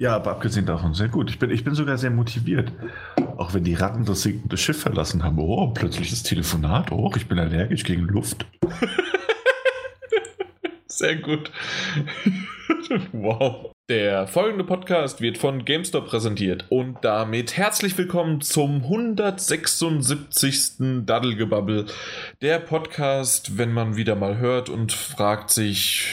Ja, aber abgesehen davon sehr gut. Ich bin, ich bin sogar sehr motiviert. Auch wenn die Ratten das sinkende Schiff verlassen haben. Oh, plötzlich das Telefonat. Oh, ich bin allergisch gegen Luft. Sehr gut. wow. Der folgende Podcast wird von GameStop präsentiert und damit herzlich willkommen zum 176. Daddelgebabbel. Der Podcast, wenn man wieder mal hört und fragt sich,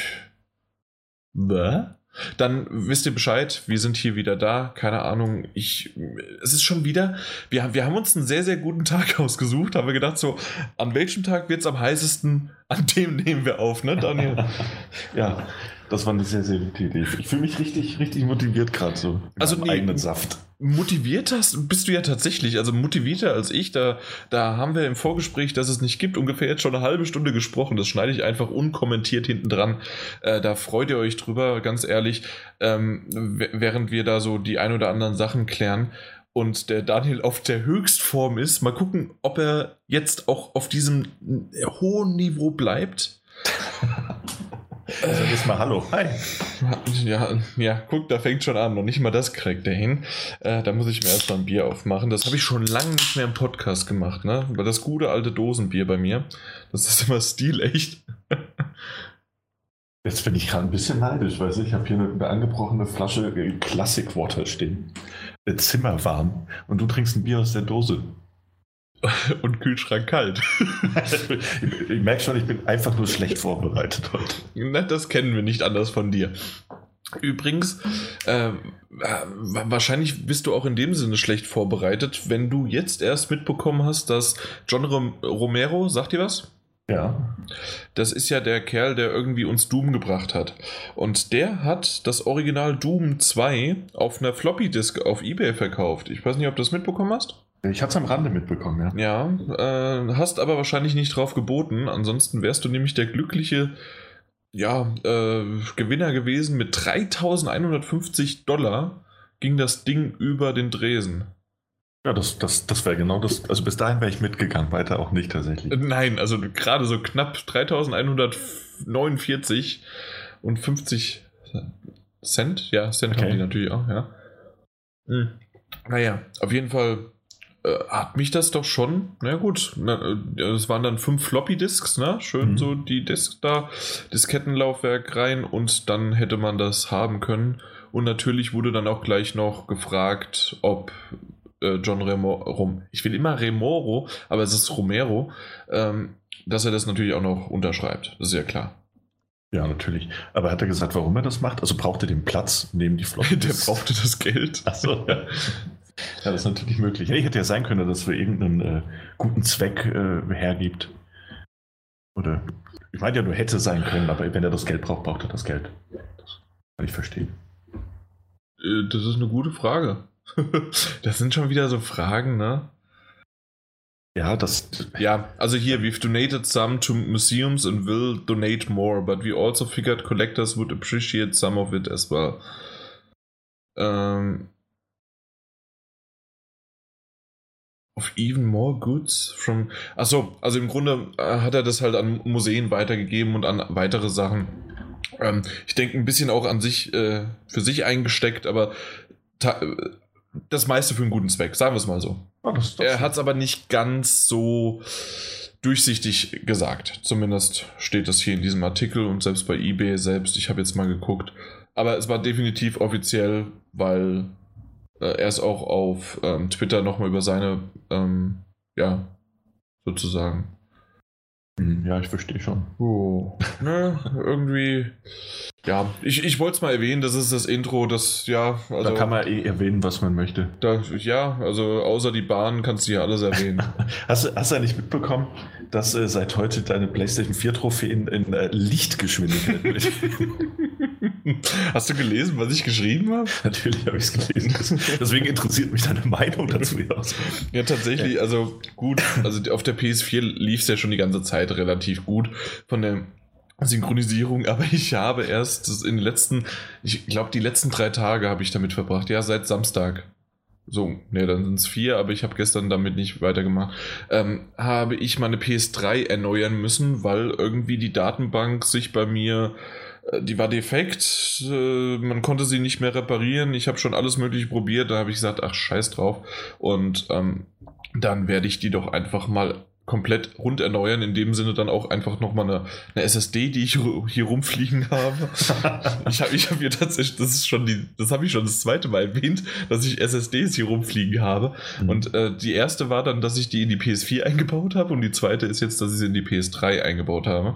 was? Dann wisst ihr Bescheid, wir sind hier wieder da. Keine Ahnung, ich. Es ist schon wieder. Wir, wir haben uns einen sehr, sehr guten Tag ausgesucht. Haben wir gedacht, so, an welchem Tag wird es am heißesten? An dem nehmen wir auf, ne, Daniel? ja, das war eine sehr, sehr gute Idee. Ich fühle mich richtig, richtig motiviert gerade so. Also nee, eigenen Saft. Motiviert hast, bist du ja tatsächlich, also motivierter als ich. Da, da haben wir im Vorgespräch, dass es nicht gibt, ungefähr jetzt schon eine halbe Stunde gesprochen. Das schneide ich einfach unkommentiert hinten dran. Äh, da freut ihr euch drüber, ganz ehrlich, ähm, während wir da so die ein oder anderen Sachen klären und der Daniel auf der Höchstform ist. Mal gucken, ob er jetzt auch auf diesem hohen Niveau bleibt. Also jetzt mal Hallo. Hi. Ja, ja, guck, da fängt schon an. Und nicht mal das kriegt er hin. Äh, da muss ich mir erstmal ein Bier aufmachen. Das habe ich schon lange nicht mehr im Podcast gemacht, ne? Weil das gute alte Dosenbier bei mir, das ist immer stilecht. Jetzt bin ich gerade ein bisschen neidisch, weil ich habe hier eine, eine, angebrochene Flasche Classic Water stehen. Zimmerwarm. Und du trinkst ein Bier aus der Dose. und Kühlschrank kalt. ich merke schon, ich bin einfach nur schlecht vorbereitet heute. Na, das kennen wir nicht anders von dir. Übrigens, äh, wahrscheinlich bist du auch in dem Sinne schlecht vorbereitet, wenn du jetzt erst mitbekommen hast, dass John Romero, sagt dir was? Ja. Das ist ja der Kerl, der irgendwie uns Doom gebracht hat. Und der hat das Original Doom 2 auf einer Floppy Disk auf Ebay verkauft. Ich weiß nicht, ob du das mitbekommen hast. Ich hatte es am Rande mitbekommen, ja. Ja, äh, hast aber wahrscheinlich nicht drauf geboten. Ansonsten wärst du nämlich der glückliche ja, äh, Gewinner gewesen. Mit 3150 Dollar ging das Ding über den Dresen. Ja, das, das, das wäre genau das. Also bis dahin wäre ich mitgegangen, weiter auch nicht tatsächlich. Nein, also gerade so knapp 3149 und 50 Cent. Ja, Cent okay. haben die natürlich auch, ja. Hm. Naja, auf jeden Fall äh, hat mich das doch schon, na gut, äh, es waren dann fünf Floppy-Disks, ne? Schön mhm. so die Disk da, Diskettenlaufwerk rein und dann hätte man das haben können. Und natürlich wurde dann auch gleich noch gefragt, ob äh, John Romero, ich will immer Remoro, aber es ist Romero, ähm, dass er das natürlich auch noch unterschreibt. Das ist ja klar. Ja, natürlich. Aber hat er gesagt, warum er das macht? Also braucht er den Platz neben die Floppy? Der brauchte das Geld. Achso, ja. Ja, das ist natürlich möglich. Hey, hätte ja sein können, dass es für irgendeinen äh, guten Zweck äh, hergibt. Oder ich meine ja nur hätte sein können, aber wenn er das Geld braucht, braucht er das Geld. Das kann ich verstehen. Äh, das ist eine gute Frage. das sind schon wieder so Fragen, ne? Ja, das. Ja, also hier, we've donated some to museums and will donate more, but we also figured collectors would appreciate some of it as well. Ähm, Of even more goods from. Achso, also im Grunde äh, hat er das halt an Museen weitergegeben und an weitere Sachen. Ähm, ich denke, ein bisschen auch an sich, äh, für sich eingesteckt, aber das meiste für einen guten Zweck, sagen wir es mal so. Oh, er hat es aber nicht ganz so durchsichtig gesagt. Zumindest steht das hier in diesem Artikel und selbst bei eBay selbst. Ich habe jetzt mal geguckt. Aber es war definitiv offiziell, weil äh, er ist auch auf ähm, Twitter nochmal über seine, ähm, ja, sozusagen. Hm, ja, ich verstehe schon. Oh, ne, irgendwie. Ja, ich, ich wollte es mal erwähnen, das ist das Intro, das, ja. Also, da kann man eh erwähnen, was man möchte. Da, ja, also außer die Bahn kannst du ja alles erwähnen. hast, du, hast du nicht mitbekommen, dass äh, seit heute deine PlayStation 4 Trophäe in, in äh, Lichtgeschwindigkeit wird? Hast du gelesen, was ich geschrieben habe? Natürlich habe ich es gelesen. Deswegen interessiert mich deine Meinung dazu. ja, tatsächlich, also gut, also auf der PS4 lief es ja schon die ganze Zeit relativ gut von der Synchronisierung, aber ich habe erst in den letzten, ich glaube, die letzten drei Tage habe ich damit verbracht. Ja, seit Samstag. So, ne, dann sind es vier, aber ich habe gestern damit nicht weitergemacht. Ähm, habe ich meine PS3 erneuern müssen, weil irgendwie die Datenbank sich bei mir äh, die war defekt, äh, man konnte sie nicht mehr reparieren. Ich habe schon alles Mögliche probiert. Da habe ich gesagt, ach scheiß drauf. Und ähm, dann werde ich die doch einfach mal komplett rund erneuern, in dem Sinne dann auch einfach nochmal eine, eine SSD, die ich hier rumfliegen habe. ich habe ich hab hier tatsächlich, das ist schon die, das habe ich schon das zweite Mal erwähnt, dass ich SSDs hier rumfliegen habe. Mhm. Und äh, die erste war dann, dass ich die in die PS4 eingebaut habe und die zweite ist jetzt, dass ich sie in die PS3 eingebaut habe.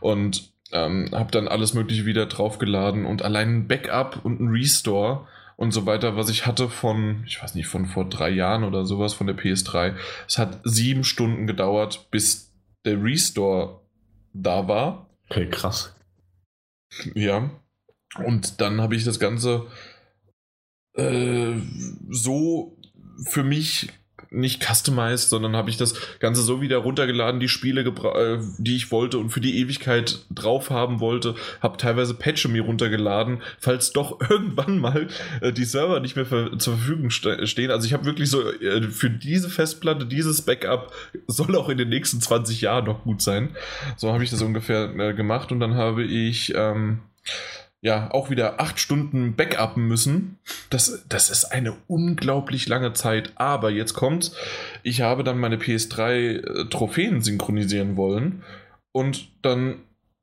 Und ähm, habe dann alles Mögliche wieder draufgeladen und allein ein Backup und ein Restore und so weiter, was ich hatte von, ich weiß nicht, von vor drei Jahren oder sowas von der PS3. Es hat sieben Stunden gedauert, bis der Restore da war. Okay, krass. Ja. Und dann habe ich das Ganze äh, so für mich nicht customized, sondern habe ich das Ganze so wieder runtergeladen, die Spiele, äh, die ich wollte und für die Ewigkeit drauf haben wollte, habe teilweise Patche mir runtergeladen, falls doch irgendwann mal äh, die Server nicht mehr zur Verfügung ste stehen. Also ich habe wirklich so äh, für diese Festplatte, dieses Backup soll auch in den nächsten 20 Jahren noch gut sein. So habe ich das ungefähr äh, gemacht und dann habe ich ähm, ja auch wieder acht Stunden backuppen müssen. Das, das ist eine unglaublich lange Zeit. Aber jetzt kommt's. Ich habe dann meine PS3 äh, Trophäen synchronisieren wollen. Und dann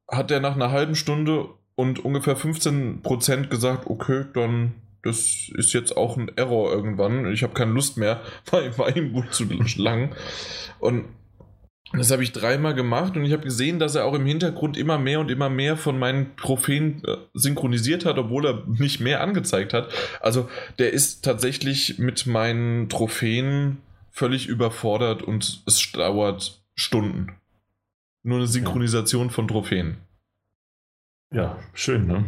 hat er nach einer halben Stunde und ungefähr 15% gesagt, okay, dann das ist jetzt auch ein Error irgendwann. Ich habe keine Lust mehr, war, war ihm gut zu lang. Und das habe ich dreimal gemacht und ich habe gesehen, dass er auch im Hintergrund immer mehr und immer mehr von meinen Trophäen äh, synchronisiert hat, obwohl er nicht mehr angezeigt hat. Also der ist tatsächlich mit meinen Trophäen völlig überfordert und es dauert Stunden. Nur eine Synchronisation ja. von Trophäen. Ja, schön, ne?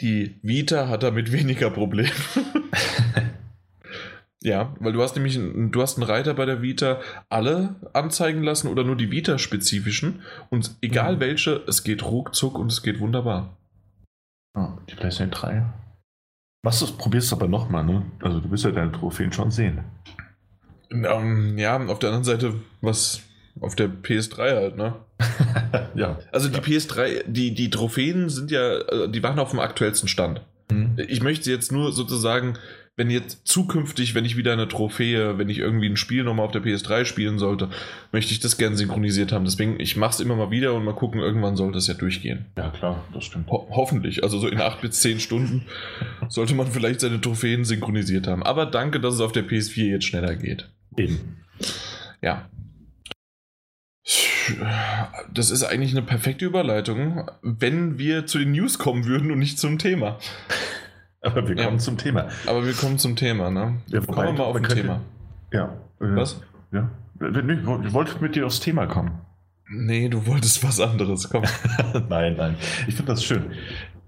Die Vita hat damit weniger Probleme. Ja, weil du hast nämlich du hast einen Reiter bei der Vita alle anzeigen lassen oder nur die Vita-spezifischen und egal mhm. welche, es geht ruckzuck und es geht wunderbar. Oh, die PlayStation 3. Was du probierst aber nochmal, ne? Also du wirst ja deine Trophäen schon sehen. Um, ähm, ja, auf der anderen Seite, was auf der PS3 halt, ne? ja. Also die ja. PS3, die, die Trophäen sind ja, äh, die waren auf dem aktuellsten Stand. Mhm. Ich möchte jetzt nur sozusagen wenn jetzt zukünftig, wenn ich wieder eine Trophäe, wenn ich irgendwie ein Spiel nochmal auf der PS3 spielen sollte, möchte ich das gerne synchronisiert haben. Deswegen, ich mache es immer mal wieder und mal gucken, irgendwann sollte es ja durchgehen. Ja, klar, das stimmt. Ho hoffentlich. Also so in acht bis zehn Stunden sollte man vielleicht seine Trophäen synchronisiert haben. Aber danke, dass es auf der PS4 jetzt schneller geht. Eben. Ja. Das ist eigentlich eine perfekte Überleitung, wenn wir zu den News kommen würden und nicht zum Thema. Aber wir kommen ja. zum Thema. Aber wir kommen zum Thema, ne? Ja, wobei, kommen wir mal auf ein Thema. Ja. Äh, was? Ja. Ich wollte mit dir aufs Thema kommen. Nee, du wolltest was anderes. Komm. nein, nein. Ich finde das schön.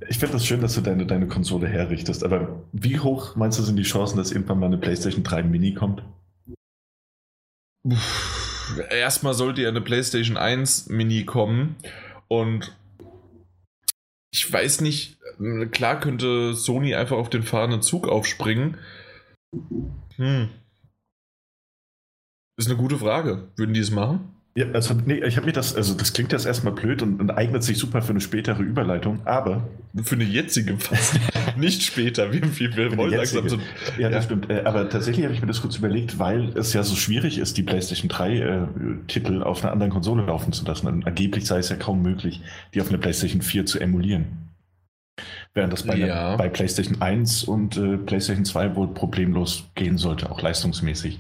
Ich finde das schön, dass du deine, deine Konsole herrichtest. Aber wie hoch meinst du sind die Chancen, dass irgendwann mal eine PlayStation 3 Mini kommt? Erstmal sollte ja eine PlayStation 1 Mini kommen. Und ich weiß nicht, klar könnte Sony einfach auf den fahrenden Zug aufspringen. Hm. Ist eine gute Frage. Würden die es machen? Ja, also nee, ich habe mir das, also das klingt jetzt erstmal blöd und, und, eignet sich super für eine spätere Überleitung, aber. Für eine jetzige fast. nicht später. Wir, wir, wir wollen langsam so. Ja, ja, das stimmt. Äh, aber tatsächlich habe ich mir das kurz überlegt, weil es ja so schwierig ist, die PlayStation 3 äh, Titel auf einer anderen Konsole laufen zu lassen. Und angeblich sei es ja kaum möglich, die auf einer PlayStation 4 zu emulieren. Während das bei, ja. bei PlayStation 1 und äh, PlayStation 2 wohl problemlos gehen sollte, auch leistungsmäßig.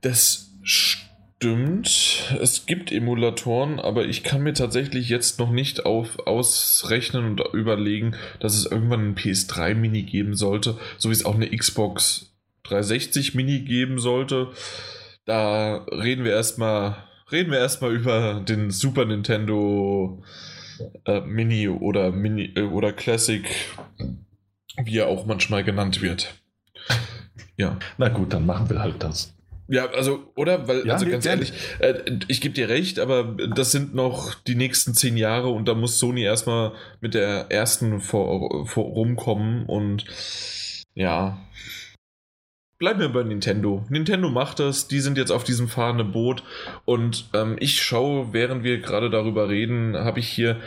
Das stimmt stimmt. Es gibt Emulatoren, aber ich kann mir tatsächlich jetzt noch nicht auf, ausrechnen und überlegen, dass es irgendwann ein PS3 Mini geben sollte, so wie es auch eine Xbox 360 Mini geben sollte. Da reden wir erstmal reden wir erstmal über den Super Nintendo äh, Mini oder Mini äh, oder Classic, wie er auch manchmal genannt wird. Ja. Na gut, dann machen wir halt das. Ja, also, oder? Weil, ja, also ganz ehrlich, äh, ich gebe dir recht, aber das sind noch die nächsten zehn Jahre und da muss Sony erstmal mit der ersten vor, vor rumkommen und ja. Bleiben wir bei Nintendo. Nintendo macht das, die sind jetzt auf diesem fahrenden Boot und ähm, ich schaue, während wir gerade darüber reden, habe ich hier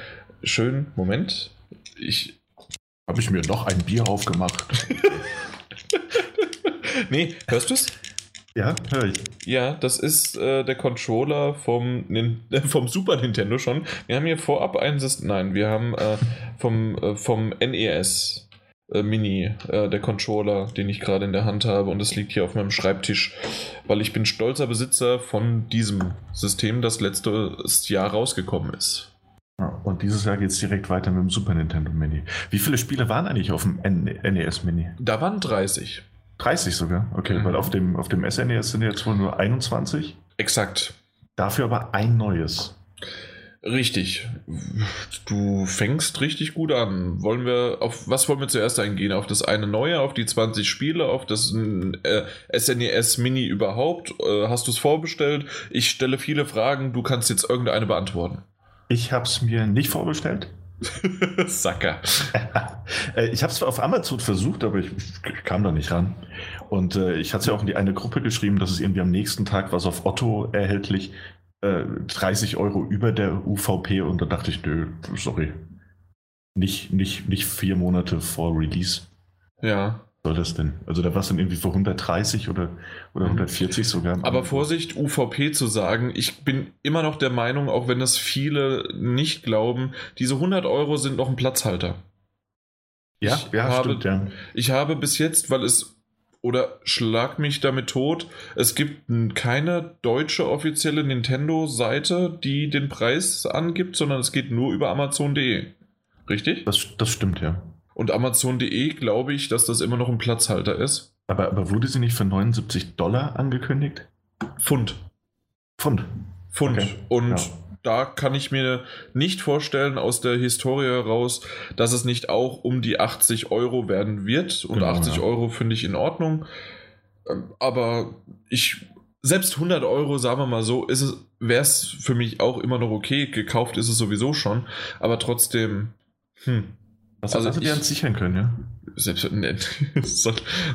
schön, Moment, ich. Habe ich mir noch ein Bier aufgemacht? nee, hörst du es? Ja, höre ich. Ja, das ist äh, der Controller vom, äh, vom Super Nintendo schon. Wir haben hier vorab ein System. Nein, wir haben äh, vom, äh, vom NES äh, Mini, äh, der Controller, den ich gerade in der Hand habe. Und das liegt hier auf meinem Schreibtisch, weil ich bin stolzer Besitzer von diesem System, das letztes Jahr rausgekommen ist. und dieses Jahr geht es direkt weiter mit dem Super Nintendo Mini. Wie viele Spiele waren eigentlich auf dem NES Mini? Da waren 30. 30 sogar, okay, mhm. weil auf dem, auf dem SNES sind jetzt wohl nur 21. Exakt. Dafür aber ein neues. Richtig. Du fängst richtig gut an. Wollen wir auf was wollen wir zuerst eingehen? Auf das eine neue, auf die 20 Spiele, auf das äh, SNES Mini überhaupt? Äh, hast du es vorbestellt? Ich stelle viele Fragen, du kannst jetzt irgendeine beantworten. Ich habe es mir nicht vorbestellt. Sacker. Äh, ich habe es auf Amazon versucht, aber ich kam da nicht ran. Und äh, ich hatte es ja auch in die eine Gruppe geschrieben, dass es irgendwie am nächsten Tag was auf Otto erhältlich, äh, 30 Euro über der UVP und da dachte ich, nö, sorry. Nicht, nicht, nicht vier Monate vor Release. Ja soll das denn? Also da war es dann irgendwie für 130 oder, oder 140 sogar. Aber Vorsicht, UVP zu sagen, ich bin immer noch der Meinung, auch wenn das viele nicht glauben, diese 100 Euro sind noch ein Platzhalter. Ja, ich ja, habe, stimmt, ja. Ich habe bis jetzt, weil es, oder schlag mich damit tot, es gibt keine deutsche offizielle Nintendo-Seite, die den Preis angibt, sondern es geht nur über Amazon.de. Richtig? Das, das stimmt, ja. Und Amazon.de glaube ich, dass das immer noch ein Platzhalter ist. Aber, aber wurde sie nicht für 79 Dollar angekündigt? Pfund. Pfund. Pfund. Okay. Und ja. Da kann ich mir nicht vorstellen aus der Historie heraus, dass es nicht auch um die 80 Euro werden wird. Und genau, 80 ja. Euro finde ich in Ordnung. Ähm, aber ich, selbst 100 Euro, sagen wir mal so, wäre es für mich auch immer noch okay. Gekauft ist es sowieso schon. Aber trotzdem, hm, was also hast du dir sichern können, ja? Selbst,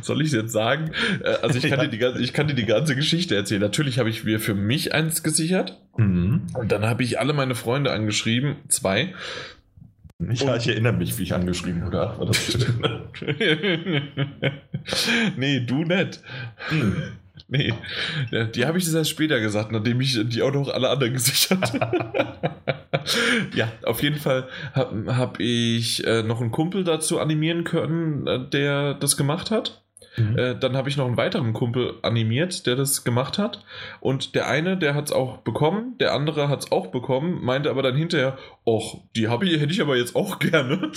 soll, ich es jetzt sagen? Äh, also ich kann, ja. dir die, ich kann dir die ganze Geschichte erzählen. Natürlich habe ich mir für mich eins gesichert. Mhm. Und dann habe ich alle meine Freunde angeschrieben, zwei. Ich, ich erinnere mich, wie ich angeschrieben wurde. Nee, du nicht. Hm. Nee, die habe ich erst später gesagt, nachdem ich die auch noch alle anderen gesichert Ja, auf jeden Fall habe hab ich äh, noch einen Kumpel dazu animieren können, äh, der das gemacht hat. Mhm. Äh, dann habe ich noch einen weiteren Kumpel animiert, der das gemacht hat. Und der eine, der hat es auch bekommen, der andere hat es auch bekommen, meinte aber dann hinterher, och, die habe ich, hätte ich aber jetzt auch gerne.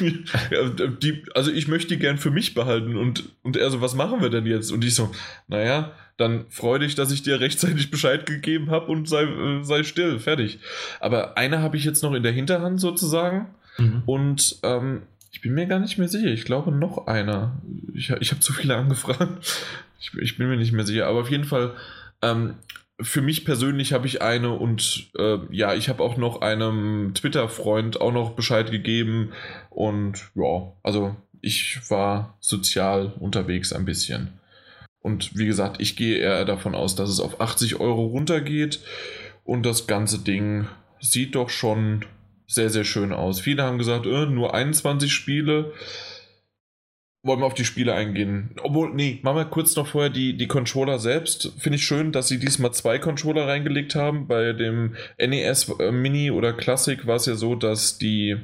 die, also ich möchte die gern für mich behalten. Und, und er so, was machen wir denn jetzt? Und ich so, naja, dann freu dich, dass ich dir rechtzeitig Bescheid gegeben habe und sei, äh, sei still, fertig. Aber eine habe ich jetzt noch in der Hinterhand sozusagen. Mhm. Und ähm, ich bin mir gar nicht mehr sicher. Ich glaube noch einer. Ich, ich habe zu viele angefragt. Ich, ich, bin mir nicht mehr sicher. Aber auf jeden Fall, ähm, für mich persönlich habe ich eine und äh, ja, ich habe auch noch einem Twitter-Freund auch noch Bescheid gegeben. Und ja, also ich war sozial unterwegs ein bisschen. Und wie gesagt, ich gehe eher davon aus, dass es auf 80 Euro runtergeht. Und das ganze Ding sieht doch schon sehr, sehr schön aus. Viele haben gesagt, äh, nur 21 Spiele. Wollen wir auf die Spiele eingehen? Obwohl, nee, machen wir kurz noch vorher die, die Controller selbst. Finde ich schön, dass sie diesmal zwei Controller reingelegt haben. Bei dem NES äh, Mini oder Classic war es ja so, dass die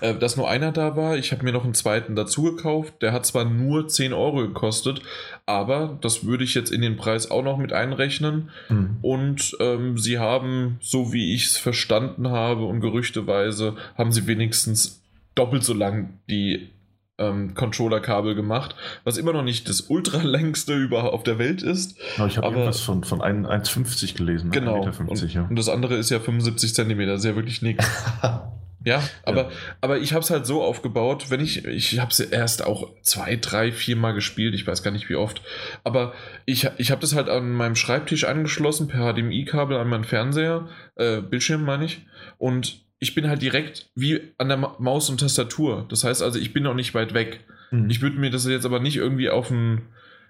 äh, dass nur einer da war. Ich habe mir noch einen zweiten dazu gekauft. Der hat zwar nur 10 Euro gekostet, aber das würde ich jetzt in den Preis auch noch mit einrechnen. Mhm. Und ähm, sie haben, so wie ich es verstanden habe und gerüchteweise, haben sie wenigstens doppelt so lang die ähm, Controller-Kabel gemacht, was immer noch nicht das ultralängste über auf der Welt ist. Aber ich habe irgendwas von, von 1,50 gelesen. Genau. 1,50 und, ja. und das andere ist ja 75 Zentimeter, das ist ja wirklich nichts. Ja, aber, ja. aber ich habe es halt so aufgebaut, wenn ich, ich habe es erst auch zwei, drei, vier Mal gespielt, ich weiß gar nicht wie oft, aber ich, ich habe das halt an meinem Schreibtisch angeschlossen per HDMI-Kabel an meinen Fernseher, äh, Bildschirm meine ich, und ich bin halt direkt wie an der Maus und Tastatur. Das heißt also, ich bin noch nicht weit weg. Mhm. Ich würde mir das jetzt aber nicht irgendwie auf den,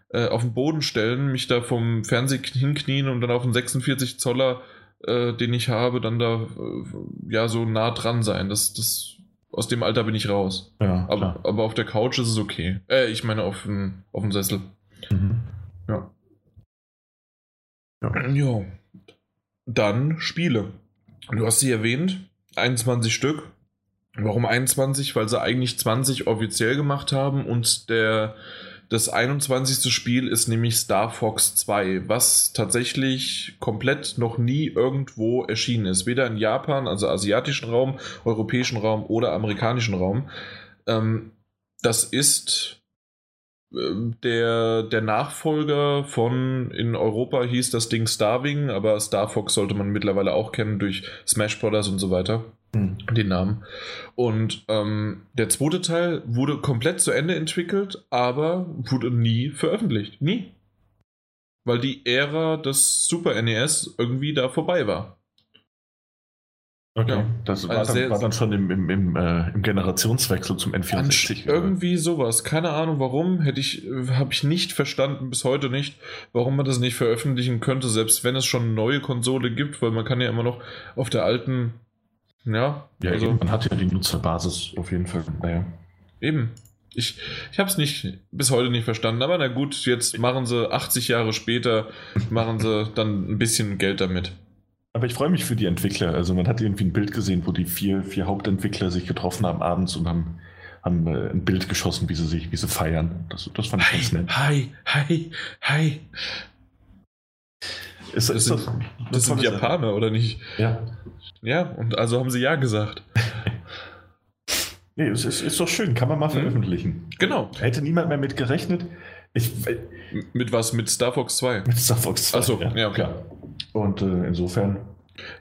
äh, auf den Boden stellen, mich da vom Fernseher hinknien und dann auf einen 46 Zoller äh, den ich habe, dann da äh, ja so nah dran sein. Das, das aus dem Alter bin ich raus. Ja, Aber, aber auf der Couch ist es okay. Äh, ich meine auf dem, auf dem Sessel. Mhm. Ja. Ja. Ja. Dann Spiele. Du hast sie erwähnt, 21 Stück. Warum 21? Weil sie eigentlich 20 offiziell gemacht haben und der, das 21. Spiel ist nämlich Star Fox 2, was tatsächlich komplett noch nie irgendwo erschienen ist. Weder in Japan, also asiatischen Raum, europäischen Raum oder amerikanischen Raum. Ähm, das ist ähm, der, der Nachfolger von, in Europa hieß das Ding Starving, aber Star Fox sollte man mittlerweile auch kennen durch Smash Brothers und so weiter, Mhm. den Namen. Und ähm, der zweite Teil wurde komplett zu Ende entwickelt, aber wurde nie veröffentlicht. Nie. Weil die Ära des Super NES irgendwie da vorbei war. Okay, Ja. das war, Also dann, war dann schon im, im, im, äh, im Generationswechsel zum N64. Anst- irgendwie sowas. Keine Ahnung warum. Hätte ich, habe ich nicht verstanden, bis heute nicht, warum man das nicht veröffentlichen könnte, selbst wenn es schon eine neue Konsole gibt, weil man kann ja immer noch auf der alten, ja, ja, also man hat ja die Nutzerbasis auf jeden Fall. Naja. eben. Ich, ich habe es nicht bis heute nicht verstanden, aber na gut, jetzt machen sie 80 Jahre später, machen sie dann ein bisschen Geld damit. Aber ich freue mich für die Entwickler. Also man hat irgendwie ein Bild gesehen, wo die vier, vier Hauptentwickler sich getroffen haben abends und haben, haben äh, ein Bild geschossen, wie sie sich, wie sie feiern. Das, das fand ich ganz Hi, nett. hi, hi, hi. Ist, Das ist sind- eine Das sind. Japaner, oder nicht? Ja. Ja, und also haben sie ja gesagt. Nee, es ist, ist doch schön, kann man mal Mhm. veröffentlichen. Genau. Hätte niemand mehr mit gerechnet. Ich, äh, Mit was? Mit Star Fox 2? mit Star Fox 2. Ach so, ja, okay. klar. Und äh, insofern.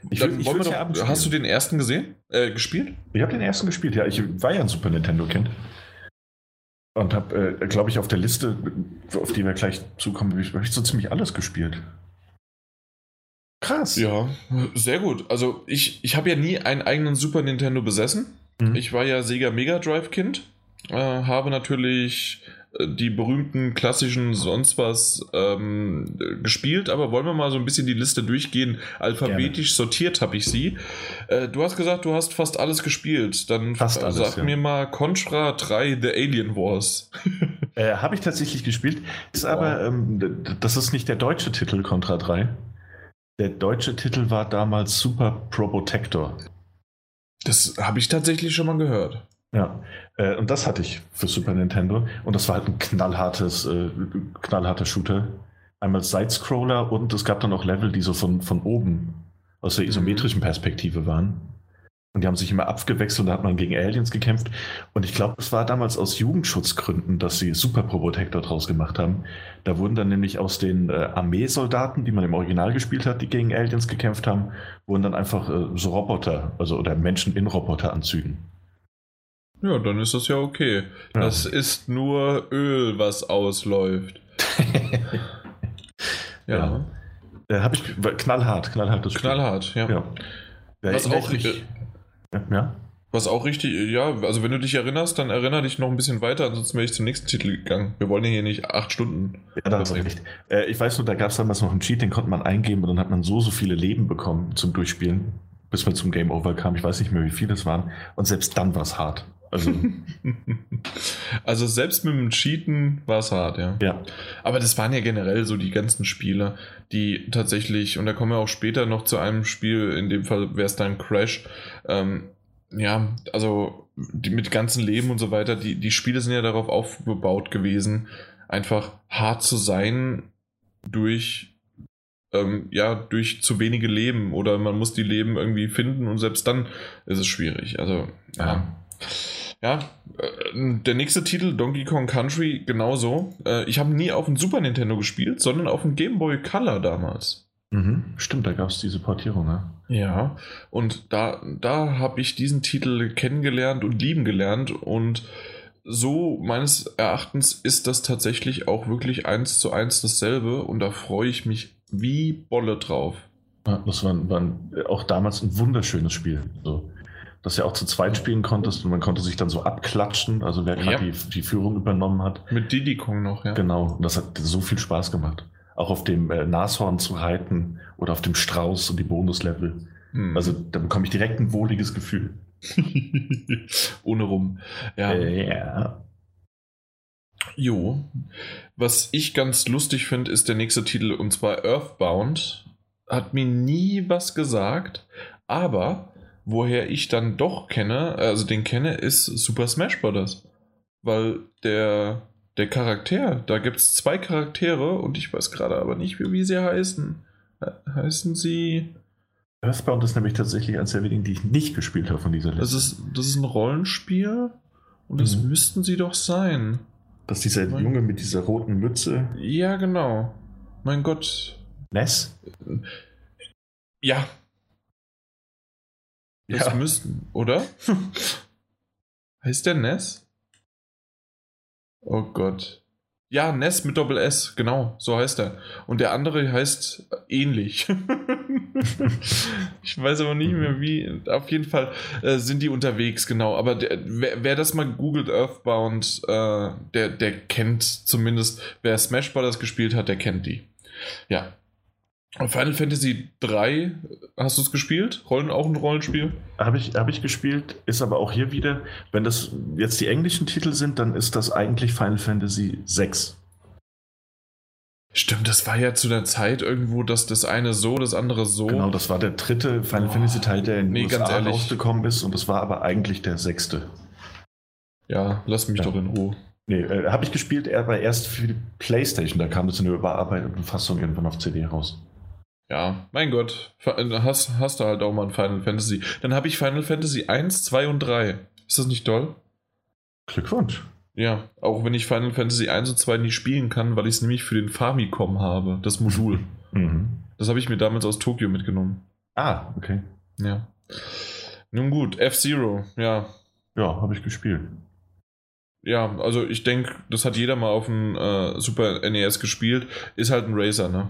Ich, will, ich, ja doch, hast du den ersten gesehen? Äh, gespielt? Ich habe den ersten gespielt, ja. Ich war ja ein Super Nintendo-Kind. Und habe, äh, glaube ich, auf der Liste, auf die wir gleich zukommen, habe ich, hab ich so ziemlich alles gespielt. Krass. Ja, sehr gut. Also ich, ich habe ja nie einen eigenen Super Nintendo besessen. Mhm. Ich war ja Sega Mega Drive Kind. Äh, habe natürlich äh, die berühmten klassischen sonst was ähm, äh, gespielt, aber wollen wir mal so ein bisschen die Liste durchgehen. Alphabetisch sortiert habe ich sie. Äh, du hast gesagt, du hast fast alles gespielt. Dann Fast äh, alles, sag ja. mir mal Contra 3 The Alien Wars. Äh, habe ich tatsächlich gespielt. Ist aber, ähm, das ist nicht der deutsche Titel Contra 3. Der deutsche Titel war damals Super Probotector. Das habe ich tatsächlich schon mal gehört. Ja, äh, und das hatte ich für Super Nintendo. Und das war halt ein knallhartes, äh, knallharter Shooter. Einmal Sidescroller und es gab dann auch Level, die so von, von oben aus der isometrischen Perspektive waren. Und die haben sich immer abgewechselt, da hat man gegen Aliens gekämpft. Und ich glaube, es war damals aus Jugendschutzgründen, dass sie Super Probotector draus gemacht haben. Da wurden dann nämlich aus den äh, Armeesoldaten, die man im Original gespielt hat, die gegen Aliens gekämpft haben, wurden dann einfach äh, so Roboter, also oder Menschen in Roboteranzügen. Ja, dann ist das ja okay. Ja. Das ist nur Öl, was ausläuft. Ja, Ja. Äh, Habe ich knallhart, knallhart das Spiel. knallhart, ja. Ja. Was auch- ich mich- ja. Was auch richtig, ja, also wenn du dich erinnerst, dann erinnere dich noch ein bisschen weiter, ansonsten wäre ich zum nächsten Titel gegangen. Wir wollen ja hier nicht acht Stunden. ja, da hast du recht. Äh, ich weiß nur, da gab es damals noch einen Cheat, den konnte man eingeben und dann hat man so, so viele Leben bekommen zum Durchspielen, bis man zum Game Over kam. Ich weiß nicht mehr, wie viele es waren. Und selbst dann war es hart. Also, Also selbst mit dem Cheaten war es hart, ja. ja. Aber das waren ja generell so die ganzen Spiele, die tatsächlich, und da kommen wir auch später noch zu einem Spiel, in dem Fall wäre es dann Crash, ähm, ja, also die, mit ganzen Leben und so weiter, die, die Spiele sind ja darauf aufgebaut gewesen, einfach hart zu sein durch, ähm, ja, durch zu wenige Leben oder man muss die Leben irgendwie finden und selbst dann ist es schwierig. Also, ja. Ja, äh, der nächste Titel, Donkey Kong Country, genauso. Äh, ich habe nie auf dem Super Nintendo gespielt, sondern auf dem Game Boy Color damals. Mhm. Stimmt, da gab es diese Portierung. Ne? Ja, und da, da habe ich diesen Titel kennengelernt und lieben gelernt und so meines Erachtens ist das tatsächlich auch wirklich eins zu eins dasselbe und da freue ich mich wie Bolle drauf. Das war, war auch damals ein wunderschönes Spiel. So, dass du ja auch zu zweit spielen konntest und man konnte sich dann so abklatschen, also wer gerade Ja. die, die Führung übernommen hat. Mit Diddy Kong noch, ja. Genau, und das hat so viel Spaß gemacht. Auch auf dem äh, Nashorn zu reiten oder auf dem Strauß und die Bonuslevel. Hm. Also da bekomme ich direkt ein wohliges Gefühl. Ohne rum. Ja. Äh, ja. Jo. Was ich ganz lustig finde, ist der nächste Titel und zwar Earthbound. Hat mir nie was gesagt, aber woher ich dann doch kenne, also den kenne, ist Super Smash Bros. Weil der, der Charakter, da gibt es zwei Charaktere und ich weiß gerade aber nicht, wie, wie sie heißen. He- Heißen sie. Earthbound ist nämlich tatsächlich eines der wenigen, die ich nicht gespielt habe von dieser Liste. Das ist, das ist ein Rollenspiel und das Mhm. müssten sie doch sein. Das ist dieser Junge mit dieser roten Mütze. Ja, genau. Mein Gott. Ness? Ja, das Ja. müssten, oder? heißt der Ness? Oh Gott. Ja, Ness mit Doppel S, genau, so heißt er. Und der andere heißt ähnlich. ich weiß aber nicht mehr wie. Auf jeden Fall äh, sind die unterwegs, genau. Aber der, wer, wer das mal googelt, Earthbound, äh, der, der kennt zumindest, wer Smash Bros. gespielt hat, der kennt die. Ja. Final Fantasy 3, hast du es gespielt? Rollen auch ein Rollenspiel? Habe ich, hab ich gespielt, ist aber auch hier wieder, wenn das jetzt die englischen Titel sind, dann ist das eigentlich Final Fantasy 6. Stimmt, das war ja zu der Zeit irgendwo, dass das eine so, das andere so. Genau, das war der dritte Final Oh. Fantasy Teil, der in Nee, ganz USA ehrlich. rausgekommen ist und das war aber eigentlich der sechste. Ja, lass mich Ja. doch in Ruhe. Nee, äh, habe ich gespielt, aber erst für die Playstation, da kam das in der überarbeiteten Fassung irgendwann auf CD raus. Ja, mein Gott. Äh, Hast, hast du halt auch mal ein Final Fantasy. Dann habe ich Final Fantasy 1, 2 und 3. Ist das nicht toll? Glückwunsch. Ja, auch wenn ich Final Fantasy 1 und 2 nie spielen kann, weil ich es nämlich für den Famicom habe, das Modul. Mhm. Das habe ich mir damals aus Tokio mitgenommen. Ah, okay. Ja. Nun gut, F-Zero, ja. Ja, habe ich gespielt. Ja, also ich denke, das hat jeder mal auf dem äh, Super NES gespielt. Ist halt ein Racer, ne?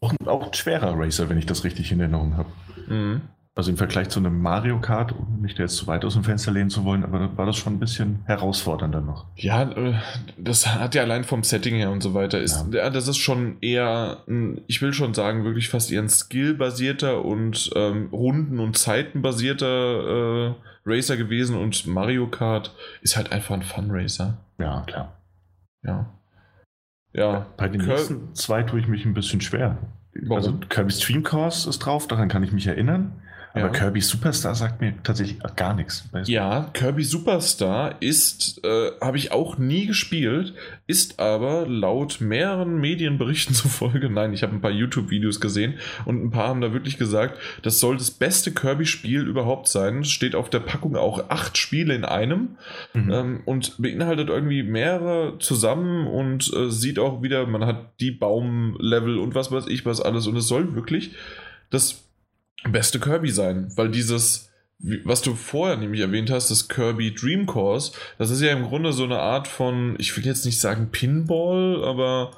Auch, ein- auch ein schwerer Racer, wenn ich das richtig in Erinnerung habe. Mhm. Also im Vergleich zu einem Mario Kart, um mich da jetzt zu weit aus dem Fenster lehnen zu wollen, aber da war das schon ein bisschen herausfordernder noch. Ja, äh, das hat ja allein vom Setting her und so weiter. Ist, ja. Das ist schon eher, ich will schon sagen, wirklich fast eher ein skillbasierter und ähm, Runden- und Zeitenbasierter äh, Racer gewesen und Mario Kart ist halt einfach ein Fun-Racer. Ja, klar. Ja. Ja. Bei den Kir- nächsten zwei tue ich mich ein bisschen schwer. Warum? Also Kirby Stream Course ist drauf, daran kann ich mich erinnern. Aber Ja. Kirby Superstar sagt mir tatsächlich gar nichts. Ja, Kirby Superstar ist, äh, habe ich auch nie gespielt, ist aber laut mehreren Medienberichten zufolge, nein, ich habe ein paar YouTube-Videos gesehen und ein paar haben da wirklich gesagt, das soll das beste Kirby-Spiel überhaupt sein. Es steht auf der Packung auch acht Spiele in einem Mhm. ähm, und beinhaltet irgendwie mehrere zusammen und äh, sieht auch wieder, man hat die Baumlevel und was weiß ich was alles und es soll wirklich das beste Kirby sein, weil dieses, was du vorher nämlich erwähnt hast, das Kirby Dream Course, das ist ja im Grunde so eine Art von, ich will jetzt nicht sagen Pinball, aber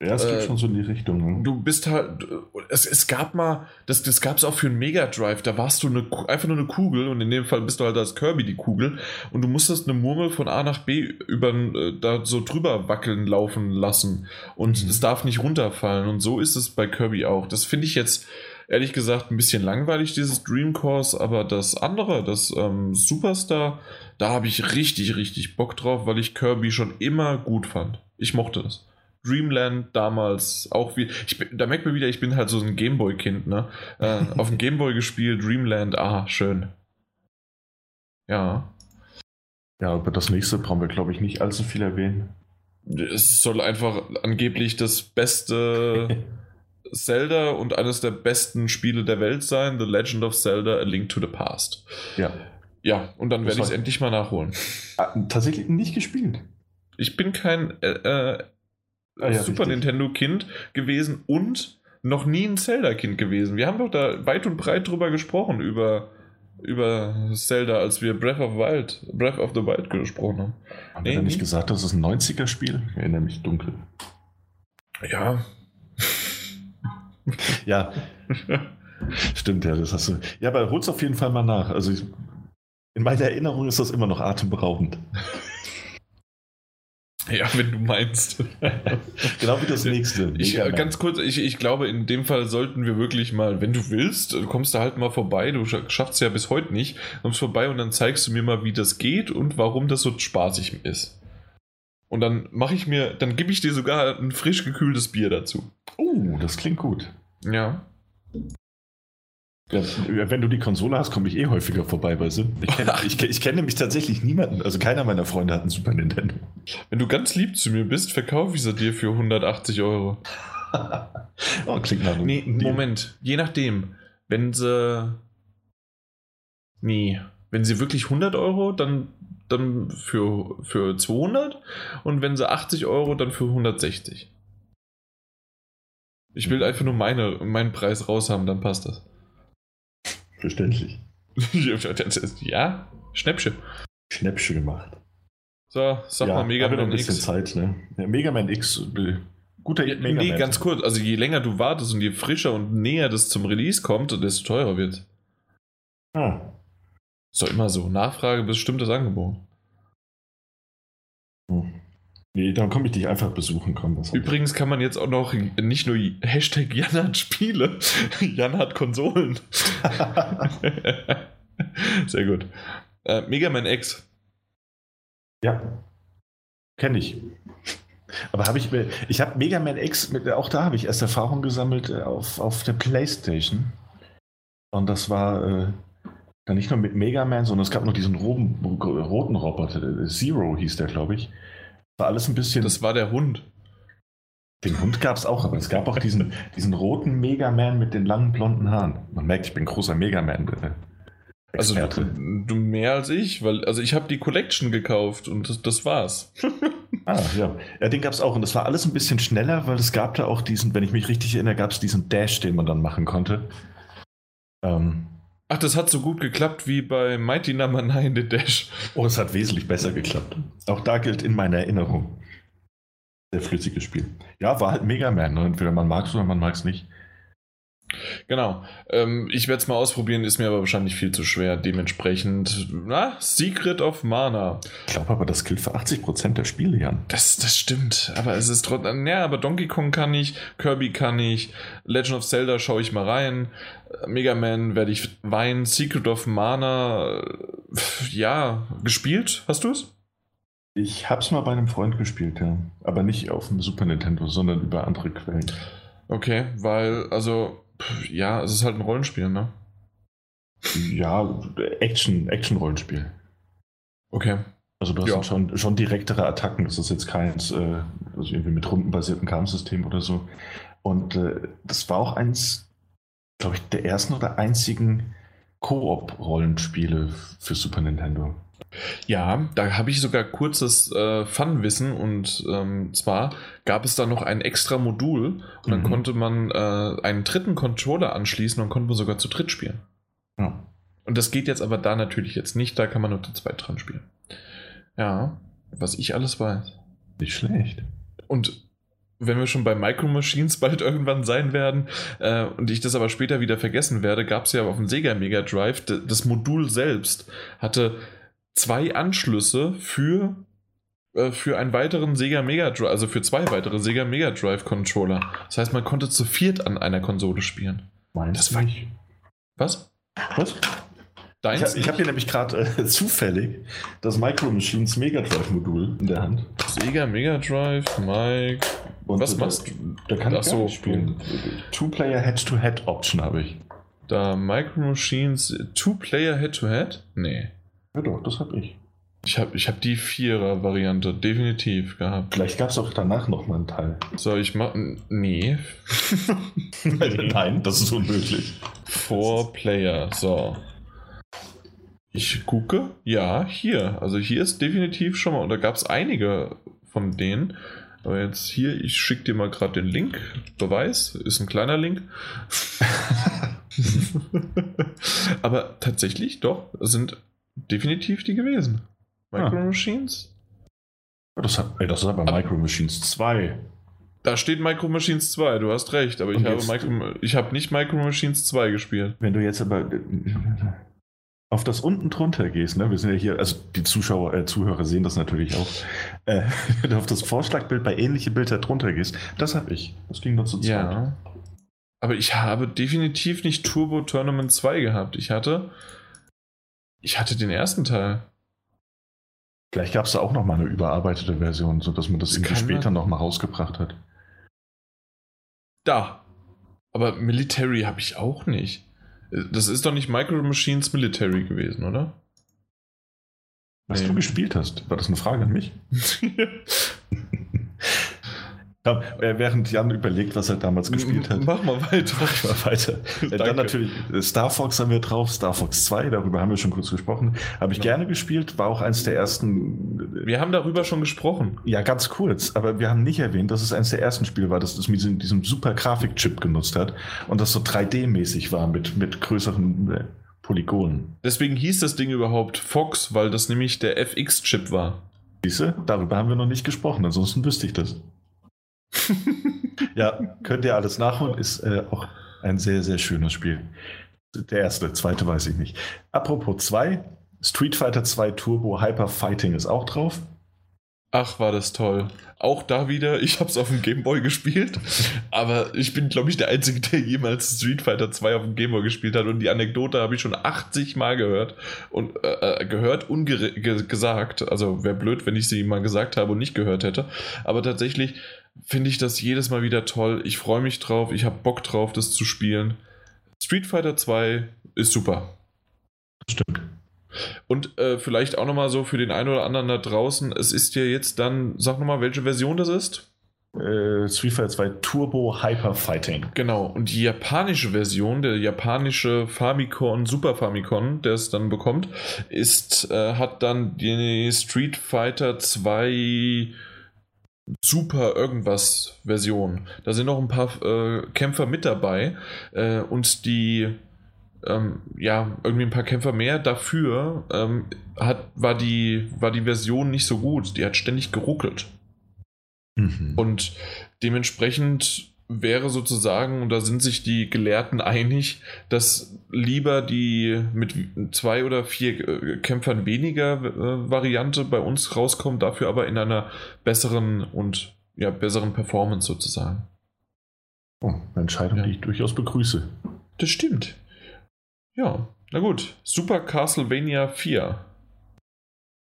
ja, es äh, geht schon so in die Richtung. Ne? du bist halt, es, es gab mal, das, das gab es auch für einen Mega Drive, da warst du eine, einfach nur eine Kugel und in dem Fall bist du halt als Kirby die Kugel und du musstest eine Murmel von A nach B über, äh, da so drüber wackeln laufen lassen und Mhm. es darf nicht runterfallen und so ist es bei Kirby auch. Das finde ich jetzt ehrlich gesagt ein bisschen langweilig, dieses Dream Course, aber das andere, das ähm, Superstar, da habe ich richtig, richtig Bock drauf, weil ich Kirby schon immer gut fand. Ich mochte das. Dreamland damals auch wie. Ich da merkt man wieder, ich bin halt so ein Gameboy-Kind, ne? Äh, auf dem Gameboy gespielt, Dreamland, ah, schön. Ja. Ja, aber das nächste brauchen wir, glaube ich, nicht allzu viel erwähnen. Es soll einfach angeblich das beste Zelda und eines der besten Spiele der Welt sein: The Legend of Zelda: A Link to the Past. ja. Ja, und dann werde ich es endlich mal nachholen. Ah, tatsächlich nicht gespielt. Ich bin kein äh, äh, Ah ja, Super. Nintendo-Kind gewesen und noch nie ein Zelda-Kind gewesen. Wir haben doch da weit und breit drüber gesprochen, über, über Zelda, als wir Breath of Wild, Breath of the Wild gesprochen haben. Haben Nee, wir nicht gesagt, das ist ein 90er-Spiel? Ich erinnere mich dunkel. Ja. Ja, stimmt, ja, das hast du. Ja, aber hol's auf jeden Fall mal nach. Also ich, in meiner Erinnerung ist das immer noch atemberaubend. Ja, wenn du meinst. genau wie das nächste. Ich, ganz kurz, ich, ich glaube, in dem Fall sollten wir wirklich mal, wenn du willst, kommst du halt mal vorbei. Du schaffst es ja bis heute nicht. Kommst vorbei und dann zeigst du mir mal, wie das geht und warum das so spaßig ist. Und dann mache ich mir, dann gebe ich dir sogar ein frisch gekühltes Bier dazu. Oh, das klingt gut. Ja. Ja, wenn du die Konsole hast, komme ich eh häufiger vorbei bei Sim. Ich kenne ich, ich kenn nämlich tatsächlich niemanden, also keiner meiner Freunde hat einen Super Nintendo. Wenn du ganz lieb zu mir bist, verkaufe ich sie dir für 180 Euro. oh, klingt nach Nee, Moment, je nachdem. Wenn sie. Nee, wenn sie wirklich 100 Euro, dann, dann für, für 200 und wenn sie 80 Euro, dann für 160. Ich will einfach nur meine, meinen Preis raus haben, dann passt das. Verständlich. ja, Schnäppchen. Schnäppchen gemacht. So, sag ja, mal Mega Man ein bisschen X. Zeit, ne? Ja, Mega Man X, äh, guter ja, Mega Nee, Man. ganz kurz. Also je länger du wartest und je frischer und näher das zum Release kommt, desto teurer wird. Ah. Ist doch immer so. Nachfrage, bestimmtes Angebot. Hm. Nee, dann komme ich dich einfach besuchen. Komm, Übrigens kann man jetzt auch noch nicht nur Hashtag Jan hat Spiele, Jan hat Konsolen. Sehr gut. Äh, Mega Man X. Ja. Kenne ich. Aber habe ich, ich habe Mega Man X, mit, auch da habe ich erst Erfahrung gesammelt äh, auf, auf der Playstation. Und das war äh, dann nicht nur mit Mega Man, sondern es gab noch diesen roten, roten Roboter, Zero hieß der, glaube ich. War alles ein bisschen. Das war der Hund. Den Hund gab es auch, aber es gab auch diesen, diesen roten Megaman mit den langen blonden Haaren. Man merkt, ich bin großer Megaman. Also du, du, mehr als ich, weil also ich habe die Collection gekauft und das, das war's. ah, ja. Ja, den gab es auch und das war alles ein bisschen schneller, weil es gab da auch diesen, wenn ich mich richtig erinnere, gab es diesen Dash, den man dann machen konnte. Ähm, Ach, das hat so gut geklappt wie bei Mighty Number no. 9, The Dash. Oh, es hat wesentlich besser geklappt. Auch da gilt in meiner Erinnerung. Sehr flüssiges Spiel. Ja, war halt Mega Man. Ne? Entweder man mag es oder man mag es nicht. Genau. Ähm, ich werde es mal ausprobieren, ist mir aber wahrscheinlich viel zu schwer. Dementsprechend, na, Secret of Mana. Ich glaube aber, das gilt für 80% der Spiele, Jan. Das, das stimmt. Aber es ist trotzdem. Ja, aber Donkey Kong kann ich, Kirby kann ich, Legend of Zelda schaue ich mal rein. Mega Man werde ich weinen. Secret of Mana, ja, gespielt. Hast du es? Ich habe es mal bei einem Freund gespielt, ja. Aber nicht auf dem Super Nintendo, sondern über andere Quellen. Okay, weil, also ja, es ist halt ein Rollenspiel, ne? Ja, Action, Action-Rollenspiel. Okay. Also du hast ja. schon, schon direktere Attacken. Das ist jetzt keins, äh, also irgendwie mit rundenbasierten Kampfsystem oder so. Und äh, das war auch eins, glaube ich, der ersten oder einzigen Koop-Rollenspiele für Super Nintendo. Ja, da habe ich sogar kurzes äh, Fun-Wissen und ähm, zwar gab es da noch ein extra Modul und dann mhm. konnte man äh, einen dritten Controller anschließen und konnte man sogar zu dritt spielen. Ja. Und das geht jetzt aber da natürlich jetzt nicht, da kann man nur zu zweit dran spielen. Ja, was ich alles weiß. Nicht schlecht. Und wenn wir schon bei Micro Machines bald irgendwann sein werden äh, und ich das aber später wieder vergessen werde, gab es ja auf dem Sega Mega Drive, das Modul selbst hatte zwei Anschlüsse für, äh, für einen weiteren Sega Mega Drive, also für zwei weitere Sega Mega Drive Controller. Das heißt, man konnte zu viert an einer Konsole spielen. Meinst das war ich. Was? Was? Deins? Ich, ich habe hier nämlich gerade äh, zufällig das Micro Machines Mega Drive Modul in der Hand. Sega Mega Drive, Mike. Und was machst du? Da kann ich so spielen. Two-Player Head-to-Head-Option habe ich. Da Micro Machines Two-Player Head-to-Head? Nee. Ja doch, das habe ich. Ich habe ich hab die Vierer-Variante definitiv gehabt. Vielleicht gab es auch danach noch mal einen Teil. Soll ich machen? Nee. Nein, das ist unmöglich. Four Player, so. Ich gucke, ja, hier. Also hier ist definitiv schon mal, und da gab es einige von denen. Aber jetzt hier, ich schicke dir mal gerade den Link. Beweis, ist ein kleiner Link. Aber tatsächlich, doch, sind definitiv die gewesen. Micro ah. Machines? Das, hat, ey, das ist aber Micro Machines 2. Da steht Micro Machines 2, du hast recht, aber ich habe, Micro, ich habe nicht Micro Machines 2 gespielt. Wenn du jetzt aber auf das unten drunter gehst, ne? Wir sind ja hier, also die Zuschauer, äh, Zuhörer sehen das natürlich auch. äh, wenn du auf das Vorschlagbild bei ähnliche Bilder drunter gehst, das habe ich. Das ging nur zu zweit. Ja. Aber ich habe definitiv nicht Turbo Tournament 2 gehabt. Ich hatte. Ich hatte den ersten Teil. Vielleicht gab es da auch noch mal eine überarbeitete Version, sodass man das, Das irgendwie später man- noch mal rausgebracht hat. Da. Aber Military habe ich auch nicht. Das ist doch nicht Micro Machines Military gewesen, oder? Was Nee. du gespielt hast, war das eine Frage an mich? Äh, während Jan überlegt, was er damals gespielt hat. Mach mal weiter. Mach mal weiter. Dann natürlich äh, Star Fox haben wir drauf, Star Fox 2, darüber haben wir schon kurz gesprochen. Habe ich Genau. gerne gespielt, war auch eins der ersten. äh, Wir haben darüber schon gesprochen. Ja, ganz kurz, aber wir haben nicht erwähnt, dass es eines der ersten Spiele war, das das mit diesem, diesem super Grafikchip genutzt hat und das so 3D-mäßig war mit, mit größeren Polygonen. Deswegen hieß das Ding überhaupt Fox, weil das nämlich der FX-Chip war. Siehste, darüber haben wir noch nicht gesprochen, ansonsten wüsste ich das. Ja, könnt ihr alles nachholen, ist äh, auch ein sehr, sehr schönes Spiel. Der erste, zweite weiß ich nicht. Apropos 2, Street Fighter 2 Turbo Hyper Fighting ist auch drauf. Ach, war das toll. Auch da wieder, ich habe es auf dem Gameboy gespielt, aber ich bin, glaube ich, der Einzige, der jemals Street Fighter 2 auf dem Gameboy gespielt hat und die Anekdote habe ich schon 80 Mal gehört und äh, äh, gehört und ge ge gesagt. Also wäre blöd, wenn ich sie mal gesagt habe und nicht gehört hätte. Aber tatsächlich finde ich das jedes Mal wieder toll. Ich freue mich drauf, ich habe Bock drauf, das zu spielen. Street Fighter 2 ist super. Stimmt. Und äh, vielleicht auch nochmal so für den einen oder anderen da draußen, es ist ja jetzt dann, sag nochmal, welche Version das ist? Äh, Street Fighter 2 Turbo Hyper Fighting. Genau, und die japanische Version, der japanische Famicom, Super Famicom, der es dann bekommt, ist, äh, hat dann die Street Fighter 2 Super irgendwas Version. Da sind noch ein paar äh, Kämpfer mit dabei äh, und die ähm, ja, irgendwie ein paar Kämpfer mehr. Dafür ähm, hat, war, die, war die Version nicht so gut. Die hat ständig geruckelt. Mhm. Und dementsprechend wäre sozusagen, und da sind sich die Gelehrten einig, dass lieber die mit zwei oder vier äh, Kämpfern weniger äh, Variante bei uns rauskommt, dafür aber in einer besseren und ja, besseren Performance sozusagen. oh, eine Entscheidung, Ja. die ich durchaus begrüße. Das stimmt. Ja, na gut. Super Castlevania 4.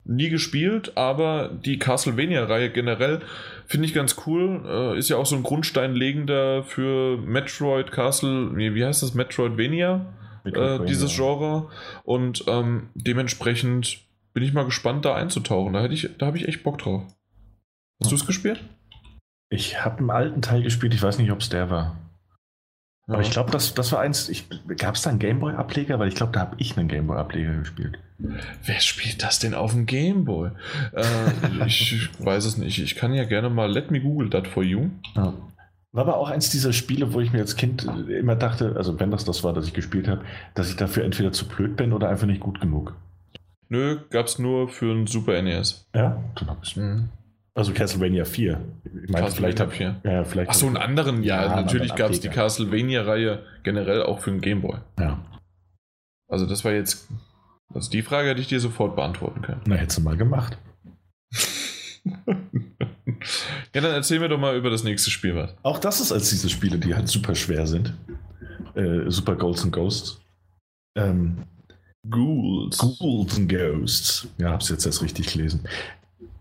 Nie gespielt, aber die Castlevania-Reihe generell finde ich ganz cool. Äh, ist ja auch so ein Grundsteinlegender für Metroid Castle, nee, wie heißt das? Metroidvania, äh, dieses Genre. Und ähm, dementsprechend bin ich mal gespannt, da einzutauchen. Da, hätte ich, da habe ich echt Bock drauf. Hast du es gespielt? Ich habe einen alten Teil gespielt, ich weiß nicht, ob es der war. Aber ich glaube, das, das war eins. Gab es da einen Gameboy-Ableger? Weil ich glaube, da habe ich einen Gameboy-Ableger gespielt. Wer spielt das denn auf dem Gameboy? Äh, ich, ich weiß es nicht. Ich kann ja gerne mal Let me Google that for you. Ja. War aber auch eins dieser Spiele, wo ich mir als Kind immer dachte, also wenn das das war, das ich gespielt habe, dass ich dafür entweder zu blöd bin oder einfach nicht gut genug. Nö, gab's nur für ein Super NES. Ja, dann hab ich's. Mhm. Also Castlevania 4. Ich meine, vielleicht hab, hier. ja, vielleicht Achso, einen anderen, ja, Ja, natürlich gab es die. Castlevania-Reihe generell auch für den Gameboy. Ja, Also das war jetzt, also die Frage hätte ich dir sofort beantworten können. na, hättest du mal gemacht. ja, dann erzähl mir doch mal über das nächste Spiel was. Auch das ist als diese Spiele, die halt super schwer sind. Äh, super Golds and Ghosts. Ähm, Ghouls. Ghouls and Ghosts. Ja, hab's jetzt erst richtig gelesen.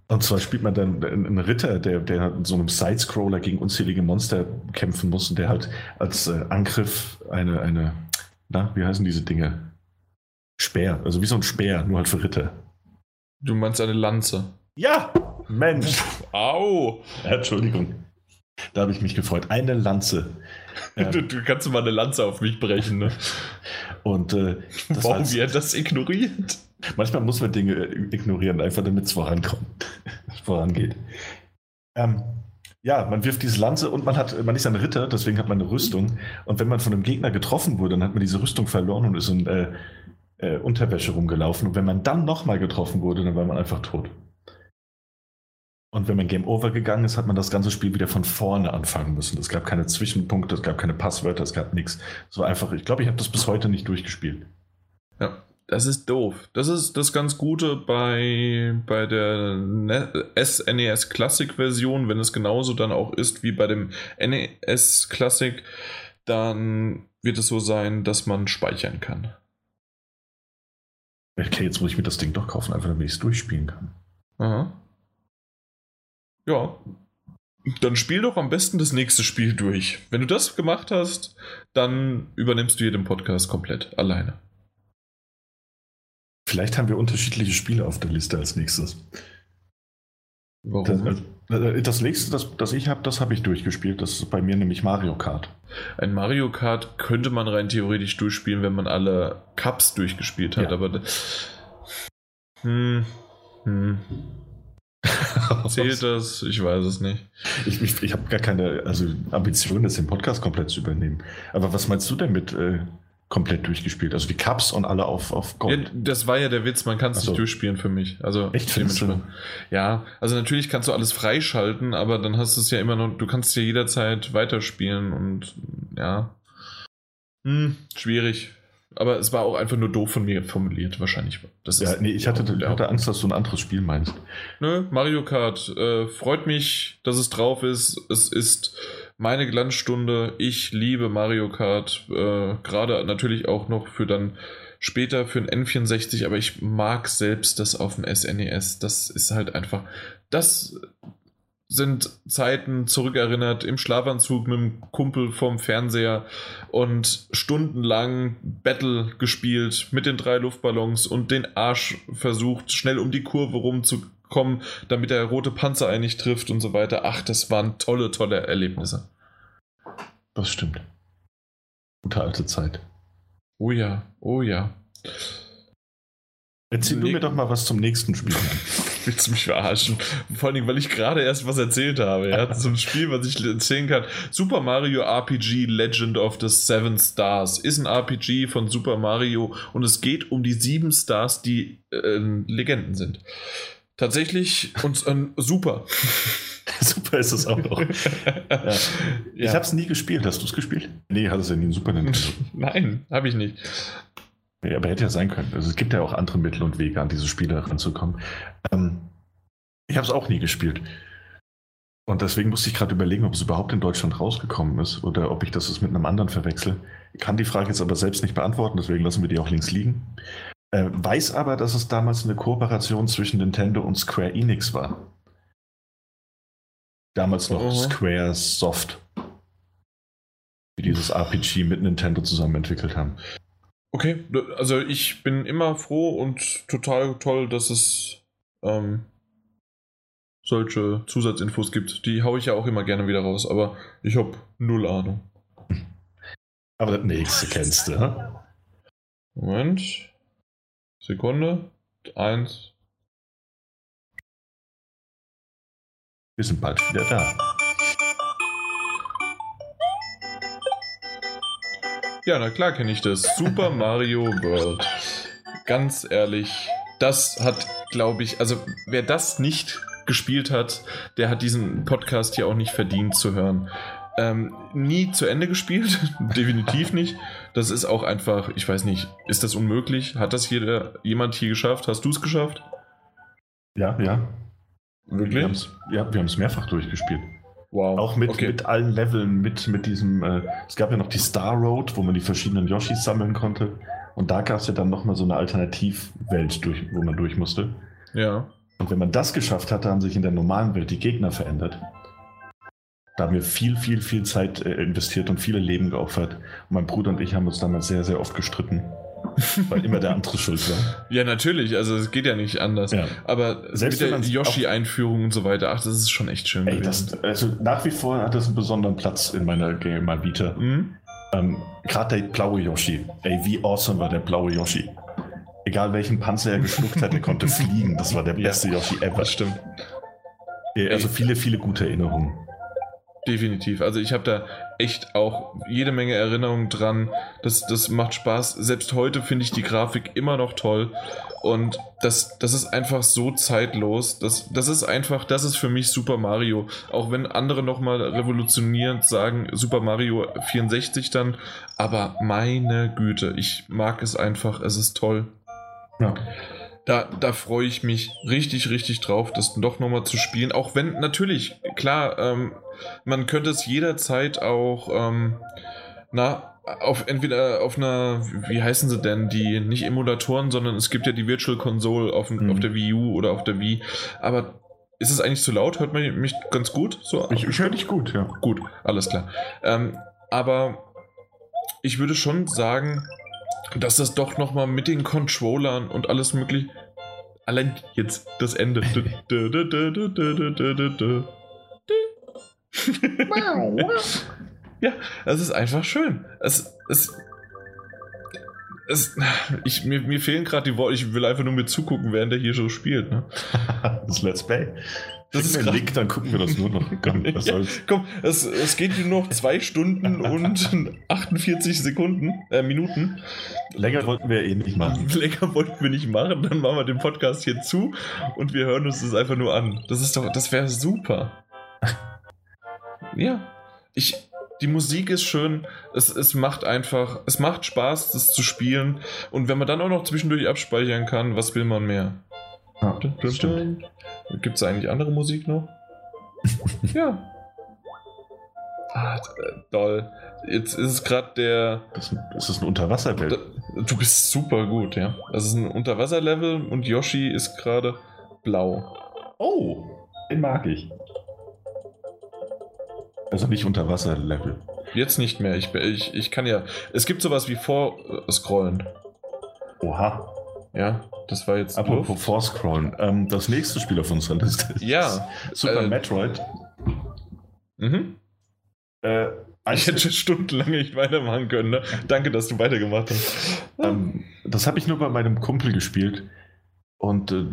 Und zwar spielt man dann einen Ritter, der, der in so einem Sidescroller gegen unzählige Monster kämpfen muss und der halt als äh, Angriff eine, eine, na, wie heißen diese Dinge? Speer, also wie so ein Speer, nur halt für Ritter. Du meinst eine Lanze. Ja! Mensch! Au! Entschuldigung. Da habe ich mich gefreut. Eine Lanze. Ähm, Du, du kannst mal eine Lanze auf mich brechen, ne? und äh, das war Warum wird das ignoriert? Manchmal muss man Dinge ignorieren, einfach damit es vorankommt, vorangeht. Ähm, ja, man wirft diese Lanze und man hat, man ist ein Ritter, deswegen hat man eine Rüstung. Und wenn man von einem Gegner getroffen wurde, dann hat man diese Rüstung verloren und ist in äh, äh, Unterwäsche rumgelaufen. Und wenn man dann nochmal getroffen wurde, dann war man einfach tot. Und wenn man Game Over gegangen ist, hat man das ganze Spiel wieder von vorne anfangen müssen. Es gab keine Zwischenpunkte, es gab keine Passwörter, es gab nichts. War einfach, ich glaube, ich habe das bis heute nicht durchgespielt. Ja. Das ist doof. Das ist das ganz Gute bei, bei der SNES e Classic Version, wenn es genauso dann auch ist wie bei dem NES Classic, dann wird es so sein, dass man speichern kann. Okay, jetzt muss ich mir das Ding doch kaufen, einfach damit ich es durchspielen kann. Aha. Ja. Dann spiel doch am besten das nächste Spiel durch. Wenn du das gemacht hast, dann übernimmst du jeden Podcast komplett alleine. Vielleicht haben wir unterschiedliche Spiele auf der Liste als nächstes. Warum? Das, äh, das nächste, das, das ich habe, das habe ich durchgespielt. Das ist bei mir nämlich Mario Kart. Ein Mario Kart könnte man rein theoretisch durchspielen, wenn man alle Cups durchgespielt hat, ja. aber. Hm, hm. Zählt das? Ich weiß es nicht. Ich, ich, ich habe gar keine also Ambition, das im Podcast komplett zu übernehmen. Aber was meinst du denn mit äh, komplett durchgespielt? Also die Cups und alle auf, auf Gold? Ja, das war ja der Witz, man kann es so. nicht durchspielen für mich. Also Echt Ja, also natürlich kannst du alles freischalten, aber dann hast du es ja immer noch, du kannst ja jederzeit weiterspielen und ja. Hm, schwierig. Aber es war auch einfach nur doof von mir formuliert, wahrscheinlich. Das ja, nee, ich hatte, ich hatte Angst, dass du ein anderes Spiel meinst. Nö, Mario Kart. Äh, freut mich, dass es drauf ist. Es ist meine Glanzstunde. Ich liebe Mario Kart. Äh, Gerade natürlich auch noch für dann später für ein N64, aber ich mag selbst das auf dem SNES. E das ist halt einfach. Das sind Zeiten zurückerinnert im Schlafanzug mit dem Kumpel vom Fernseher und stundenlang Battle gespielt mit den drei Luftballons und den Arsch versucht, schnell um die Kurve rumzukommen, damit der rote Panzer eigentlich trifft und so weiter. Ach, das waren tolle, tolle Erlebnisse. Das stimmt. Gute alte Zeit. Oh ja, oh ja. Erzähl du mir doch mal was zum nächsten Spiel. Willst du mich verarschen? Vor allem, weil ich gerade erst was erzählt habe. Ja? So ein Spiel, was ich erzählen kann. Super Mario RPG Legend of the Seven Stars ist ein RPG von Super Mario und es geht um die sieben Stars, die äh, Legenden sind. Tatsächlich und äh, super. super ist es auch noch. ja. Ich habe es nie gespielt. Hast du es gespielt? Nee, hat es ja nie einen Super Nintendo. Nein, habe ich nicht. Ja, aber hätte ja sein können. Also es gibt ja auch andere Mittel und Wege, an diese Spiele ranzukommen. Ähm, ich habe es auch nie gespielt. Und deswegen musste ich gerade überlegen, ob es überhaupt in Deutschland rausgekommen ist oder ob ich das mit einem anderen verwechsel. Ich kann die Frage jetzt aber selbst nicht beantworten, deswegen lassen wir die auch links liegen. Äh, weiß aber, dass es damals eine Kooperation zwischen Nintendo und Square Enix war. Damals noch oh. Square Soft. Die dieses RPG mit Nintendo zusammen entwickelt haben. Okay, also ich bin immer froh und total toll, dass es ähm, solche Zusatzinfos gibt. Die haue ich ja auch immer gerne wieder raus, aber ich habe null Ahnung. Aber das nächste kennst du, ne? Moment. Sekunde. Eins. Wir sind bald wieder da. Ja, na klar kenne ich das. Super Mario World. Ganz ehrlich, das hat, glaube ich, also wer das nicht gespielt hat, der hat diesen Podcast hier auch nicht verdient zu hören. Ähm, nie zu Ende gespielt, definitiv nicht. Das ist auch einfach, ich weiß nicht, ist das unmöglich? Hat das jeder, jemand hier geschafft? Hast du es geschafft? Ja, ja. Wirklich? Wir ja, wir haben es mehrfach durchgespielt. Wow. Auch mit, okay. mit allen Leveln, mit, mit diesem, äh, es gab ja noch die Star Road, wo man die verschiedenen Yoshis sammeln konnte. Und da gab es ja dann nochmal so eine Alternativwelt, durch, wo man durch musste. Ja. Und wenn man das geschafft hatte, haben sich in der normalen Welt die Gegner verändert. Da haben wir viel, viel, viel Zeit äh, investiert und viele Leben geopfert. Und mein Bruder und ich haben uns damals sehr, sehr oft gestritten. Weil immer der andere schuld war. Ja, natürlich. Also es geht ja nicht anders. Ja. Aber Selbst mit der Yoshi-Einführung und so weiter, ach, das ist schon echt schön. Ey, das, also nach wie vor hat das einen besonderen Platz in meiner Game Vita. Mhm. Ähm, Gerade der blaue Yoshi. Ey, wie awesome war der blaue Yoshi. Egal welchen Panzer er geschluckt hat, er konnte fliegen. Das war der beste ja, Yoshi ever. Stimmt. Also viele, viele gute Erinnerungen. Definitiv. Also ich habe da echt auch jede Menge Erinnerungen dran. Das, das macht Spaß. Selbst heute finde ich die Grafik immer noch toll. Und das, das ist einfach so zeitlos. Das, das ist einfach, das ist für mich Super Mario. Auch wenn andere nochmal revolutionierend sagen, Super Mario 64 dann. Aber meine Güte, ich mag es einfach. Es ist toll. Ja. Da, da freue ich mich richtig, richtig drauf, das doch nochmal zu spielen. Auch wenn, natürlich, klar, ähm, man könnte es jederzeit auch, ähm, na, auf entweder auf einer, wie heißen sie denn, die nicht Emulatoren, sondern es gibt ja die Virtual Console auf, mhm. auf der Wii U oder auf der Wii. Aber ist es eigentlich zu laut? Hört man mich ganz gut? So, ich, ich höre dich gut, ja. Gut, alles klar. Ähm, aber ich würde schon sagen, dass das doch nochmal mit den Controllern und alles möglich. Allein jetzt das Ende. ja, es ist einfach schön. Es, es, es, ich, mir, mir fehlen gerade die Worte. Ich will einfach nur mir zugucken, während der hier so spielt. Ne? das Let's Play. Das ist ein Link, dann gucken wir das nur noch. Komm, ja, komm es, es geht nur noch zwei Stunden und 48 Sekunden, äh, Minuten. Länger wollten wir eh nicht machen. Länger wollten wir nicht machen, dann machen wir den Podcast hier zu und wir hören uns das einfach nur an. Das ist doch, das wäre super. ja. Ich, die Musik ist schön, es, es macht einfach, es macht Spaß, das zu spielen. Und wenn man dann auch noch zwischendurch abspeichern kann, was will man mehr? Ja, Gibt es eigentlich andere Musik noch? ja. Ah, toll. Jetzt ist es gerade der. Das, das ist ein Unterwasserwelt. Du bist super gut, ja. Das ist ein Unterwasserlevel und Yoshi ist gerade blau. Oh, den mag ich. Also nicht Unterwasserlevel. Jetzt nicht mehr. Ich, ich, ich kann ja. Es gibt sowas wie Vorscrollen. Oha. Ja, das war jetzt. Apropos Vorscrollen. Ähm, das nächste Spiel auf unserer Liste ist ja, Super äh, Metroid. Mhm. Äh, ich hätte stundenlang nicht weitermachen können. Ne? Danke, dass du weitergemacht hast. Ähm, das habe ich nur bei meinem Kumpel gespielt. Und äh,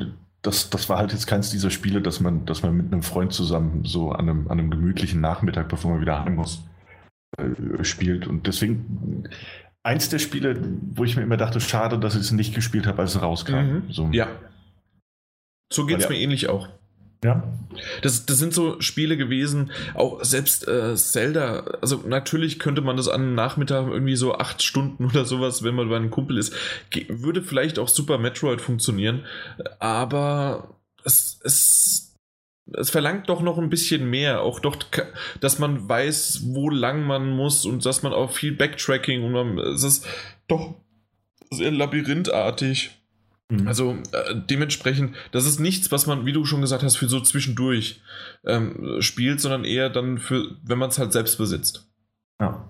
das, das war halt jetzt keins dieser Spiele, dass man, dass man mit einem Freund zusammen so an einem, an einem gemütlichen Nachmittag, bevor man wieder heim muss, äh, spielt. Und deswegen eins der Spiele, wo ich mir immer dachte, schade, dass ich es nicht gespielt habe, als es rauskam. Mhm. So. Ja. So geht es ja. mir ähnlich auch. Ja. Das, das sind so Spiele gewesen, auch selbst äh, Zelda, also natürlich könnte man das an einem Nachmittag irgendwie so acht Stunden oder sowas, wenn man bei einem Kumpel ist, würde vielleicht auch Super Metroid funktionieren, aber es, es, es verlangt doch noch ein bisschen mehr, auch doch, dass man weiß, wo lang man muss und dass man auch viel Backtracking und man, es ist doch sehr labyrinthartig. Mhm. Also äh, dementsprechend, das ist nichts, was man, wie du schon gesagt hast, für so zwischendurch ähm, spielt, sondern eher dann für, wenn man es halt selbst besitzt. Ja.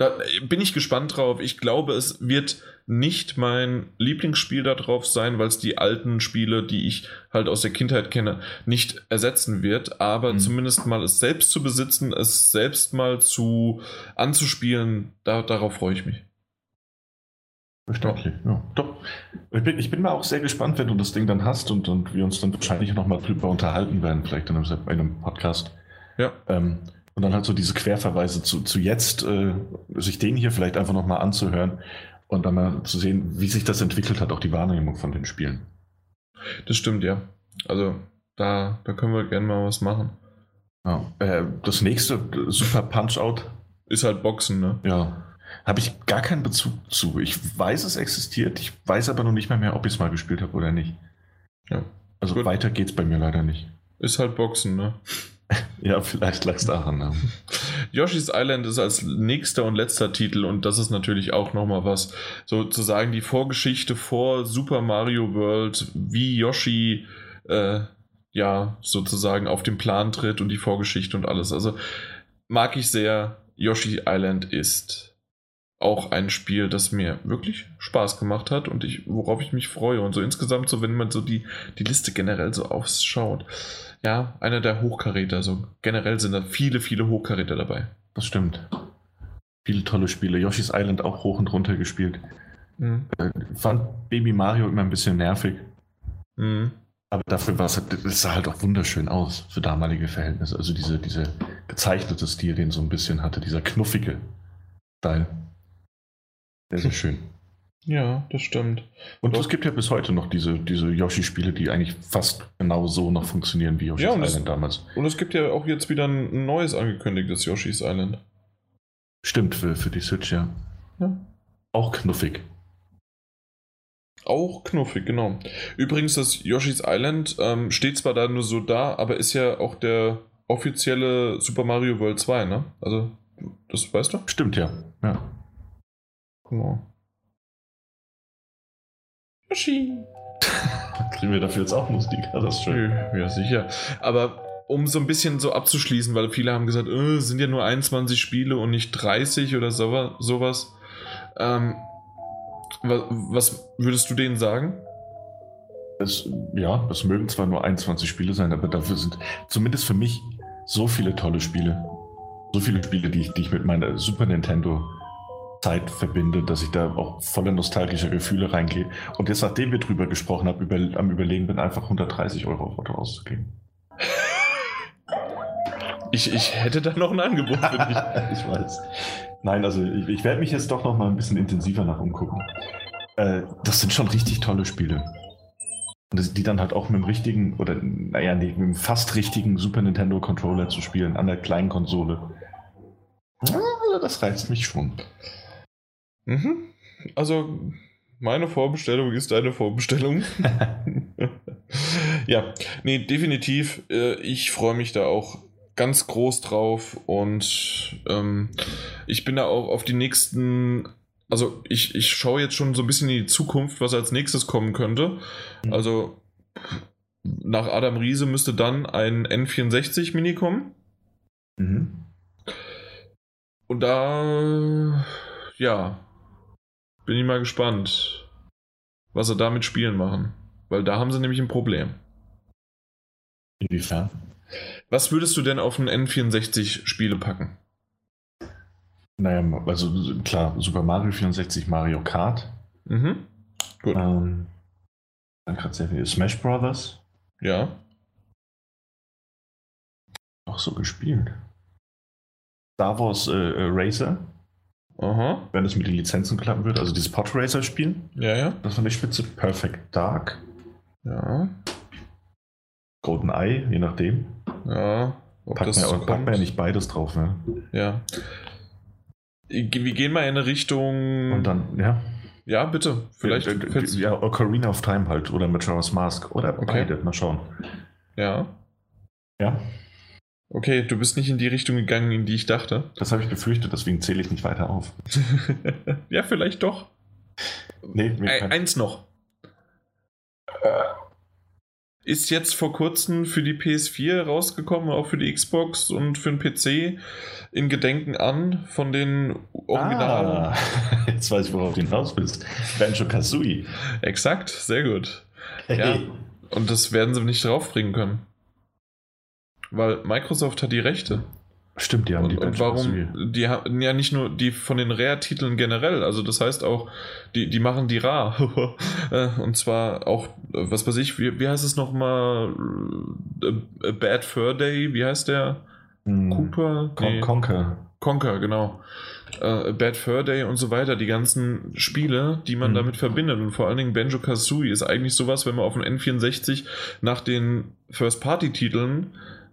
Da äh, bin ich gespannt drauf. Ich glaube, es wird nicht mein Lieblingsspiel darauf sein, weil es die alten Spiele, die ich halt aus der Kindheit kenne, nicht ersetzen wird. Aber mhm. zumindest mal es selbst zu besitzen, es selbst mal zu anzuspielen, da, darauf freue ich mich. Verständlich, ja. Doch. Ich bin, ich bin mal auch sehr gespannt, wenn du das Ding dann hast und, und wir uns dann wahrscheinlich nochmal drüber unterhalten werden, vielleicht in einem, in einem Podcast. Ja. Ähm, und dann halt so diese Querverweise zu, zu jetzt, äh, sich den hier vielleicht einfach nochmal anzuhören und dann mal zu sehen, wie sich das entwickelt hat, auch die Wahrnehmung von den Spielen. Das stimmt, ja. Also da, da können wir gerne mal was machen. Ja. Äh, das nächste, Super Punch-Out. Ist halt Boxen, ne? Ja. Habe ich gar keinen Bezug zu. Ich weiß, es existiert, ich weiß aber noch nicht mehr, mehr ob ich es mal gespielt habe oder nicht. Ja. Also Gut. weiter geht's bei mir leider nicht. Ist halt Boxen, ne? ja, vielleicht lag es daran. Ne? Yoshi's Island ist als nächster und letzter Titel und das ist natürlich auch nochmal was, sozusagen die Vorgeschichte vor Super Mario World, wie Yoshi äh, ja sozusagen auf den Plan tritt und die Vorgeschichte und alles. Also mag ich sehr. Yoshi Island ist auch ein Spiel, das mir wirklich Spaß gemacht hat und ich, worauf ich mich freue. Und so insgesamt, so wenn man so die, die Liste generell so aufschaut, ja, einer der Hochkaräter. So generell sind da viele, viele Hochkaräter dabei. Das stimmt. Viele tolle Spiele. Yoshi's Island auch hoch und runter gespielt. Mhm. Äh, fand Baby Mario immer ein bisschen nervig. Mhm. Aber dafür war es, es sah halt auch wunderschön aus für damalige Verhältnisse. Also diese, diese gezeichnete Stil, den so ein bisschen hatte, dieser knuffige Style. Sehr, sehr schön. Ja, das stimmt. Und es gibt ja bis heute noch diese, diese Yoshi-Spiele, die eigentlich fast genau so noch funktionieren wie Yoshi's ja, Island es, damals. Und es gibt ja auch jetzt wieder ein neues angekündigtes Yoshi's Island. Stimmt, für, für die Switch, ja. ja. Auch knuffig. Auch knuffig, genau. Übrigens, das Yoshi's Island ähm, steht zwar da nur so da, aber ist ja auch der offizielle Super Mario World 2, ne? Also, das weißt du? Stimmt, ja. Ja. Genau. Yoshi! Kriegen wir dafür jetzt auch Musik? Ja, das ist schön. Ja, sicher. Aber um so ein bisschen so abzuschließen, weil viele haben gesagt, äh, es sind ja nur 21 Spiele und nicht 30 oder so, sowas. Ähm, was, was würdest du denen sagen? Es, ja, es mögen zwar nur 21 Spiele sein, aber dafür sind zumindest für mich so viele tolle Spiele. So viele Spiele, die ich, die ich mit meiner Super Nintendo Zeit verbinde, dass ich da auch voller nostalgischer Gefühle reingehe. Und jetzt, nachdem wir drüber gesprochen haben, über, am Überlegen bin, einfach 130 Euro auf Auto auszugeben. Ich, ich hätte da noch ein Angebot für dich. ich weiß. Nein, also ich, ich werde mich jetzt doch noch mal ein bisschen intensiver nach umgucken. Äh, das sind schon richtig tolle Spiele. Und die dann halt auch mit dem richtigen, oder naja, nee, mit dem fast richtigen Super Nintendo Controller zu spielen, an der kleinen Konsole. Ja, das reizt mich schon. Mhm. Also, meine Vorbestellung ist deine Vorbestellung. ja, nee, definitiv. Äh, ich freue mich da auch ganz groß drauf und ähm, ich bin da auch auf die nächsten. Also, ich, ich schaue jetzt schon so ein bisschen in die Zukunft, was als nächstes kommen könnte. Mhm. Also, nach Adam Riese müsste dann ein N64 Mini kommen. Mhm. Und da, ja, bin ich mal gespannt, was sie da mit Spielen machen. Weil da haben sie nämlich ein Problem. Inwiefern? Was würdest du denn auf ein N64-Spiele packen? Naja, also klar, Super Mario 64, Mario Kart. Mhm. Gut. Ähm, dann gerade sehr viel Smash Brothers. Ja. Auch so gespielt. Star Wars äh, äh Racer. Aha. Wenn es mit den Lizenzen klappen wird. Also dieses Pod Racer Spiel. Ja, ja. Das fand ich spitze. Perfect Dark. Ja. Golden Eye, je nachdem. Ja. Ob packt, das man, packt man ja nicht beides drauf, ne? Ja. Wir gehen mal in eine Richtung. Und dann, ja. Ja, bitte. Vielleicht. Ja, ja Ocarina of Time halt. Oder Majora's Mask. Oder okay. beide. Mal schauen. Ja. Ja. Okay, du bist nicht in die Richtung gegangen, in die ich dachte. Das habe ich befürchtet, deswegen zähle ich nicht weiter auf. ja, vielleicht doch. Nee, mir Eins noch. Ist jetzt vor kurzem für die PS4 rausgekommen, auch für die Xbox und für den PC in Gedenken an von den Originalen. Ah, jetzt weiß ich, worauf du hinaus bist. Banjo Kazooie. Exakt, sehr gut. Hey. Ja, und das werden sie nicht draufbringen können. Weil Microsoft hat die Rechte. Stimmt, die haben und, die Und warum? Die haben ja nicht nur die von den Rare-Titeln generell, also das heißt auch, die, die machen die Rar. Äh, und zwar auch, was weiß ich, wie, wie heißt es nochmal? A Bad Fur Day, wie heißt der? Hm. Cooper? Con nee. Conker. Conker, genau. Uh, Bad Fur Day und so weiter, die ganzen Spiele, die man mhm. damit verbindet. Und vor allen Dingen Banjo Kazooie ist eigentlich sowas, wenn man auf dem N64 nach den First-Party-Titeln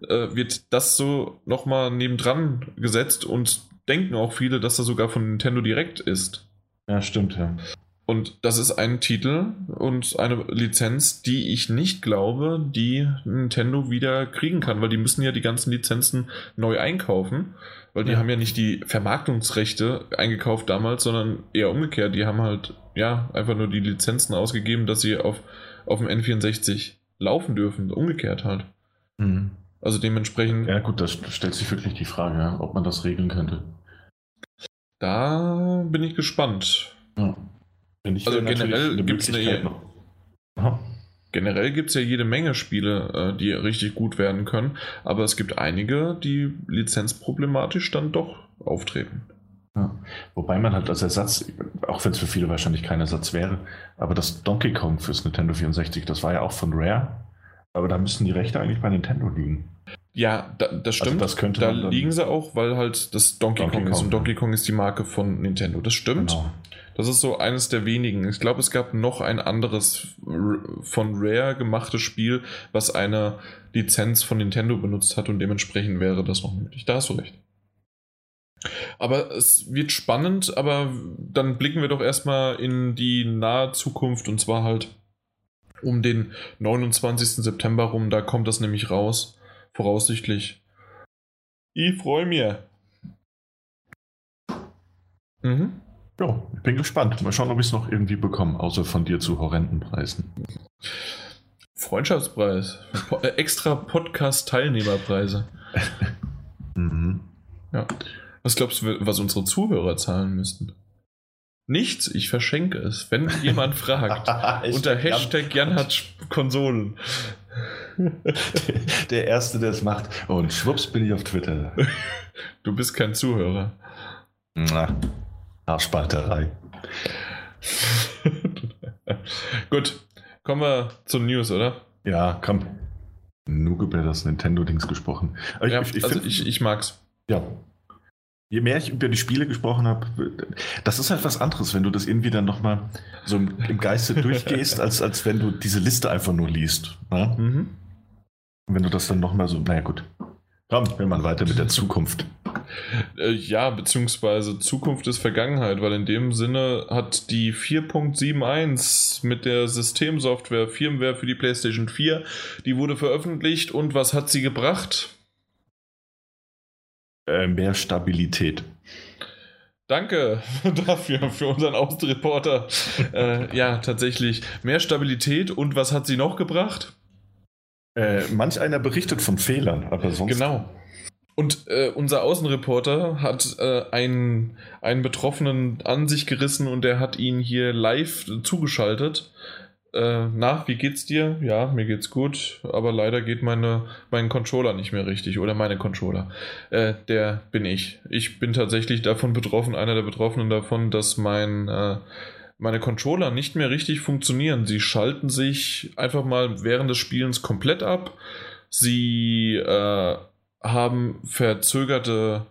äh, wird das so nochmal nebendran gesetzt und denken auch viele, dass das sogar von Nintendo direkt ist. Ja, stimmt, ja. Und das ist ein Titel und eine Lizenz, die ich nicht glaube, die Nintendo wieder kriegen kann, weil die müssen ja die ganzen Lizenzen neu einkaufen, weil die ja. haben ja nicht die Vermarktungsrechte eingekauft damals, sondern eher umgekehrt. Die haben halt, ja, einfach nur die Lizenzen ausgegeben, dass sie auf, auf dem N64 laufen dürfen. Umgekehrt halt. Mhm. Also dementsprechend. Ja, gut, das stellt sich wirklich die Frage, ob man das regeln könnte. Da bin ich gespannt. Ja. Ich also generell gibt es eine. Generell gibt es ja jede Menge Spiele, äh, die richtig gut werden können, aber es gibt einige, die lizenzproblematisch dann doch auftreten. Ja. Wobei man halt als Ersatz, auch wenn es für viele wahrscheinlich kein Ersatz wäre, aber das Donkey Kong fürs Nintendo 64, das war ja auch von Rare aber da müssen die Rechte eigentlich bei Nintendo liegen. Ja, da, das also stimmt. Also das könnte da liegen sie auch, weil halt das Donkey, Donkey Kong, Kong ist und Donkey Kong ist die Marke von Nintendo. Das stimmt. Genau. Das ist so eines der wenigen. Ich glaube, es gab noch ein anderes von Rare gemachtes Spiel, was eine Lizenz von Nintendo benutzt hat und dementsprechend wäre das noch möglich. Da hast du recht. Aber es wird spannend, aber dann blicken wir doch erstmal in die nahe Zukunft und zwar halt um den 29. September rum. Da kommt das nämlich raus, voraussichtlich. Ich freue mich. Mhm. Ja, ich bin gespannt. Mal schauen, ob ich es noch irgendwie bekomme, außer von dir zu horrenden Preisen. Freundschaftspreis. Äh, extra Podcast-Teilnehmerpreise. mhm. Ja. Was glaubst du, was unsere Zuhörer zahlen müssten? Nichts, ich verschenke es. Wenn jemand fragt, unter Hashtag Jan hat Konsolen. Der Erste, der es macht. Und schwupps bin ich auf Twitter. Du bist kein Zuhörer. Na, Arschspalterei. Gut, kommen wir zur News, oder? Ja, komm. Nur über das Nintendo-Dings gesprochen. Ich, ja, ich, also ich, ich mag's. Ja, Je mehr ich über die Spiele gesprochen habe, das ist halt was anderes, wenn du das irgendwie dann nochmal so im, Geiste durchgehst, als, als wenn du diese Liste einfach nur liest. Ne? Mhm. Wenn du das dann nochmal so, naja gut. Komm, wir machen weiter mit der Zukunft. Äh, ja, beziehungsweise Zukunft ist Vergangenheit, weil in dem Sinne hat die 4.71 mit der Systemsoftware Firmware für die PlayStation 4, die wurde veröffentlicht und was hat sie gebracht? Äh, mehr Stabilität. Danke dafür, für unseren Außenreporter. äh, ja, tatsächlich mehr Stabilität. Und was hat sie noch gebracht? Äh, manch einer berichtet von Fehlern, aber sonst. Genau. Und äh, unser Außenreporter hat äh, einen, einen Betroffenen an sich gerissen und der hat ihn hier live zugeschaltet äh, na, wie geht's dir? Ja, mir geht's gut, aber leider geht meine, mein Controller nicht mehr richtig oder meine Controller. Äh, der bin ich. Ich bin tatsächlich davon betroffen, einer der Betroffenen davon, dass mein, äh, meine Controller nicht mehr richtig funktionieren. Sie schalten sich einfach mal während des Spielens komplett ab. Sie äh, haben verzögerte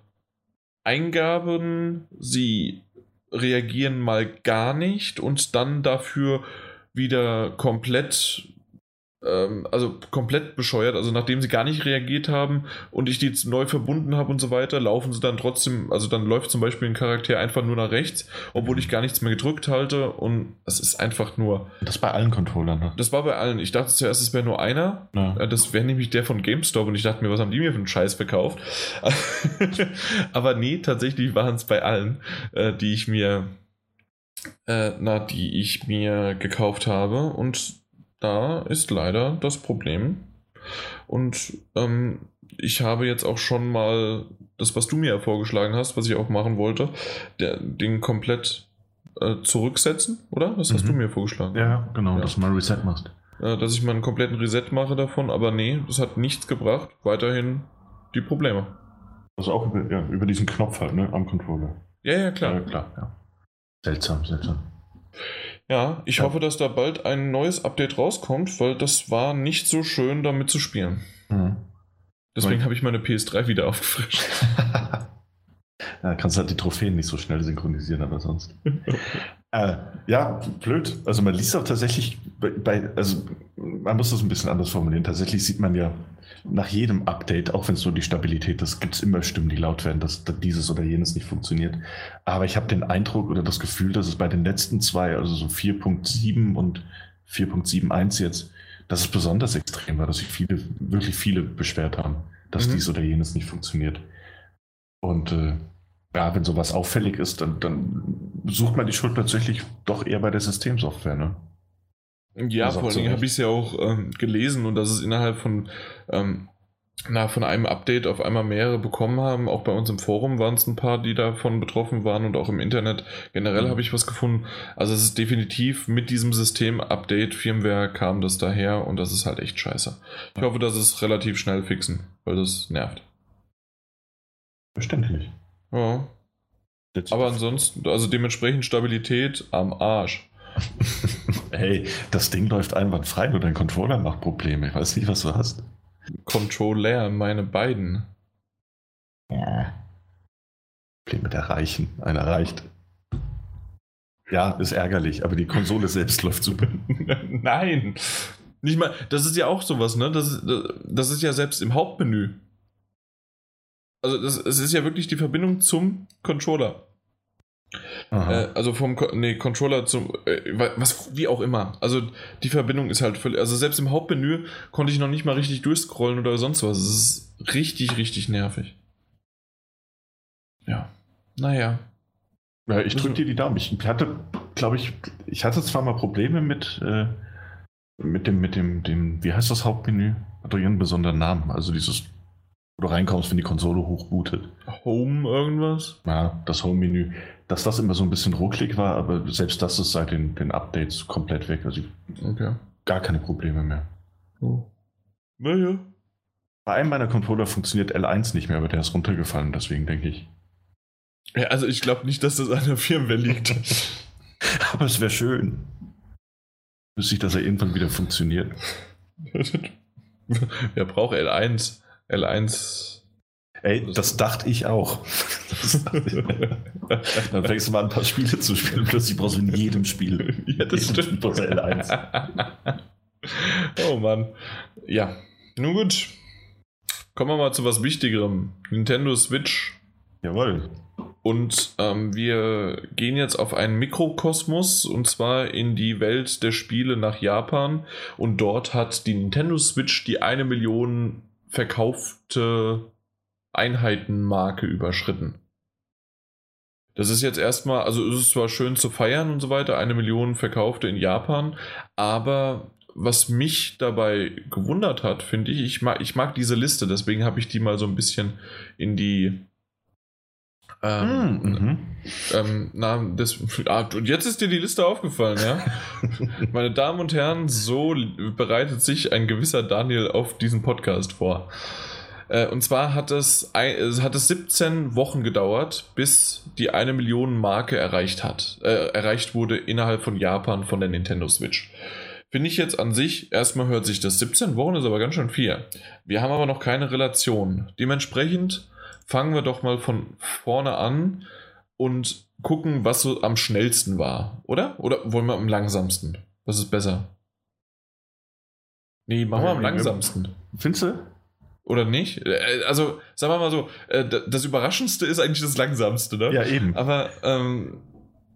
Eingaben. Sie reagieren mal gar nicht und dann dafür wieder komplett ähm, also komplett bescheuert. Also nachdem sie gar nicht reagiert haben und ich die jetzt neu verbunden habe und so weiter, laufen sie dann trotzdem, also dann läuft zum Beispiel ein Charakter einfach nur nach rechts, obwohl ich gar nichts mehr gedrückt halte und es ist einfach nur. Das bei allen Controllern, ne? Das war bei allen. Ich dachte zuerst, es wäre nur einer. Ja. Äh, das wäre nämlich der von GameStop und ich dachte mir, was haben die mir für einen Scheiß verkauft? Aber nee, tatsächlich waren es bei allen, äh, die ich mir äh, na, die ich mir gekauft habe. Und da ist leider das Problem. Und ähm, ich habe jetzt auch schon mal das, was du mir vorgeschlagen hast, was ich auch machen wollte, der, den komplett äh, zurücksetzen, oder? Das hast mhm. du mir vorgeschlagen. Ja, genau, ja. dass du mal Reset machst. Äh, dass ich mal einen kompletten Reset mache davon, aber nee, das hat nichts gebracht. Weiterhin die Probleme. Also auch über, ja, über diesen Knopf halt, ne, am Controller. Ja, ja, klar. Ja, klar, ja. Seltsam, seltsam. Ja, ich ja. hoffe, dass da bald ein neues Update rauskommt, weil das war nicht so schön, damit zu spielen. Mhm. Deswegen habe ich meine PS3 wieder aufgefrischt. ja, kannst halt die Trophäen nicht so schnell synchronisieren, aber sonst. äh, ja, blöd. Also man liest auch tatsächlich bei, bei, also man muss das ein bisschen anders formulieren. Tatsächlich sieht man ja nach jedem Update, auch wenn es nur die Stabilität ist, gibt es immer Stimmen, die laut werden, dass, dass dieses oder jenes nicht funktioniert. Aber ich habe den Eindruck oder das Gefühl, dass es bei den letzten zwei, also so 4.7 und 4.71 jetzt, dass es besonders extrem war, dass sich viele, wirklich viele beschwert haben, dass mhm. dies oder jenes nicht funktioniert. Und äh, ja, wenn sowas auffällig ist, dann, dann sucht man die Schuld tatsächlich doch eher bei der Systemsoftware, ne? Ja, vor allen Dingen habe ich es ja auch ähm, gelesen und dass es innerhalb von, ähm, na, von einem Update auf einmal mehrere bekommen haben. Auch bei uns im Forum waren es ein paar, die davon betroffen waren und auch im Internet. Generell mhm. habe ich was gefunden. Also es ist definitiv mit diesem System-Update, Firmware kam das daher und das ist halt echt scheiße. Ich hoffe, dass es relativ schnell fixen, weil das nervt. Verständlich. Ja. Aber ansonsten, also dementsprechend Stabilität am Arsch. Hey, das Ding läuft einwandfrei, nur dein Controller macht Probleme. Ich weiß nicht, was du hast. Controller, meine beiden. Ja. Problem mit erreichen. Einer reicht. Ja, ist ärgerlich, aber die Konsole selbst läuft super. Nein. Nicht mal, das ist ja auch sowas, ne? Das, das ist ja selbst im Hauptmenü also das, es ist ja wirklich die Verbindung zum Controller. Äh, also vom nee, Controller zum äh, was wie auch immer. Also die Verbindung ist halt völlig. Also selbst im Hauptmenü konnte ich noch nicht mal richtig durchscrollen oder sonst was. Es ist richtig, richtig nervig. Ja. Naja. Ja, ich drücke dir die Daumen. Ich hatte, glaube ich, ich hatte zwar mal Probleme mit, äh, mit dem, mit dem, dem, wie heißt das Hauptmenü? Hat doch ihren besonderen Namen. Also dieses, wo du reinkommst, wenn die Konsole hochbootet. Home irgendwas? Ja, das Home-Menü. Dass das immer so ein bisschen rucklig war, aber selbst das ist seit den, den Updates komplett weg. Also Okay. gar keine Probleme mehr. Oh. Naja. Bei einem meiner Controller funktioniert L1 nicht mehr, aber der ist runtergefallen, deswegen denke ich. Ja, also ich glaube nicht, dass das an der Firmware liegt. Aber es wäre schön. Wüsste ich, dass er irgendwann wieder funktioniert. Wer braucht L1? L1. Ey, das dachte ich auch. Dachte ich. Dann fängst du mal ein paar Spiele zu spielen. Plötzlich brauchst du in jedem Spiel. Ja, das jedem stimmt. Brauchst du L1. oh Mann. Ja. Nun gut. Kommen wir mal zu was Wichtigerem. Nintendo Switch. Jawohl. Und ähm, wir gehen jetzt auf einen Mikrokosmos und zwar in die Welt der Spiele nach Japan. Und dort hat die Nintendo Switch die eine Million verkaufte Einheitenmarke überschritten. Das ist jetzt erstmal, also es ist zwar schön zu feiern und so weiter, eine Million verkaufte in Japan, aber was mich dabei gewundert hat, finde ich, ich mag, ich mag diese Liste, deswegen habe ich die mal so ein bisschen in die ähm, Mhm. ähm, na, das, ah, und jetzt ist dir die Liste aufgefallen, ja? Meine Damen und Herren, so bereitet sich ein gewisser Daniel auf diesen Podcast vor. Äh, und zwar hat es hat es 17 Wochen gedauert, bis die eine Million Marke erreicht hat, äh, erreicht wurde innerhalb von Japan von der Nintendo Switch. Finde ich jetzt an sich, erstmal hört sich das 17 Wochen ist aber ganz schön viel. Wir haben aber noch keine Relation. Dementsprechend fangen wir doch mal von vorne an und gucken, was so am schnellsten war, oder? Oder wollen wir am langsamsten? Was ist besser? Nee, machen wir am Äh, langsamsten. Findest du? Oder nicht? Äh, Also, sagen wir mal so, äh, das Überraschendste ist eigentlich das Langsamste, ne? Ja, eben. Aber, ähm,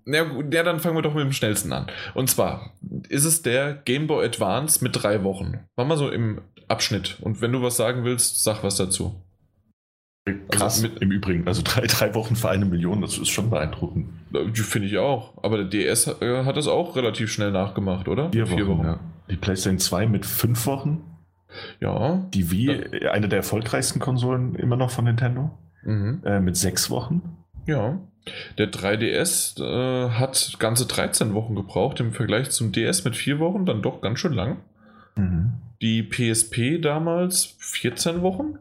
na gut, ja, dann fangen wir doch mit dem schnellsten an. Und zwar ist es der Game Boy Advance mit drei Wochen. Machen wir so im Abschnitt. Und wenn du was sagen willst, sag was dazu. Krass. also mit- Im Übrigen, also drei, drei Wochen für eine Million, das ist schon beeindruckend. Äh, Finde ich auch. Aber der DS äh, hat das auch relativ schnell nachgemacht, oder? Vier Wochen, Ja. Die PlayStation 2 mit fünf Wochen. Ja. Die Wii, eine der erfolgreichsten Konsolen immer noch von Nintendo, Mhm. äh, mit sechs Wochen. Ja. Der 3DS äh, hat ganze 13 Wochen gebraucht im Vergleich zum DS mit vier Wochen, dann doch ganz schön lang. Mhm. Die PSP damals 14 Wochen.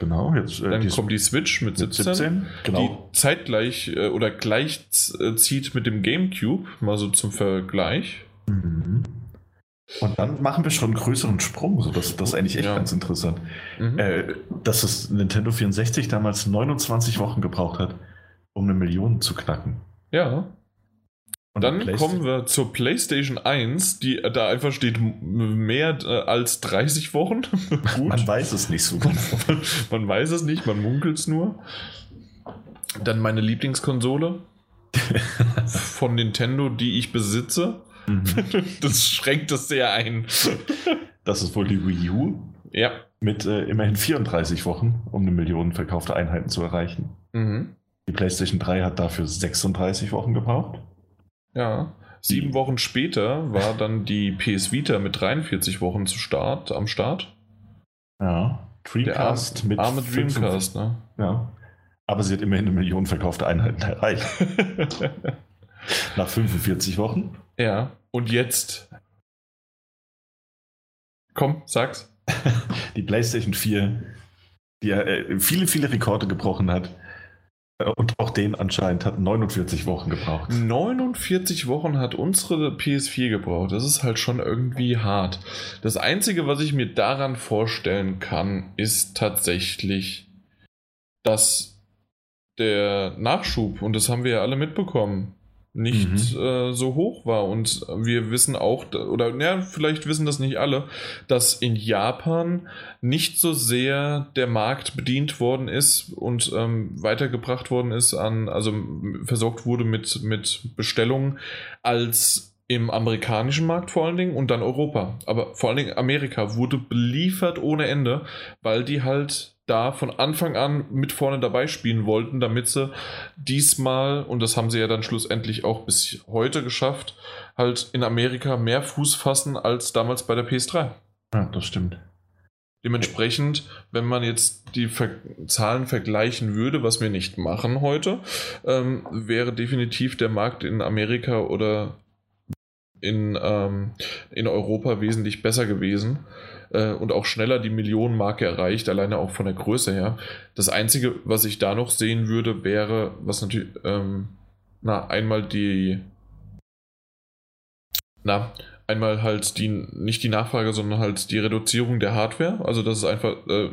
Genau, jetzt äh, Dann die kommt die Switch mit mit 17. 17. Genau. Die zeitgleich äh, oder gleich äh, zieht mit dem GameCube, mal so zum Vergleich. Mhm. Und dann machen wir schon einen größeren Sprung. So, das, das ist eigentlich echt Ja. ganz interessant. Mhm. Äh, dass das Nintendo 64 damals 29 Wochen gebraucht hat, um eine Million zu knacken. ja. Und Dann kommen wir zur PlayStation 1, die da einfach steht mehr äh, als 30 Wochen. Gut. Man weiß es nicht so genau. man weiß es nicht, man munkelt es nur. Dann meine Lieblingskonsole von Nintendo, die ich besitze. Mhm. Das schränkt das sehr ein. Das ist wohl die Wii U Ja. mit äh, immerhin 34 Wochen, um eine Million verkaufte Einheiten zu erreichen. Mhm. Die PlayStation 3 hat dafür 36 Wochen gebraucht. Ja. Sieben Wochen später war dann die PS Vita mit 43 Wochen zu Start, am Start. Ja. Dreamcast der mit arme Dreamcast, ne? Ja. Aber sie hat immerhin eine Million verkaufte Einheiten erreicht. Nach 45 Wochen. ja. Und jetzt. Komm, sag's. Die PlayStation 4, die ja, äh, viele, viele Rekorde gebrochen hat. Und auch den anscheinend hat 49 Wochen gebraucht. 49 Wochen hat unsere PS4 gebraucht. Das ist halt schon irgendwie hart. Das Einzige, was ich mir daran vorstellen kann, ist tatsächlich, dass der Nachschub, und das haben wir ja alle mitbekommen, nicht mhm. äh, so hoch war. Und wir wissen auch, oder ja, vielleicht wissen das nicht alle, dass in Japan nicht so sehr der Markt bedient worden ist und ähm, weitergebracht worden ist an, also versorgt wurde mit, mit Bestellungen als im amerikanischen Markt vor allen Dingen und dann Europa. Aber vor allen Dingen Amerika wurde beliefert ohne Ende, weil die halt da von Anfang an mit vorne dabei spielen wollten, damit sie diesmal, und das haben sie ja dann schlussendlich auch bis heute geschafft, halt in Amerika mehr Fuß fassen als damals bei der PS3. Ja, das stimmt. Dementsprechend, wenn man jetzt die Ver Zahlen vergleichen würde, was wir nicht machen heute, ähm, wäre definitiv der Markt in Amerika oder in, ähm, in Europa wesentlich besser gewesen äh, und auch schneller die Millionenmarke erreicht, alleine auch von der Größe her. Das Einzige, was ich da noch sehen würde, wäre, was natürlich, ähm, na, einmal die, na, einmal halt die, nicht die Nachfrage, sondern halt die Reduzierung der Hardware, also das ist einfach äh,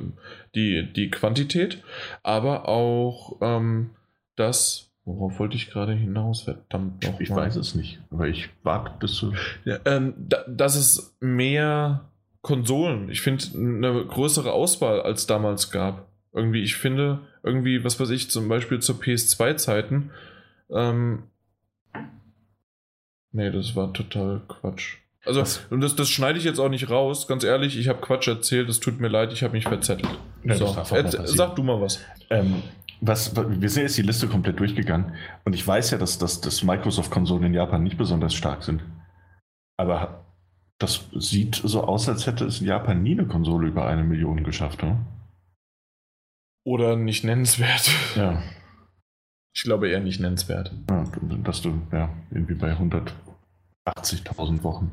die, die Quantität, aber auch ähm, das Worauf wollte ich gerade hinaus? Verdammt noch. Ich weiß es nicht, aber ich warte bis zu. Ja, ähm, da, das ist mehr Konsolen. Ich finde eine größere Auswahl als damals gab. Irgendwie, ich finde, irgendwie, was weiß ich, zum Beispiel zu PS2-Zeiten. Ähm, nee, das war total Quatsch. Also, und das, das schneide ich jetzt auch nicht raus, ganz ehrlich, ich habe Quatsch erzählt, es tut mir leid, ich habe mich verzettelt. Ja, so. Sag du mal was. Ähm, was, wir sind jetzt die Liste komplett durchgegangen und ich weiß ja, dass, dass, dass Microsoft-Konsolen in Japan nicht besonders stark sind. Aber das sieht so aus, als hätte es in Japan nie eine Konsole über eine Million geschafft, oder? Oder nicht nennenswert. Ja. Ich glaube eher nicht nennenswert. Ja, dass du ja irgendwie bei 180.000 Wochen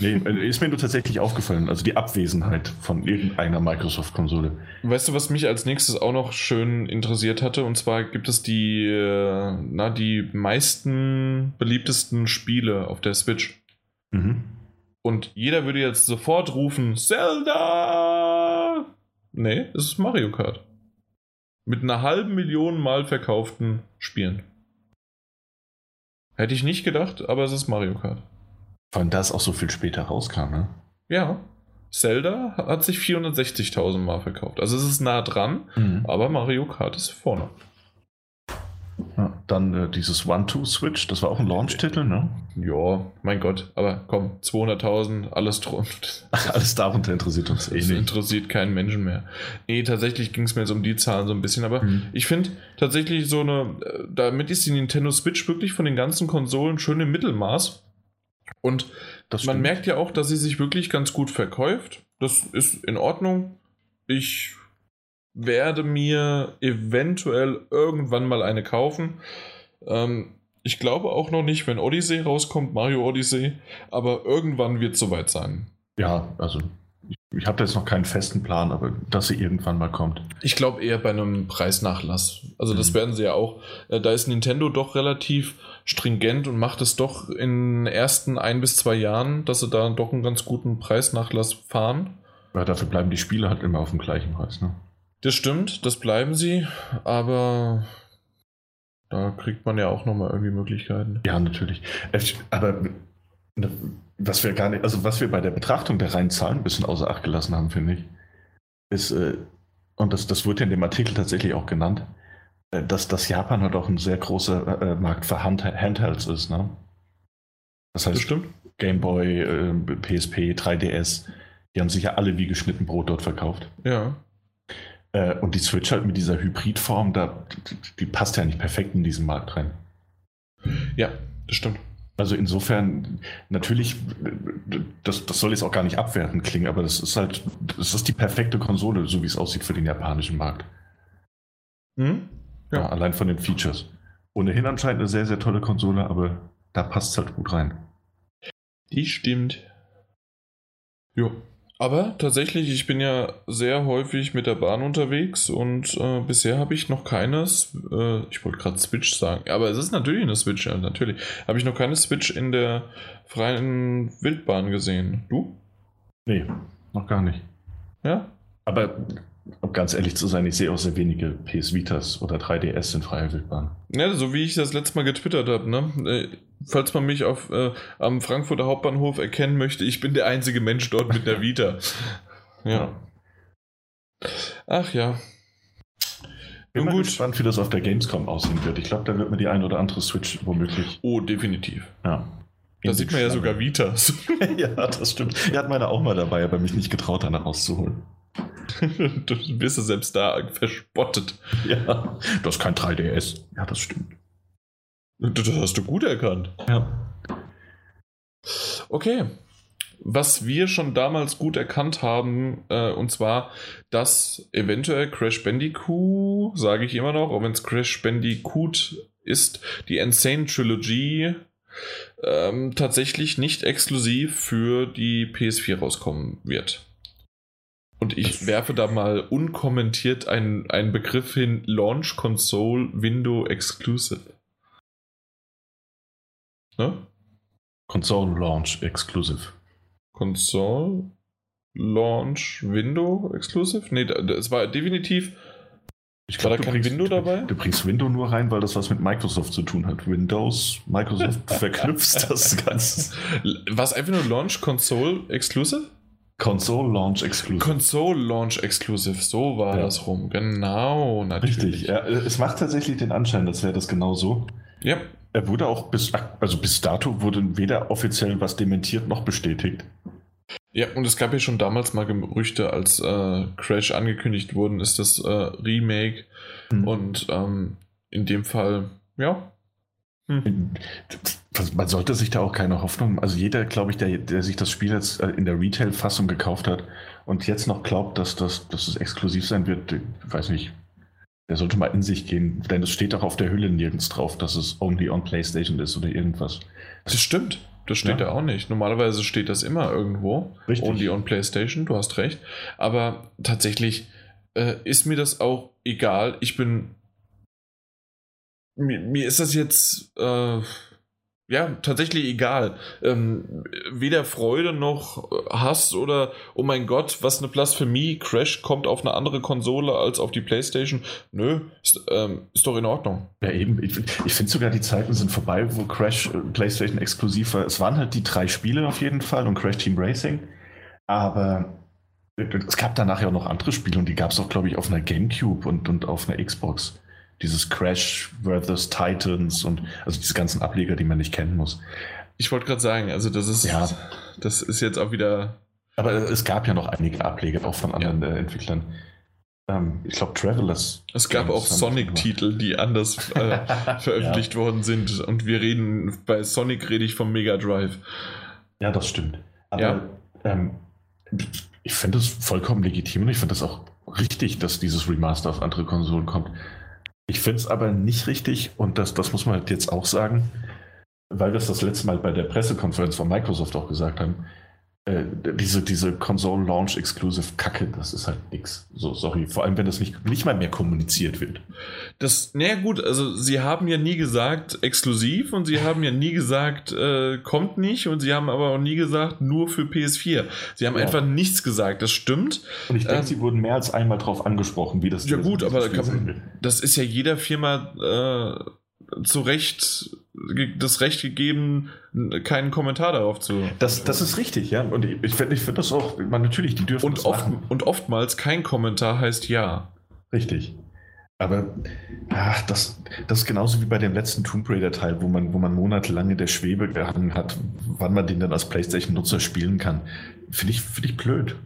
Nee, äh, ist mir nur tatsächlich aufgefallen, also die Abwesenheit von irgendeiner Microsoft-Konsole. Weißt du, was mich als nächstes auch noch schön interessiert hatte? Und zwar gibt es die, äh, na, die meisten beliebtesten Spiele auf der Switch. Mhm. Und jeder würde jetzt sofort rufen, Zelda! Nee, es ist Mario Kart. Mit einer halben Million mal verkauften Spielen. Hätte ich nicht gedacht, aber es ist Mario Kart. Von das auch so viel später rauskam, ne? Ja. Zelda hat sich 460.000 Mal verkauft. Also es ist nah dran, mhm. aber Mario Kart ist vorne. Ja, dann äh, dieses One-Two-Switch, das war auch ein Launch-Titel, ne? Ja, mein Gott, aber komm, 200.000, alles Alles darunter interessiert uns eh nicht. interessiert keinen Menschen mehr. Nee, tatsächlich ging es mir jetzt um die Zahlen so ein bisschen, aber mhm. ich finde tatsächlich so eine, äh, damit ist die Nintendo Switch wirklich von den ganzen Konsolen schön im Mittelmaß. Und man merkt ja auch, dass sie sich wirklich ganz gut verkauft. Das ist in Ordnung. Ich werde mir eventuell irgendwann mal eine kaufen. Ähm, ich glaube auch noch nicht, wenn Odyssey rauskommt, Mario Odyssey, aber irgendwann wird es soweit sein. Ja, also ich habe da jetzt noch keinen festen Plan, aber dass sie irgendwann mal kommt. Ich glaube eher bei einem Preisnachlass. Also das mhm. werden sie ja auch. Äh, da ist Nintendo doch relativ stringent und macht es doch in den ersten ein bis zwei Jahren, dass sie da doch einen ganz guten Preisnachlass fahren. Ja, dafür bleiben die Spiele halt immer auf dem gleichen Preis, ne? Das stimmt, das bleiben sie, aber da kriegt man ja auch nochmal irgendwie Möglichkeiten. Ja, natürlich. Äh, aber was wir gar nicht, also was wir bei der Betrachtung der reinen Zahlen ein bisschen außer Acht gelassen haben, finde ich, ist, äh, und das, das wird ja in dem Artikel tatsächlich auch genannt, äh, dass, dass Japan halt auch ein sehr großer Markt für Hand Handhelds ist, ne? Das heißt, das Game Boy, PSP, 3DS, die haben sich ja alle wie geschnitten Brot dort verkauft. Ja. Äh, und die Switch halt mit dieser Hybridform, da, die, die passt ja nicht perfekt in diesen Markt rein. Ja, das stimmt. Also insofern, natürlich, das, das soll jetzt auch gar nicht abwertend klingen, aber das ist halt, das ist die perfekte Konsole, so wie es aussieht für den japanischen Markt. Hm? Ja. ja. allein von den Features. Ohnehin anscheinend eine sehr, sehr tolle Konsole, aber da passt es halt gut rein. Die stimmt. Jo. Aber tatsächlich, ich bin ja sehr häufig mit der Bahn unterwegs und äh, bisher habe ich noch keines, äh, ich wollte gerade Switch sagen, aber es ist natürlich eine Switch, ja, natürlich. Habe ich noch keine Switch in der freien Wildbahn gesehen. Du? Nee, noch gar nicht. Ja? Aber um ganz ehrlich zu sein, ich sehe auch sehr wenige PS Vitas oder 3DS in freier Wildbahn. Ja, so wie ich das letzte Mal getwittert habe, ne? Äh, falls man mich auf, äh, am Frankfurter Hauptbahnhof erkennen möchte, ich bin der einzige Mensch dort mit der Vita. ja. Ach ja. Bin mal gespannt, wie das auf der Gamescom aussehen wird. Ich glaube, da wird mir die ein oder andere Switch womöglich. Oh, definitiv. Ja. Da sieht man ja sogar Vitas. ja, das stimmt. Er hat meine auch mal dabei, aber mich nicht getraut, danach rauszuholen. du wirst ja selbst da verspottet. Ja, das ist kein 3DS. Ja, das stimmt. Das hast du gut erkannt. Ja. Okay. Was wir schon damals gut erkannt haben, äh, und zwar, dass eventuell Crash Bandicoot, sage ich immer noch, auch wenn es Crash Bandicoot ist, die Insane Trilogy ähm, tatsächlich nicht exklusiv für die PS4 rauskommen wird. Und ich werfe da mal unkommentiert einen, einen Begriff hin: Launch Console Window Exclusive. Ne? Console Launch Exclusive. Console Launch Window Exclusive? Nee, es war definitiv. Ich glaube, da kein bringst, Window dabei? Du, du bringst Window nur rein, weil das was mit Microsoft zu tun hat. Windows, Microsoft verknüpft das Ganze. Was einfach nur Launch Console Exclusive? Console Launch Exclusive. Console Launch Exclusive, so war ja. das rum. Genau, natürlich. Richtig, ja, es macht tatsächlich den Anschein, als wäre das genau so. Ja. Er wurde auch bis, also bis dato wurde weder offiziell was dementiert noch bestätigt. Ja, und es gab ja schon damals mal Gerüchte, als äh, Crash angekündigt wurden, ist das äh, Remake. Mhm. Und ähm, in dem Fall, ja. Hm. Man sollte sich da auch keine Hoffnung, also jeder, glaube ich, der, der sich das Spiel jetzt äh, in der Retail-Fassung gekauft hat und jetzt noch glaubt, dass das, dass es exklusiv sein wird, ich weiß nicht, der sollte mal in sich gehen, denn es steht auch auf der Hülle nirgends drauf, dass es only on PlayStation ist oder irgendwas. Das stimmt. Das steht ja. ja auch nicht. Normalerweise steht das immer irgendwo. Richtig. Only on PlayStation, du hast recht. Aber tatsächlich äh, ist mir das auch egal. Ich bin. Mir, mir ist das jetzt. Äh, ja, tatsächlich egal. Ähm, weder Freude noch Hass oder, oh mein Gott, was eine Blasphemie, Crash kommt auf eine andere Konsole als auf die Playstation. Nö, ist, ähm, ist doch in Ordnung. Ja, eben. Ich, ich finde sogar, die Zeiten sind vorbei, wo Crash äh, Playstation exklusiv war. Es waren halt die drei Spiele auf jeden Fall und Crash Team Racing. Aber es gab danach ja auch noch andere Spiele und die gab es auch, glaube ich, auf einer Gamecube und, und auf einer Xbox dieses Crash vs. Titans und also diese ganzen Ableger, die man nicht kennen muss. Ich wollte gerade sagen, also das ist, ja. das ist jetzt auch wieder. Aber es gab ja noch einige Ableger auch von anderen ja. Äh, Entwicklern. Ähm, ich glaube, Travelers. Es gab auch Sonic-Titel, die anders äh, veröffentlicht ja. worden sind. Und wir reden, bei Sonic rede ich vom Mega Drive. Ja, das stimmt. Aber ja. ähm, ich finde es vollkommen legitim und ich finde es auch richtig, dass dieses Remaster auf andere Konsolen kommt. Ich finde es aber nicht richtig, und das, das muss man halt jetzt auch sagen, weil wir es das letzte Mal bei der Pressekonferenz von Microsoft auch gesagt haben, äh, diese, diese Console Launch Exclusive Kacke, das ist halt nix. So, sorry. Vor allem, wenn das nicht, nicht mal mehr kommuniziert wird. Das, naja, gut, also sie haben ja nie gesagt exklusiv und sie haben ja nie gesagt, äh, kommt nicht und sie haben aber auch nie gesagt, nur für PS4. Sie haben ja. einfach nichts gesagt, das stimmt. Und ich denke, ähm, sie wurden mehr als einmal drauf angesprochen, wie das Ja, gut, aber da kann, das ist ja jeder Firma äh, zu Recht das Recht gegeben, keinen Kommentar darauf zu. Das, das ist richtig, ja. Und ich, ich finde ich find das auch, man, natürlich, die dürfen und das oft, machen. Und oftmals kein Kommentar heißt ja. Richtig. Aber ach, das, das ist genauso wie bei dem letzten Tomb Raider-Teil, wo man, wo man monatelang in der Schwebe gehangen hat, wann man den dann als PlayStation-Nutzer spielen kann. Finde ich, find ich blöd.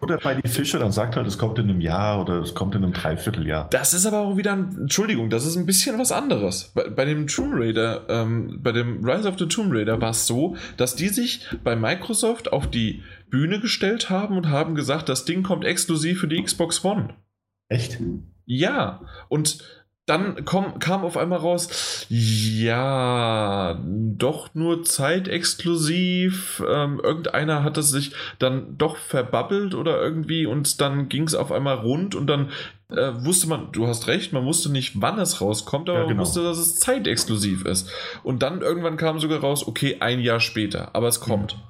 Oder bei die Fische, dann sagt halt, es kommt in einem Jahr oder es kommt in einem Dreivierteljahr. Das ist aber auch wieder, ein, Entschuldigung, das ist ein bisschen was anderes. Bei, bei dem Tomb Raider, ähm, bei dem Rise of the Tomb Raider war es so, dass die sich bei Microsoft auf die Bühne gestellt haben und haben gesagt, das Ding kommt exklusiv für die Xbox One. Echt? Ja, und dann komm, kam auf einmal raus, ja, doch nur zeitexklusiv. Ähm, irgendeiner hat es sich dann doch verbabbelt oder irgendwie und dann ging es auf einmal rund und dann äh, wusste man, du hast recht, man wusste nicht, wann es rauskommt, aber ja, genau. man wusste, dass es zeitexklusiv ist. Und dann irgendwann kam sogar raus, okay, ein Jahr später, aber es kommt. Mhm.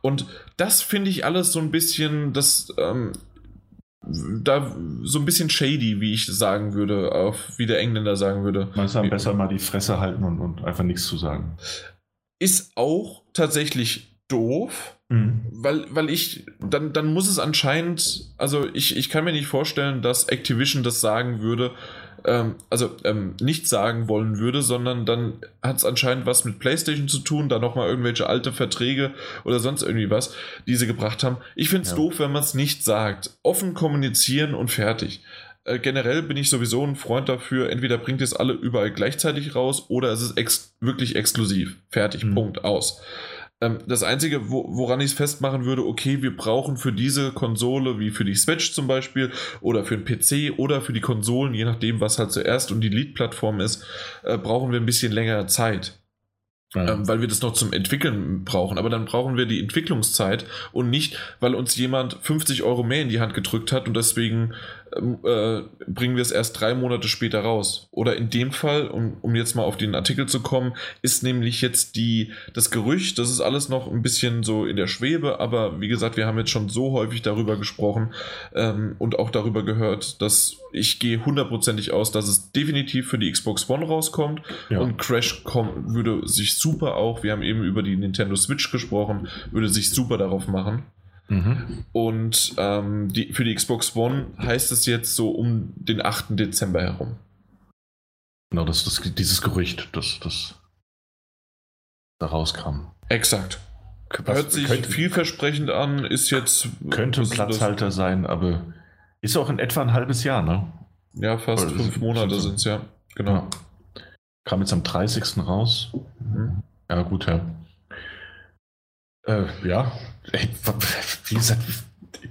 Und das finde ich alles so ein bisschen, das ähm, da so ein bisschen shady, wie ich sagen würde, auf, wie der Engländer sagen würde. Man soll besser mal die Fresse halten und, und einfach nichts zu sagen. Ist auch tatsächlich doof, mhm. weil, weil ich, dann, dann muss es anscheinend, also ich, ich kann mir nicht vorstellen, dass Activision das sagen würde, ähm, also ähm, nicht sagen wollen würde, sondern dann hat es anscheinend was mit PlayStation zu tun, da nochmal irgendwelche alte Verträge oder sonst irgendwie was, die sie gebracht haben. Ich finde es ja. doof, wenn man es nicht sagt. Offen kommunizieren und fertig äh, generell bin ich sowieso ein Freund dafür, entweder bringt es alle überall gleichzeitig raus oder es ist ex wirklich exklusiv. Fertig, mhm. Punkt, aus. Ähm, das Einzige, wo, woran ich es festmachen würde, okay, wir brauchen für diese Konsole, wie für die Switch zum Beispiel, oder für den PC oder für die Konsolen, je nachdem, was halt zuerst und die Lead-Plattform ist, äh, brauchen wir ein bisschen längere Zeit. Ja. Ähm, weil wir das noch zum Entwickeln brauchen. Aber dann brauchen wir die Entwicklungszeit und nicht, weil uns jemand 50 Euro mehr in die Hand gedrückt hat und deswegen äh, bringen wir es erst drei Monate später raus. Oder in dem Fall, um, um jetzt mal auf den Artikel zu kommen, ist nämlich jetzt die, das Gerücht, das ist alles noch ein bisschen so in der Schwebe, aber wie gesagt, wir haben jetzt schon so häufig darüber gesprochen ähm, und auch darüber gehört, dass ich gehe hundertprozentig aus, dass es definitiv für die Xbox One rauskommt ja. und Crash würde sich super auch, wir haben eben über die Nintendo Switch gesprochen, würde sich super darauf machen. Mhm. Und ähm, die, für die Xbox One heißt es jetzt so um den 8. Dezember herum. Genau, das ist dieses Gerücht, das, das da rauskam. Exakt. Was, Hört sich könnte, vielversprechend an, ist jetzt. Könnte ein Platzhalter sein, aber ist auch in etwa ein halbes Jahr, ne? Ja, fast Oder fünf Monate sind es, ja. Genau. Ja. Kam jetzt am 30. raus. Mhm. Ja, gut, ja. Äh, ja, wie gesagt,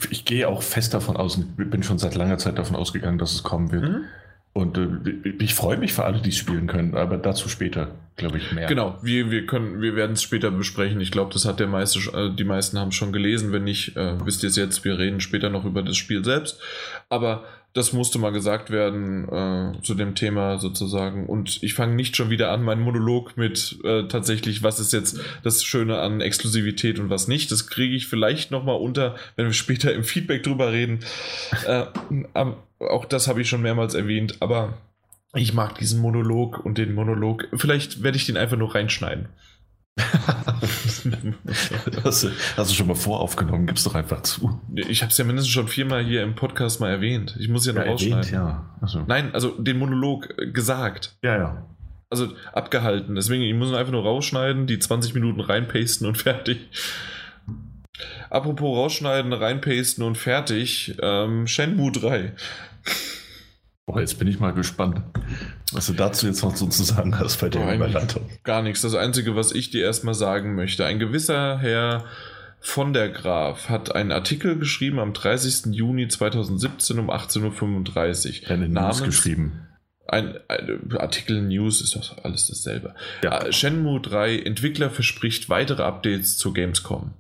ich gehe auch fest davon aus, bin schon seit langer Zeit davon ausgegangen, dass es kommen wird. Mhm. Und äh, ich freue mich für alle, die es spielen können, aber dazu später, glaube ich, mehr. Genau, wir, wir, können, wir werden es später besprechen. Ich glaube, das hat der meiste, äh, die meisten haben es schon gelesen. Wenn nicht, äh, wisst ihr es jetzt, wir reden später noch über das Spiel selbst. Aber das musste mal gesagt werden äh, zu dem Thema sozusagen. Und ich fange nicht schon wieder an, meinen Monolog mit äh, tatsächlich, was ist jetzt das Schöne an Exklusivität und was nicht. Das kriege ich vielleicht nochmal unter, wenn wir später im Feedback drüber reden. Äh, auch das habe ich schon mehrmals erwähnt, aber ich mag diesen Monolog und den Monolog. Vielleicht werde ich den einfach nur reinschneiden. hast, du, hast, du, schon mal voraufgenommen? Gib's doch einfach zu. Ich habe es ja mindestens schon viermal hier im Podcast mal erwähnt. Ich muss ja noch ja, rausschneiden. Erwähnt, ja. Also. Nein, also den Monolog äh, gesagt. Ja, ja. Also abgehalten. Deswegen, ich muss einfach nur rausschneiden, die 20 Minuten reinpasten und fertig. Apropos rausschneiden, reinpasten und fertig. Ähm, Shenmue 3. Boah, jetzt bin ich mal gespannt, was du dazu jetzt noch so zu sagen hast bei der Boah, Überleitung. Gar nichts. Das Einzige, was ich dir erstmal sagen möchte, ein gewisser Herr von der Graf hat einen Artikel geschrieben am 30. Juni 2017 um 18.35 Uhr. Eine News geschrieben. Ein, ein, Artikel News ist doch alles dasselbe. Ja. Uh, Shenmue 3 Entwickler verspricht weitere Updates zur Gamescom.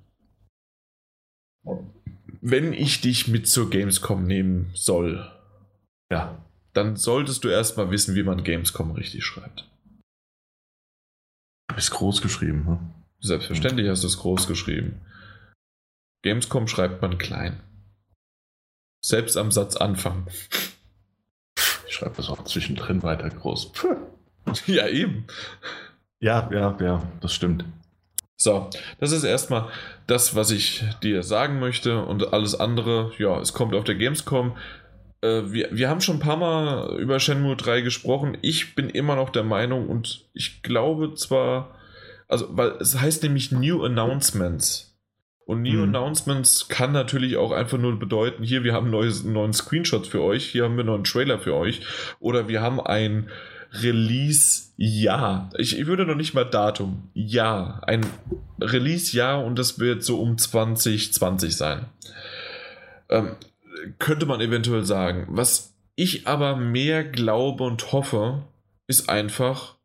Wenn ich dich mit zur Gamescom nehmen soll, ja dann solltest du erstmal wissen, wie man Gamescom richtig schreibt. Habe ich es groß geschrieben, ne? Selbstverständlich hast du es groß geschrieben. Gamescom schreibt man klein. Selbst am Satz anfangen. Ich schreibe das auch zwischendrin weiter groß. Ja, eben. Ja, ja, ja, das stimmt. So, das ist erstmal das, was ich dir sagen möchte und alles andere, ja, es kommt auf der Gamescom wir, wir haben schon ein paar Mal über Shenmue 3 gesprochen. Ich bin immer noch der Meinung und ich glaube zwar, also, weil es heißt nämlich New Announcements. Und New mhm. Announcements kann natürlich auch einfach nur bedeuten, hier, wir haben neues, einen neuen Screenshot für euch, hier haben wir einen Trailer für euch oder wir haben ein Release-Jahr. Ich, ich würde noch nicht mal Datum. Ja, ein Release-Jahr und das wird so um 2020 sein. Ähm, könnte man eventuell sagen. Was ich aber mehr glaube und hoffe, ist einfach,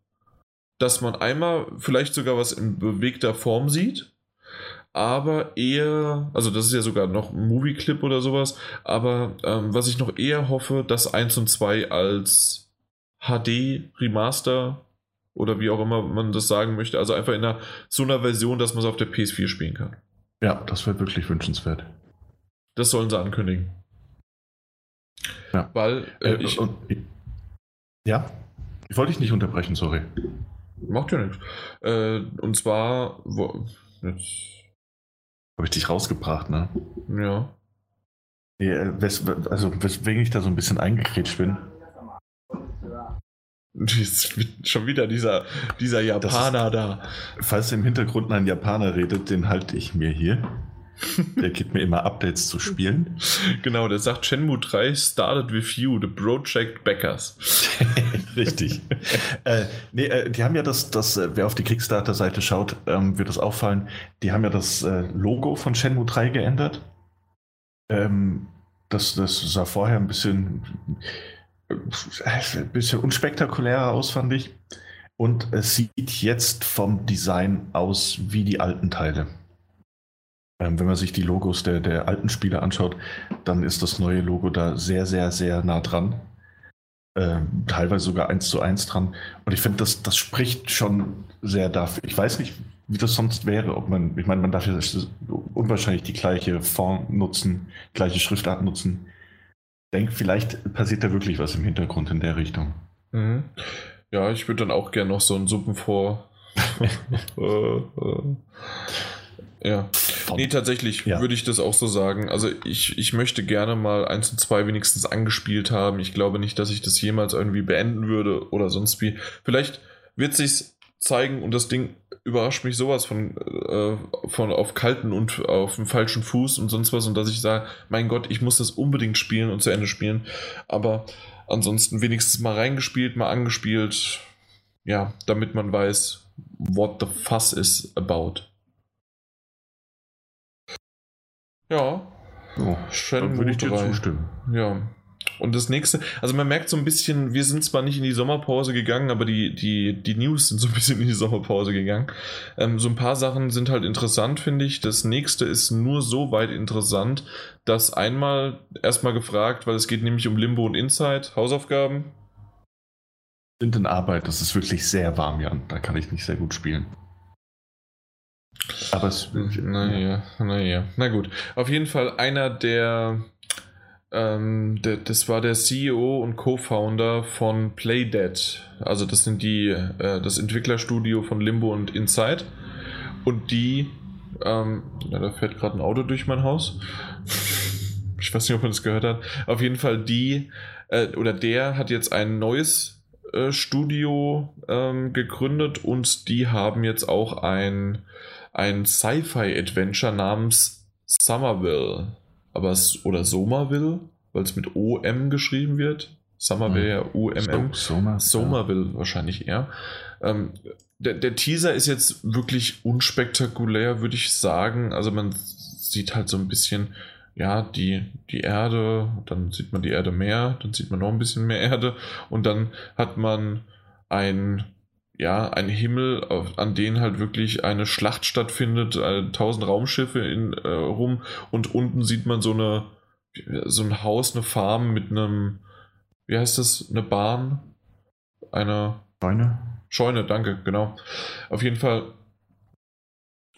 dass man einmal vielleicht sogar was in bewegter Form sieht, aber eher, also das ist ja sogar noch ein Movie-Clip oder sowas, aber ähm, was ich noch eher hoffe, dass 1 und 2 als HD-Remaster oder wie auch immer man das sagen möchte, also einfach in einer, so einer Version, dass man es auf der PS4 spielen kann. Ja, das wäre wirklich wünschenswert. Das sollen sie ankündigen. Ja. Weil äh, äh, ich. Und, ja? Ich wollte dich nicht unterbrechen, sorry. Macht ja nichts. Äh, und zwar. Wo, Habe ich dich rausgebracht, ne? Ja. Nee, äh, wes, also, weswegen ich da so ein bisschen eingekretscht bin. Schon wieder dieser, dieser Japaner ist, da. Falls im Hintergrund ein Japaner redet, den halte ich mir hier. Der gibt mir immer Updates zu spielen. Genau, der sagt Shenmue 3 started with you, the Project Backers. Richtig. äh, nee, äh, die haben ja das, das äh, wer auf die Kickstarter-Seite schaut, ähm, wird das auffallen, die haben ja das äh, Logo von Shenmue 3 geändert. Ähm, das, das sah vorher ein bisschen, äh, ein bisschen unspektakulärer aus, fand ich. Und es sieht jetzt vom Design aus wie die alten Teile. Ähm, wenn man sich die Logos der, der alten Spiele anschaut, dann ist das neue Logo da sehr, sehr, sehr nah dran. Ähm, teilweise sogar eins zu eins dran. Und ich finde, das, das spricht schon sehr dafür. Ich weiß nicht, wie das sonst wäre, ob man, ich meine, man darf ja unwahrscheinlich die gleiche Font nutzen, gleiche Schriftart nutzen. Ich denke, vielleicht passiert da wirklich was im Hintergrund in der Richtung. Mhm. Ja, ich würde dann auch gerne noch so einen Suppen vor. Äh, äh. Ja. Nee, tatsächlich ja. würde ich das auch so sagen. Also ich, ich möchte gerne mal 1 und 2 wenigstens angespielt haben. Ich glaube nicht, dass ich das jemals irgendwie beenden würde oder sonst wie. Vielleicht wird sich's zeigen und das Ding überrascht mich sowas von, äh, von auf kalten und auf dem falschen Fuß und sonst was und dass ich sage, mein Gott, ich muss das unbedingt spielen und zu Ende spielen. Aber ansonsten wenigstens mal reingespielt, mal angespielt. Ja, damit man weiß, what the fuss is about. Ja. Oh, Shenmue würde ich dir 3. zustimmen. Ja. Und das nächste, also man merkt so ein bisschen, wir sind zwar nicht in die Sommerpause gegangen, aber die, die, die News sind so ein bisschen in die Sommerpause gegangen. Ähm, so ein paar Sachen sind halt interessant, finde ich. Das nächste ist nur so weit interessant, dass einmal erstmal gefragt, weil es geht nämlich um Limbo und Inside, Hausaufgaben. Sind in Arbeit, das ist wirklich sehr warm, Jan. Da kann ich nicht sehr gut spielen. Aber es. Naja, naja. Na gut. Auf jeden Fall einer der, ähm, der. das war der CEO und Co-Founder von Playdead. Also, das sind die. Äh, das Entwicklerstudio von Limbo und Inside. Und die. Ähm, ja, da fährt gerade ein Auto durch mein Haus. ich weiß nicht, ob man das gehört hat. Auf jeden Fall die. Äh, oder der hat jetzt ein neues äh, Studio ähm, gegründet und die haben jetzt auch ein ein Sci-Fi-Adventure namens Somerville. Aber oder Somerville, weil es mit OM geschrieben wird. Somerville ja UMM. Somer, Somerville ja. wahrscheinlich eher. Ähm, der, der Teaser ist jetzt wirklich unspektakulär, würde ich sagen. Also man sieht halt so ein bisschen, ja, die, die Erde, dann sieht man die Erde mehr, dann sieht man noch ein bisschen mehr Erde und dann hat man ein ja, ein Himmel, auf, an den halt wirklich eine Schlacht stattfindet, äh, tausend Raumschiffe in, äh, rum und unten sieht man so eine so ein Haus, eine Farm mit einem, wie heißt das, eine Bahn, eine Scheune. Scheune, danke, genau. Auf jeden Fall,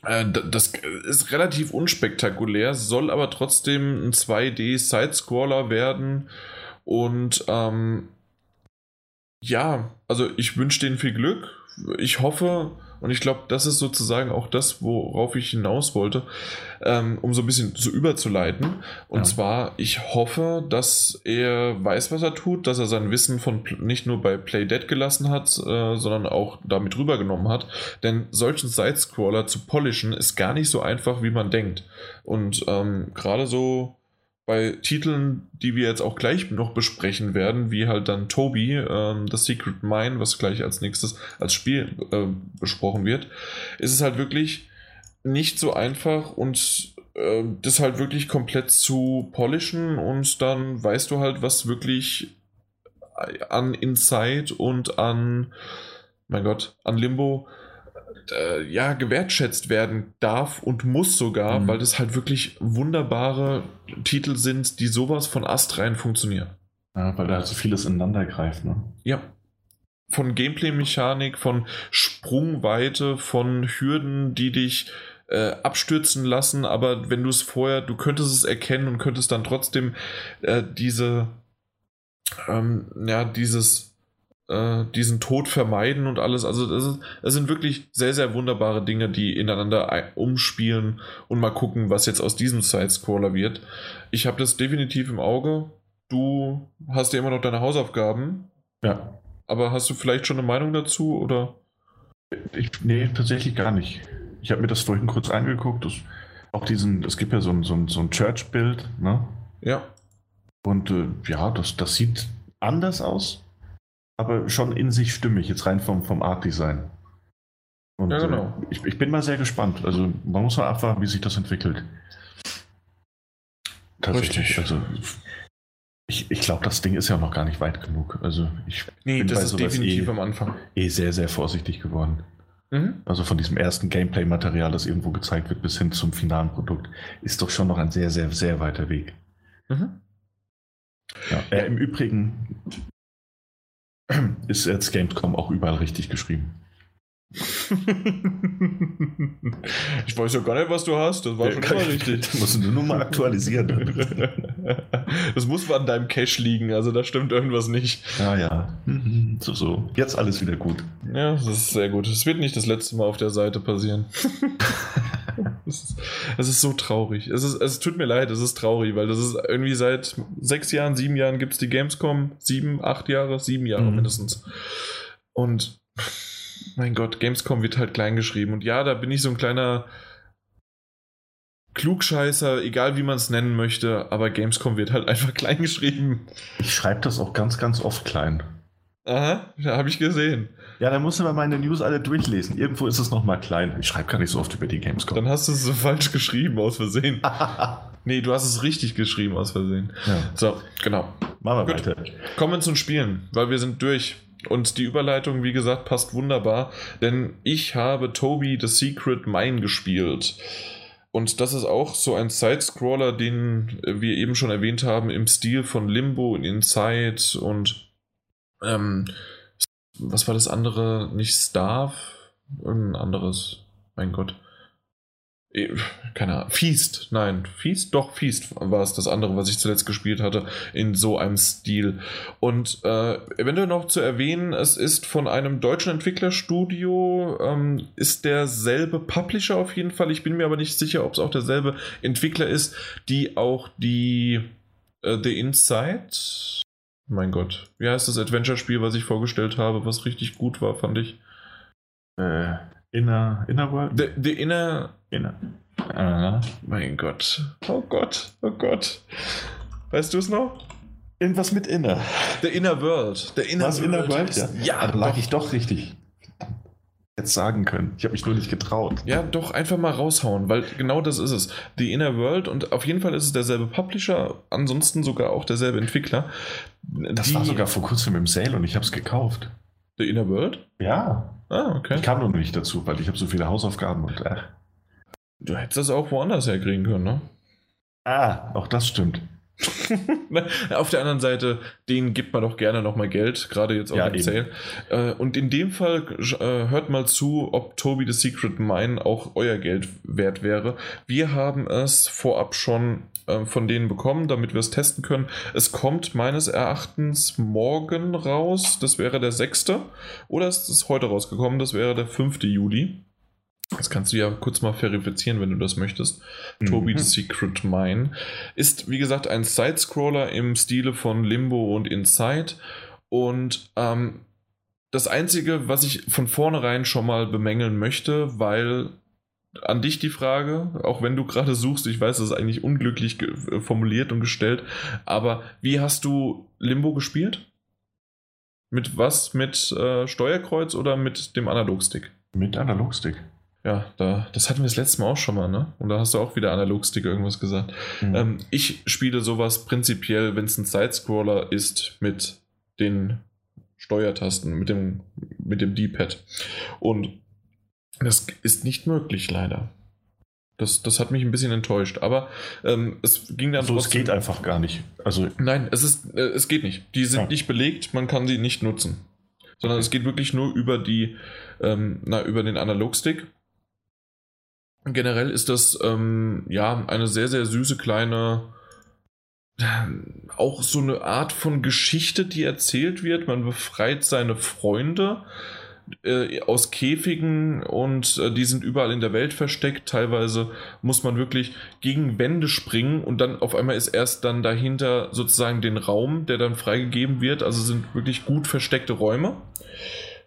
äh, das ist relativ unspektakulär, soll aber trotzdem ein 2D-Sidescroller werden und ähm, ja, also ich wünsche denen viel Glück. Ich hoffe, und ich glaube, das ist sozusagen auch das, worauf ich hinaus wollte, ähm, um so ein bisschen zu überzuleiten. Und ja. zwar, ich hoffe, dass er weiß, was er tut, dass er sein Wissen von nicht nur bei Play Dead gelassen hat, äh, sondern auch damit rübergenommen hat. Denn solchen Sidescroller zu polischen ist gar nicht so einfach, wie man denkt. Und ähm, gerade so bei Titeln, die wir jetzt auch gleich noch besprechen werden, wie halt dann Toby, ähm, The Secret Mine, was gleich als nächstes als Spiel äh, besprochen wird, ist es halt wirklich nicht so einfach und äh, das halt wirklich komplett zu polischen und dann weißt du halt, was wirklich an Inside und an, mein Gott, an Limbo äh, ja, gewertschätzt werden darf und muss sogar, mhm. weil das halt wirklich wunderbare Titel sind, die sowas von astrein funktionieren. Ja, weil da halt so vieles ineinander greift, ne? Ja. Von Gameplay-Mechanik, von Sprungweite, von Hürden, die dich äh, abstürzen lassen, aber wenn du es vorher, du könntest es erkennen und könntest dann trotzdem äh, diese ähm, ja, dieses, äh, diesen Tod vermeiden und alles. Also das, ist, das sind wirklich sehr, sehr wunderbare Dinge, die ineinander umspielen und mal gucken, was jetzt aus diesem Side-Scroller wird. Ich habe das definitiv im Auge. Du hast ja immer noch deine Hausaufgaben. Ja. Aber hast du vielleicht schon eine Meinung dazu oder? Ich, nee, tatsächlich gar nicht. Ich habe mir das vorhin kurz angeguckt. Das, auch diesen, es gibt ja so ein, so ein, so ein Church-Bild, ne? Ja. Und äh, ja, das, das sieht anders aus, aber schon in sich stimmig, jetzt rein vom, vom Art-Design. Und Ja, genau. äh, ich, ich bin mal sehr gespannt. Also man muss mal abwarten, wie sich das entwickelt. Richtig. Also ich, ich glaube, das Ding ist ja noch gar nicht weit genug. Also ich Nee, bin das bei ist sowas definitiv eh, am Anfang. eh sehr, sehr vorsichtig geworden. Mhm. Also von diesem ersten Gameplay-Material, das irgendwo gezeigt wird, bis hin zum finalen Produkt, ist doch schon noch ein sehr, sehr, sehr weiter Weg. Mhm. Ja. Äh, Im Übrigen ist jetzt Gamescom auch überall richtig geschrieben. ich weiß ja gar nicht, was du hast. Das war schon immer richtig. Das musst du nur mal aktualisieren. Das muss an deinem Cache liegen, also da stimmt irgendwas nicht. ja, ja. Mhm, So, so. Jetzt alles wieder gut. Ja, das ist sehr gut. Es wird nicht das letzte Mal auf der Seite passieren. Es ist, es ist so traurig. Es, ist, es tut mir leid, es ist traurig, weil das ist irgendwie seit sechs Jahren, sieben Jahren gibt es die Gamescom. Sieben, acht Jahre, sieben Jahre Mhm. mindestens. Und mein Gott, Gamescom wird halt klein geschrieben. Und ja, da bin ich so ein kleiner Klugscheißer, egal wie man es nennen möchte, aber Gamescom wird halt einfach klein geschrieben. Ich schreibe das auch ganz, ganz oft klein. Aha, da habe ich gesehen. Ja, dann musst du mal meine News alle durchlesen. Irgendwo ist es nochmal klein. Ich schreibe gar nicht so oft über die Gamescom. Dann hast du es so falsch geschrieben aus Versehen. Nee, du hast es richtig geschrieben aus Versehen. ja. So, genau. Machen wir Gut. weiter. Kommen wir zum Spielen, weil wir sind durch. Und die Überleitung, wie gesagt, passt wunderbar, denn ich habe Toby The Secret Mine gespielt. Und das ist auch so ein Side-Scroller, den wir eben schon erwähnt haben, im Stil von Limbo und Inside und ähm, was war das andere? Nicht Starve? Irgendein anderes. Mein Gott. Eh, Keine Ahnung. Feast. Nein, Feast? Doch, Feast war es das andere, was ich zuletzt gespielt hatte, in so einem Stil. Und äh, eventuell noch zu erwähnen, es ist von einem deutschen Entwicklerstudio, ähm, ist derselbe Publisher auf jeden Fall. Ich bin mir aber nicht sicher, ob es auch derselbe Entwickler ist, die auch die äh, The Inside. Mein Gott, wie heißt das Adventure-Spiel, was ich vorgestellt habe, was richtig gut war, fand ich? Äh, Inner, Inner World? The, the Inner. Inner. Ah. Mein Gott. Oh Gott. Oh Gott. Weißt du es noch? Irgendwas mit Inner. The Inner World. The Inner Was Inner World? Ja, Ja, da lag doch. ich doch richtig. Jetzt sagen können. Ich habe mich nur nicht getraut. Ja, doch, einfach mal raushauen, weil genau das ist es. The Inner World und auf jeden Fall ist es derselbe Publisher, ansonsten sogar auch derselbe Entwickler. Das Die- war sogar vor kurzem im Sale und ich habe es gekauft. The Inner World? Ja. Ah, okay. Ich kam nur nicht dazu, weil ich habe so viele Hausaufgaben und ach. Du hättest das auch woanders herkriegen können, ne? Ah, auch das stimmt. Auf der anderen Seite, denen gibt man doch gerne nochmal Geld, gerade jetzt auch Ja, im. Sale. Äh, Und in dem Fall äh, hört mal zu, ob Toby the Secret Mine auch euer Geld wert wäre. Wir haben es vorab schon äh, von denen bekommen, damit wir es testen können. Es kommt meines Erachtens morgen raus, das wäre der 6. Oder ist es heute rausgekommen, das wäre der 5. Juli. Das kannst du ja kurz mal verifizieren, wenn du das möchtest. Toby Mhm. the Secret Mine. Ist, wie gesagt, ein Side-Scroller im Stile von Limbo und Inside. Und ähm, das Einzige, was ich von vornherein schon mal bemängeln möchte, weil an dich die Frage, auch wenn du gerade suchst, ich weiß, das ist eigentlich unglücklich äh, formuliert und gestellt, aber wie hast du Limbo gespielt? Mit was? Mit äh, Steuerkreuz oder mit dem Analogstick? Mit Analogstick. Ja, da, das hatten wir das letzte Mal auch schon mal, ne? Und da hast du auch wieder Analogstick irgendwas gesagt. Mhm. Ähm, ich spiele sowas prinzipiell, wenn es ein Sidescroller ist, mit den Steuertasten, mit dem, mit dem D-Pad. Und das ist nicht möglich, leider. Das, das hat mich ein bisschen enttäuscht. Aber ähm, es ging dann also es geht einfach gar nicht. Also Nein, es, ist, äh, es geht nicht. Die sind Ja. nicht belegt, man kann sie nicht nutzen. Sondern es geht wirklich nur über die, ähm, na, über den Analogstick. Generell ist das ähm, ja eine sehr, sehr süße kleine auch so eine Art von Geschichte, die erzählt wird. Man befreit seine Freunde äh, aus Käfigen und äh, die sind überall in der Welt versteckt. Teilweise muss man wirklich gegen Wände springen und dann auf einmal ist erst dann dahinter sozusagen den Raum, der dann freigegeben wird. Also sind wirklich gut versteckte Räume,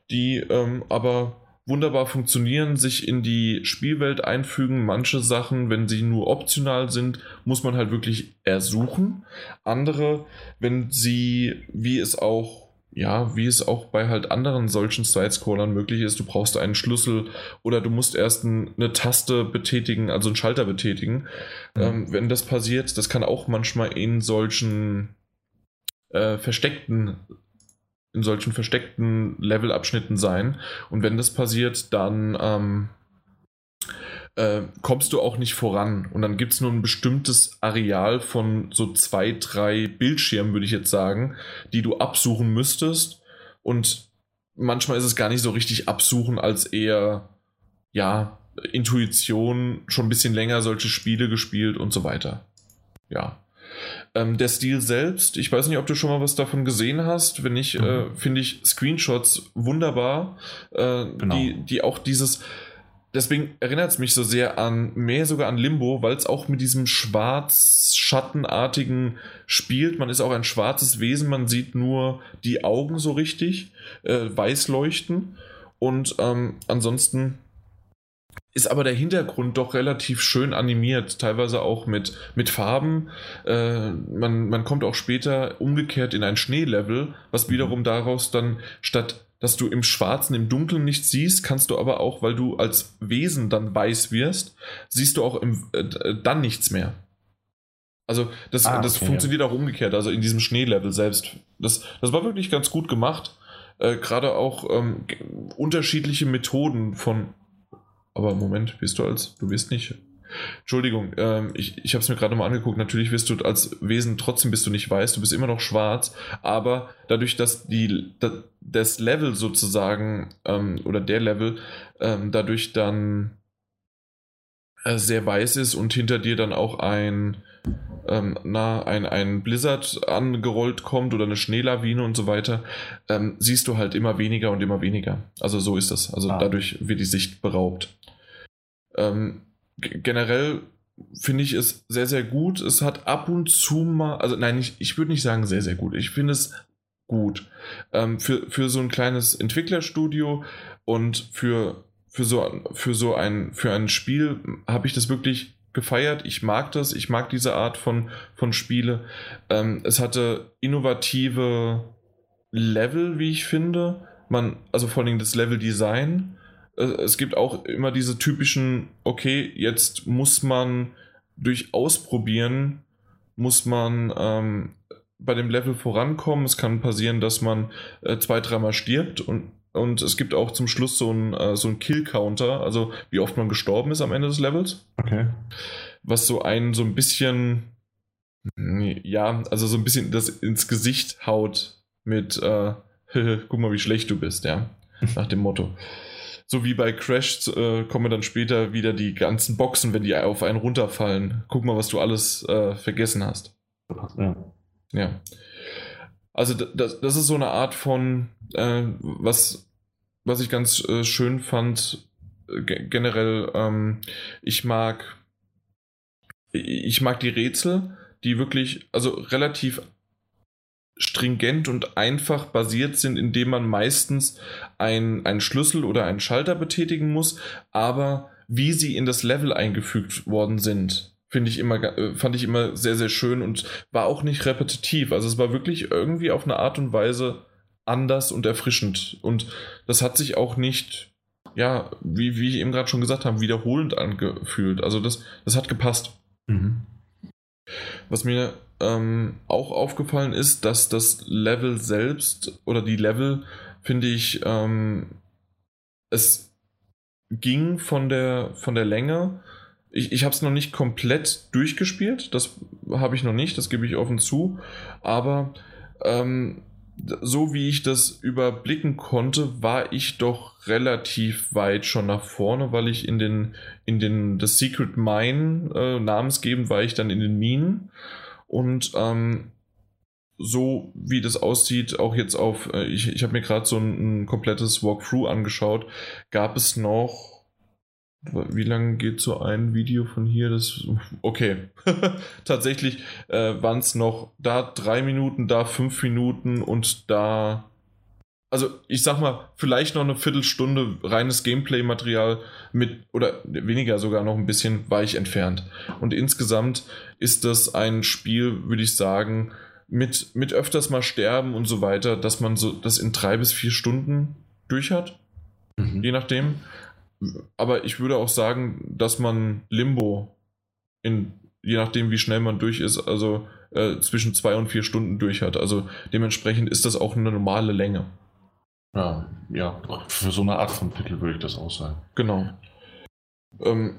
die ähm, aber wunderbar funktionieren, sich in die Spielwelt einfügen. Manche Sachen, wenn sie nur optional sind, muss man halt wirklich ersuchen. Andere, wenn sie, wie es auch ja, wie es auch bei halt anderen solchen Sidescrollern möglich ist, du brauchst einen Schlüssel oder du musst erst eine Taste betätigen, also einen Schalter betätigen. Mhm. Ähm, wenn das passiert, das kann auch manchmal in solchen äh, versteckten in solchen versteckten Levelabschnitten sein. Und wenn das passiert, dann ähm, äh, kommst du auch nicht voran. Und dann gibt es nur ein bestimmtes Areal von so zwei, drei Bildschirmen, würde ich jetzt sagen, die du absuchen müsstest. Und manchmal ist es gar nicht so richtig absuchen, als eher, ja, Intuition, schon ein bisschen länger solche Spiele gespielt und so weiter. Ja. Ähm, der Stil selbst, ich weiß nicht, ob du schon mal was davon gesehen hast. Wenn nicht, mhm. äh, finde ich Screenshots wunderbar, äh, genau. die, die auch dieses, deswegen erinnert es mich so sehr an, mehr sogar an Limbo, weil es auch mit diesem schwarz-schattenartigen spielt. Man ist auch ein schwarzes Wesen, man sieht nur die Augen so richtig, äh, weiß leuchten. Und ähm, ansonsten ist aber der Hintergrund doch relativ schön animiert, teilweise auch mit, mit Farben. Äh, man, man kommt auch später umgekehrt in ein Schneelevel, was wiederum daraus dann statt dass du im Schwarzen, im Dunkeln nichts siehst, kannst du aber auch, weil du als Wesen dann weiß wirst, siehst du auch im, äh, dann nichts mehr. Also das, ah, das funktioniert ja. auch umgekehrt, also in diesem Schneelevel selbst. Das, das war wirklich ganz gut gemacht. Äh, Gerade auch ähm, unterschiedliche Methoden von. Aber Moment, bist du als. Du bist nicht. Entschuldigung, ähm, ich, ich habe es mir gerade mal angeguckt. Natürlich wirst du als Wesen trotzdem bist du nicht weiß, du bist immer noch schwarz, aber dadurch, dass die das Level sozusagen ähm, oder der Level ähm, dadurch dann äh, sehr weiß ist und hinter dir dann auch ein ähm, na, ein, ein Blizzard angerollt kommt oder eine Schneelawine und so weiter, ähm, siehst du halt immer weniger und immer weniger. Also so ist das. Also ah. dadurch wird die Sicht beraubt. Ähm, generell finde ich es sehr, sehr gut. Es hat ab und zu mal, also nein, ich, ich würde nicht sagen sehr, sehr gut. Ich finde es gut. Ähm, für, für so ein kleines Entwicklerstudio und für, für, so, für so ein, für ein Spiel habe ich das wirklich gefeiert. Ich mag das. Ich mag diese Art von, von Spiele. Ähm, es hatte innovative Level, wie ich finde. Man, also vor allem das Level-Design es gibt auch immer diese typischen, okay, jetzt muss man durch Ausprobieren, muss man ähm, bei dem Level vorankommen. Es kann passieren, dass man äh, zwei, dreimal stirbt und, und es gibt auch zum Schluss so einen äh, so Kill-Counter, also wie oft man gestorben ist am Ende des Levels. Okay. Was so einen so ein bisschen, ja, also so ein bisschen das ins Gesicht haut mit, äh, guck mal, wie schlecht du bist, ja, nach dem Motto so wie bei Crash äh, kommen dann später wieder die ganzen Boxen, wenn die auf einen runterfallen. Guck mal, was du alles äh, vergessen hast. Ja. ja. Also das, das ist so eine Art von, äh, was, was ich ganz äh, schön fand, äh, generell, ähm, ich mag, ich mag die Rätsel, die wirklich, also relativ stringent und einfach basiert sind, indem man meistens einen Schlüssel oder einen Schalter betätigen muss, aber wie sie in das Level eingefügt worden sind, finde ich immer, äh, fand ich immer sehr, sehr schön und war auch nicht repetitiv. Also es war wirklich irgendwie auf eine Art und Weise anders und erfrischend. Und das hat sich auch nicht, ja, wie, wie ich eben gerade schon gesagt habe, wiederholend angefühlt. Also das, das hat gepasst. Mhm. Was mir ähm, auch aufgefallen ist, dass das Level selbst oder die Level, finde ich, ähm, es ging von der, von der Länge. Ich, ich habe es noch nicht komplett durchgespielt, das habe ich noch nicht, das gebe ich offen zu. Aber ähm, so wie ich das überblicken konnte, war ich doch relativ weit schon nach vorne, weil ich in den, in den, das Secret Mine äh, namensgebend war ich dann in den Minen. Und ähm, so wie das aussieht, auch jetzt auf, äh, ich, ich habe mir gerade so ein, ein, komplettes Walkthrough angeschaut, gab es noch, wie lange geht so ein Video von hier? Das, okay, tatsächlich äh, waren es noch da drei Minuten, da fünf Minuten und da, also ich sag mal, vielleicht noch eine Viertelstunde reines Gameplay-Material mit, oder weniger sogar noch ein bisschen, war ich entfernt. Und insgesamt ist das ein Spiel, würde ich sagen, mit, mit öfters mal sterben und so weiter, dass man so das in drei bis vier Stunden durch hat. Mhm. Je nachdem. Aber ich würde auch sagen, dass man Limbo in, je nachdem, wie schnell man durch ist, also äh, zwischen zwei und vier Stunden durch hat. Also dementsprechend ist das auch eine normale Länge. Ja, ja, für so eine Art von Titel würde ich das auch sagen. Genau. Ähm,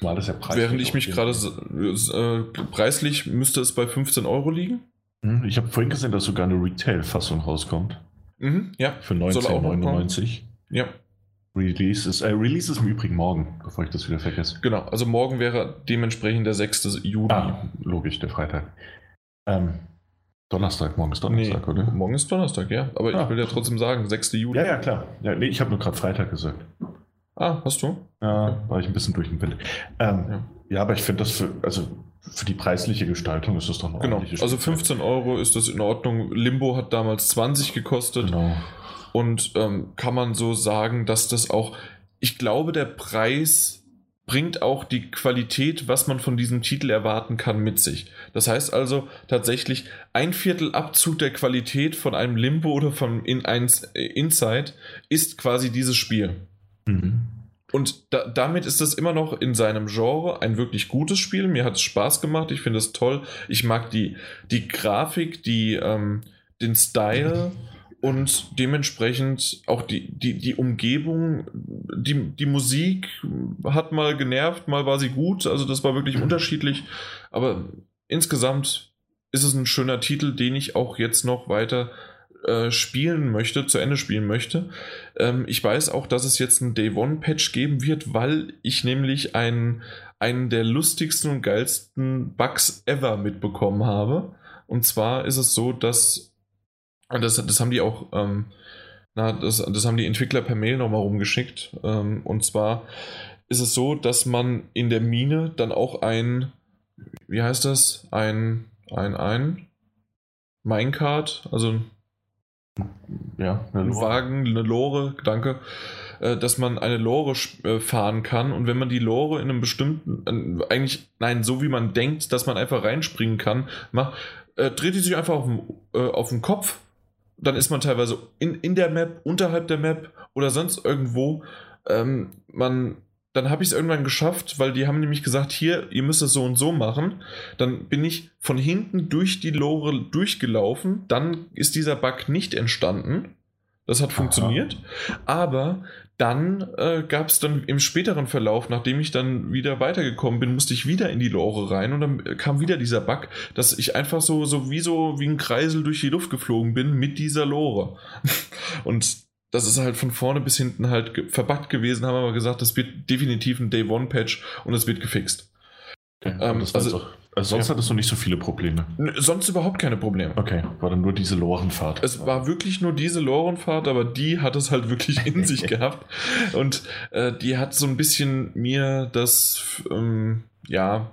war das ja preislich. Während ich mich gerade äh, preislich müsste es bei 15 Euro liegen. Hm, ich habe vorhin gesehen, dass sogar eine Retail-Fassung rauskommt. Mhm, ja. Für 19,99. Ja. Release ist, äh, Release ist im Übrigen morgen, bevor ich das wieder vergesse. Genau, also morgen wäre dementsprechend der 6. Juli. Ah, logisch, der Freitag. Ähm, Donnerstag, morgen ist Donnerstag, nee, oder? Morgen ist Donnerstag, ja. Aber ah. ich will ja trotzdem sagen, 6. Juli. Ja, ja, klar. Ja, nee, ich habe nur gerade Freitag gesagt. Ah, hast du? Ja, war ich ein bisschen durch den Wind. Ähm, ja. ja. aber ich finde das für, also für die preisliche Gestaltung ist das doch noch Genau, also 15 Euro ist das in Ordnung. Limbo hat damals 20 gekostet. Genau. Und ähm, kann man so sagen, dass das auch, ich glaube, der Preis bringt auch die Qualität, was man von diesem Titel erwarten kann, mit sich. Das heißt also tatsächlich ein Viertel Abzug der Qualität von einem Limbo oder von In Inside ist quasi dieses Spiel. Mhm. Und da, damit ist es immer noch in seinem Genre ein wirklich gutes Spiel. Mir hat es Spaß gemacht. Ich finde es toll. Ich mag die, die Grafik, die, ähm, den Style und dementsprechend auch die, die, die Umgebung. Die, die Musik hat mal genervt, mal war sie gut. Also das war wirklich unterschiedlich. Aber insgesamt ist es ein schöner Titel, den ich auch jetzt noch weiter äh, spielen möchte, zu Ende spielen möchte. Ähm, ich weiß auch, dass es jetzt einen Day One Patch geben wird, weil ich nämlich einen, einen der lustigsten und geilsten Bugs ever mitbekommen habe. Und zwar ist es so, dass das, das haben die auch, ähm, na, das, das haben die Entwickler per Mail nochmal rumgeschickt. Ähm, und zwar ist es so, dass man in der Mine dann auch ein, wie heißt das? Ein, ein, ein Minecart, also ja, eine Wagen, eine Lore, danke, äh, dass man eine Lore äh, fahren kann und wenn man die Lore in einem bestimmten, eigentlich, nein, so wie man denkt, dass man einfach reinspringen kann, macht, äh, dreht die sich einfach auf den, äh, auf den Kopf, dann ist man teilweise in, in der Map, unterhalb der Map oder sonst irgendwo. Ähm, man dann habe ich es irgendwann geschafft, weil die haben nämlich gesagt, hier, ihr müsst es so und so machen. Dann bin ich von hinten durch die Lore durchgelaufen. Dann ist dieser Bug nicht entstanden. Das hat Aha. funktioniert. Aber dann äh, gab es dann im späteren Verlauf, nachdem ich dann wieder weitergekommen bin, musste ich wieder in die Lore rein und dann kam wieder dieser Bug, dass ich einfach so, so wie so wie ein Kreisel durch die Luft geflogen bin mit dieser Lore. und das ist halt von vorne bis hinten halt ge verbuggt gewesen, haben aber gesagt, das wird definitiv ein Day One Patch und es wird gefixt. Okay, ähm, also, auch, also, sonst ja. hattest du nicht so viele Probleme. Sonst überhaupt keine Probleme. Okay, war dann nur diese Lorenfahrt. Es war wirklich nur diese Lorenfahrt, aber die hat es halt wirklich in sich gehabt. Und äh, die hat so ein bisschen mir das, ähm, ja,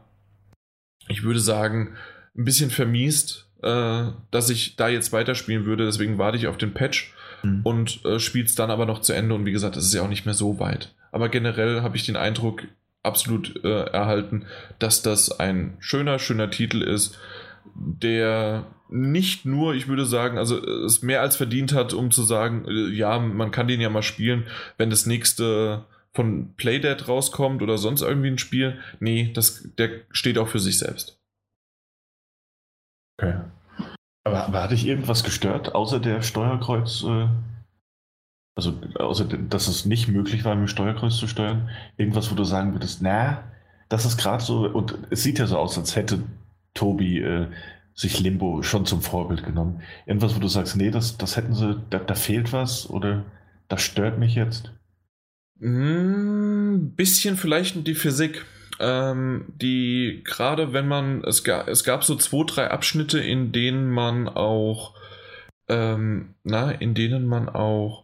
ich würde sagen, ein bisschen vermiest, äh, dass ich da jetzt weiterspielen würde. Deswegen warte ich auf den Patch mhm. und äh, spielt es dann aber noch zu Ende. Und wie gesagt, es ist ja auch nicht mehr so weit. Aber generell habe ich den Eindruck absolut äh, erhalten, dass das ein schöner, schöner Titel ist, der nicht nur, ich würde sagen, also äh, es mehr als verdient hat, um zu sagen, äh, ja, man kann den ja mal spielen, wenn das nächste von Playdead rauskommt oder sonst irgendwie ein Spiel. Nee, das, der steht auch für sich selbst. Okay. Aber, aber hat dich irgendwas gestört, außer der Steuerkreuz? Äh, also, außer dass es nicht möglich war, mit dem Steuerkreuz zu steuern? Irgendwas, wo du sagen würdest, na, das ist gerade so, und es sieht ja so aus, als hätte Tobi äh, sich Limbo schon zum Vorbild genommen. Irgendwas, wo du sagst, nee, das, das hätten sie, da, da fehlt was oder das stört mich jetzt? Ein hm, bisschen vielleicht die Physik. ähm, die gerade wenn man, es gab, es gab so zwei, drei Abschnitte, in denen man auch, ähm, na, in denen man auch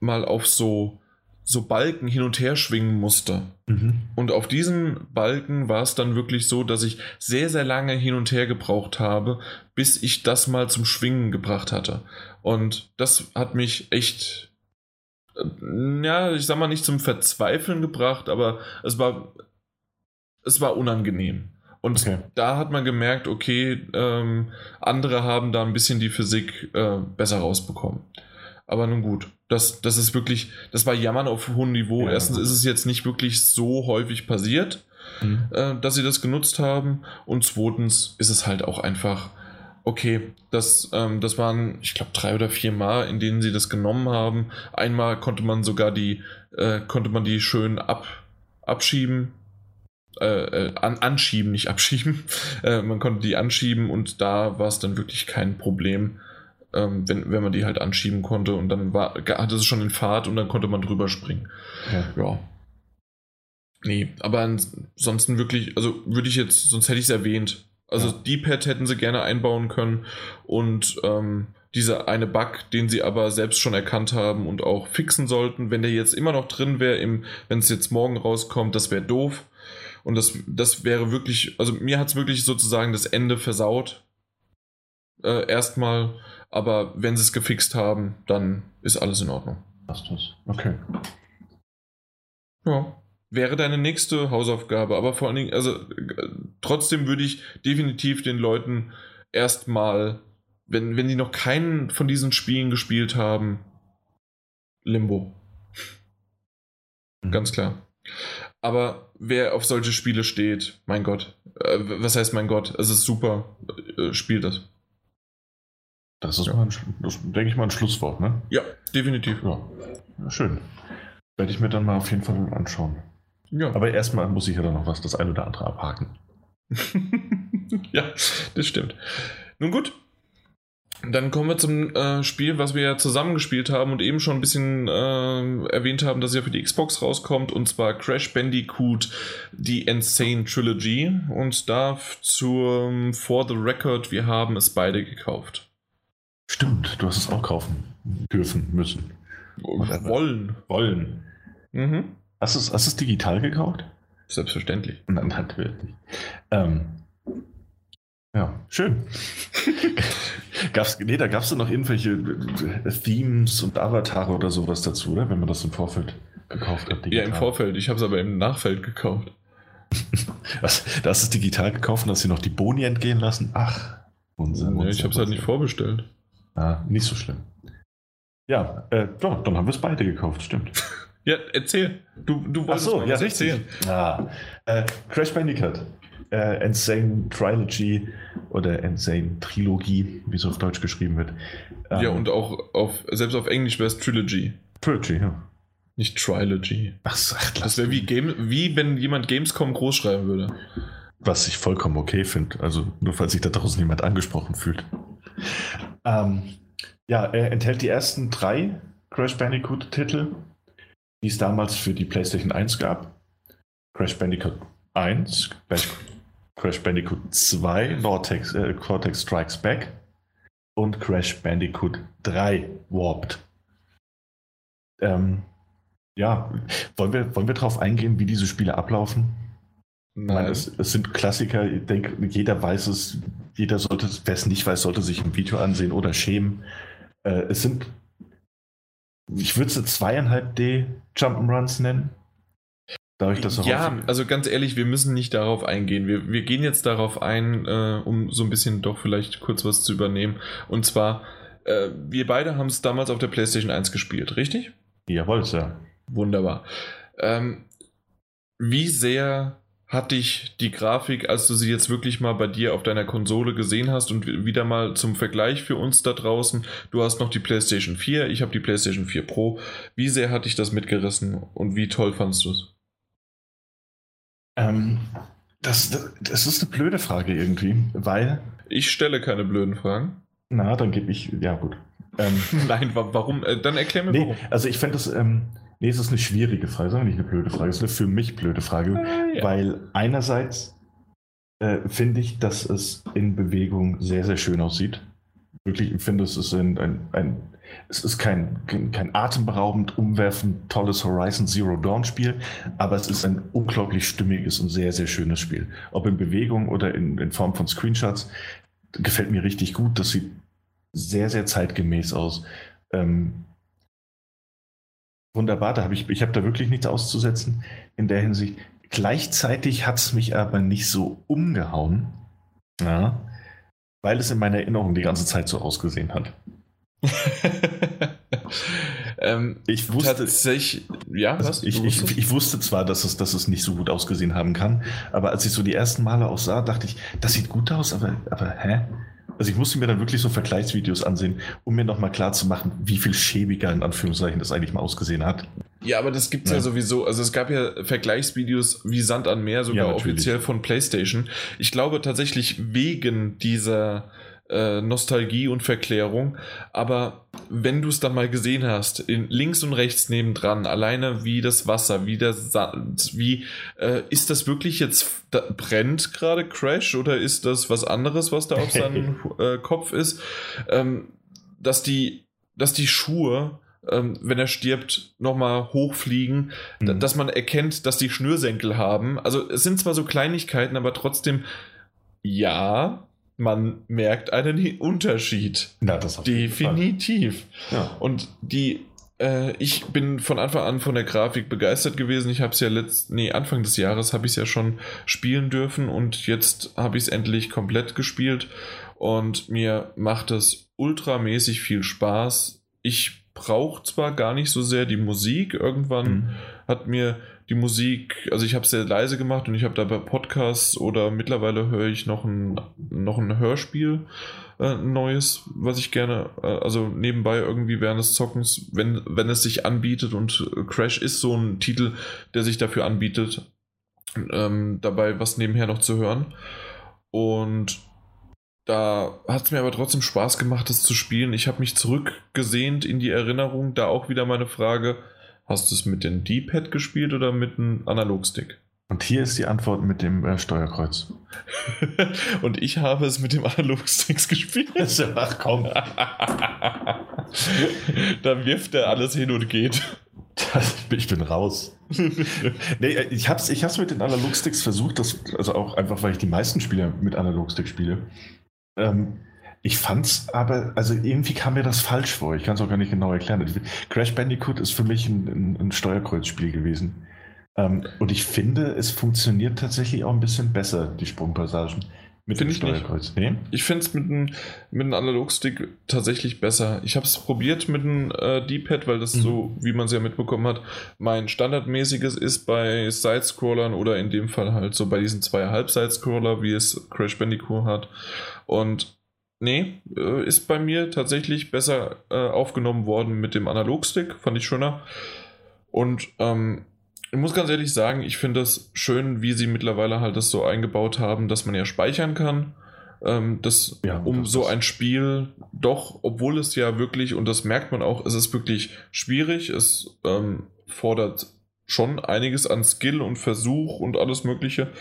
mal auf so, so Balken hin und her schwingen musste. Mhm. Und auf diesen Balken war es dann wirklich so, dass ich sehr, sehr lange hin und her gebraucht habe, bis ich das mal zum Schwingen gebracht hatte. Und das hat mich echt, äh, ja, ich sag mal nicht zum Verzweifeln gebracht, aber es war, es war unangenehm. Und Okay. da hat man gemerkt, okay, ähm, andere haben da ein bisschen die Physik äh, besser rausbekommen. Aber nun gut, das, das ist wirklich, das war Jammern auf hohem Niveau. Ja. Erstens ist es jetzt nicht wirklich so häufig passiert, Mhm. äh, dass sie das genutzt haben. Und zweitens ist es halt auch einfach, okay, das, ähm, das waren, ich glaube, drei oder vier Mal, in denen sie das genommen haben. Einmal konnte man sogar die, äh, konnte man die schön ab, abschieben. Äh, äh, an, anschieben, nicht abschieben. Äh, man konnte die anschieben und da war es dann wirklich kein Problem, ähm, wenn, wenn man die halt anschieben konnte und dann war, hatte es schon in Fahrt und dann konnte man drüber springen. Ja. Ja. Nee, aber ansonsten wirklich, also würde ich jetzt, sonst hätte ich es erwähnt. Also Ja. D-Pad hätten sie gerne einbauen können und ähm, dieser eine Bug, den sie aber selbst schon erkannt haben und auch fixen sollten, wenn der jetzt immer noch drin wäre, wenn es jetzt morgen rauskommt, das wäre doof. Und das, das wäre wirklich, also mir hat es wirklich sozusagen das Ende versaut. Äh, erstmal, aber wenn sie es gefixt haben, dann ist alles in Ordnung. Passt das. Okay. Ja. Wäre deine nächste Hausaufgabe, aber vor allen Dingen, also äh, trotzdem würde ich definitiv den Leuten erstmal, wenn, wenn die noch keinen von diesen Spielen gespielt haben, Limbo. Mhm. Ganz klar. Aber wer auf solche Spiele steht, mein Gott, äh, was heißt mein Gott? Es ist super, äh, spielt das. Das ist Ja. mal ein, das, denke ich mal, ein Schlusswort, ne? Ja, definitiv. Ja. ja schön. Werde ich mir dann mal auf jeden Fall anschauen. Ja. Aber erstmal muss ich ja dann noch was, das ein oder andere abhaken. ja, das stimmt. Nun gut. Dann kommen wir zum äh, Spiel, was wir ja zusammen gespielt haben und eben schon ein bisschen äh, erwähnt haben, dass es ja für die Xbox rauskommt, und zwar Crash Bandicoot, die Insane Trilogy. Und da zum For the Record, wir haben es beide gekauft. Stimmt, du hast es auch kaufen dürfen, müssen. Wollen. Wollen. Mhm. Hast du es, hast digital gekauft? Selbstverständlich. Nein, natürlich. Ähm, ja, schön. gab's, nee, da gab es noch irgendwelche äh, Themes und Avatare oder sowas dazu, oder? Wenn man das im Vorfeld gekauft hat. Ja, im Vorfeld. Ich habe es aber im Nachfeld gekauft. Was, da hast du es digital gekauft und hast dir noch die Boni entgehen lassen? Ach, Unsinn. Nee, ich habe es halt nicht vorbestellt. Ah, nicht so schlimm. Ja, äh, doch, dann haben wir es beide gekauft, stimmt. Ja, erzähl. Du, du Ach wolltest so, mal ja, richtig. Ah, äh, Crash Bandicoot. Äh, Insane Trilogy oder Insane Trilogie, wie es auf Deutsch geschrieben wird. Ähm, Ja, und auch auf, selbst auf Englisch wäre es Trilogy, Trilogy, ja. nicht Trilogy. Ach, sagt Das wäre wie, Game, wie wenn jemand Gamescom groß schreiben würde. Was ich vollkommen okay finde. Also nur falls sich da draußen jemand angesprochen fühlt. Ähm, ja, er enthält die ersten drei Crash Bandicoot-Titel, die es damals für die PlayStation 1 gab. Crash Bandicoot 1, Crash, Bandicoot 2, Vortex, äh, Cortex Strikes Back und Crash Bandicoot 3, Warped. Ähm, ja, wollen wir, wollen wir darauf eingehen, wie diese Spiele ablaufen? Ich meine, es, es sind Klassiker, ich denke, jeder weiß es, jeder sollte, wer es nicht weiß, sollte sich im Video ansehen oder schämen. Äh, es sind, ich würde sie zweieinhalb D Jump'n'Runs nennen. Dadurch, dass auch ja, auf- also ganz ehrlich, wir müssen nicht darauf eingehen. Wir, wir gehen jetzt darauf ein, äh, um so ein bisschen doch vielleicht kurz was zu übernehmen. Und zwar, äh, wir beide haben es damals auf der PlayStation 1 gespielt, richtig? Jawohl, Sir. Wunderbar. Ähm, wie sehr hat dich die Grafik, als du sie jetzt wirklich mal bei dir auf deiner Konsole gesehen hast und wieder mal zum Vergleich für uns da draußen, du hast noch die PlayStation 4, ich habe die PlayStation 4 Pro, wie sehr hat dich das mitgerissen und wie toll fandst du es? Ähm, das, das, das ist eine blöde Frage irgendwie, weil, Ich stelle keine blöden Fragen. na, dann gebe ich, ja gut. Ähm, Nein, wa warum? Äh, dann erklär mir Nee, warum. also ich fände das, ähm, Nee, es ist eine schwierige Frage, sondern nicht eine blöde Frage. Es ist eine für mich blöde Frage, Äh, ja. weil einerseits äh, finde ich, dass es in Bewegung sehr, sehr schön aussieht. Wirklich, ich finde, es ist ein, ein, ein es ist kein, kein, kein atemberaubend, umwerfend, tolles Horizon Zero Dawn Spiel, aber es ist ein unglaublich stimmiges und sehr, sehr schönes Spiel. Ob in Bewegung oder in, in Form von Screenshots, gefällt mir richtig gut. Das sieht sehr, sehr zeitgemäß aus. Ähm, wunderbar, da habe ich, ich habe da wirklich nichts auszusetzen in der Hinsicht. Gleichzeitig hat es mich aber nicht so umgehauen, ja, weil es in meiner Erinnerung die ganze Zeit so ausgesehen hat. ähm, Ich wusste, tatsächlich, ja, also was? ich, ich, ich wusste zwar, dass es, dass es nicht so gut ausgesehen haben kann, aber als ich so die ersten Male auch sah, dachte ich, das sieht gut aus, aber, aber hä? Also ich musste mir dann wirklich so Vergleichsvideos ansehen, um mir nochmal klar zu machen, wie viel schäbiger in Anführungszeichen das eigentlich mal ausgesehen hat. Ja, aber das gibt's ja. Ja. sowieso. Also es gab ja Vergleichsvideos wie Sand an Meer, sogar Ja, offiziell von PlayStation. Ich glaube tatsächlich wegen dieser äh, Nostalgie und Verklärung. Aber wenn du es dann mal gesehen hast, in, links und rechts nebendran, alleine wie das Wasser, wie der Sand, wie äh, ist das wirklich jetzt da, brennt gerade Crash oder ist das was anderes, was da auf seinem äh, Kopf ist? Ähm, dass die, dass die Schuhe ähm, wenn er stirbt, nochmal hochfliegen, Mhm. dass man erkennt, dass die Schnürsenkel haben. Also es sind zwar so Kleinigkeiten, aber trotzdem, ja, man merkt einen Unterschied. Na, das. Definitiv. Ja. Und die, äh, ich bin von Anfang an von der Grafik begeistert gewesen. Ich habe es ja letzt, nee, Anfang des Jahres habe ich es ja schon spielen dürfen und jetzt habe ich es endlich komplett gespielt und mir macht es ultramäßig viel Spaß. Ich brauche zwar gar nicht so sehr die Musik. Irgendwann Mhm. hat mir die Musik, also ich habe es sehr leise gemacht und ich habe dabei Podcasts oder mittlerweile höre ich noch ein, noch ein Hörspiel, äh, neues, was ich gerne, äh, also nebenbei irgendwie während des Zockens, wenn, wenn es sich anbietet und Crash ist so ein Titel, der sich dafür anbietet, ähm, dabei was nebenher noch zu hören. Und da hat es mir aber trotzdem Spaß gemacht, das zu spielen. Ich habe mich zurückgesehnt in die Erinnerung. Da auch wieder meine Frage: Hast du es mit dem D-Pad gespielt oder mit einem Analogstick? Und hier ist die Antwort mit dem äh, Steuerkreuz. Und ich habe es mit dem Analogsticks gespielt. Ach komm. da wirft er alles hin und geht. ich bin raus. nee, äh, ich hab's, ich hab's mit den Analogsticks versucht, das, also auch einfach, weil ich die meisten Spiele mit Analogsticks spiele. Ähm, ich fand's aber, also irgendwie kam mir das falsch vor. Ich kann es auch gar nicht genau erklären. Crash Bandicoot ist für mich ein, ein, ein Steuerkreuzspiel gewesen. Ähm, und ich finde, es funktioniert tatsächlich auch ein bisschen besser, die Sprungpassagen. Mit Finde dem. Steuerkreuz. Nee? Ich finde es mit einem mit einem Analogstick tatsächlich besser. Ich habe es probiert mit einem äh, D-Pad, weil das Mhm. so, wie man es ja mitbekommen hat, mein standardmäßiges ist bei Sidescrollern oder in dem Fall halt so bei diesen zwei Halb-Sidescroller, wie es Crash Bandicoot hat. Und nee, äh, ist bei mir tatsächlich besser äh, aufgenommen worden mit dem Analogstick, fand ich schöner. Und ähm, ich muss ganz ehrlich sagen, ich finde es schön, wie sie mittlerweile halt das so eingebaut haben, dass man ja speichern kann. Ähm, das, Ja, um das so ein Spiel doch, obwohl es ja wirklich, und das merkt man auch, es ist wirklich schwierig, es ähm, fordert schon einiges an Skill und Versuch und alles Mögliche.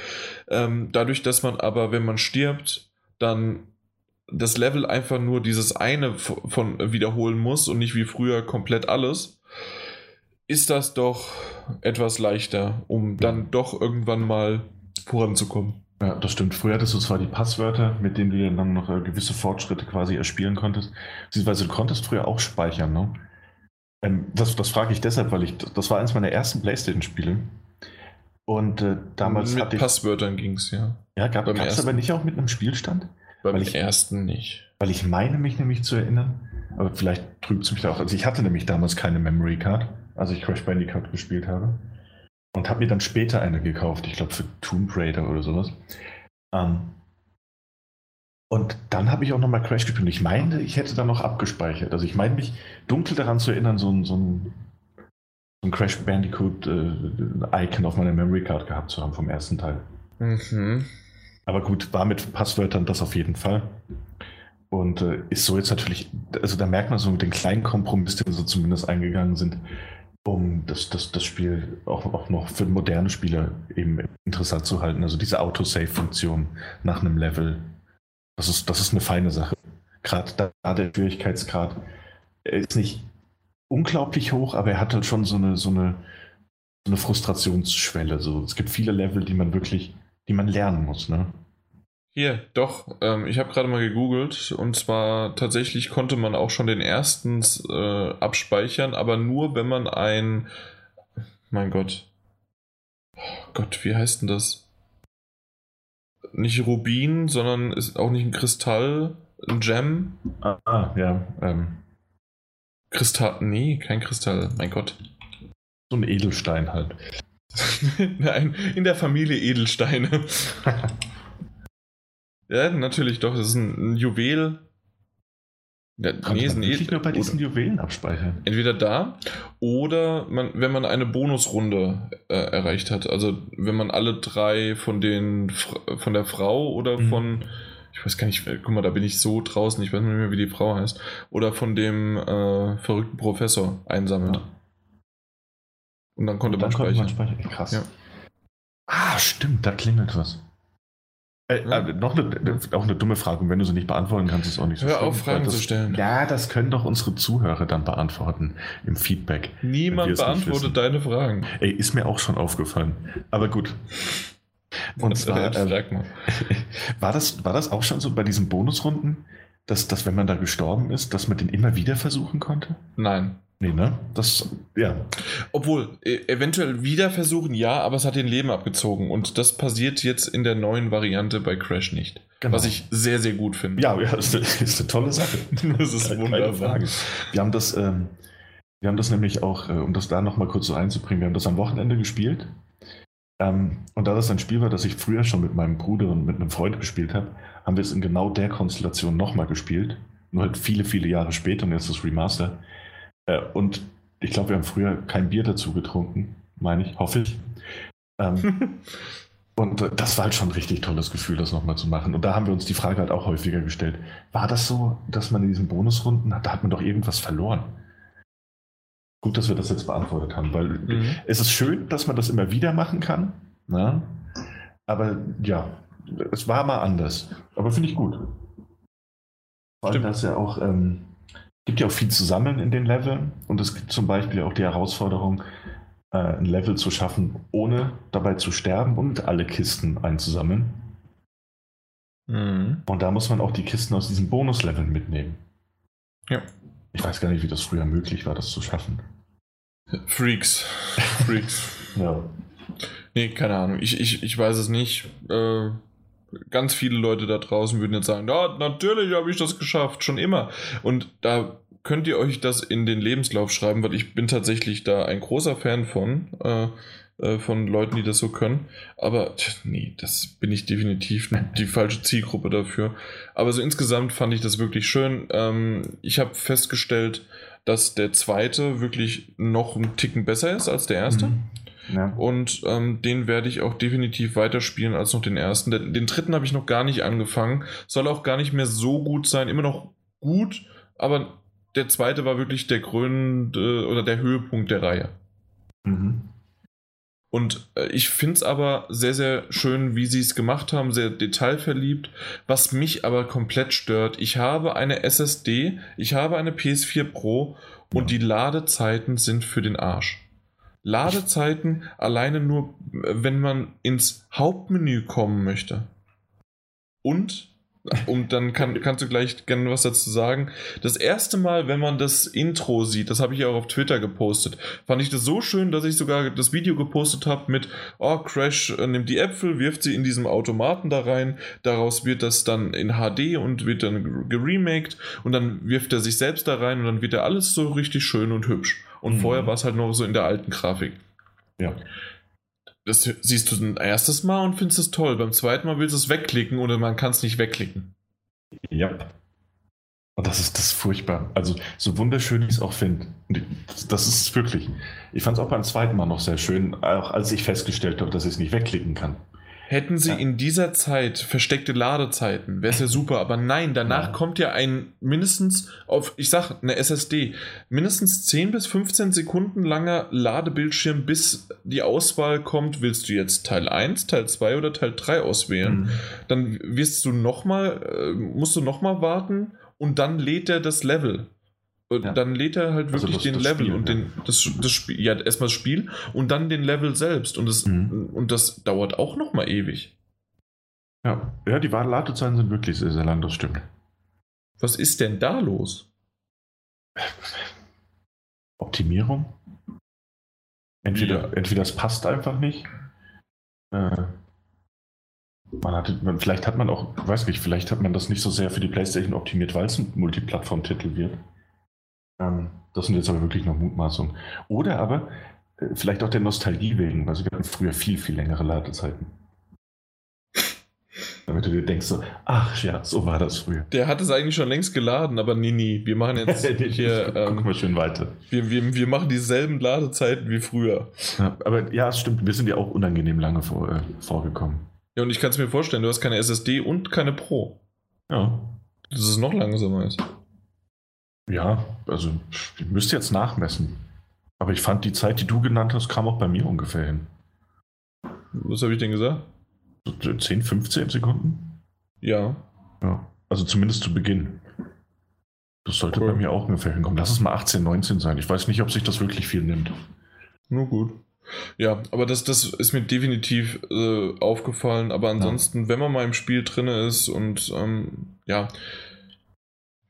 Ähm, dadurch, dass man aber, wenn man stirbt, dann das Level einfach nur dieses eine von wiederholen muss und nicht wie früher komplett alles, ist das doch etwas leichter, um dann doch irgendwann mal voranzukommen. Ja, das stimmt. Früher hattest du zwar die Passwörter, mit denen du dann noch äh, gewisse Fortschritte quasi erspielen konntest. Beziehungsweise du konntest früher auch speichern, ne? Ähm, das das frage ich deshalb, weil ich, das war eins meiner ersten Playstation-Spiele. Und äh, damals Mit hatte ich. Passwörtern ging es, ja. ja, gab es aber nicht auch mit einem Spielstand? Beim Weil ich- ersten nicht. Weil ich meine mich nämlich zu erinnern, aber vielleicht trübt es mich da auch. Also ich hatte nämlich damals keine Memory Card, als ich Crash Bandicoot gespielt habe. Und habe mir dann später eine gekauft, ich glaube für Tomb Raider oder sowas. Ähm, und dann habe ich auch nochmal Crash gespielt. Und ich meine, ich hätte da noch abgespeichert. Also ich meine mich dunkel daran zu erinnern, so ein, so ein, so ein Crash Bandicoot äh, Icon auf meiner Memory Card gehabt zu haben vom ersten Teil. Mhm. Aber gut, war mit Passwörtern das auf jeden Fall. Und äh, ist so jetzt natürlich, also da merkt man so mit den kleinen Kompromiss, den sie zumindest eingegangen sind, um das, das, das Spiel auch, auch noch für moderne Spieler eben interessant zu halten. Also diese Autosave-Funktion nach einem Level, das ist, das ist eine feine Sache. Gerade da der Schwierigkeitsgrad ist nicht unglaublich hoch, aber er hat halt schon so eine, so eine, so eine Frustrationsschwelle. So, es gibt viele Level, die man wirklich, die man lernen muss. Ne? Hier, doch. Ähm, ich habe gerade mal gegoogelt und zwar tatsächlich konnte man auch schon den ersten äh, abspeichern, aber nur wenn man ein. Mein Gott. Oh Gott, wie heißt denn das? Nicht Rubin, sondern ist auch nicht ein Kristall, ein Gem. Ah, ah ja. Ähm. Kristall. Nee, kein Kristall, mein Gott. So ein Edelstein halt. Nein, in der Familie Edelsteine. Ja, natürlich doch. Das ist ein, ein Juwel. Ja, nee, ist ein Edel nur bei diesen Juwelen abspeichern. Entweder da oder man, wenn man eine Bonusrunde äh, erreicht hat. Also wenn man alle drei von den von der Frau oder mhm. von ich weiß gar nicht, guck mal, da bin ich so draußen, ich weiß nicht mehr, wie die Frau heißt. Oder von dem äh, verrückten Professor einsammelt. Ja. Und dann konnte Und dann man speichern. Konnte man speichern. Krass. Ja. Ah, stimmt, da klingelt was. Äh, äh, noch eine, auch eine dumme Frage, und wenn du sie nicht beantworten kannst, ist es auch nicht so Hör auf, Fragen das, zu stellen. Ja, das können doch unsere Zuhörer dann beantworten im Feedback. Niemand beantwortet deine Fragen. Ey, ist mir auch schon aufgefallen. Aber gut. Und zwar, äh, war, das, war das auch schon so bei diesen Bonusrunden, dass, dass wenn man da gestorben ist, dass man den immer wieder versuchen konnte? Nein. Nee, ne? Das, ja. Obwohl, e eventuell wieder versuchen, ja, aber es hat den Leben abgezogen. Und das passiert jetzt in der neuen Variante bei Crash nicht. Genau. Was ich sehr, sehr gut finde. Ja, ja das ist eine tolle Sache. das ist Keine wunderbar. Wir haben das, ähm, wir haben das nämlich auch, äh, um das da nochmal kurz so einzubringen, wir haben das am Wochenende gespielt. Ähm, und da das ein Spiel war, das ich früher schon mit meinem Bruder und mit einem Freund gespielt habe, haben wir es in genau der Konstellation nochmal gespielt. Nur halt viele, viele Jahre später und jetzt das Remaster. Äh, und ich glaube, wir haben früher kein Bier dazu getrunken, meine ich, hoffe ich. Ähm, und äh, das war halt schon ein richtig tolles Gefühl, das nochmal zu machen. Und da haben wir uns die Frage halt auch häufiger gestellt. War das so, dass man in diesen Bonusrunden, da hat man doch irgendwas verloren? Gut, dass wir das jetzt beantwortet haben, weil mhm. es ist schön, dass man das immer wieder machen kann. Ne? Aber ja, es war mal anders. Aber finde ich gut. Vor allem, dass ja auch ähm, gibt ja auch viel zu sammeln in den Leveln und es gibt zum Beispiel auch die Herausforderung, äh, ein Level zu schaffen, ohne dabei zu sterben und alle Kisten einzusammeln. Mhm. Und da muss man auch die Kisten aus diesen Bonusleveln mitnehmen. Ja. Ich weiß gar nicht, wie das früher möglich war, das zu schaffen. Freaks. Freaks. ja. Nee, keine Ahnung. Ich, ich, ich weiß es nicht. Äh, ganz viele Leute da draußen würden jetzt sagen, ja, natürlich habe ich das geschafft, schon immer. Und da könnt ihr euch das in den Lebenslauf schreiben, weil ich bin tatsächlich da ein großer Fan von, äh, äh, von Leuten, die das so können. Aber nee, das bin ich definitiv die falsche Zielgruppe dafür. Aber so insgesamt fand ich das wirklich schön. Ähm, ich habe festgestellt, dass der zweite wirklich noch einen Ticken besser ist als der erste. Mhm. Ja. Und ähm, den werde ich auch definitiv weiterspielen als noch den ersten. Den, den dritten habe ich noch gar nicht angefangen. Soll auch gar nicht mehr so gut sein. Immer noch gut, aber der zweite war wirklich der gründe oder der Höhepunkt der Reihe. Mhm. Und äh, ich finde es aber sehr, sehr schön, wie sie es gemacht haben, sehr detailverliebt. Was mich aber komplett stört, ich habe eine SSD, ich habe eine PS4 Pro und ja. die Ladezeiten sind für den Arsch. Ladezeiten alleine nur, wenn man ins Hauptmenü kommen möchte. Und, und dann kann, kannst du gleich gerne was dazu sagen. Das erste Mal, wenn man das Intro sieht, das habe ich auch auf Twitter gepostet, fand ich das so schön, dass ich sogar das Video gepostet habe mit, oh, Crash äh, nimmt die Äpfel, wirft sie in diesem Automaten da rein, daraus wird das dann in HD und wird dann geremaked und dann wirft er sich selbst da rein und dann wird er alles so richtig schön und hübsch. Und mhm. vorher war es halt noch so in der alten Grafik. Ja. Das siehst du ein erstes Mal und findest es toll. Beim zweiten Mal willst du es wegklicken oder man kann es nicht wegklicken. Ja. Und das ist das ist furchtbar. Also, so wunderschön ich es auch finde. Das, ist wirklich. Ich fand es auch beim zweiten Mal noch sehr schön, auch als ich festgestellt habe, dass ich es nicht wegklicken kann. Hätten sie Ja. in dieser Zeit versteckte Ladezeiten, wäre es ja super. Aber nein, danach Ja. kommt ja ein mindestens auf, ich sag, eine SSD, mindestens 10 bis 15 Sekunden langer Ladebildschirm, bis die Auswahl kommt, willst du jetzt Teil 1, Teil 2 oder Teil 3 auswählen. Mhm. Dann wirst du nochmal, äh, musst du nochmal warten und dann lädt er das Level. Und Ja. Dann lädt er halt Also wirklich das- den das Level Spiel, und ja. den, das, das Spiel, ja, erstmal das Spiel und dann den Level selbst. Und das, Mhm. und das dauert auch nochmal ewig. Ja. ja, die Ladezeiten sind wirklich sehr, sehr lang, das stimmt. Was ist denn da los? Optimierung? Entweder, Ja. entweder es passt einfach nicht. Äh, man hatte, man, vielleicht hat man auch, weiß nicht, vielleicht hat man das nicht so sehr für die PlayStation optimiert, weil es ein Multiplattform-Titel wird. Ähm, das sind jetzt aber wirklich noch Mutmaßungen. Oder aber äh, vielleicht auch der Nostalgie wegen, also wir hatten früher viel, viel längere Ladezeiten. Damit du dir denkst so, ach ja, so war das früher. Der hat es eigentlich schon längst geladen, aber nee, nee, wir machen jetzt hier, Guck ähm, mal schön weiter. wir, wir, wir machen dieselben Ladezeiten wie früher. Ja, aber ja, es stimmt, wir sind ja auch unangenehm lange vor, äh, vorgekommen. Ja, und ich kann es mir vorstellen, du hast keine SSD und keine Pro. Ja. Dass es noch langsamer ist. Ja, also ich müsste jetzt nachmessen. Aber ich fand die Zeit, die du genannt hast, kam auch bei mir ungefähr hin. Was habe ich denn gesagt? So 10, 15 Sekunden? Ja. Ja. Also zumindest zu Beginn. Das sollte Cool. bei mir auch ungefähr hinkommen. Lass es mal 18, 19 sein. Ich weiß nicht, ob sich das wirklich viel nimmt. Nur gut. Ja, aber das, das ist mir definitiv äh, aufgefallen. Aber ansonsten, wenn man mal im Spiel drin ist und ähm, ja,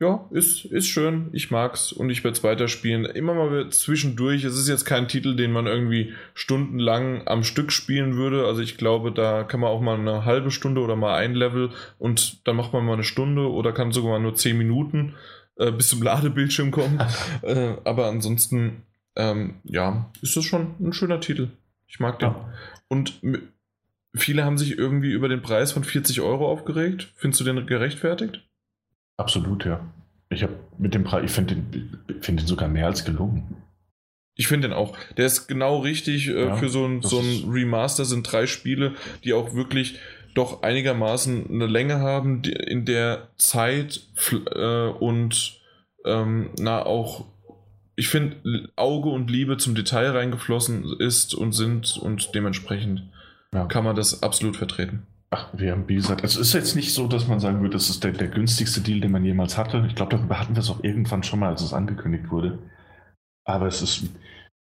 ja, ist, ist schön. Ich mag's und ich werde es weiterspielen. Immer mal zwischendurch. Es ist jetzt kein Titel, den man irgendwie stundenlang am Stück spielen würde. Also ich glaube, da kann man auch mal eine halbe Stunde oder mal ein Level und dann macht man mal eine Stunde oder kann sogar mal nur zehn Minuten äh, bis zum Ladebildschirm kommen. äh, aber ansonsten, ähm, ja, ist das schon ein schöner Titel. Ich mag den. Ja. Und viele haben sich irgendwie über den Preis von 40 Euro aufgeregt. Findest du den gerechtfertigt? Absolut, ja. Ich habe mit dem Preis, ich finde den, find den sogar mehr als gelungen. Ich finde den auch. Der ist genau richtig äh, Ja, für so ein, so ein Remaster. Sind drei Spiele, die auch wirklich doch einigermaßen eine Länge haben, die in der Zeit äh, und ähm, na auch, ich finde, Auge und Liebe zum Detail reingeflossen ist und sind und dementsprechend Ja. kann man das absolut vertreten. Ach, wir haben, wie gesagt, es ist jetzt nicht so, dass man sagen würde, das ist der, der günstigste Deal, den man jemals hatte. Ich glaube, darüber hatten wir es auch irgendwann schon mal, als es angekündigt wurde. Aber es ist,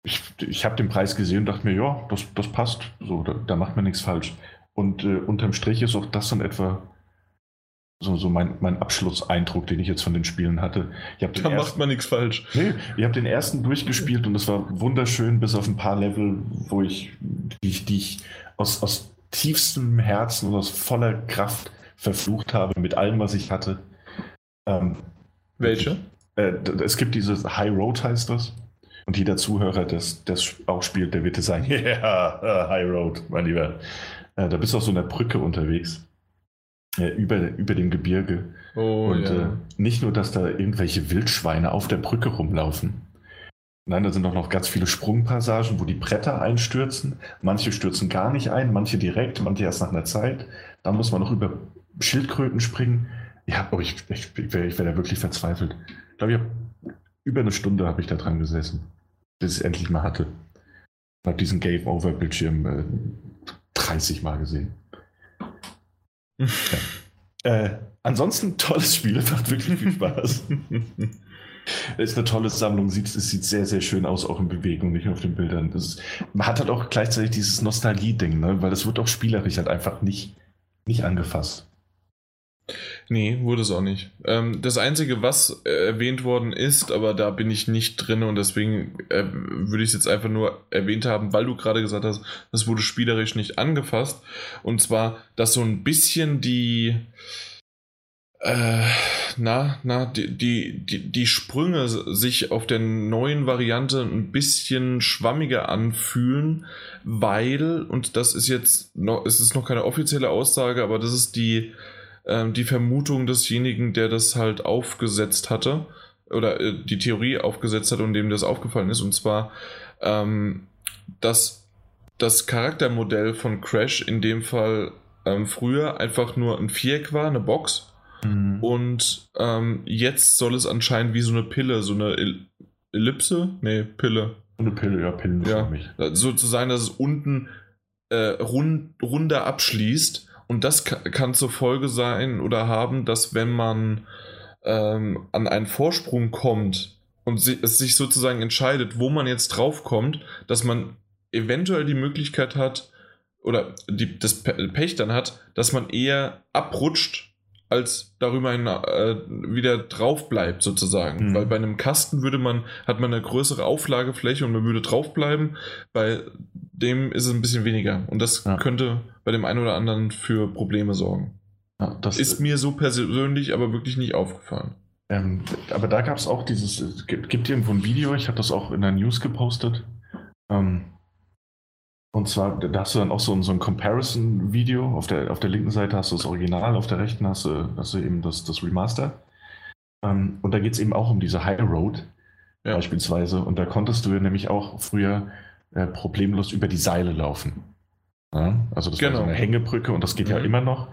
ich, ich habe den Preis gesehen und dachte mir, ja, das, das passt. So, da, da macht man nichts falsch. Und äh, unterm Strich ist auch das dann etwa so, so mein, mein Abschlusseindruck, den ich jetzt von den Spielen hatte. Ich den Da macht ersten- man nichts falsch. Nee, ich habe den ersten durchgespielt und es war wunderschön, bis auf ein paar Level, wo ich, die ich, die ich aus, aus tiefstem Herzen und aus voller Kraft verflucht habe mit allem, was ich hatte. Ähm, Welche? äh, es gibt dieses High Road, heißt das. Und jeder Zuhörer, der das auch spielt, der wird dir sagen, ja, yeah, High Road, mein Lieber. Äh, da bist du auf so einer Brücke unterwegs. Äh, über, über dem Gebirge. Oh, Und ja. äh, nicht nur, dass da irgendwelche Wildschweine auf der Brücke rumlaufen. Nein, da sind auch noch ganz viele Sprungpassagen, wo die Bretter einstürzen. Manche stürzen gar nicht ein, manche direkt, manche erst nach einer Zeit. Dann muss man noch über Schildkröten springen. Ja, aber ich, ich, ich wäre wär da wirklich verzweifelt. Ich glaube, ich hab, über eine Stunde habe ich da dran gesessen, bis ich es endlich mal hatte. Ich habe diesen Game-Over-Bildschirm äh, 30 Mal gesehen. Äh, ansonsten tolles Spiel, macht wirklich viel Spaß. ist eine tolle Sammlung, sieht, es sieht sehr, sehr schön aus, auch in Bewegung, nicht auf den Bildern. Ist, man hat halt auch gleichzeitig dieses Nostalgie-Ding, ne? weil das wird auch spielerisch halt einfach nicht, nicht angefasst. Nee, wurde es auch nicht. Ähm, das Einzige, was äh, erwähnt worden ist, aber da bin ich nicht drin und deswegen äh, würde ich es jetzt einfach nur erwähnt haben, weil du gerade gesagt hast, das wurde spielerisch nicht angefasst. Und zwar, dass so ein bisschen die, äh, na, na, die, die, die, die Sprünge sich auf der neuen Variante ein bisschen schwammiger anfühlen, weil, und das ist jetzt noch, es ist noch keine offizielle Aussage, aber das ist die, ähm, die Vermutung desjenigen, der das halt aufgesetzt hatte, oder äh, die Theorie aufgesetzt hat und dem das aufgefallen ist, und zwar, ähm, dass das Charaktermodell von Crash in dem Fall ähm, früher einfach nur ein Viereck war, eine Box. Mhm. Und ähm, jetzt soll es anscheinend wie so eine Pille, so eine El Ellipse? Nee, Pille. Eine Pille, ja, Pillen ja. für mich. Sozusagen, dass es unten äh, rund, runder abschließt. Und das kann zur Folge sein oder haben, dass wenn man ähm, an einen Vorsprung kommt und es sich sozusagen entscheidet, wo man jetzt draufkommt, dass man eventuell die Möglichkeit hat oder die, das Pech dann hat, dass man eher abrutscht als darüber hin, äh, wieder drauf bleibt sozusagen. Mhm. Weil bei einem Kasten würde man, hat man eine größere Auflagefläche und man würde drauf bleiben. Bei dem ist es ein bisschen weniger. Und das ja. könnte bei dem einen oder anderen für Probleme sorgen. Ja, das ist mir so persönlich aber wirklich nicht aufgefallen. Ähm, aber da gab es auch dieses, es gibt, gibt irgendwo ein Video, ich habe das auch in der News gepostet. Ähm, und zwar, da hast du dann auch so, so ein Comparison-Video. Auf der, auf der linken Seite hast du das Original, auf der rechten hast du, hast du eben das, das Remaster. Ähm, und da geht es eben auch um diese High Road ja. beispielsweise. Und da konntest du nämlich auch früher äh, problemlos über die Seile laufen. Ja? Also das genau. war so genau. eine Hängebrücke und das geht mhm. ja immer noch.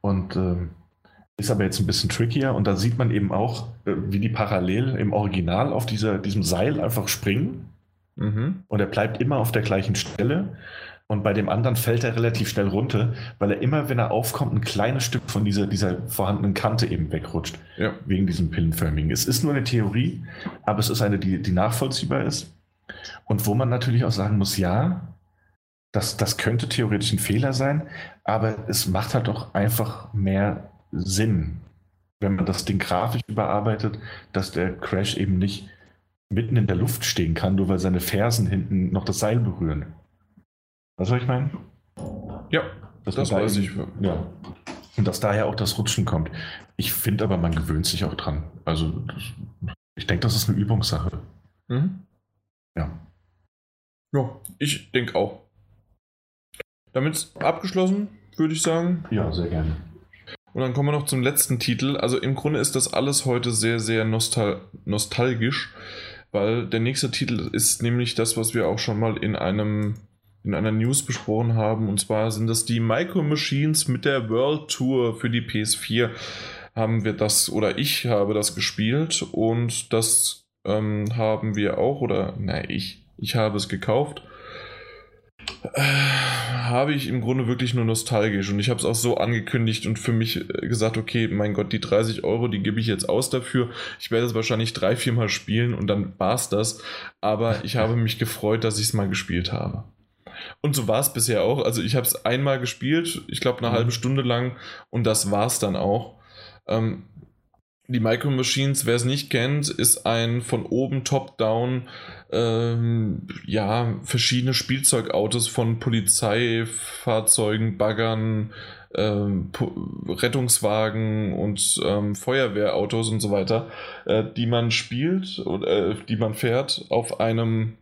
Und ähm, ist aber jetzt ein bisschen trickier. Und da sieht man eben auch, äh, wie die parallel im Original auf dieser, diesem Seil einfach springen Mhm. Und er bleibt immer auf der gleichen Stelle. Und bei dem anderen fällt er relativ schnell runter, weil er immer, wenn er aufkommt, ein kleines Stück von dieser, dieser vorhandenen Kante eben wegrutscht. Ja. Wegen diesem Pillenförmigen. Es ist nur eine Theorie, aber es ist eine, die, die nachvollziehbar ist. Und wo man natürlich auch sagen muss, ja, das, das könnte theoretisch ein Fehler sein, aber es macht halt doch einfach mehr Sinn, wenn man das Ding grafisch überarbeitet, dass der Crash eben nicht mitten in der Luft stehen kann, nur weil seine Fersen hinten noch das Seil berühren. Was soll ich meinen? Ja, das, das weiß ich. Ja. Und dass daher auch das Rutschen kommt. Ich finde aber, man gewöhnt sich auch dran. Also, ich denke, das ist eine Übungssache. Mhm. Ja. Ja, ich denke auch. Damit abgeschlossen, würde ich sagen. Ja, sehr gerne. Und dann kommen wir noch zum letzten Titel. Also im Grunde ist das alles heute sehr, sehr nostal nostalgisch weil der nächste Titel ist nämlich das, was wir auch schon mal in einem in einer News besprochen haben. Und zwar sind das die Micro Machines mit der World Tour für die PS4. Haben wir das oder ich habe das gespielt und das ähm, haben wir auch oder nein, ich, ich habe es gekauft habe ich im Grunde wirklich nur nostalgisch und ich habe es auch so angekündigt und für mich äh, gesagt, okay, mein Gott, die 30 Euro, die gebe ich jetzt aus dafür. Ich werde es wahrscheinlich drei, vier Mal spielen und dann war es das. Aber ich habe mich gefreut, dass ich es mal gespielt habe. Und so war es bisher auch. Also ich habe es einmal gespielt, ich glaube eine mhm. halbe Stunde lang und das war es dann auch. Ähm, die Micro Machines, wer es nicht kennt, ist ein von oben top-down, ähm, ja, verschiedene Spielzeugautos von Polizeifahrzeugen, Baggern, ähm, Rettungswagen und ähm, Feuerwehrautos und so weiter, äh, die man spielt oder äh, die man fährt auf einem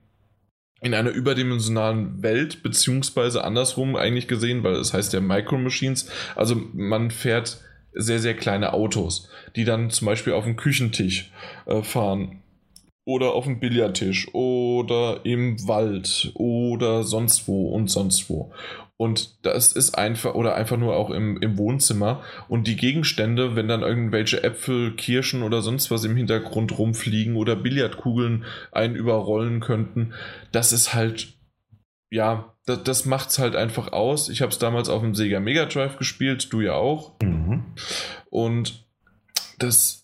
in einer überdimensionalen Welt, beziehungsweise andersrum eigentlich gesehen, weil es heißt ja Micro Machines. Also man fährt sehr, sehr kleine Autos, die dann zum Beispiel auf dem Küchentisch äh, fahren oder auf dem Billardtisch oder im Wald oder sonst wo und sonst wo. Und das ist einfach, oder einfach nur auch im, im Wohnzimmer. Und die Gegenstände, wenn dann irgendwelche Äpfel, Kirschen oder sonst was im Hintergrund rumfliegen oder Billardkugeln einen überrollen könnten, das ist halt, ja, das, das macht es halt einfach aus. Ich habe es damals auf dem Sega Mega Drive gespielt, du ja auch. Mhm. Und das,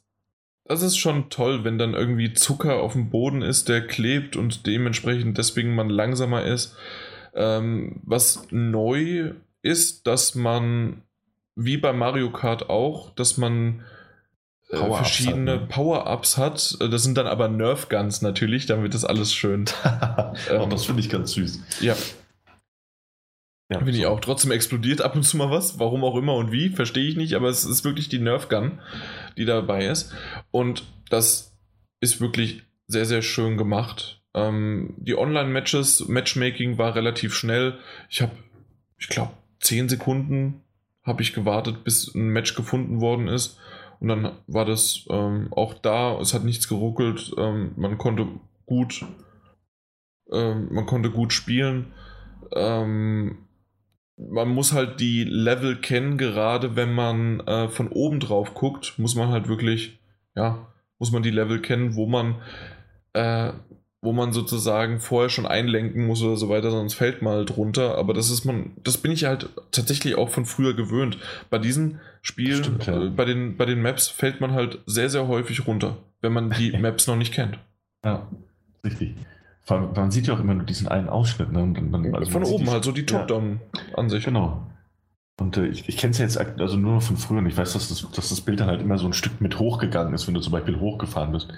das ist schon toll, wenn dann irgendwie Zucker auf dem Boden ist, der klebt und dementsprechend deswegen man langsamer ist. Ähm, was neu ist, dass man, wie bei Mario Kart auch, dass man äh, Power verschiedene ne? Power-Ups hat. Das sind dann aber Nerf Guns natürlich, damit das alles schön. ähm, das finde ich ganz süß. Ja, ja, Finde so. ich auch. Trotzdem explodiert ab und zu mal was. Warum auch immer und wie, verstehe ich nicht. Aber es ist wirklich die Nerf Gun, die dabei ist. Und das ist wirklich sehr, sehr schön gemacht. Ähm, die Online-Matches, Matchmaking war relativ schnell. Ich habe, ich glaube, 10 Sekunden habe ich gewartet, bis ein Match gefunden worden ist. Und dann war das ähm, auch da. Es hat nichts geruckelt. Ähm, man konnte gut, ähm, man konnte gut spielen ähm, man muss halt die Level kennen, gerade wenn man äh, von oben drauf guckt, muss man halt wirklich, ja, muss man die Level kennen, wo man, äh, wo man sozusagen vorher schon einlenken muss oder so weiter, sonst fällt mal drunter. Aber das ist man, das bin ich halt tatsächlich auch von früher gewöhnt. Bei diesen Spielen, Stimmt, ja. äh, bei, den, bei den Maps fällt man halt sehr, sehr häufig runter, wenn man die Maps noch nicht kennt. Ja, richtig. Man sieht ja auch immer nur diesen einen Ausschnitt. Ne? Dann, also von oben halt so die Top-Down-Ansicht. Ja, genau. Und äh, ich, ich kenne es ja jetzt also nur noch von früher und ich weiß, dass das, dass das Bild dann halt immer so ein Stück mit hochgegangen ist, wenn du zum Beispiel hochgefahren bist.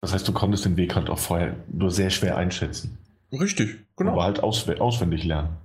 Das heißt, du konntest den Weg halt auch vorher nur sehr schwer einschätzen. Richtig, genau. Aber halt auswendig lernen.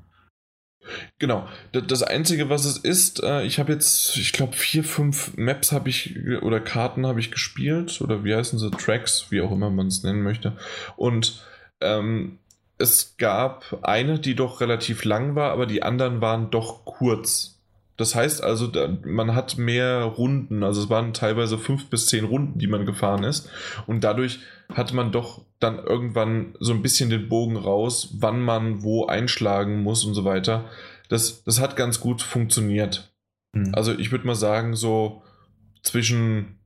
Genau. Das Einzige, was es ist, äh, ich habe jetzt, ich glaube, vier, fünf Maps habe ich oder Karten habe ich gespielt oder wie heißen sie, Tracks, wie auch immer man es nennen möchte. Und ähm, es gab eine, die doch relativ lang war, aber die anderen waren doch kurz. Das heißt also, man hat mehr Runden, also es waren teilweise fünf bis zehn Runden, die man gefahren ist. Und dadurch hatte man doch dann irgendwann so ein bisschen den Bogen raus, wann man wo einschlagen muss und so weiter. Das, das hat ganz gut funktioniert. Mhm. Also ich würde mal sagen, so zwischen,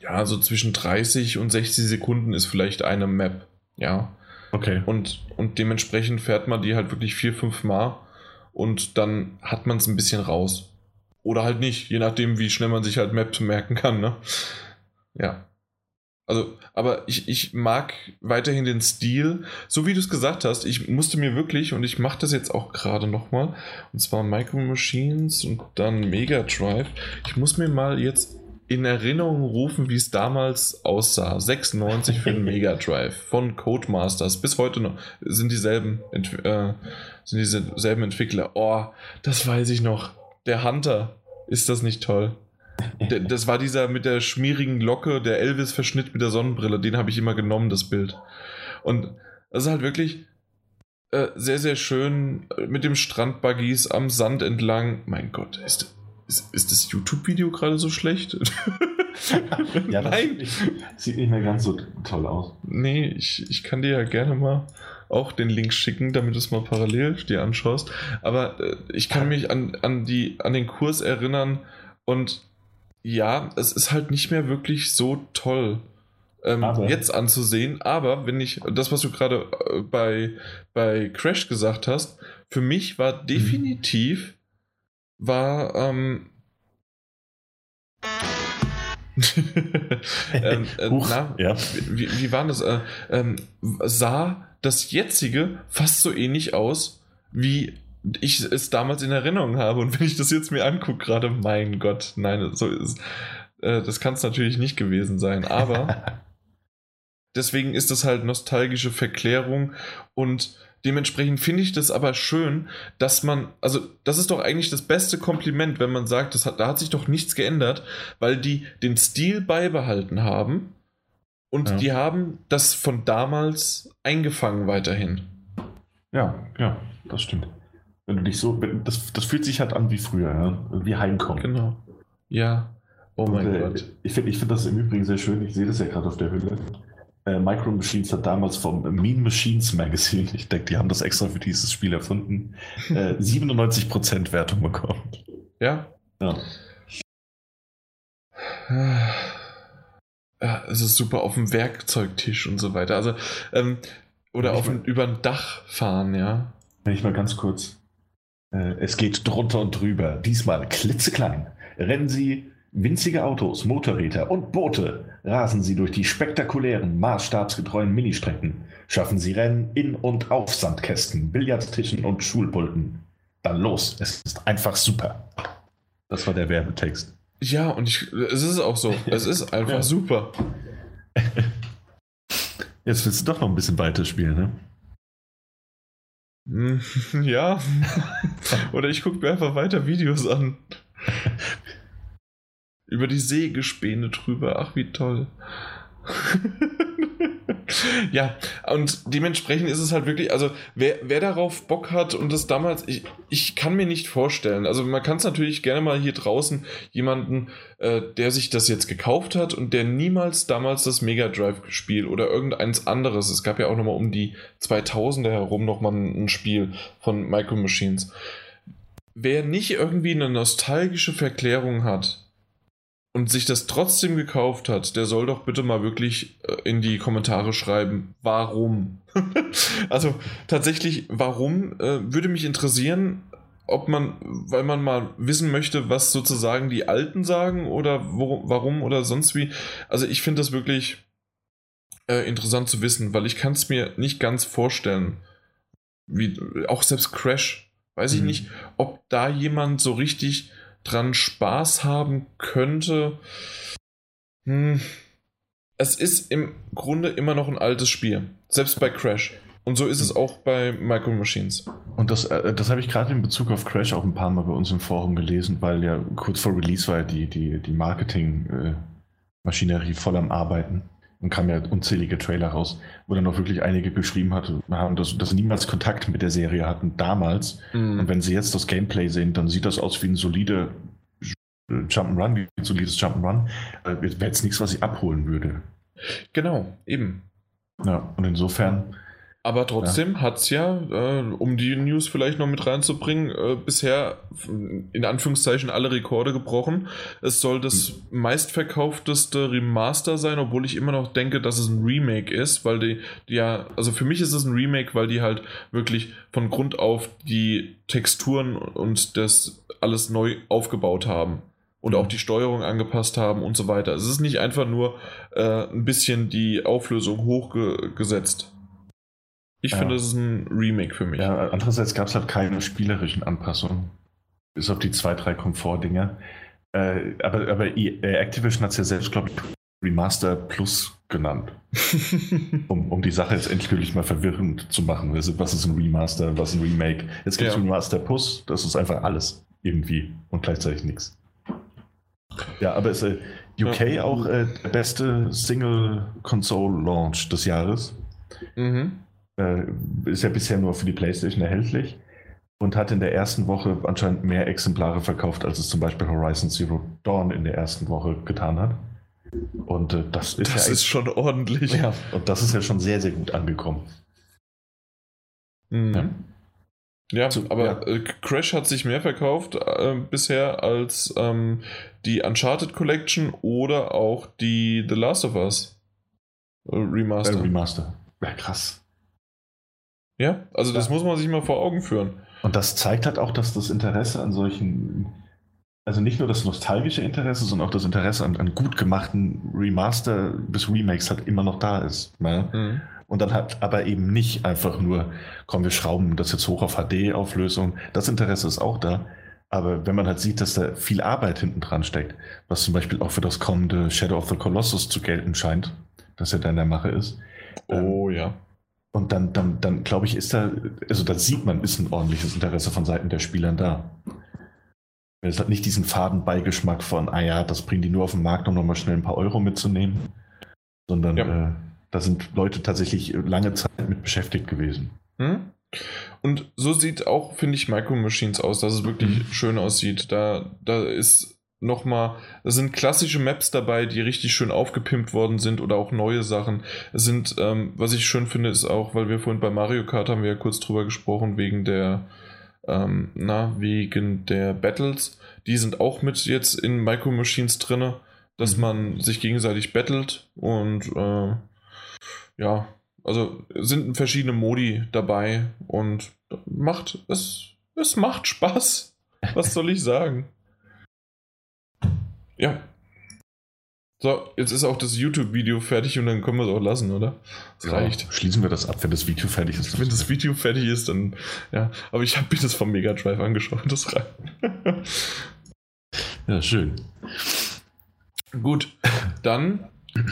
ja, so zwischen 30 und 60 Sekunden ist vielleicht eine Map. Ja. Okay. Und, und dementsprechend fährt man die halt wirklich vier, fünf Mal und dann hat man es ein bisschen raus. Oder halt nicht, je nachdem, wie schnell man sich halt Maps merken kann, ne? Ja. Also, aber ich, ich mag weiterhin den Stil, so wie du es gesagt hast. Ich musste mir wirklich, und ich mache das jetzt auch gerade nochmal, und zwar Micro Machines und dann Mega Drive. Ich muss mir mal jetzt in Erinnerung rufen, wie es damals aussah. 96 für den Mega Drive von Codemasters. Bis heute noch sind dieselben, äh, sind dieselben Entwickler. Oh, das weiß ich noch. Der Hunter. Ist das nicht toll? das war dieser mit der schmierigen Locke, der Elvis-Verschnitt mit der Sonnenbrille. Den habe ich immer genommen, das Bild. Und das ist halt wirklich äh, sehr, sehr schön mit dem Strandbuggies am Sand entlang. Mein Gott, ist, ist, ist das YouTube-Video gerade so schlecht? ja, Nein. sieht nicht mehr ganz so toll aus. Nee, ich, ich kann dir ja gerne mal auch den Link schicken, damit du es mal parallel dir anschaust. Aber äh, ich kann mich an, an, die, an den Kurs erinnern und ja, es ist halt nicht mehr wirklich so toll. Ähm, jetzt anzusehen, aber wenn ich das, was du gerade äh, bei, bei Crash gesagt hast, für mich war mhm. definitiv war ähm, ähm, äh, Huch, na, ja. wie, wie war das? Äh, ähm, sah das jetzige fast so ähnlich aus, wie ich es damals in Erinnerung habe. Und wenn ich das jetzt mir angucke, gerade, mein Gott, nein, so ist, äh, das kann es natürlich nicht gewesen sein. Aber deswegen ist das halt nostalgische Verklärung und Dementsprechend finde ich das aber schön, dass man, also das ist doch eigentlich das beste Kompliment, wenn man sagt, das hat, da hat sich doch nichts geändert, weil die den Stil beibehalten haben und ja. die haben das von damals eingefangen weiterhin. Ja, ja, das stimmt. Wenn du dich so, das, das fühlt sich halt an wie früher, ja? wie Heimkommen. Genau. Ja. Oh mein und, äh, Gott. Ich finde ich find das im Übrigen sehr schön, ich sehe das ja gerade auf der Hülle äh, Micro Machines hat damals vom Mean Machines Magazine, ich denke, die haben das extra für dieses Spiel erfunden, äh, 97% Wertung bekommen. Ja? Ja. Ja, es ist super auf dem Werkzeugtisch und so weiter. Also, ähm, oder auf mal, über ein Dach fahren, ja. Wenn ich mal ganz kurz. Äh, es geht drunter und drüber. Diesmal klitzeklein. Rennen Sie Winzige Autos, Motorräder und Boote rasen sie durch die spektakulären, maßstabsgetreuen Ministrecken, schaffen sie Rennen in und auf Sandkästen, Billardtischen und Schulpulten. Dann los, es ist einfach super. Das war der Werbetext. Ja, und ich, es ist auch so. Es ist einfach ja. super. Jetzt willst du doch noch ein bisschen weiterspielen, ne? Ja. Oder ich gucke mir einfach weiter Videos an. Über die Sägespäne drüber. Ach, wie toll. ja, Und dementsprechend ist es halt wirklich, also wer, wer darauf Bock hat und das damals, ich, ich kann mir nicht vorstellen, also man kann es natürlich gerne mal hier draußen jemanden, äh, der sich das jetzt gekauft hat und der niemals damals das Mega Drive Spiel oder irgendeins anderes, es gab ja auch nochmal um die 2000er herum nochmal ein Spiel von Micro Machines. Wer nicht irgendwie eine nostalgische Verklärung hat, und sich das trotzdem gekauft hat, der soll doch bitte mal wirklich äh, in die Kommentare schreiben, warum. also tatsächlich, warum äh, würde mich interessieren, ob man, weil man mal wissen möchte, was sozusagen die Alten sagen oder wo, warum oder sonst wie. Also ich finde das wirklich äh, interessant zu wissen, weil ich kann es mir nicht ganz vorstellen. Wie, auch selbst Crash, weiß ich mhm. nicht, ob da jemand so richtig dran Spaß haben könnte. Hm. Es ist im Grunde immer noch ein altes Spiel. Selbst bei Crash. Und so ist es auch bei Micro Machines. Und das, äh, das habe ich gerade in Bezug auf Crash auch ein paar Mal bei uns im Forum gelesen, weil ja kurz vor Release war die, die, die Marketing-Maschinerie voll am Arbeiten und kamen ja unzählige Trailer raus, wo dann auch wirklich einige geschrieben haben, dass, dass sie niemals Kontakt mit der Serie hatten damals. Mhm. Und wenn sie jetzt das Gameplay sehen, dann sieht das aus wie ein solide Jump'n'Run, wie ein solides Jump'n'Run. Äh, Wäre jetzt nichts, was ich abholen würde. Genau, eben. Ja, und insofern aber trotzdem ja. hat es ja, äh, um die News vielleicht noch mit reinzubringen, äh, bisher in Anführungszeichen alle Rekorde gebrochen. Es soll das mhm. meistverkaufteste Remaster sein, obwohl ich immer noch denke, dass es ein Remake ist, weil die, die ja, also für mich ist es ein Remake, weil die halt wirklich von Grund auf die Texturen und das alles neu aufgebaut haben und auch mhm. die Steuerung angepasst haben und so weiter. Es ist nicht einfach nur äh, ein bisschen die Auflösung hochgesetzt. Ich ja. finde, es ist ein Remake für mich. Ja, andererseits gab es halt keine spielerischen Anpassungen. Bis auf die zwei, drei Komfortdinger. Äh, aber aber I äh, Activision hat es ja selbst, glaube ich, Remaster Plus genannt. um, um die Sache jetzt endgültig mal verwirrend zu machen. Was ist ein Remaster, was ist ein Remake? Jetzt gibt es ja. Remaster Plus, das ist einfach alles irgendwie und gleichzeitig nichts. Ja, aber ist äh, UK ja. auch äh, der beste Single-Console-Launch des Jahres? Mhm. Äh, ist ja bisher nur für die PlayStation erhältlich und hat in der ersten Woche anscheinend mehr Exemplare verkauft, als es zum Beispiel Horizon Zero Dawn in der ersten Woche getan hat. Und äh, das ist das ja ist schon ordentlich. Ja, und das ist ja schon sehr, sehr gut angekommen. Mhm. Ja. Ja, so, aber ja. Äh, Crash hat sich mehr verkauft äh, bisher als ähm, die Uncharted Collection oder auch die The Last of Us äh, Remaster. Äh, Remaster. Ja, krass. Ja, also das ja. muss man sich mal vor Augen führen. Und das zeigt halt auch, dass das Interesse an solchen, also nicht nur das nostalgische Interesse, sondern auch das Interesse an, an gut gemachten Remaster bis Remakes halt immer noch da ist. Ne? Mhm. Und dann halt aber eben nicht einfach nur, komm, wir schrauben das jetzt hoch auf HD-Auflösung. Das Interesse ist auch da. Aber wenn man halt sieht, dass da viel Arbeit hinten dran steckt, was zum Beispiel auch für das kommende Shadow of the Colossus zu gelten scheint, dass er da in der Mache ist. Oh ähm, ja und dann, dann, dann glaube ich, ist da, also da sieht man, ist ein ordentliches Interesse von Seiten der Spieler da. Es hat nicht diesen faden Beigeschmack von, ah ja, das bringen die nur auf den Markt, um nochmal schnell ein paar Euro mitzunehmen, sondern ja. äh, da sind Leute tatsächlich lange Zeit mit beschäftigt gewesen. Hm? Und so sieht auch, finde ich, Micro Machines aus, dass es wirklich mhm. schön aussieht. Da, da ist nochmal, es sind klassische Maps dabei, die richtig schön aufgepimpt worden sind oder auch neue Sachen. Es sind, ähm, was ich schön finde, ist auch, weil wir vorhin bei Mario Kart haben wir ja kurz drüber gesprochen, wegen der, ähm, na, wegen der Battles. Die sind auch mit jetzt in Micro Machines drin, dass mhm. man sich gegenseitig battelt und äh, ja, also sind verschiedene Modi dabei und macht es, es macht Spaß. Was soll ich sagen? Ja. So, jetzt ist auch das YouTube-Video fertig und dann können wir es auch lassen, oder? Das ja, reicht. Schließen wir das ab, wenn das Video fertig ist. Wenn das Video fertig ist, dann ja. Aber ich habe mir das vom Mega Drive angeschaut, das reicht. ja, schön. Gut, dann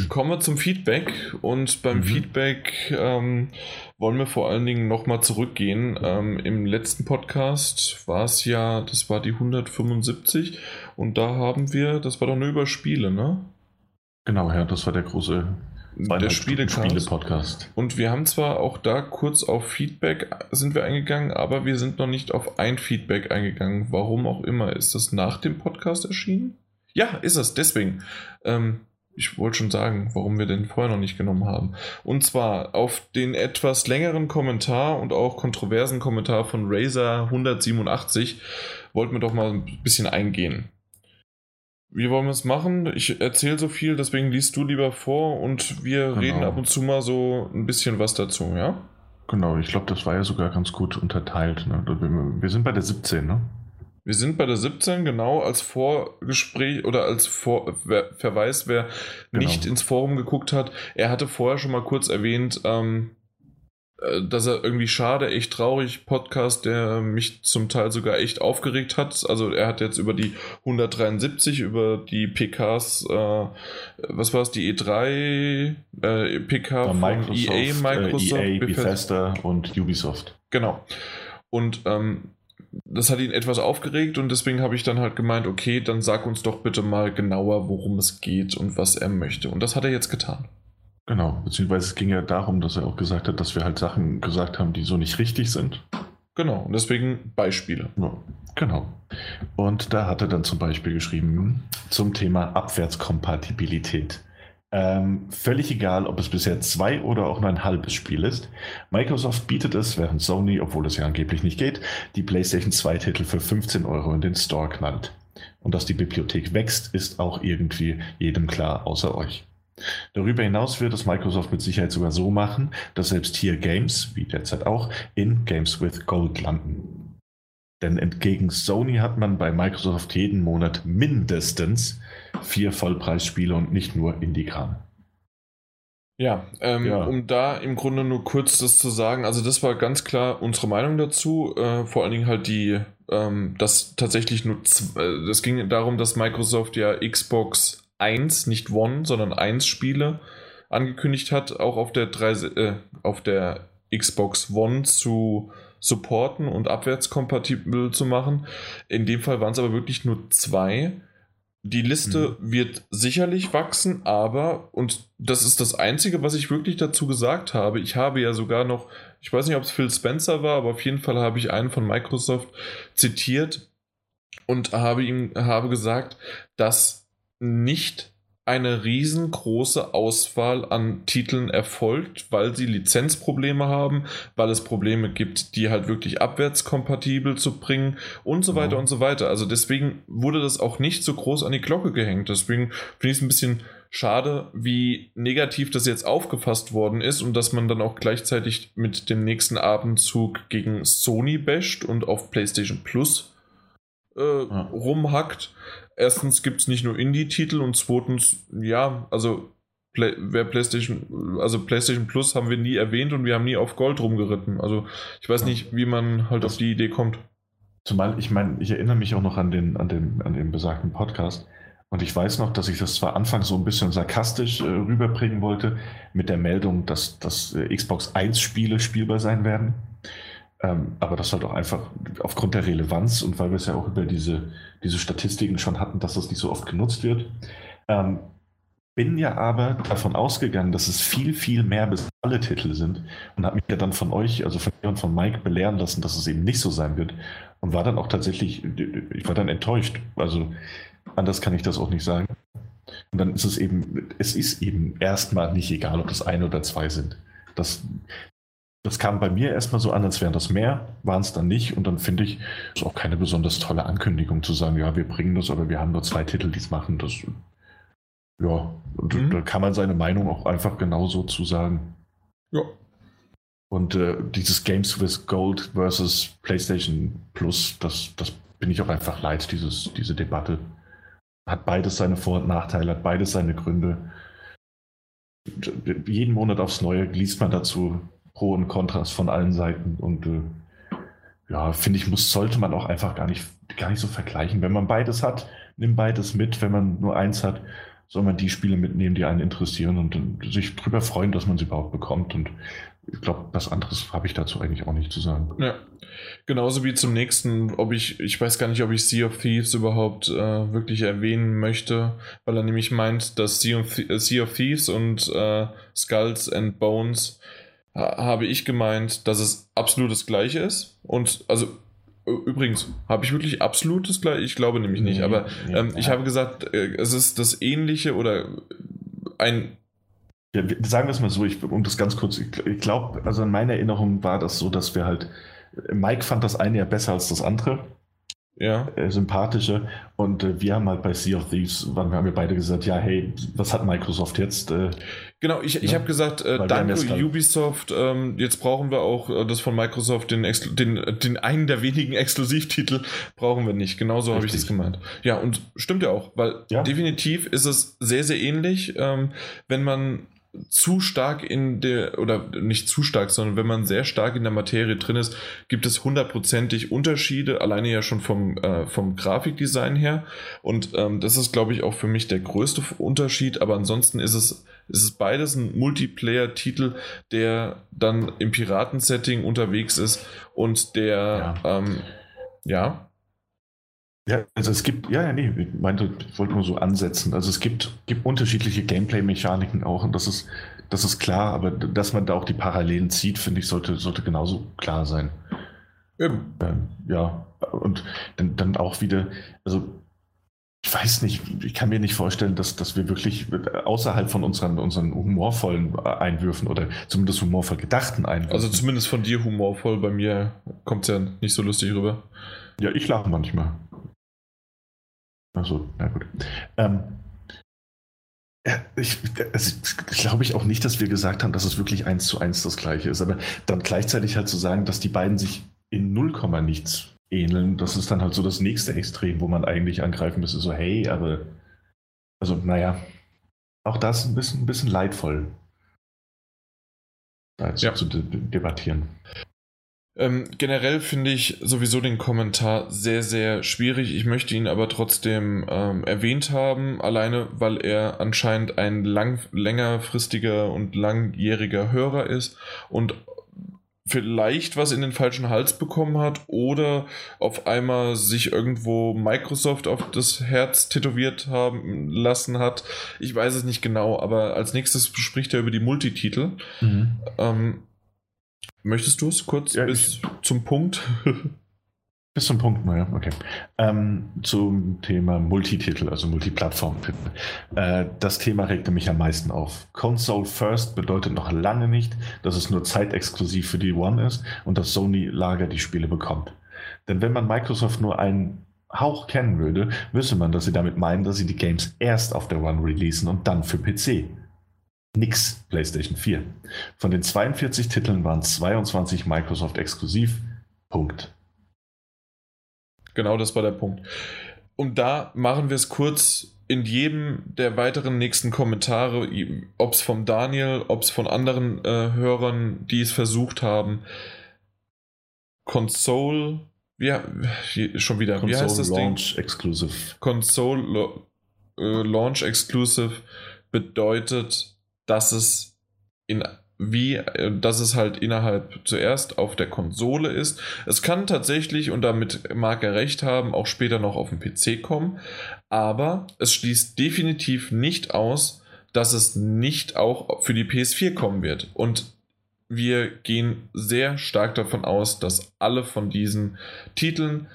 kommen wir zum Feedback und beim mhm. Feedback ähm, wollen wir vor allen Dingen nochmal zurückgehen. Ähm, Im letzten Podcast war es ja, das war die 175 und da haben wir, das war doch nur über Spiele, ne? Genau, ja, das war der große der Spiele-Podcast. Spiele und wir haben zwar auch da kurz auf Feedback sind wir eingegangen, aber wir sind noch nicht auf ein Feedback eingegangen. Warum auch immer. Ist das nach dem Podcast erschienen? Ja, ist es. Deswegen. Ähm, ich wollte schon sagen, warum wir den vorher noch nicht genommen haben. Und zwar auf den etwas längeren Kommentar und auch kontroversen Kommentar von Razer 187 wollten wir doch mal ein bisschen eingehen. Wie wollen wir es machen? Ich erzähle so viel, deswegen liest du lieber vor und wir genau. reden ab und zu mal so ein bisschen was dazu, ja? Genau, ich glaube, das war ja sogar ganz gut unterteilt. Ne? Wir sind bei der 17, ne? Wir sind bei der 17, genau, als Vorgespräch oder als Vor wer, Verweis, wer genau. nicht ins Forum geguckt hat. Er hatte vorher schon mal kurz erwähnt, ähm, äh, dass er irgendwie schade, echt traurig Podcast, der mich zum Teil sogar echt aufgeregt hat. Also er hat jetzt über die 173, über die PKs, äh, was war es, die E3 äh, PK von Microsoft, EA, Microsoft, äh, EA, Bethesda und Ubisoft. Genau. Und ähm, das hat ihn etwas aufgeregt und deswegen habe ich dann halt gemeint, okay, dann sag uns doch bitte mal genauer, worum es geht und was er möchte. Und das hat er jetzt getan. Genau, beziehungsweise es ging ja darum, dass er auch gesagt hat, dass wir halt Sachen gesagt haben, die so nicht richtig sind. Genau, und deswegen Beispiele. Ja, genau. Und da hat er dann zum Beispiel geschrieben zum Thema Abwärtskompatibilität. Ähm, völlig egal, ob es bisher zwei oder auch nur ein halbes Spiel ist. Microsoft bietet es, während Sony, obwohl es ja angeblich nicht geht, die PlayStation 2 Titel für 15 Euro in den Store knallt. Und dass die Bibliothek wächst, ist auch irgendwie jedem klar, außer euch. Darüber hinaus wird es Microsoft mit Sicherheit sogar so machen, dass selbst hier Games, wie derzeit auch, in Games with Gold landen. Denn entgegen Sony hat man bei Microsoft jeden Monat mindestens vier Vollpreisspiele und nicht nur Indie-Kram. Ja, ähm, ja, um da im Grunde nur kurz das zu sagen, also das war ganz klar unsere Meinung dazu, äh, vor allen Dingen halt die, ähm, dass tatsächlich nur, äh, das ging darum, dass Microsoft ja Xbox 1, nicht One, sondern 1 Spiele angekündigt hat, auch auf der, 3, äh, auf der Xbox One zu supporten und abwärtskompatibel zu machen. In dem Fall waren es aber wirklich nur zwei. Die Liste mhm. wird sicherlich wachsen, aber, und das ist das Einzige, was ich wirklich dazu gesagt habe, ich habe ja sogar noch, ich weiß nicht, ob es Phil Spencer war, aber auf jeden Fall habe ich einen von Microsoft zitiert und habe ihm habe gesagt, dass nicht eine riesengroße Auswahl an Titeln erfolgt, weil sie Lizenzprobleme haben, weil es Probleme gibt, die halt wirklich abwärtskompatibel zu bringen und so weiter ja. und so weiter. Also deswegen wurde das auch nicht so groß an die Glocke gehängt. Deswegen finde ich es ein bisschen schade, wie negativ das jetzt aufgefasst worden ist und dass man dann auch gleichzeitig mit dem nächsten Abendzug gegen Sony basht und auf PlayStation Plus äh, ja. rumhackt erstens gibt es nicht nur Indie-Titel und zweitens, ja, also Play, wer PlayStation, also PlayStation Plus haben wir nie erwähnt und wir haben nie auf Gold rumgeritten. Also ich weiß nicht, wie man halt das, auf die Idee kommt. Zumal, ich meine, ich erinnere mich auch noch an den, an den, an den besagten Podcast. Und ich weiß noch, dass ich das zwar anfangs so ein bisschen sarkastisch äh, rüberbringen wollte, mit der Meldung, dass, dass äh, Xbox 1 Spiele spielbar sein werden. Ähm, aber das halt auch einfach aufgrund der Relevanz und weil wir es ja auch über diese, diese Statistiken schon hatten, dass das nicht so oft genutzt wird. Ähm, bin ja aber davon ausgegangen, dass es viel, viel mehr bis alle Titel sind und habe mich ja dann von euch, also von mir und von Mike, belehren lassen, dass es eben nicht so sein wird und war dann auch tatsächlich, ich war dann enttäuscht. Also anders kann ich das auch nicht sagen. Und dann ist es eben, es ist eben erstmal nicht egal, ob das ein oder zwei sind. Das, das kam bei mir erstmal so an, als wären das mehr, waren es dann nicht. Und dann finde ich, ist auch keine besonders tolle Ankündigung zu sagen, ja, wir bringen das, aber wir haben nur zwei Titel, die es machen. Das, ja, mhm. da kann man seine Meinung auch einfach genauso zu sagen. Ja. Und äh, dieses Games with Gold versus PlayStation Plus, das, das bin ich auch einfach leid, dieses, diese Debatte. Hat beides seine Vor- und Nachteile, hat beides seine Gründe. Jeden Monat aufs Neue liest man dazu Pro und Kontras von allen Seiten. Und äh, ja, finde ich, muss, sollte man auch einfach gar nicht, gar nicht so vergleichen. Wenn man beides hat, nimm beides mit. Wenn man nur eins hat, soll man die Spiele mitnehmen, die einen interessieren und sich darüber freuen, dass man sie überhaupt bekommt. Und ich glaube, was anderes habe ich dazu eigentlich auch nicht zu sagen. Ja. Genauso wie zum nächsten, ob ich, ich weiß gar nicht, ob ich Sea of Thieves überhaupt äh, wirklich erwähnen möchte, weil er nämlich meint, dass Sea of, of Thieves und äh, Skulls and Bones habe ich gemeint, dass es absolut das gleiche ist. Und also Übrigens, habe ich wirklich absolutes gleich? Ich glaube nämlich nicht, nee, aber ähm, nee, ich ja. habe gesagt, äh, es ist das ähnliche oder ein. Ja, sagen wir es mal so, ich, um das ganz kurz, ich, ich glaube, also in meiner Erinnerung war das so, dass wir halt, Mike fand das eine ja besser als das andere ja. äh, sympathische. Und äh, wir haben halt bei Sea of Thieves, waren, wir haben ja beide gesagt, ja, hey, was hat Microsoft jetzt? Äh, genau, ich, ich ja, habe gesagt, äh, danke Ubisoft, ähm, jetzt brauchen wir auch äh, das von Microsoft, den, den, den einen der wenigen Exklusivtitel brauchen wir nicht. Genauso habe ich das gemeint. Ja, und stimmt ja auch, weil ja. definitiv ist es sehr, sehr ähnlich, ähm, wenn man zu stark in der, oder nicht zu stark, sondern wenn man sehr stark in der Materie drin ist, gibt es hundertprozentig Unterschiede, alleine ja schon vom, äh, vom Grafikdesign her. Und ähm, das ist, glaube ich, auch für mich der größte Unterschied. Aber ansonsten ist es, ist es beides ein Multiplayer-Titel, der dann im Piratensetting unterwegs ist und der, ja. Ähm, ja. Ja, also es gibt, ja, ja, nee, ich meinte, ich wollte nur so ansetzen. Also es gibt, gibt unterschiedliche Gameplay-Mechaniken auch und das ist, das ist klar, aber dass man da auch die Parallelen zieht, finde ich, sollte, sollte genauso klar sein. Eben. Ähm, ja, und dann, dann auch wieder, also ich weiß nicht, ich kann mir nicht vorstellen, dass, dass wir wirklich außerhalb von unseren, unseren humorvollen Einwürfen oder zumindest humorvoll gedachten Einwürfen. Also zumindest von dir humorvoll, bei mir kommt es ja nicht so lustig rüber. Ja, ich lache manchmal. Achso, na gut. Ähm, ich, also, glaube ich auch nicht, dass wir gesagt haben, dass es wirklich eins zu eins das gleiche ist. Aber dann gleichzeitig halt zu sagen, dass die beiden sich in 0, nichts ähneln, das ist dann halt so das nächste Extrem, wo man eigentlich angreifen müsste. So, hey, aber. Also, naja. Auch das ein bisschen, ein bisschen leidvoll. Da jetzt ja. zu debattieren. Ähm, generell finde ich sowieso den Kommentar sehr, sehr schwierig. Ich möchte ihn aber trotzdem ähm, erwähnt haben, alleine weil er anscheinend ein lang, längerfristiger und langjähriger Hörer ist und vielleicht was in den falschen Hals bekommen hat oder auf einmal sich irgendwo Microsoft auf das Herz tätowiert haben lassen hat. Ich weiß es nicht genau, aber als nächstes spricht er über die Multititel. Mhm. Ähm, Möchtest du es kurz ja, bis zum Punkt? Bis zum Punkt, naja, okay. Ähm, zum Thema Multititel, also Multiplattform-Titel. Äh, das Thema regte mich am meisten auf. Console First bedeutet noch lange nicht, dass es nur zeitexklusiv für die One ist und dass Sony-Lager die Spiele bekommt. Denn wenn man Microsoft nur einen Hauch kennen würde, wüsste man, dass sie damit meinen, dass sie die Games erst auf der One releasen und dann für PC nix PlayStation 4. Von den 42 Titeln waren 22 Microsoft exklusiv. Punkt. Genau, das war der Punkt. Und da machen wir es kurz in jedem der weiteren nächsten Kommentare, ob es vom Daniel, ob es von anderen äh, Hörern, die es versucht haben. Console, ja, schon wieder, Console wie heißt das Launch Ding? Exclusive. Console äh, Launch Exclusive bedeutet dass es in wie, äh, dass es halt innerhalb zuerst auf der Konsole ist. Es kann tatsächlich, und damit mag er recht haben, auch später noch auf den PC kommen, aber es schließt definitiv nicht aus, dass es nicht auch für die PS4 kommen wird. Und wir gehen sehr stark davon aus, dass alle von diesen Titeln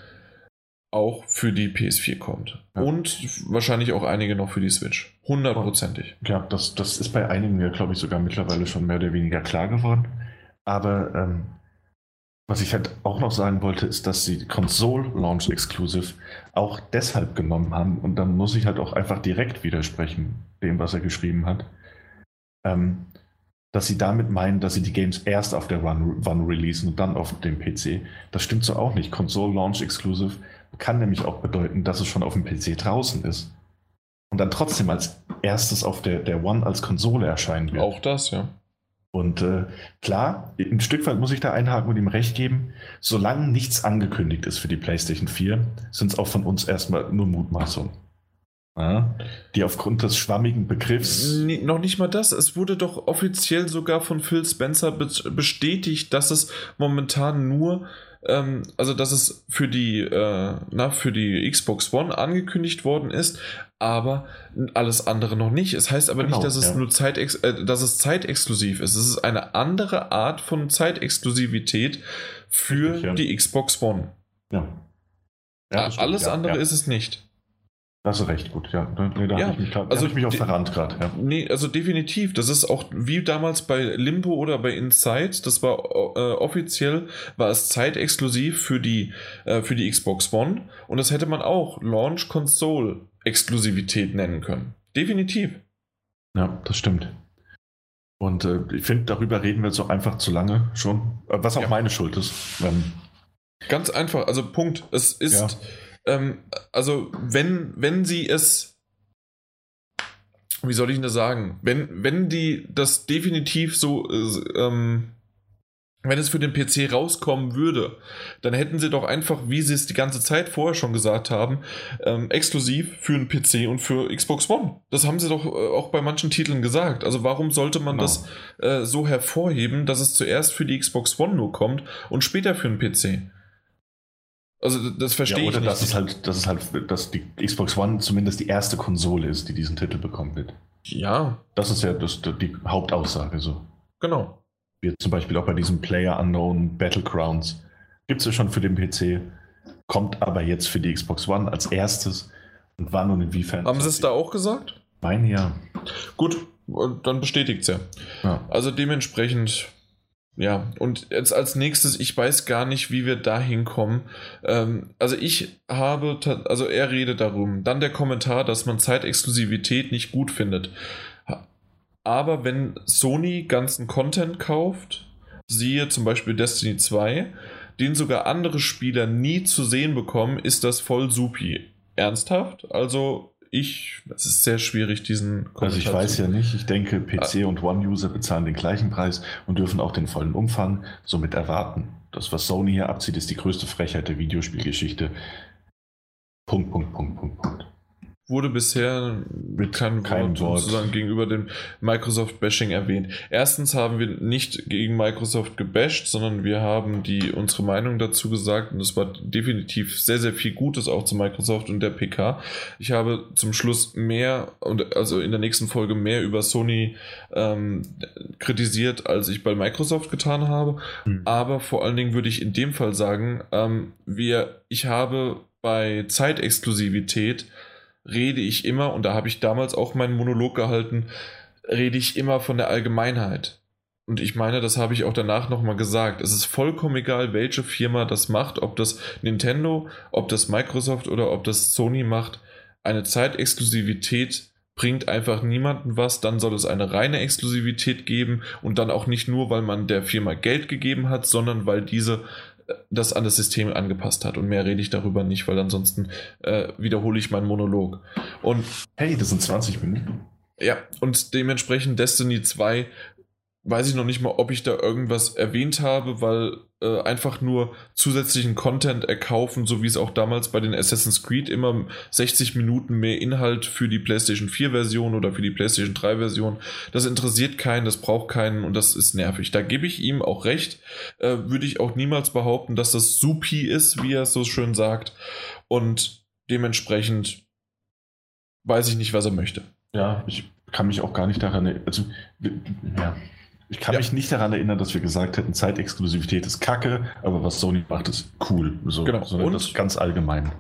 auch für die PS4 kommt. Ja. Und wahrscheinlich auch einige noch für die Switch. Hundertprozentig. Ja, das, das ist bei einigen ja, glaube ich, sogar mittlerweile schon mehr oder weniger klar geworden. Aber ähm, was ich halt auch noch sagen wollte, ist, dass sie Console Launch Exclusive auch deshalb genommen haben. Und dann muss ich halt auch einfach direkt widersprechen, dem, was er geschrieben hat. Ähm, dass sie damit meinen, dass sie die Games erst auf der One, One releasen und dann auf dem PC. Das stimmt so auch nicht. Console Launch Exclusive kann nämlich auch bedeuten, dass es schon auf dem PC draußen ist. Und dann trotzdem als erstes auf der, der One als Konsole erscheinen wird. Auch das, ja. Und äh, klar, ein Stück weit muss ich da einhaken und ihm recht geben, solange nichts angekündigt ist für die PlayStation 4, sind es auch von uns erstmal nur Mutmaßungen. Ja, die aufgrund des schwammigen Begriffs. Nee, noch nicht mal das. Es wurde doch offiziell sogar von Phil Spencer be bestätigt, dass es momentan nur, ähm, also dass es für die, äh, na, für die Xbox One angekündigt worden ist, aber alles andere noch nicht. Es heißt aber genau, nicht, dass es ja. nur Zeitex äh, dass es zeitexklusiv ist. Es ist eine andere Art von Zeitexklusivität für ja. die Xbox One. Ja. ja alles andere ist es nicht. Das ist recht gut, ja. Da, da ja, habe ich mich, also ich mich auch verrannt gerade. Ja. Nee, also definitiv. Das ist auch wie damals bei Limbo oder bei Inside. Das war äh, offiziell, war es zeitexklusiv für die, äh, für die Xbox One. Und das hätte man auch Launch Console Exklusivität nennen können. Definitiv. Ja, das stimmt. Und äh, ich finde, darüber reden wir jetzt auch einfach zu lange schon. Äh, was auch ja. meine Schuld ist. Ähm, Ganz einfach, also Punkt. Es ist. Ja ähm, also, wenn, wenn sie es, wie soll ich denn das sagen? Wenn, wenn die das definitiv so, äh, ähm, wenn es für den PC rauskommen würde, dann hätten sie doch einfach, wie sie es die ganze Zeit vorher schon gesagt haben, ähm, exklusiv für den PC und für Xbox One. Das haben sie doch äh, auch bei manchen Titeln gesagt. Also warum sollte man genau. das äh, so hervorheben, dass es zuerst für die Xbox One nur kommt und später für den PC? Also das verstehe ja, oder ich nicht. Dass es halt, dass es halt, dass die Xbox One zumindest die erste Konsole ist, die diesen Titel bekommen wird. Ja. Das ist ja das, die Hauptaussage so. Genau. Wie zum Beispiel auch bei diesem Player Unknown Battlegrounds. Gibt es ja schon für den PC, kommt aber jetzt für die Xbox One als erstes. Und wann und inwiefern. Haben sie es da auch gesagt? Mein ja. Gut, dann bestätigt es ja. ja. Also dementsprechend ja, und jetzt als nächstes, ich weiß gar nicht, wie wir da hinkommen. Ähm, also ich habe, also er redet darum. Dann der Kommentar, dass man Zeitexklusivität nicht gut findet. Aber wenn Sony ganzen Content kauft, siehe zum Beispiel Destiny 2, den sogar andere Spieler nie zu sehen bekommen, ist das voll supi. Ernsthaft? Also ich, es ist sehr schwierig, diesen Kommentar Also ich weiß ja nicht, ich denke, PC ah. und One-User bezahlen den gleichen Preis und dürfen auch den vollen Umfang somit erwarten. Das, was Sony hier abzieht, ist die größte Frechheit der Videospielgeschichte. Punkt, Punkt, Punkt, Punkt, Punkt wurde bisher mit kein Wort, Wort. sozusagen gegenüber dem Microsoft-Bashing erwähnt. Erstens haben wir nicht gegen Microsoft gebasht, sondern wir haben die unsere Meinung dazu gesagt und es war definitiv sehr, sehr viel Gutes auch zu Microsoft und der PK. Ich habe zum Schluss mehr und also in der nächsten Folge mehr über Sony ähm, kritisiert, als ich bei Microsoft getan habe. Mhm. Aber vor allen Dingen würde ich in dem Fall sagen, ähm, wir, ich habe bei Zeitexklusivität rede ich immer, und da habe ich damals auch meinen Monolog gehalten, rede ich immer von der Allgemeinheit. Und ich meine, das habe ich auch danach nochmal gesagt. Es ist vollkommen egal, welche Firma das macht, ob das Nintendo, ob das Microsoft oder ob das Sony macht. Eine Zeitexklusivität bringt einfach niemanden was, dann soll es eine reine Exklusivität geben und dann auch nicht nur, weil man der Firma Geld gegeben hat, sondern weil diese das an das System angepasst hat. Und mehr rede ich darüber nicht, weil ansonsten äh, wiederhole ich meinen Monolog. Und hey, das sind 20 Minuten. Ja, und dementsprechend Destiny 2 weiß ich noch nicht mal, ob ich da irgendwas erwähnt habe, weil äh, einfach nur zusätzlichen Content erkaufen, so wie es auch damals bei den Assassin's Creed immer 60 Minuten mehr Inhalt für die PlayStation 4 Version oder für die PlayStation 3 Version. Das interessiert keinen, das braucht keinen und das ist nervig. Da gebe ich ihm auch recht. Äh, Würde ich auch niemals behaupten, dass das supi ist, wie er es so schön sagt. Und dementsprechend weiß ich nicht, was er möchte. Ja, ich kann mich auch gar nicht daran erinnern. Also, ja, ich kann ja. mich nicht daran erinnern, dass wir gesagt hätten, Zeitexklusivität ist kacke, aber was Sony macht, ist cool. So, genau. Sondern und, das ganz allgemein.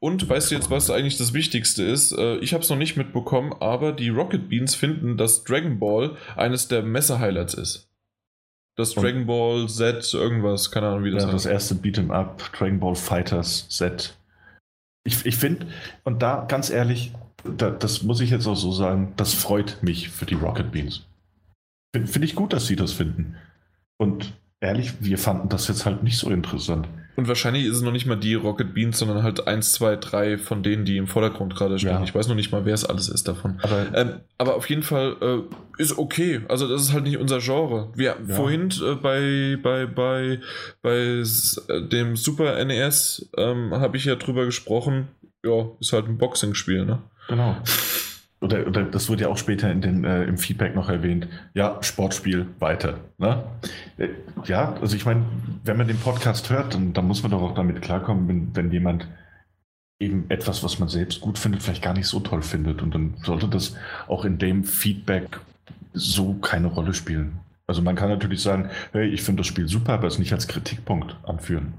Und weißt du jetzt, was eigentlich das Wichtigste ist? Äh, ich habe es noch nicht mitbekommen, aber die Rocket Beans finden, dass Dragon Ball eines der Messe-Highlights ist. Das Dragon Ball Z, irgendwas, keine Ahnung, wie das ja, heißt. Das erste Beat'em Up, Dragon Ball Fighters Z. Ich, ich finde, und da ganz ehrlich, da, das muss ich jetzt auch so sagen, das freut mich für die Rocket Beans. Finde find ich gut, dass sie das finden. Und ehrlich, wir fanden das jetzt halt nicht so interessant. Und wahrscheinlich ist es noch nicht mal die Rocket Beans, sondern halt eins, zwei, drei von denen, die im Vordergrund gerade stehen. Ja. Ich weiß noch nicht mal, wer es alles ist davon. Aber, ähm, aber auf jeden Fall äh, ist okay. Also das ist halt nicht unser Genre. Wir ja. vorhin äh, bei, bei, bei, bei dem Super NES ähm, habe ich ja drüber gesprochen, ja, ist halt ein Boxing-Spiel, ne? Genau. Oder, oder das wurde ja auch später in den, äh, im Feedback noch erwähnt. Ja, Sportspiel weiter. Ne? Äh, ja, also ich meine, wenn man den Podcast hört, dann, dann muss man doch auch damit klarkommen, wenn, wenn jemand eben etwas, was man selbst gut findet, vielleicht gar nicht so toll findet. Und dann sollte das auch in dem Feedback so keine Rolle spielen. Also man kann natürlich sagen, hey, ich finde das Spiel super, aber es nicht als Kritikpunkt anführen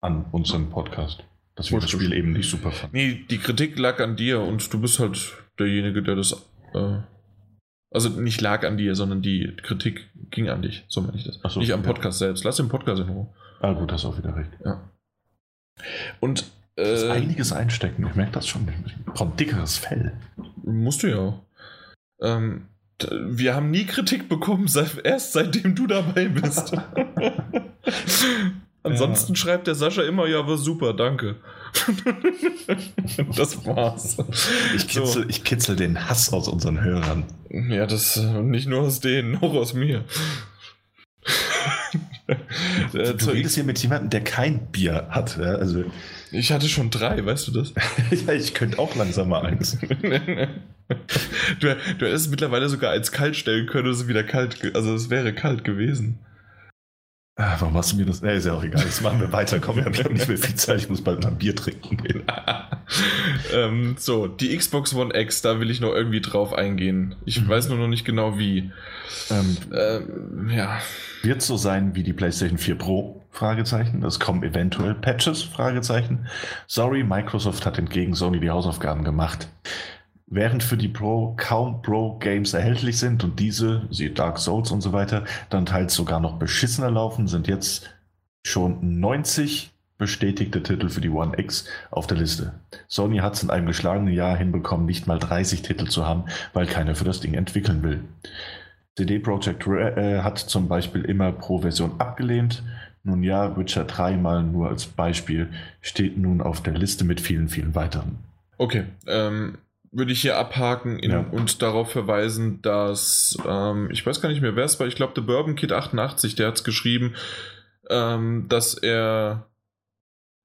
an unserem Podcast. Dass wir das Spiel eben nicht super fanden. Nee, die Kritik lag an dir und du bist halt derjenige, der das. Äh, also nicht lag an dir, sondern die Kritik ging an dich. So meine ich das. So, nicht am Podcast ja. selbst. Lass den Podcast in Ruhe. Ah, gut, hast auch wieder recht. Ja. Und. Äh, das einiges einstecken. Ich merke das schon. Ich brauche ein dickeres Fell. Musst du ja auch. Ähm, wir haben nie Kritik bekommen, erst seitdem du dabei bist. Ansonsten ja. schreibt der Sascha immer, ja, war super, danke. das war's. Ich kitzel, so. ich kitzel den Hass aus unseren Hörern. Ja, das nicht nur aus denen, auch aus mir. du, du redest hier mit jemandem, der kein Bier hat. Ja? Also, ich hatte schon drei, weißt du das? ja, ich könnte auch langsam mal eins. du, du hättest mittlerweile sogar eins kalt stellen können, es wieder kalt, also es wäre kalt gewesen. Ah, warum hast du mir das? Nee, ist ja auch egal. Jetzt machen wir weiter. Komm, wir haben nicht mehr viel Zeit. Ich muss bald mal ein Bier trinken gehen. ähm, so, die Xbox One X, da will ich noch irgendwie drauf eingehen. Ich mhm. weiß nur noch nicht genau wie. Ähm, ähm, ja. Wird so sein wie die PlayStation 4 Pro? Fragezeichen. Es kommen eventuell Patches? Fragezeichen. Sorry, Microsoft hat entgegen Sony die Hausaufgaben gemacht. Während für die Pro kaum Pro-Games erhältlich sind und diese, siehe Dark Souls und so weiter, dann teils sogar noch beschissener laufen, sind jetzt schon 90 bestätigte Titel für die One X auf der Liste. Sony hat es in einem geschlagenen Jahr hinbekommen, nicht mal 30 Titel zu haben, weil keiner für das Ding entwickeln will. CD Projekt äh, hat zum Beispiel immer Pro-Version abgelehnt. Nun ja, Witcher 3 mal nur als Beispiel steht nun auf der Liste mit vielen, vielen weiteren. Okay, ähm, würde ich hier abhaken in, ja. und darauf verweisen, dass ähm, ich weiß gar nicht mehr, wer es war. Ich glaube, der Bourbon Kid 88, der hat es geschrieben, ähm, dass er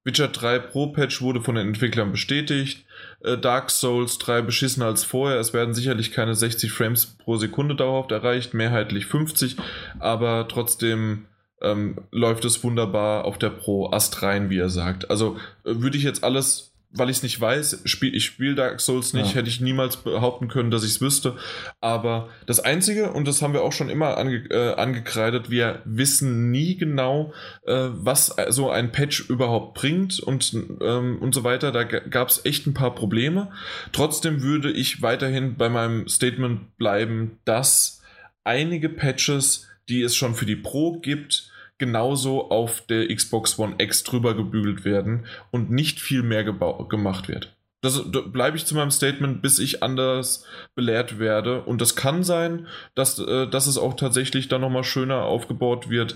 Witcher 3 Pro Patch wurde von den Entwicklern bestätigt. Äh, Dark Souls 3 beschissener als vorher. Es werden sicherlich keine 60 Frames pro Sekunde dauerhaft erreicht, mehrheitlich 50, aber trotzdem ähm, läuft es wunderbar auf der Pro Ast rein, wie er sagt. Also äh, würde ich jetzt alles weil ich es nicht weiß, spiel, ich spiele Dark Souls nicht, ja. hätte ich niemals behaupten können, dass ich es wüsste. Aber das Einzige, und das haben wir auch schon immer ange, äh, angekreidet, wir wissen nie genau, äh, was so ein Patch überhaupt bringt und, ähm, und so weiter. Da gab es echt ein paar Probleme. Trotzdem würde ich weiterhin bei meinem Statement bleiben, dass einige Patches, die es schon für die Pro gibt, genauso auf der Xbox One X drüber gebügelt werden und nicht viel mehr gemacht wird. Das, da bleibe ich zu meinem Statement, bis ich anders belehrt werde. Und das kann sein, dass, äh, dass es auch tatsächlich dann nochmal schöner aufgebaut wird.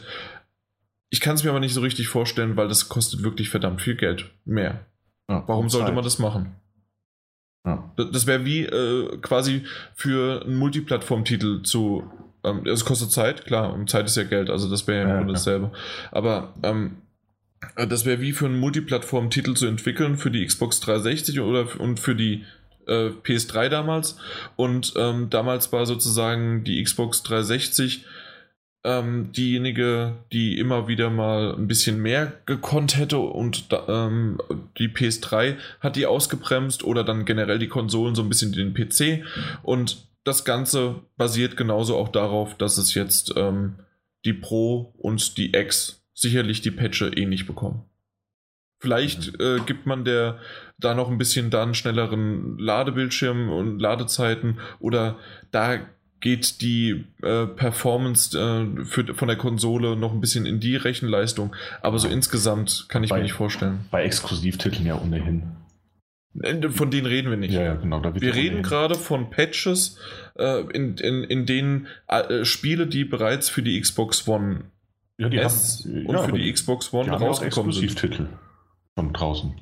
Ich kann es mir aber nicht so richtig vorstellen, weil das kostet wirklich verdammt viel Geld. Mehr. Ja, Warum sollte Zeit. man das machen? Ja. Das wäre wie äh, quasi für einen Multiplattform-Titel zu ähm, es kostet Zeit, klar, und Zeit ist ja Geld, also das wäre ja, ja dasselbe. Aber ähm, das wäre wie für einen Multiplattform-Titel zu entwickeln für die Xbox 360 oder und für die äh, PS3 damals. Und ähm, damals war sozusagen die Xbox 360 ähm, diejenige, die immer wieder mal ein bisschen mehr gekonnt hätte und ähm, die PS3 hat die ausgebremst oder dann generell die Konsolen so ein bisschen den PC und das Ganze basiert genauso auch darauf, dass es jetzt ähm, die Pro und die X sicherlich die Patche ähnlich bekommen. Vielleicht mhm. äh, gibt man der da noch ein bisschen dann schnelleren Ladebildschirm und Ladezeiten oder da geht die äh, Performance äh, für, von der Konsole noch ein bisschen in die Rechenleistung. Aber so insgesamt kann ich bei, mir nicht vorstellen. Bei Exklusivtiteln ja ohnehin. Von denen reden wir nicht. Ja, ja genau. wir reden gerade von Patches, äh, in, in, in denen äh, Spiele, die bereits für die Xbox One ja, die S haben, und ja, für die Xbox One die rausgekommen sind. Titel von draußen.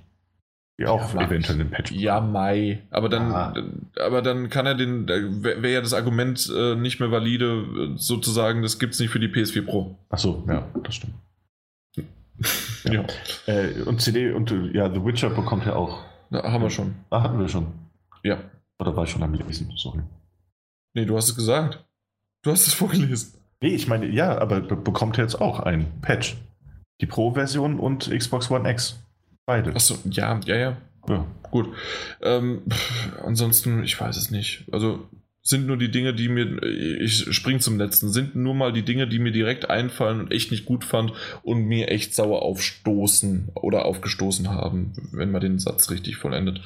Die auch ja, eventuell einen Patch. Ja, Mai. Aber dann, ah. aber dann kann er den, wäre ja das Argument äh, nicht mehr valide, sozusagen, das gibt es nicht für die PS4 Pro. Ach so, ja, das stimmt. ja. ja. Äh, und CD und ja, The Witcher bekommt ja auch Na, haben wir schon. Ah, hatten wir schon. Ja. Oder war ich schon am Lesen? Sorry. Nee, du hast es gesagt. Du hast es vorgelesen. Nee, ich meine, ja, aber be bekommt er jetzt auch ein Patch. Die Pro-Version und Xbox One X. Beide. Achso, ja, ja, ja. Ja. Gut. Ähm, pff, ansonsten, ich weiß es nicht. Also sind nur die Dinge, die mir, ich spring zum letzten, sind nur mal die Dinge, die mir direkt einfallen und echt nicht gut fand und mir echt sauer aufstoßen oder aufgestoßen haben, wenn man den Satz richtig vollendet.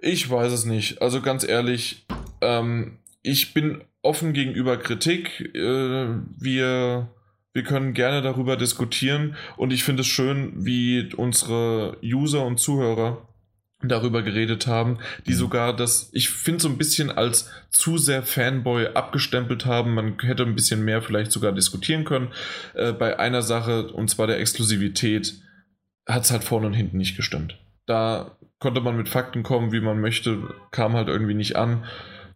Ich weiß es nicht. Also ganz ehrlich, ähm, ich bin offen gegenüber Kritik. Äh, wir, wir können gerne darüber diskutieren und ich finde es schön, wie unsere User und Zuhörer darüber geredet haben, die Mhm. sogar das, ich finde so ein bisschen als zu sehr Fanboy abgestempelt haben. Man hätte ein bisschen mehr vielleicht sogar diskutieren können. Äh, bei einer Sache, und zwar der Exklusivität, hat es halt vorne und hinten nicht gestimmt. Da konnte man mit Fakten kommen, wie man möchte, kam halt irgendwie nicht an.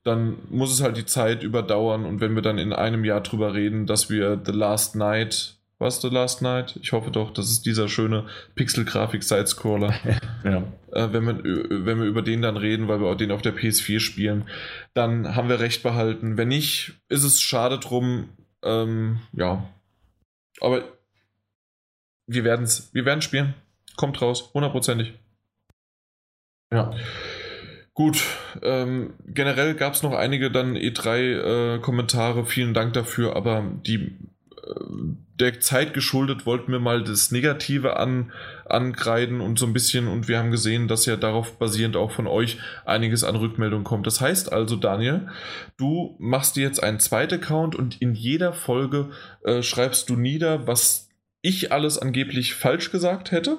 Dann muss es halt die Zeit überdauern und wenn wir dann in einem Jahr drüber reden, dass wir The Last Night, was The Last Night? Ich hoffe doch, das ist dieser schöne Pixel-Grafik-Sidescroller Ja. äh, wenn, wir, wenn wir über den dann reden, weil wir auch den auf der PS4 spielen, dann haben wir recht behalten. Wenn nicht, ist es schade drum. Ähm, ja. Aber wir werden es wir werden spielen. Kommt raus, hundertprozentig. Ja. Gut, ähm, generell gab es noch einige dann E3-Kommentare, vielen Dank dafür, aber die äh, der Zeit geschuldet wollten wir mal das Negative an, ankreiden und so ein bisschen, und wir haben gesehen, dass ja darauf basierend auch von euch einiges an Rückmeldung kommt. Das heißt also, Daniel, du machst dir jetzt einen zweiten Account und in jeder Folge äh, schreibst du nieder, was ich alles angeblich falsch gesagt hätte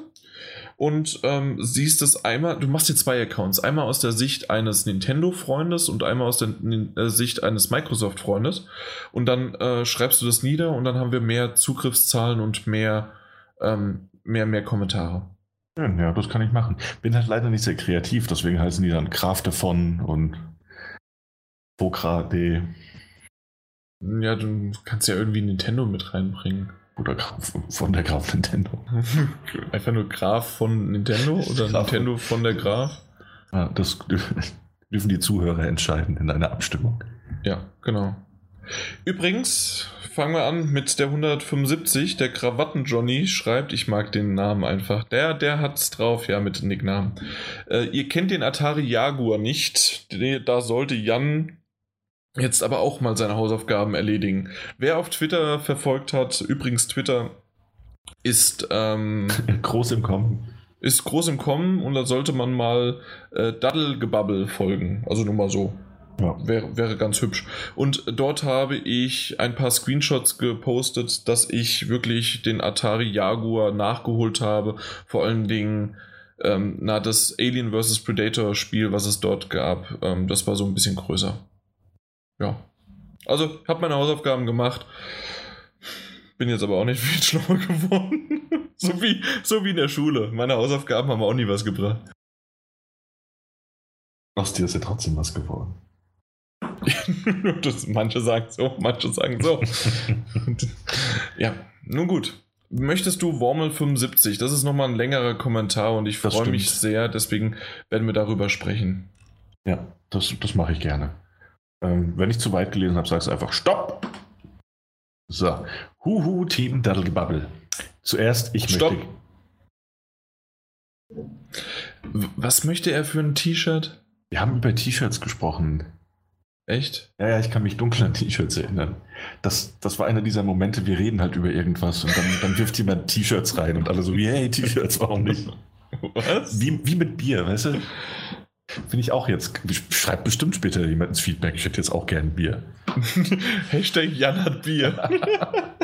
und ähm, siehst es einmal, du machst dir zwei Accounts, einmal aus der Sicht eines Nintendo-Freundes und einmal aus der äh, Sicht eines Microsoft-Freundes und dann äh, schreibst du das nieder und dann haben wir mehr Zugriffszahlen und mehr, ähm, mehr, mehr Kommentare. Schön, ja, das kann ich machen. Bin halt leider nicht sehr kreativ, deswegen heißen die dann Graf davon und Vokra.de Ja, du kannst ja irgendwie Nintendo mit reinbringen. Oder Graf von der Graf Nintendo. Einfach nur Graf von Nintendo oder Graf. Nintendo von der Graf? Ja, das dürfen die Zuhörer entscheiden in einer Abstimmung. Ja, genau. Übrigens, fangen wir an mit der 175. Der Krawatten-Johnny schreibt, ich mag den Namen einfach. Der, der hat's drauf, ja, mit Nicknamen. Äh, ihr kennt den Atari Jaguar nicht. Da sollte Jan jetzt aber auch mal seine Hausaufgaben erledigen. Wer auf Twitter verfolgt hat, übrigens Twitter ist, ähm, Groß im Kommen. ist groß im Kommen und da sollte man mal äh, Daddelgebabbel folgen. Also nur mal so. Ja. Wäre, wäre ganz hübsch. Und dort habe ich ein paar Screenshots gepostet, dass ich wirklich den Atari Jaguar nachgeholt habe. Vor allen Dingen, ähm, na, das Alien vs. Predator Spiel, was es dort gab, ähm, das war so ein bisschen größer. Ja. Also, habe meine Hausaufgaben gemacht. Bin jetzt aber auch nicht viel schlauer geworden. so, wie, so wie in der Schule. Meine Hausaufgaben haben auch nie was gebracht. Aus dir ist ja trotzdem was geworden. das, manche sagen so, manche sagen so. ja, nun gut. Möchtest du Wormel 75? Das ist nochmal ein längerer Kommentar und ich freue mich sehr, deswegen werden wir darüber sprechen. Ja, das, das mache ich gerne. Ähm, wenn ich zu weit gelesen habe, sagst du einfach Stopp! So. Huhu, Team Daddelgebabbel. Zuerst, ich Stopp. möchte. Was möchte er für ein T-Shirt? Wir haben über T-Shirts gesprochen. Echt? Ja, ja, ich kann mich dunkel an T-Shirts erinnern. Das, das war einer dieser Momente, wir reden halt über irgendwas und dann, dann wirft jemand T-Shirts rein und alle so, hey, T-Shirts, warum nicht? Was? Wie, wie mit Bier, weißt du? Finde ich auch jetzt. Schreibt bestimmt später jemand ins Feedback, ich hätte jetzt auch gern Bier. Hashtag Jan hat Bier.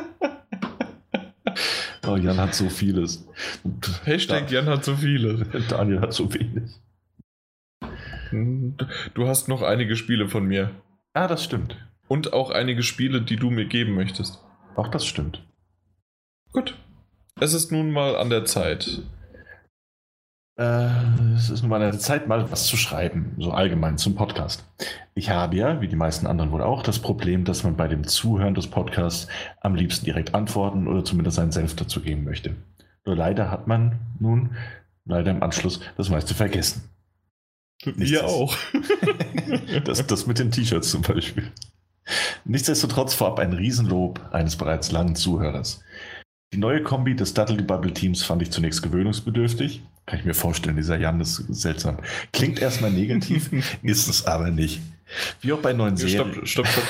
Oh, Jan hat so vieles. Hashtag Jan hat so viele. Daniel hat so wenig. Du hast noch einige Spiele von mir. Ah, das stimmt. Und auch einige Spiele, die du mir geben möchtest. Auch das stimmt. Gut. Es ist nun mal an der Zeit. Äh, es ist nun mal eine Zeit, mal was zu schreiben, so allgemein zum Podcast. Ich habe ja, wie die meisten anderen wohl auch, das Problem, dass man bei dem Zuhören des Podcasts am liebsten direkt antworten oder zumindest seinen Senf dazu geben möchte. Nur leider hat man nun leider im Anschluss das meiste vergessen. Wir auch. das, das mit den T-Shirts zum Beispiel. Nichtsdestotrotz vorab ein Riesenlob eines bereits langen Zuhörers. Die neue Kombi des Dudley Bubble Teams fand ich zunächst gewöhnungsbedürftig. Kann ich mir vorstellen, dieser Jan ist seltsam. Klingt erstmal negativ, ist es aber nicht. Wie auch bei neuen Serien. Stopp, stopp, stopp.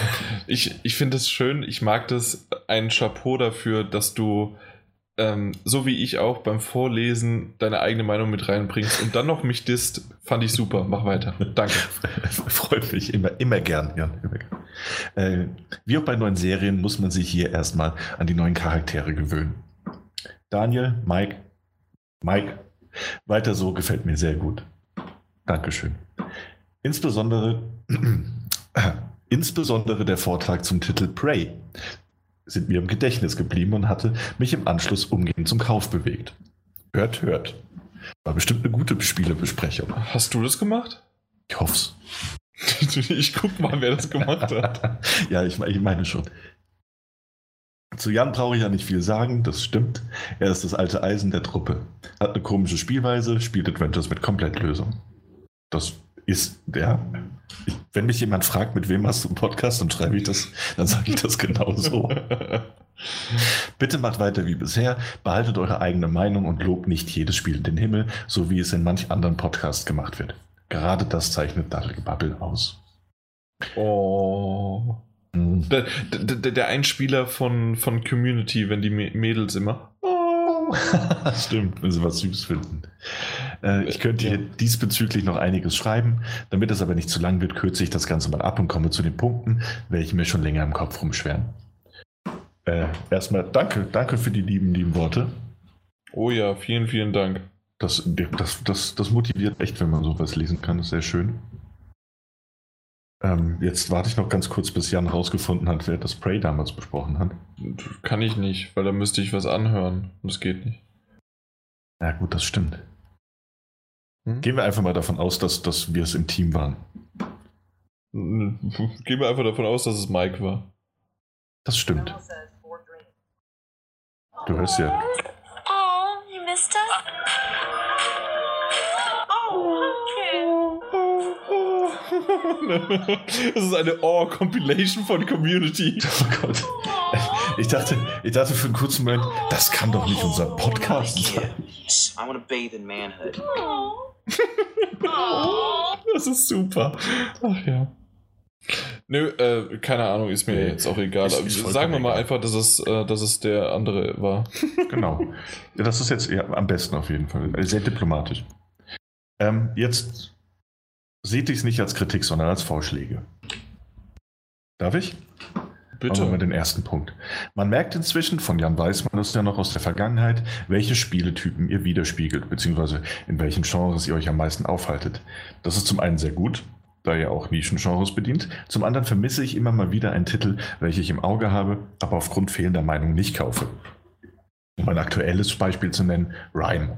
Ich, ich finde es schön, ich mag das, ein Chapeau dafür, dass du ähm, so wie ich auch beim Vorlesen deine eigene Meinung mit reinbringst und dann noch mich disst, fand ich super. Mach weiter. Danke. Freut mich immer, immer gern. Ja, immer gern. Äh, wie auch bei neuen Serien muss man sich hier erstmal an die neuen Charaktere gewöhnen. Daniel, Mike, Mike, weiter so gefällt mir sehr gut. Dankeschön. Insbesondere, insbesondere der Vortrag zum Titel Prey sind mir im Gedächtnis geblieben und hatte mich im Anschluss umgehend zum Kauf bewegt. Hört, hört. War bestimmt eine gute Spielebesprechung. Hast du das gemacht? Ich hoff's. ich guck mal, wer das gemacht hat. ja, ich, ich meine schon. Zu Jan brauche ich ja nicht viel sagen, das stimmt. Er ist das alte Eisen der Truppe. Hat eine komische Spielweise, spielt Adventures mit Komplettlösung. Das ist der. Wenn mich jemand fragt, mit wem hast du einen Podcast, dann schreibe ich das, dann sage ich das genauso. Bitte macht weiter wie bisher, behaltet eure eigene Meinung und lobt nicht jedes Spiel in den Himmel, so wie es in manch anderen Podcasts gemacht wird. Gerade das zeichnet Bubble aus. Oh. Mhm. Der, der, der Einspieler von, von Community, wenn die Mädels immer. Oh. Stimmt, wenn sie was süß finden. Äh, ich könnte hier diesbezüglich noch einiges schreiben. Damit es aber nicht zu lang wird, kürze ich das Ganze mal ab und komme zu den Punkten, welche mir schon länger im Kopf rumschweren. Äh, erstmal danke, danke für die lieben, lieben Worte. Oh ja, vielen, vielen Dank. Das, das, das, das motiviert echt, wenn man sowas lesen kann. Das ist sehr schön. Ähm, jetzt warte ich noch ganz kurz, bis Jan rausgefunden hat, wer das Prey damals besprochen hat. Kann ich nicht, weil da müsste ich was anhören. Das geht nicht. Ja, gut, das stimmt. Hm? Gehen wir einfach mal davon aus, dass, dass wir es im Team waren. Gehen wir einfach davon aus, dass es Mike war. Das stimmt. Du hörst ja. Oh, you missed us? Oh, okay. Das ist eine Oh-Compilation von Community. Oh Gott. Ich dachte, ich dachte für einen kurzen Moment, das kann doch nicht unser Podcast sein. I want to bathe in manhood. Das ist super. Ach ja. Nö, äh, keine Ahnung, ist mir jetzt auch egal. Ist, ist Sagen wir mal egal. einfach, dass es, äh, dass es der andere war. genau. Ja, das ist jetzt ja, am besten auf jeden Fall. Sehr diplomatisch. Ähm, jetzt seht ich es nicht als Kritik, sondern als Vorschläge. Darf ich? Bitte. Machen wir den ersten Punkt. Man merkt inzwischen, von Jan Weißmann ist ja noch aus der Vergangenheit, welche Spieletypen ihr widerspiegelt, beziehungsweise in welchen Genres ihr euch am meisten aufhaltet. Das ist zum einen sehr gut, da ihr auch Nischengenres bedient. Zum anderen vermisse ich immer mal wieder einen Titel, welchen ich im Auge habe, aber aufgrund fehlender Meinung nicht kaufe. Um ein aktuelles Beispiel zu nennen, Rhyme.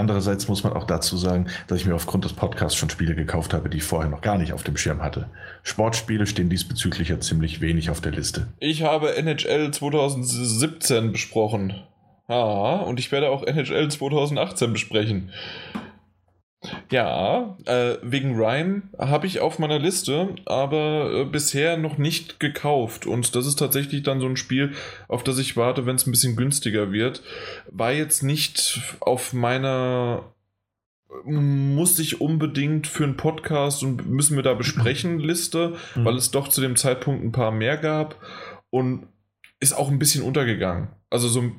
Andererseits muss man auch dazu sagen, dass ich mir aufgrund des Podcasts schon Spiele gekauft habe, die ich vorher noch gar nicht auf dem Schirm hatte. Sportspiele stehen diesbezüglich ja ziemlich wenig auf der Liste. Ich habe NHL 2017 besprochen. Ah, und ich werde auch NHL 2018 besprechen. Ja, äh, wegen Rhyme habe ich auf meiner Liste, aber äh, bisher noch nicht gekauft. Und das ist tatsächlich dann so ein Spiel, auf das ich warte, wenn es ein bisschen günstiger wird. War jetzt nicht auf meiner muss ich unbedingt für einen Podcast und müssen wir da besprechen Liste, mhm. weil es doch zu dem Zeitpunkt ein paar mehr gab und ist auch ein bisschen untergegangen. Also so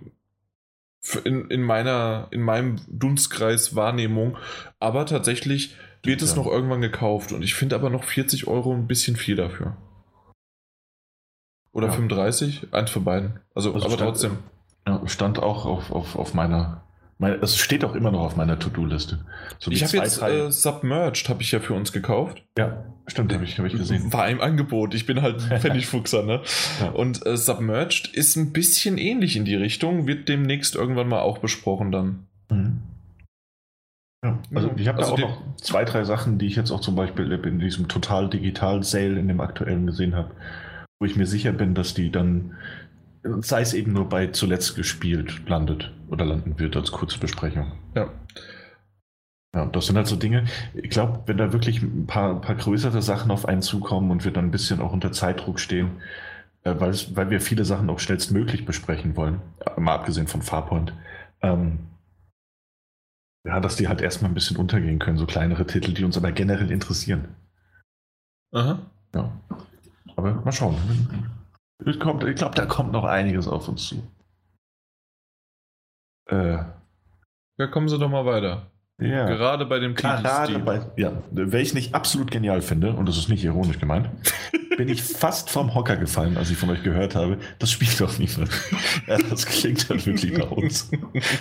in, in, meiner, in meinem Dunstkreis Wahrnehmung. Aber tatsächlich wird es noch irgendwann gekauft und ich finde aber noch 40 Euro ein bisschen viel dafür. Oder ja. 35? Eins von beiden. Also, also aber stand, trotzdem. Ja, stand auch auf, auf, auf meiner es steht auch immer noch auf meiner To-Do-Liste. So ich habe jetzt äh, Submerged, habe ich ja für uns gekauft. Ja, stimmt, habe ich, hab ich gesehen. War im Angebot. Ich bin halt Pfennigfuchser, ne? ja. Und äh, Submerged ist ein bisschen ähnlich in die Richtung, wird demnächst irgendwann mal auch besprochen dann. Mhm. Ja, also ich habe also da auch noch zwei, drei Sachen, die ich jetzt auch zum Beispiel in diesem total digital Sale in dem aktuellen gesehen habe, wo ich mir sicher bin, dass die dann sei es eben nur bei zuletzt gespielt landet oder landen wird als kurze Besprechung. Ja. Ja, das sind halt so Dinge, ich glaube, wenn da wirklich ein paar, ein paar größere Sachen auf einen zukommen und wir dann ein bisschen auch unter Zeitdruck stehen, äh, weil, es, weil wir viele Sachen auch schnellstmöglich besprechen wollen, äh, mal abgesehen von Farpoint, ähm, ja, dass die halt erstmal ein bisschen untergehen können, so kleinere Titel, die uns aber generell interessieren. Aha. Ja. Aber mal schauen. Ich, glaube, da kommt noch einiges auf uns zu. Äh, Ja, kommen Sie doch mal weiter. Ja. Gerade bei dem Gerade bei, ja, wer ich nicht absolut genial finde, und das ist nicht ironisch gemeint, bin ich fast vom Hocker gefallen, als ich von euch gehört habe, das spielt doch niemand. Ja, das klingt halt wirklich nach uns.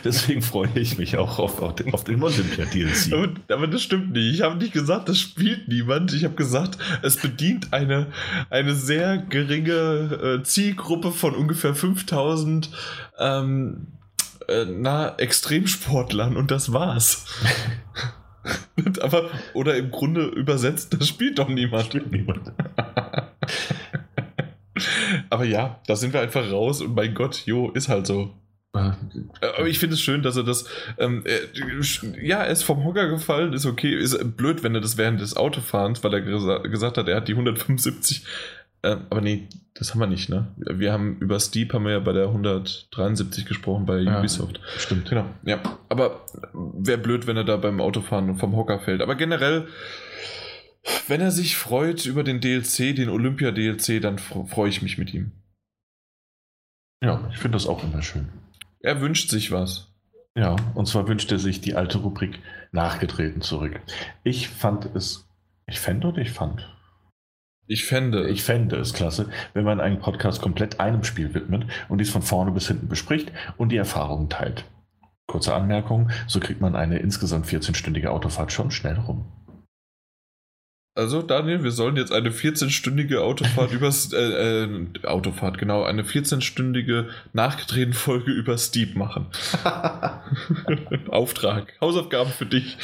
Deswegen freue ich mich auch auf, auf den, auf den Olympia-DLC. Aber, aber das stimmt nicht. Ich habe nicht gesagt, das spielt niemand. Ich habe gesagt, es bedient eine, eine sehr geringe äh, Zielgruppe von ungefähr 5000 ähm, äh, na, Extremsportlern und das war's. aber, oder im Grunde übersetzt, das spielt doch niemand. Spielt niemand. Aber ja, da sind wir einfach raus und mein Gott, jo, ist halt so. Äh, Äh, Aber ich finde es schön, dass er das. Ähm, er, ja, er ist vom Hocker gefallen, ist okay. Ist blöd, wenn er das während des Autofahrens, weil er gesa gesagt hat, er hat die 175. Ähm, aber nee, das haben wir nicht, ne? Wir haben über Steep haben wir ja bei der 173 gesprochen bei Ja. Ubisoft. Stimmt. Genau, ja. Aber wäre blöd, wenn er da beim Autofahren vom Hocker fällt. Aber generell, wenn er sich freut über den DLC, den Olympia-DLC, dann fr- freue ich mich mit ihm. Ja, ich finde das auch immer schön. Er wünscht sich was. Ja, und zwar wünscht er sich die alte Rubrik nachgetreten zurück. Ich fand es, ich fände oder ich fand? Ich fände. Ich fände es klasse, wenn man einen Podcast komplett einem Spiel widmet und dies von vorne bis hinten bespricht und die Erfahrungen teilt. Kurze Anmerkung, so kriegt man eine insgesamt 14-stündige Autofahrt schon schnell rum. Also, Daniel, wir sollen jetzt eine 14-stündige Autofahrt übers. Äh, äh, Autofahrt, genau. Eine 14-stündige nachgedrehte Folge über Steep machen. Auftrag. Hausaufgaben für dich.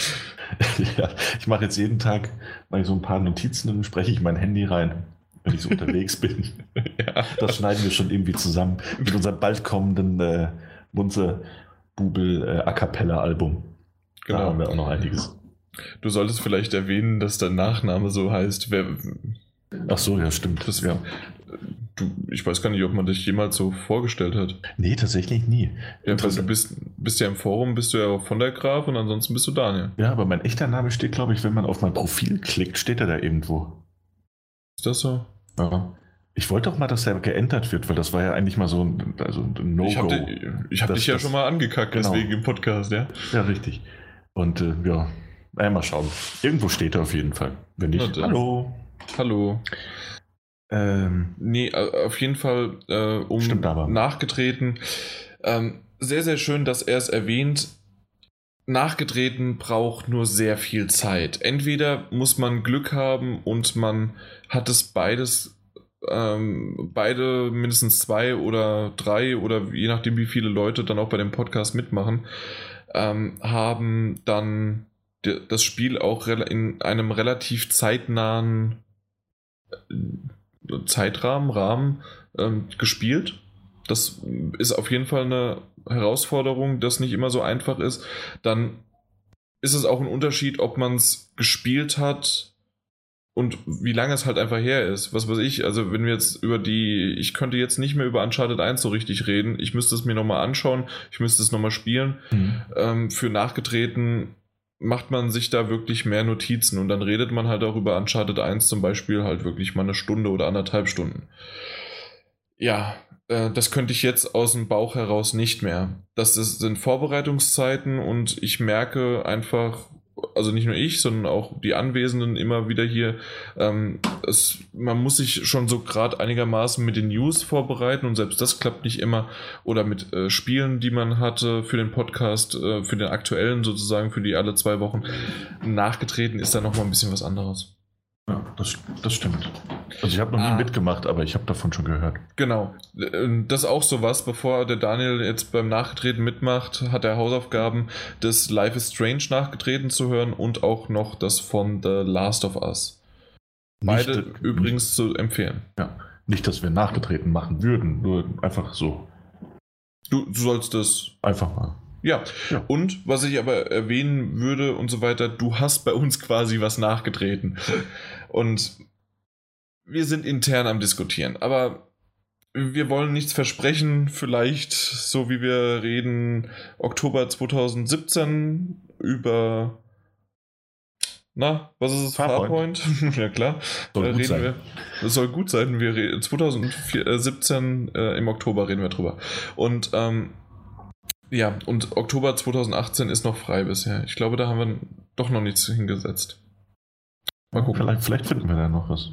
ja, ich mache jetzt jeden Tag mal so ein paar Notizen und spreche ich mein Handy rein, wenn ich so unterwegs bin. Ja. Das schneiden wir schon irgendwie zusammen mit unserem bald kommenden äh, Munze Bubel äh, A Cappella Album. Da haben Genau. wir auch noch einiges. Du solltest vielleicht erwähnen, dass dein Nachname so heißt. Wer, Ach so, ja, stimmt. das, ja. Du, ich weiß gar nicht, ob man dich jemals so vorgestellt hat. Nee, tatsächlich nie. Ja, weil du bist, bist ja im Forum, bist du ja auch von der Graf und ansonsten bist du Daniel. Ja, aber mein echter Name steht, glaube ich, wenn man auf mein Profil klickt, steht er da irgendwo. Ist das so? Ja. Ich wollte doch mal, dass er geändert wird, weil das war ja eigentlich mal so ein, also ein No-Go. ich habe dich, ich hab Das- dich ja das- schon mal angekackt, Genau. deswegen im Podcast, ja. Ja, richtig. Und äh, ja, naja, mal schauen. Irgendwo steht er auf jeden Fall. Wenn nicht, hallo. Hallo. Ähm, Nee, auf jeden Fall äh, um Stimmt aber. nachgetreten. Ähm, sehr, sehr schön, dass er es erwähnt. Nachgetreten braucht nur sehr viel Zeit. Entweder muss man Glück haben und man hat es beides, ähm, beide mindestens zwei oder drei oder je nachdem, wie viele Leute dann auch bei dem Podcast mitmachen, ähm, haben dann das Spiel auch in einem relativ zeitnahen äh, Zeitrahmen, Rahmen ähm, gespielt. Das ist auf jeden Fall eine Herausforderung, das nicht immer so einfach ist. Dann ist es auch ein Unterschied, ob man es gespielt hat und wie lange es halt einfach her ist. Was weiß ich, also wenn wir jetzt über die, ich könnte jetzt nicht mehr über Uncharted 1 so richtig reden. Ich müsste es mir nochmal anschauen, ich müsste es nochmal spielen hm. ähm, für nachgetreten macht man sich da wirklich mehr Notizen und dann redet man halt auch über Uncharted 1 zum Beispiel halt wirklich mal eine Stunde oder anderthalb Stunden. Ja, äh, das könnte ich jetzt aus dem Bauch heraus nicht mehr. Das ist, sind Vorbereitungszeiten und ich merke einfach, also nicht nur ich, sondern auch die Anwesenden immer wieder hier, ähm, es, man muss sich schon so gerade einigermaßen mit den News vorbereiten und selbst das klappt nicht immer. Oder mit äh, Spielen, die man hatte für den Podcast, äh, für den aktuellen sozusagen, für die alle zwei Wochen. Nachgetreten, ist da nochmal ein bisschen was anderes. Ja, das, das stimmt. Also ich habe noch nie Ah. mitgemacht, aber ich habe davon schon gehört. Genau. Äh, Das ist auch sowas, bevor der Daniel jetzt beim Nachgetreten mitmacht, hat er Hausaufgaben, das Life is Strange nachgetreten zu hören und auch noch das von The Last of Us. Beide Nicht, übrigens zu empfehlen. Ja, nicht, dass wir nachgetreten machen würden, nur einfach so. Du, du sollst das. Einfach mal. Ja. Ja. und was ich aber erwähnen würde und so weiter, du hast bei uns quasi was nachgetreten. Und wir sind intern am Diskutieren, aber wir wollen nichts versprechen. Vielleicht, so wie wir reden, Oktober 2017 über. Na, was ist es? Farpoint. Ja, klar. Soll gut sein. wir. Das soll gut sein. Wir re- 2017 äh, im Oktober reden wir drüber. Und ähm, ja, und Oktober 2018 ist noch frei bisher. Ich glaube, da haben wir doch noch nichts hingesetzt. Mal gucken. Vielleicht, vielleicht finden wir da noch was.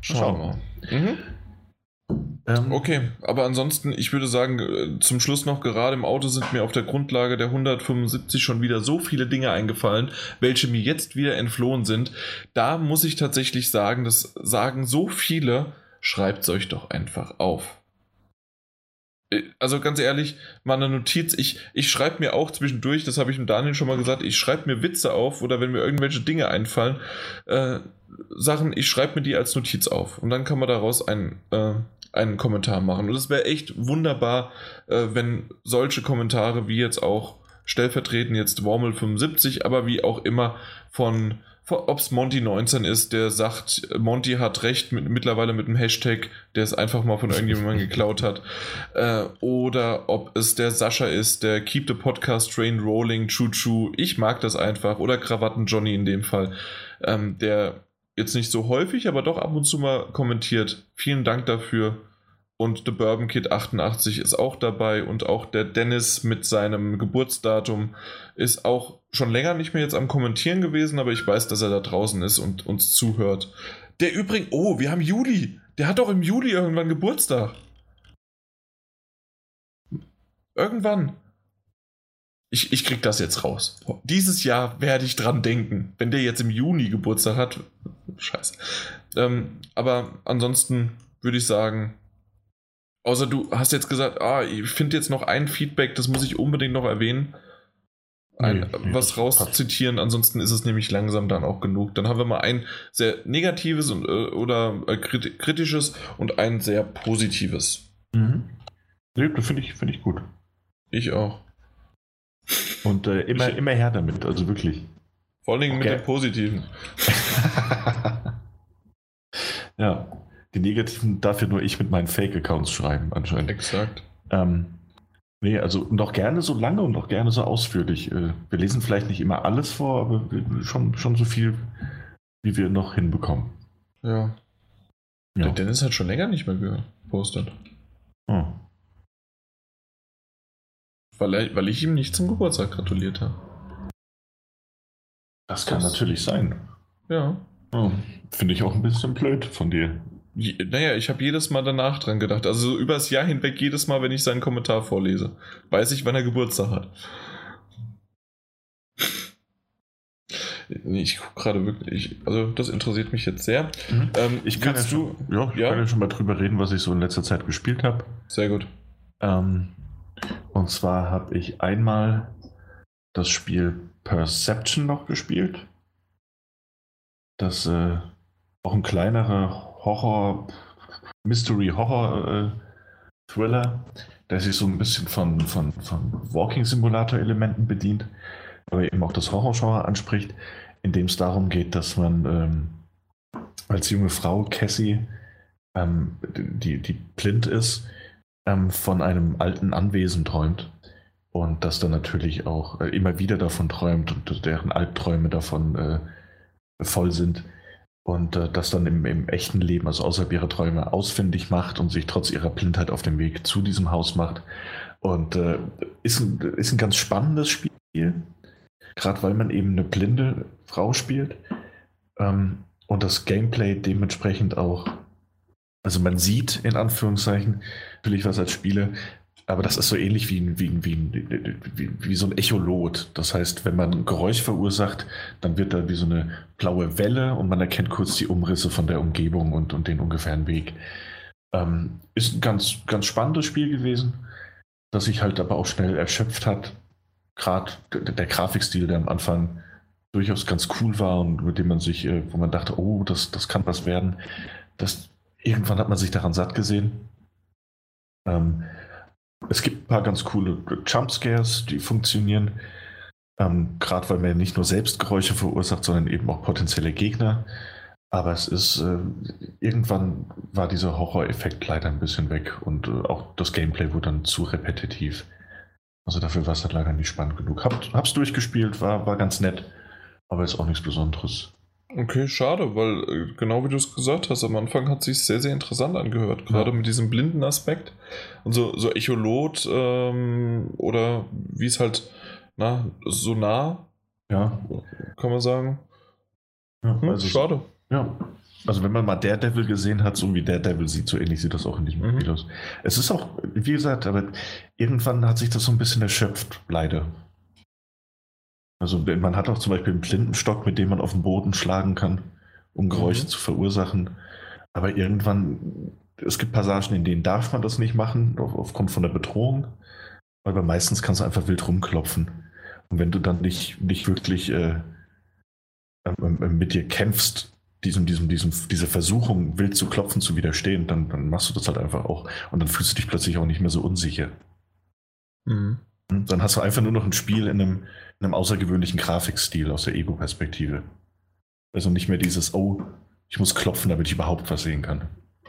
Schauen wir mal. Mhm. Ähm, Okay, aber ansonsten, ich würde sagen, äh, zum Schluss noch, gerade im Auto sind mir auf der Grundlage der 175 schon wieder so viele Dinge eingefallen, welche mir jetzt wieder entflohen sind. Da muss ich tatsächlich sagen, das sagen so viele, schreibt es euch doch einfach auf. Äh, Also ganz ehrlich, mal eine Notiz, ich, ich schreibe mir auch zwischendurch, das habe ich dem Daniel schon mal gesagt, ich schreibe mir Witze auf oder wenn mir irgendwelche Dinge einfallen, äh, Sachen, ich schreibe mir die als Notiz auf und dann kann man daraus ein, äh, einen Kommentar machen. Und es wäre echt wunderbar, äh, wenn solche Kommentare wie jetzt auch stellvertretend jetzt Wormel 75, aber wie auch immer von, von ob es Monty 19 ist, der sagt, Monty hat recht mit, mittlerweile mit dem Hashtag, der es einfach mal von irgendjemandem geklaut hat, äh, oder ob es der Sascha ist, der Keep the Podcast Train Rolling, Choo Choo, ich mag das einfach, oder Krawatten Johnny in dem Fall, ähm, der jetzt nicht so häufig, aber doch ab und zu mal kommentiert. Vielen Dank dafür. Und The Bourbon Kid 88 ist auch dabei. Und auch der Dennis mit seinem Geburtsdatum ist auch schon länger nicht mehr jetzt am Kommentieren gewesen, aber ich weiß, dass er da draußen ist und uns zuhört. Der übrigens, oh, wir haben Juli. Der hat doch im Juli irgendwann Geburtstag. Irgendwann. Ich, ich krieg das jetzt raus. Dieses Jahr werde ich dran denken. Wenn der jetzt im Juni Geburtstag hat, scheiße. Ähm, aber ansonsten würde ich sagen, außer du hast jetzt gesagt, ah, ich finde jetzt noch ein Feedback, das muss ich unbedingt noch erwähnen. Ein, Nee, nee, was rauszitieren, ansonsten ist es nämlich langsam dann auch genug. Dann haben wir mal ein sehr negatives und, äh, oder äh, krit- kritisches und ein sehr positives. Mhm. Nee, das finde ich, finde ich gut. Ich auch. Und äh, immer, Ich- immer her damit, also wirklich. Vor allen Dingen mit Okay. dem Positiven. ja, die negativen darf ja nur ich mit meinen Fake-Accounts schreiben, anscheinend. Exakt. Ähm, nee, also noch gerne so lange und noch gerne so ausführlich. Äh, wir lesen vielleicht nicht immer alles vor, aber schon, schon so viel, wie wir noch hinbekommen. Ja. Ja. Der Dennis hat schon länger nicht mehr gepostet. Oh. Weil, er, weil ich ihm nicht zum Geburtstag gratuliert habe. Das kann Das- natürlich sein. Ja. Oh. Finde ich auch ein bisschen blöd von dir. Naja, ich habe jedes Mal danach dran gedacht. Also so übers Jahr hinweg, jedes Mal, wenn ich seinen Kommentar vorlese, weiß ich, wann er Geburtstag hat. Ich gucke gerade wirklich, also das interessiert mich jetzt sehr. Ähm, Ich kann ja, schon, du? ja, ich Ja? kann ja schon mal drüber reden, was ich so in letzter Zeit gespielt habe. Sehr gut. Ähm, und zwar habe ich einmal das Spiel Perception noch gespielt. Das äh, auch ein kleinerer Horror, Mystery-Horror-Thriller, der sich so ein bisschen von, von, von Walking-Simulator-Elementen bedient, aber eben auch das Horror-Genre anspricht, in dem es darum geht, dass man ähm, als junge Frau, Cassie, ähm, die, die blind ist, ähm, von einem alten Anwesen träumt und das dann natürlich auch äh, immer wieder davon träumt und deren Albträume davon äh, voll sind und äh, das dann im, im echten Leben, also außerhalb ihrer Träume, ausfindig macht und sich trotz ihrer Blindheit auf dem Weg zu diesem Haus macht. Und äh, ist, ein, ist ein ganz spannendes Spiel, gerade weil man eben eine blinde Frau spielt ähm, und das Gameplay dementsprechend auch, also man sieht in Anführungszeichen natürlich was als Spieler, aber das ist so ähnlich wie, wie, wie, wie, wie so ein Echolot. Das heißt, wenn man ein Geräusch verursacht, dann wird da wie so eine blaue Welle und man erkennt kurz die Umrisse von der Umgebung und, und den ungefähren Weg. Ähm, ist ein ganz, ganz spannendes Spiel gewesen, das sich halt aber auch schnell erschöpft hat. Gerade der, der Grafikstil, der am Anfang durchaus ganz cool war und mit dem man sich, äh, wo man dachte, oh, das, das kann was werden. Das, irgendwann hat man sich daran satt gesehen. Ähm, Es gibt ein paar ganz coole Jumpscares, die funktionieren. Ähm, Gerade weil man nicht nur selbst Geräusche verursacht, sondern eben auch potenzielle Gegner. Aber es ist, äh, irgendwann war dieser Horror-Effekt leider ein bisschen weg und äh, auch das Gameplay wurde dann zu repetitiv. Also dafür war es halt leider nicht spannend genug. Hab, hab's durchgespielt, war, war ganz nett, aber ist auch nichts Besonderes. Okay, schade, weil äh, genau wie du es gesagt hast, am Anfang hat sich sehr, sehr interessant angehört, gerade Ja. mit diesem blinden Aspekt. Und so, so Echolot ähm, oder wie es halt, na, so nah, Ja, kann man sagen. ja Hm, also, schade. ja. Also wenn man mal Daredevil gesehen hat, so wie Daredevil sieht, so ähnlich sieht das auch in diesem Mhm. Spiel aus. Es ist auch, wie gesagt, aber irgendwann hat sich das so ein bisschen erschöpft, leider. Also man hat auch zum Beispiel einen Flintenstock, mit dem man auf den Boden schlagen kann, um Geräusche Mhm. zu verursachen. Aber irgendwann, es gibt Passagen, in denen darf man das nicht machen, auf- aufgrund von der Bedrohung. Aber meistens kannst du einfach wild rumklopfen. Und wenn du dann nicht, nicht wirklich äh, ähm, ähm, mit dir kämpfst, diesem, diesem, diesem, diese Versuchung, wild zu klopfen, zu widerstehen, dann, dann machst du das halt einfach auch. Und dann fühlst du dich plötzlich auch nicht mehr so unsicher. Mhm. Dann hast du einfach nur noch ein Spiel in einem, in einem außergewöhnlichen Grafikstil aus der Ego-Perspektive. Also nicht mehr dieses, oh, ich muss klopfen, damit ich überhaupt was sehen kann.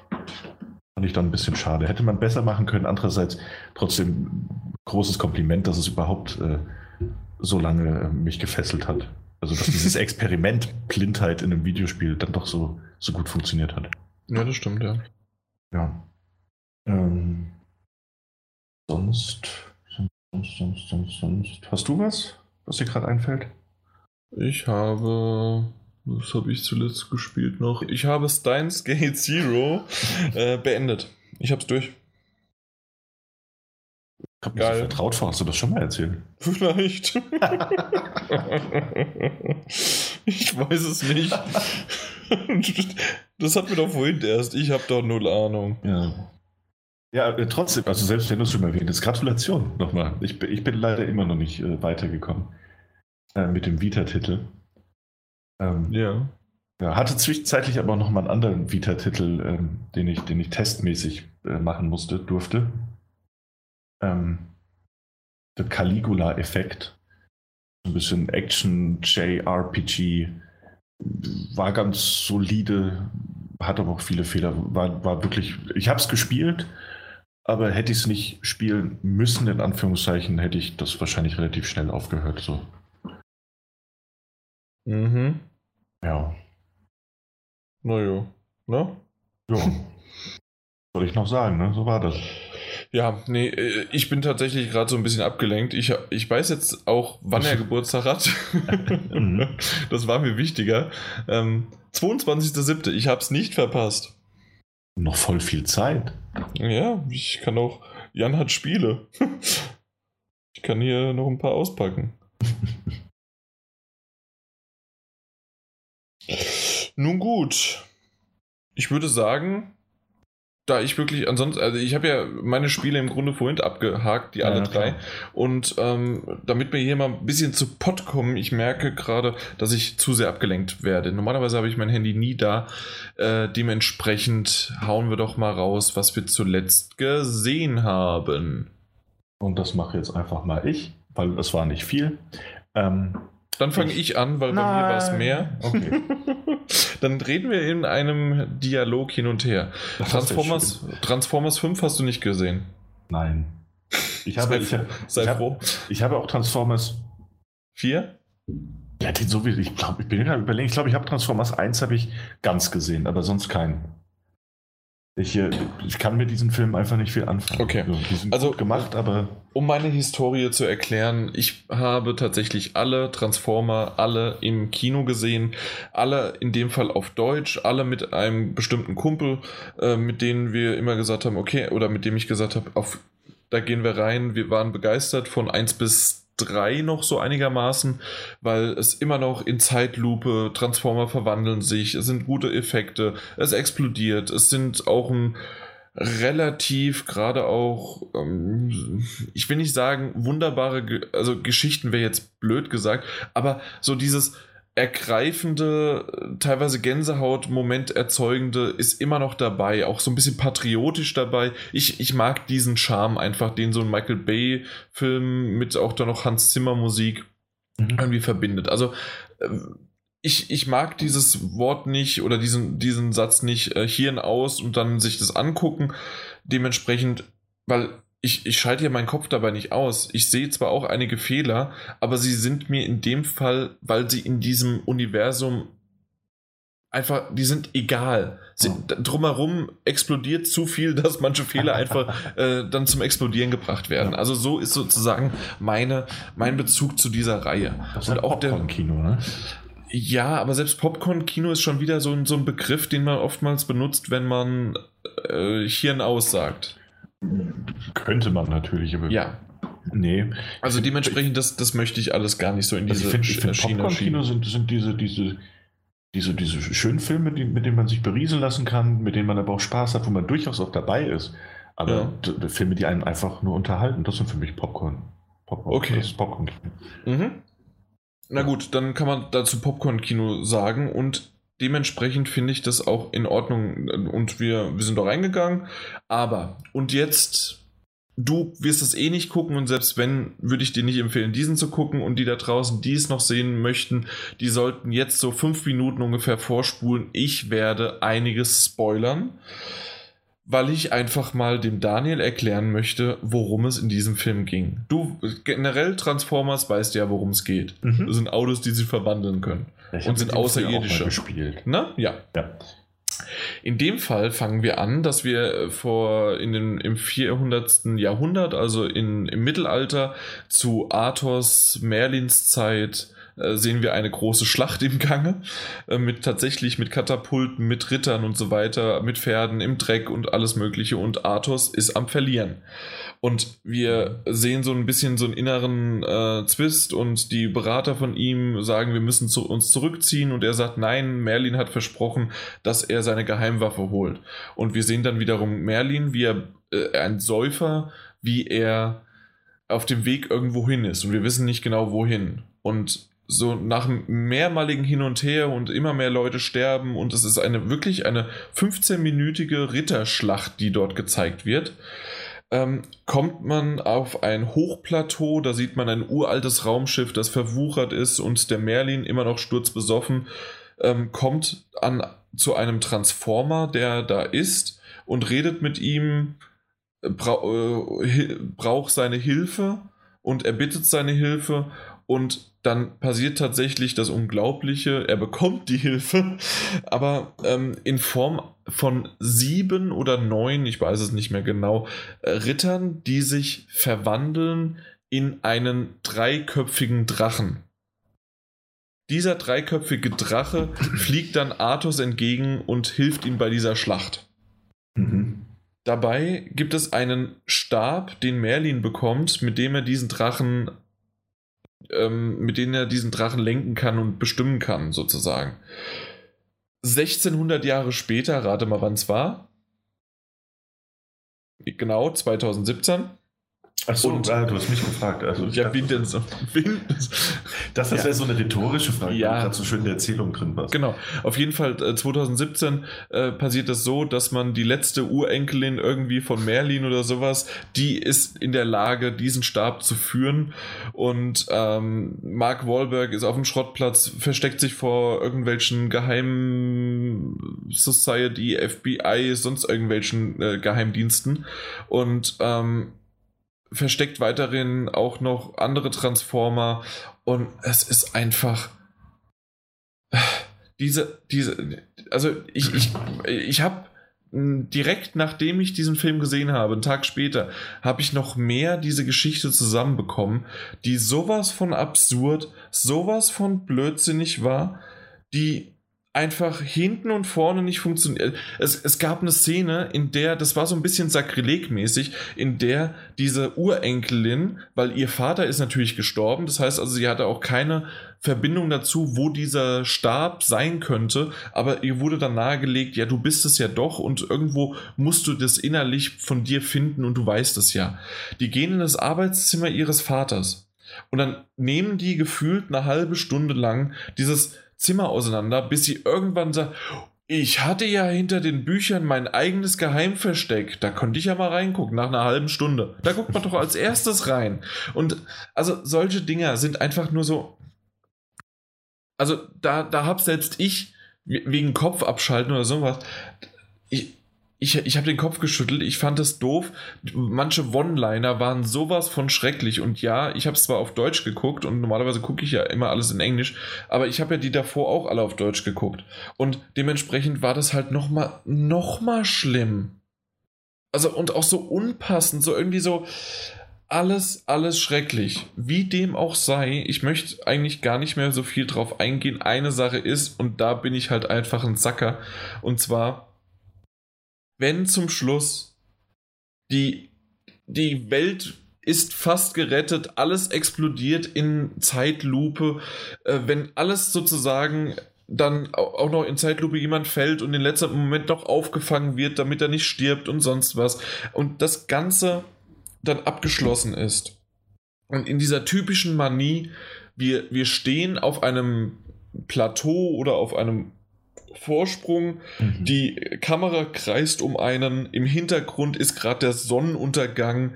Fand ich dann ein bisschen schade. Hätte man besser machen können. Andererseits trotzdem großes Kompliment, dass es überhaupt äh, so lange äh, mich gefesselt hat. Also dass dieses Experiment Blindheit in einem Videospiel dann doch so, so gut funktioniert hat. Ja, das stimmt, ja. Ja. Ähm, sonst, sonst, sonst, sonst, sonst. Hast du was, was dir gerade einfällt? Ich habe. Was habe ich zuletzt gespielt noch? Ich habe Steins Gate Zero äh, beendet. Ich habe es durch. Ich habe mir so Geil. vertraut vor, hast du das schon mal erzählt? Vielleicht. ich weiß es nicht. Das hat mir doch vorhin erst. Ich habe doch null Ahnung. Ja. Ja, äh, trotzdem, also selbst wenn du es schon erwähnt hast, Gratulation nochmal. Ich, bin- ich bin leider immer noch nicht äh, weitergekommen äh, mit dem Vita-Titel. Ähm, Ja. ja, hatte zwischenzeitlich aber auch nochmal einen anderen Vita-Titel, ähm, den, ich, den ich testmäßig äh, machen musste, durfte. Ähm, der Caligula-Effekt. Ein bisschen Action-JRPG. War ganz solide, hat aber auch viele Fehler. War, war wirklich. Ich habe es gespielt, aber hätte ich es nicht spielen müssen, in Anführungszeichen, hätte ich das wahrscheinlich relativ schnell aufgehört. So. Mhm. Ja. Naja. Ne? Ja. Soll ich noch sagen, ne? So war das. Ja, nee, äh, ich bin tatsächlich gerade so ein bisschen abgelenkt. Ich, ich weiß jetzt auch, wann er Geburtstag hat. Mhm. das war mir wichtiger. Ähm, 22.07. Ich habe es nicht verpasst. Noch voll viel Zeit. Ja, ich kann auch. Jan hat Spiele. ich kann hier noch ein paar auspacken. Nun gut. Ich würde sagen, da ich wirklich ansonsten, also ich habe ja meine Spiele im Grunde vorhin abgehakt, die alle Ja, drei. klar. Und ähm, damit wir hier mal ein bisschen zu Pott kommen, ich merke gerade, dass ich zu sehr abgelenkt werde. Normalerweise habe ich mein Handy nie da. Äh, dementsprechend hauen wir doch mal raus, was wir zuletzt gesehen haben. Und das mache jetzt einfach mal ich, weil es war nicht viel. Ähm, Dann fange Ich- an, weil bei mir war es mehr. Okay. Dann reden wir in einem Dialog hin und her. Das Transformers, Transformers 5 hast du nicht gesehen. Nein. Ich habe, ich, Sei ich, froh. ich habe auch Transformers. 4? Ja, den so wie ich glaube, ich bin gerade überlegen. Ich glaube, ich habe Transformers 1 habe ich ganz gesehen, aber sonst keinen. Ich, äh, ich kann mit diesem Film einfach nicht viel anfangen. Okay. Also- gemacht, aber Um meine Historie zu erklären, ich habe tatsächlich alle Transformer, alle im Kino gesehen, alle in dem Fall auf Deutsch, alle mit einem bestimmten Kumpel, äh, mit denen wir immer gesagt haben, okay, oder mit dem ich gesagt habe, auf, da gehen wir rein. Wir waren begeistert von 1 bis 3 noch so einigermaßen, weil es immer noch in Zeitlupe, Transformer verwandeln sich, es sind gute Effekte, es explodiert, es sind auch ein relativ gerade auch, ähm, ich will nicht sagen, wunderbare, also Geschichten wäre jetzt blöd gesagt, aber so dieses ergreifende, teilweise Gänsehaut-Moment erzeugende ist immer noch dabei, auch so ein bisschen patriotisch dabei. Ich, ich mag diesen Charme einfach, den so ein Michael Bay-Film mit auch da noch Hans Zimmer Musik mhm. irgendwie verbindet. Also ähm, ich, ich mag dieses Wort nicht oder diesen, diesen Satz nicht, äh, Hirn aus und dann sich das angucken. Dementsprechend, weil ich, ich schalte ja meinen Kopf dabei nicht aus. Ich sehe zwar auch einige Fehler, aber sie sind mir in dem Fall, weil sie in diesem Universum einfach, die sind egal. Sie, oh. Drumherum explodiert zu viel, dass manche Fehler einfach äh, dann zum Explodieren gebracht werden. Ja. Also so ist sozusagen meine, mein Bezug zu dieser Reihe. Das ist Und auch der Kino, ne? Ja, aber selbst Popcorn-Kino ist schon wieder so ein, so ein Begriff, den man oftmals benutzt, wenn man äh, Hirn aussagt. Könnte man natürlich, aber. Ja. Nee. Also dementsprechend, das, das möchte ich alles gar nicht so in diese also ich find, Schiene Popcorn-Kino sind, sind diese, diese, diese, diese schönen Filme, die, mit denen man sich berieseln lassen kann, mit denen man aber auch Spaß hat, wo man durchaus auch dabei ist. Aber ja. Filme, die einen einfach nur unterhalten, das sind für mich Popcorn. Popcorn okay. Das ist Popcorn. Mhm. Na gut, dann kann man dazu Popcorn-Kino sagen und dementsprechend finde ich das auch in Ordnung und wir, wir sind da reingegangen. Aber, und jetzt, du wirst es eh nicht gucken und selbst wenn, würde ich dir nicht empfehlen, diesen zu gucken und die da draußen, die es noch sehen möchten, die sollten jetzt so fünf Minuten ungefähr vorspulen. Ich werde einiges spoilern weil ich einfach mal dem Daniel erklären möchte, worum es in diesem Film ging. Du, generell Transformers weißt ja, worum es geht. Mhm. Das sind Autos, die sich verwandeln können. Ich und sind außerirdische. gespielt. Na? Ja. ja. In dem Fall fangen wir an, dass wir vor in den, im 400. Jahrhundert, also in, im Mittelalter, zu Athos, Merlins Zeit, äh, sehen wir eine große Schlacht im Gange, äh, mit tatsächlich mit Katapulten, mit Rittern und so weiter, mit Pferden im Dreck und alles Mögliche und Athos ist am Verlieren. Und wir sehen so ein bisschen so einen inneren äh, Zwist und die Berater von ihm sagen, wir müssen zu uns zurückziehen und er sagt, nein, Merlin hat versprochen, dass er seine Geheimwaffe holt. Und wir sehen dann wiederum Merlin, wie er, äh, ein Säufer, wie er auf dem Weg irgendwo hin ist und wir wissen nicht genau wohin. Und so nach mehrmaligen Hin und Her und immer mehr Leute sterben und es ist eine wirklich eine 15-minütige Ritterschlacht, die dort gezeigt wird. Ähm, kommt man auf ein Hochplateau, da sieht man ein uraltes Raumschiff, das verwuchert ist und der Merlin immer noch sturzbesoffen ähm, kommt an zu einem Transformer, der da ist und redet mit ihm, bra äh, braucht seine Hilfe und er bittet seine Hilfe und dann passiert tatsächlich das Unglaubliche, er bekommt die Hilfe, aber ähm, in Form von sieben oder neun, ich weiß es nicht mehr genau, äh, Rittern, die sich verwandeln in einen dreiköpfigen Drachen. Dieser dreiköpfige Drache fliegt dann Arthos entgegen und hilft ihm bei dieser Schlacht. Mhm. Dabei gibt es einen Stab, den Merlin bekommt, mit dem er diesen Drachen ähm, mit denen er diesen Drachen lenken kann und bestimmen kann, sozusagen. 1600 Jahre später, rate mal, wann es war. Genau, 2017. Achso, und, ah, du hast mich gefragt. Also, ja, wie denn so? das ist ja. so eine rhetorische Frage, ja. gerade so schön in der Erzählung drin war. Genau. Auf jeden Fall, 2017 äh, passiert es das so, dass man die letzte Urenkelin irgendwie von Merlin oder sowas, die ist in der Lage, diesen Stab zu führen. Und ähm, Mark Wahlberg ist auf dem Schrottplatz, versteckt sich vor irgendwelchen geheimen Society, FBI, sonst irgendwelchen äh, Geheimdiensten. Und ähm, versteckt weiterhin auch noch andere Transformer. Und es ist einfach diese, diese, also ich, ich, ich habe direkt nachdem ich diesen Film gesehen habe, einen Tag später, habe ich noch mehr diese Geschichte zusammenbekommen, die sowas von absurd, sowas von blödsinnig war, die einfach hinten und vorne nicht funktioniert. Es, es gab eine Szene, in der, das war so ein bisschen sakrilegmäßig, in der diese Urenkelin, weil ihr Vater ist natürlich gestorben, das heißt also, sie hatte auch keine Verbindung dazu, wo dieser Stab sein könnte, aber ihr wurde dann nahegelegt, ja, du bist es ja doch und irgendwo musst du das innerlich von dir finden und du weißt es ja. Die gehen in das Arbeitszimmer ihres Vaters und dann nehmen die gefühlt eine halbe Stunde lang dieses Zimmer auseinander, bis sie irgendwann sagt, ich hatte ja hinter den Büchern mein eigenes Geheimversteck. Da konnte ich ja mal reingucken nach einer halben Stunde. Da guckt man doch als erstes rein. Und also solche Dinger sind einfach nur so. Also da, da hab selbst ich wegen Kopf abschalten oder sowas. Ich, ich, ich habe den Kopf geschüttelt, ich fand es doof. Manche One-Liner waren sowas von schrecklich. Und ja, ich habe es zwar auf Deutsch geguckt und normalerweise gucke ich ja immer alles in Englisch, aber ich habe ja die davor auch alle auf Deutsch geguckt. Und dementsprechend war das halt nochmal noch mal schlimm. Also und auch so unpassend, so irgendwie so alles, alles schrecklich. Wie dem auch sei, ich möchte eigentlich gar nicht mehr so viel drauf eingehen. Eine Sache ist, und da bin ich halt einfach ein Sacker, und zwar wenn zum Schluss die, die Welt ist fast gerettet, alles explodiert in Zeitlupe, äh, wenn alles sozusagen dann auch noch in Zeitlupe jemand fällt und in letzter Moment doch aufgefangen wird, damit er nicht stirbt und sonst was. Und das Ganze dann abgeschlossen ist. Und in dieser typischen Manie, wir, wir stehen auf einem Plateau oder auf einem Vorsprung. Mhm. Die Kamera kreist um einen. Im Hintergrund ist gerade der Sonnenuntergang.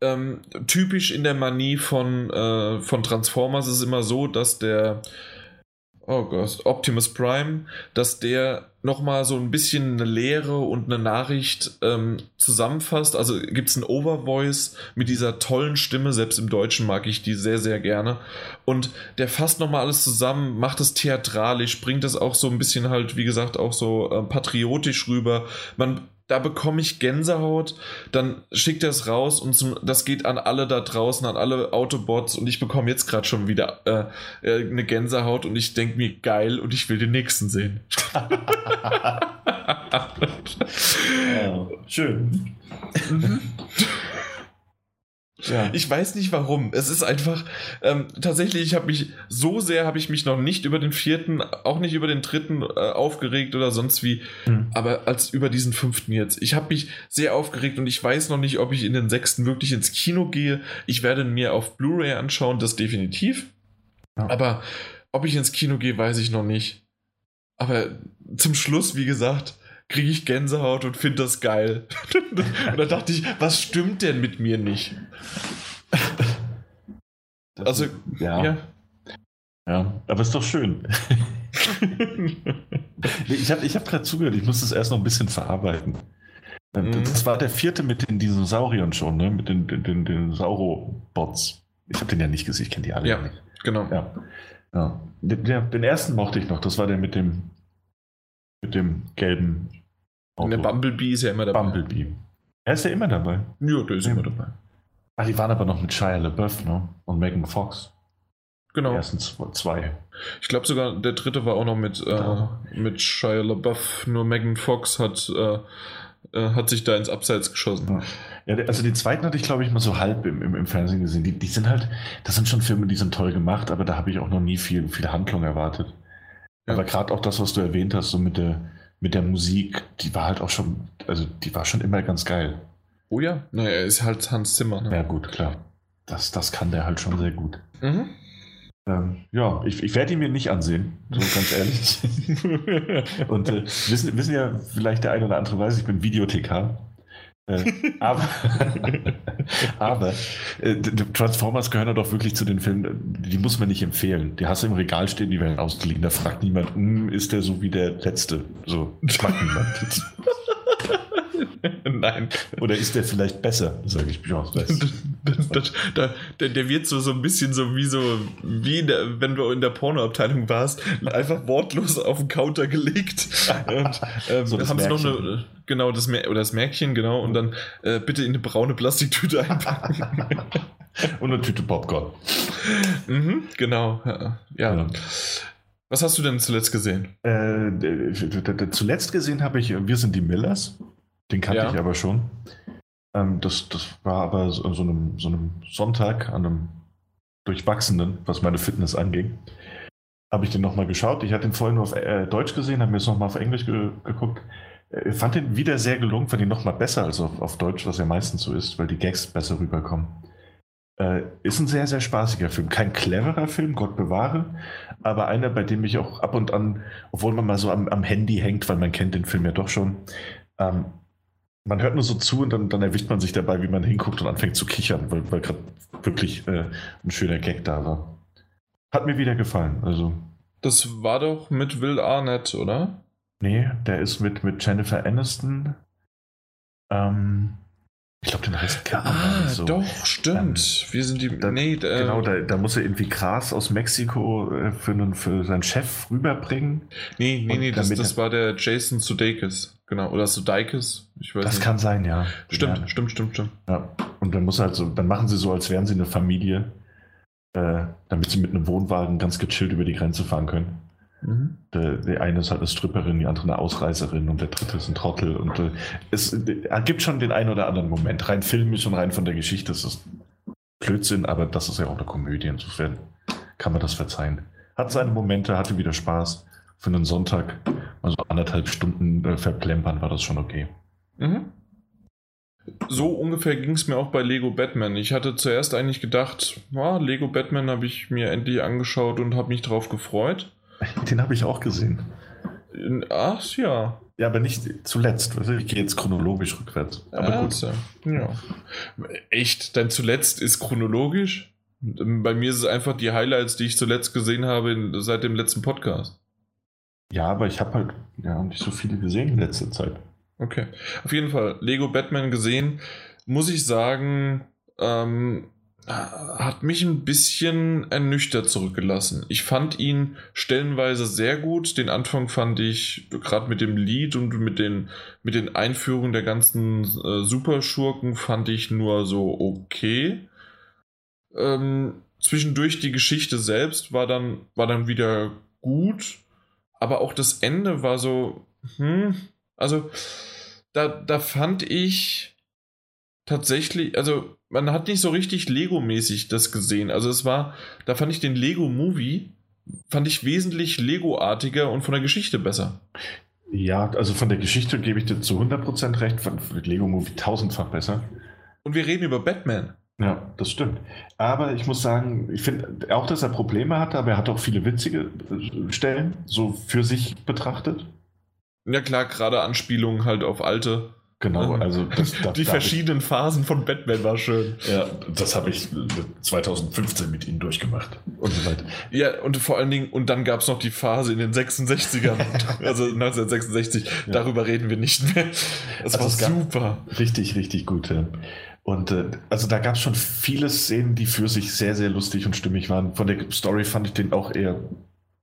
Ähm, typisch in der Manie von, äh, von Transformers ist es immer so, dass der oh Gott, Optimus Prime, dass der nochmal so ein bisschen eine Lehre und eine Nachricht ähm, zusammenfasst. Also gibt es ein Overvoice mit dieser tollen Stimme, selbst im Deutschen mag ich die sehr, sehr gerne. Und der fasst nochmal alles zusammen, macht es theatralisch, bringt es auch so ein bisschen halt, wie gesagt, auch so äh, patriotisch rüber. Man da bekomme ich Gänsehaut, dann schickt er es raus und zum, das geht an alle da draußen, an alle Autobots und ich bekomme jetzt gerade schon wieder äh, äh, eine Gänsehaut und ich denke mir geil und ich will den nächsten sehen. ja, schön. Ja. Ich weiß nicht warum. Es ist einfach ähm, tatsächlich. Ich habe mich so sehr habe ich mich noch nicht über den vierten, auch nicht über den dritten äh, aufgeregt oder sonst wie, mhm. aber als über diesen fünften jetzt. Ich habe mich sehr aufgeregt und ich weiß noch nicht, ob ich in den sechsten wirklich ins Kino gehe. Ich werde mir auf Blu-ray anschauen, das definitiv. Ja. Aber ob ich ins Kino gehe, weiß ich noch nicht. Aber zum Schluss, wie gesagt, kriege ich Gänsehaut und finde das geil. und da dachte ich, was stimmt denn mit mir nicht? also, ja. ja. Ja, aber ist doch schön. ich habe ich hab gerade zugehört, ich muss das erst noch ein bisschen verarbeiten. Ähm, mhm. Das war der vierte mit den Dinosauriern schon, ne? mit den, den, den, den Saurobots. Ich habe den ja nicht gesehen, ich kenne die alle ja, nicht. Genau. Ja. ja. Den, den, ersten mochte ich noch, das war der mit dem, mit dem gelben Auto. Und der Bumblebee ist ja immer dabei. Bumblebee. Er ist ja immer dabei. Ja, der ist ja. immer dabei. Ach, die waren aber noch mit Shia LaBeouf, ne? Und Megan Fox. Genau. Die ersten zwei. Ich glaube sogar, der dritte war auch noch mit, äh, mit Shia LaBeouf. Nur Megan Fox hat, äh, äh, hat sich da ins Abseits geschossen. Ja. ja also die zweiten hatte ich, glaube ich, mal so halb im, im, im, Fernsehen gesehen. Die, die sind halt, das sind schon Filme, die sind toll gemacht, aber da habe ich auch noch nie viel, viel Handlung erwartet. Ja. Aber gerade auch das, was du erwähnt hast, so mit der, mit der Musik, die war halt auch schon, also die war schon immer ganz geil. Oh ja, naja, er ist halt Hans Zimmer. Ne? Ja, gut, klar. Das, das kann der halt schon sehr gut. Mhm. Ähm, ja, ich, ich werde ihn mir nicht ansehen, so ganz ehrlich. Und äh, wissen, wissen ja vielleicht der eine oder andere weiß, ich bin Videothekar. Äh, aber aber äh, Transformers gehören ja doch wirklich zu den Filmen, die muss man nicht empfehlen. Die hast du im Regal stehen, die werden ausgeliehen. Da fragt niemand, hm, ist der so wie der letzte? So, fragt niemand. Nein. Oder ist der vielleicht besser, sage ich das, der, der wird so, so ein bisschen so wie so, wie der, wenn du in der Pornoabteilung warst, einfach wortlos auf den Counter gelegt. Und ähm, so haben sie noch eine, genau, das, oder das Märkchen, genau, und dann äh, bitte in eine braune Plastiktüte einpacken. und eine Tüte Popcorn. Mhm, genau, ja. ja. Was hast du denn zuletzt gesehen? Äh, zuletzt gesehen habe ich Wir sind die Millers. Den kannte ja. ich aber schon. Ähm, das, das war aber so, so, einem, so einem Sonntag, an einem durchwachsenen, was meine Fitness anging. Habe ich den nochmal geschaut. Ich hatte ihn vorhin nur auf äh, Deutsch gesehen, habe mir jetzt nochmal auf Englisch ge geguckt. Äh, fand den wieder sehr gelungen, fand ihn nochmal besser als auf, auf Deutsch, was ja meistens so ist, weil die Gags besser rüberkommen. Äh, ist ein sehr, sehr spaßiger Film. Kein cleverer Film, Gott bewahre, aber einer, bei dem ich auch ab und an, obwohl man mal so am, am Handy hängt, weil man kennt den Film ja doch schon, ähm, man hört nur so zu und dann, dann erwischt man sich dabei, wie man hinguckt und anfängt zu kichern, weil, weil gerade wirklich äh, ein schöner Gag da war. Hat mir wieder gefallen. Also. Das war doch mit Will Arnett, oder? Nee, der ist mit, mit Jennifer Aniston. Ähm, ich glaube, den heißt man ah, so. Doch, stimmt. Ähm, Wir sind die. Da, nee, äh, genau, da, da, muss er irgendwie Gras aus Mexiko äh, für, einen, für seinen Chef rüberbringen. Nee, nee, nee, das, das war der Jason Sudeikis. Genau, oder Sudeikis. Ich weiß das nicht. kann sein, ja. Stimmt, ja. stimmt, stimmt, stimmt. Ja. Und dann muss halt so, dann machen sie so, als wären sie eine Familie, äh, damit sie mit einem Wohnwagen ganz gechillt über die Grenze fahren können. Mhm. Der, der, eine ist halt eine Stripperin, die andere eine Ausreißerin und der dritte ist ein Trottel. Und äh, es äh, gibt schon den einen oder anderen Moment. Rein filmisch und rein von der Geschichte ist es Blödsinn, aber das ist ja auch eine Komödie. Insofern kann man das verzeihen. Hat seine Momente, hatte wieder Spaß. Für einen Sonntag, also anderthalb Stunden äh, verplempern, war das schon okay. Mhm. So ungefähr ging es mir auch bei Lego Batman. Ich hatte zuerst eigentlich gedacht, ja, Lego Batman habe ich mir endlich angeschaut und habe mich drauf gefreut. Den habe ich auch gesehen. Ach ja. Ja, aber nicht zuletzt. Ich gehe jetzt chronologisch rückwärts. Aber gut. Ja. Echt? Dein zuletzt ist chronologisch? Bei mir ist es einfach die Highlights, die ich zuletzt gesehen habe seit dem letzten Podcast. Ja, aber ich habe halt ja, nicht so viele gesehen in letzter Zeit. Okay. Auf jeden Fall, Lego Batman gesehen, muss ich sagen, ähm, hat mich ein bisschen ernüchtert zurückgelassen. Ich fand ihn stellenweise sehr gut. Den Anfang fand ich gerade mit dem Lied und mit den, mit den Einführungen der ganzen äh, Superschurken fand ich nur so okay. Ähm, zwischendurch die Geschichte selbst war dann, war dann wieder gut, aber auch das Ende war so, hm, also da, da fand ich tatsächlich, also man hat nicht so richtig Lego-mäßig das gesehen. Also es war, da fand ich den Lego-Movie, fand ich wesentlich Lego-artiger und von der Geschichte besser. Ja, also von der Geschichte gebe ich dir zu 100% recht, von Lego-Movie tausendfach besser. Und wir reden über Batman. Ja, das stimmt. Aber ich muss sagen, ich finde auch, dass er Probleme hatte, aber er hat auch viele witzige äh, Stellen, so für sich betrachtet. Ja klar, gerade Anspielungen halt auf alte Genau, also das, das, die verschiedenen ich, Phasen von Batman war schön. Ja, das habe ich 2015 mit ihnen durchgemacht und so weiter. Ja, und vor allen Dingen, und dann gab es noch die Phase in den 66ern, also 1966, ja. darüber reden wir nicht mehr. Das also war super. Richtig, richtig gut. Ja. Und äh, also da gab es schon viele Szenen, die für sich sehr, sehr lustig und stimmig waren. Von der Story fand ich den auch eher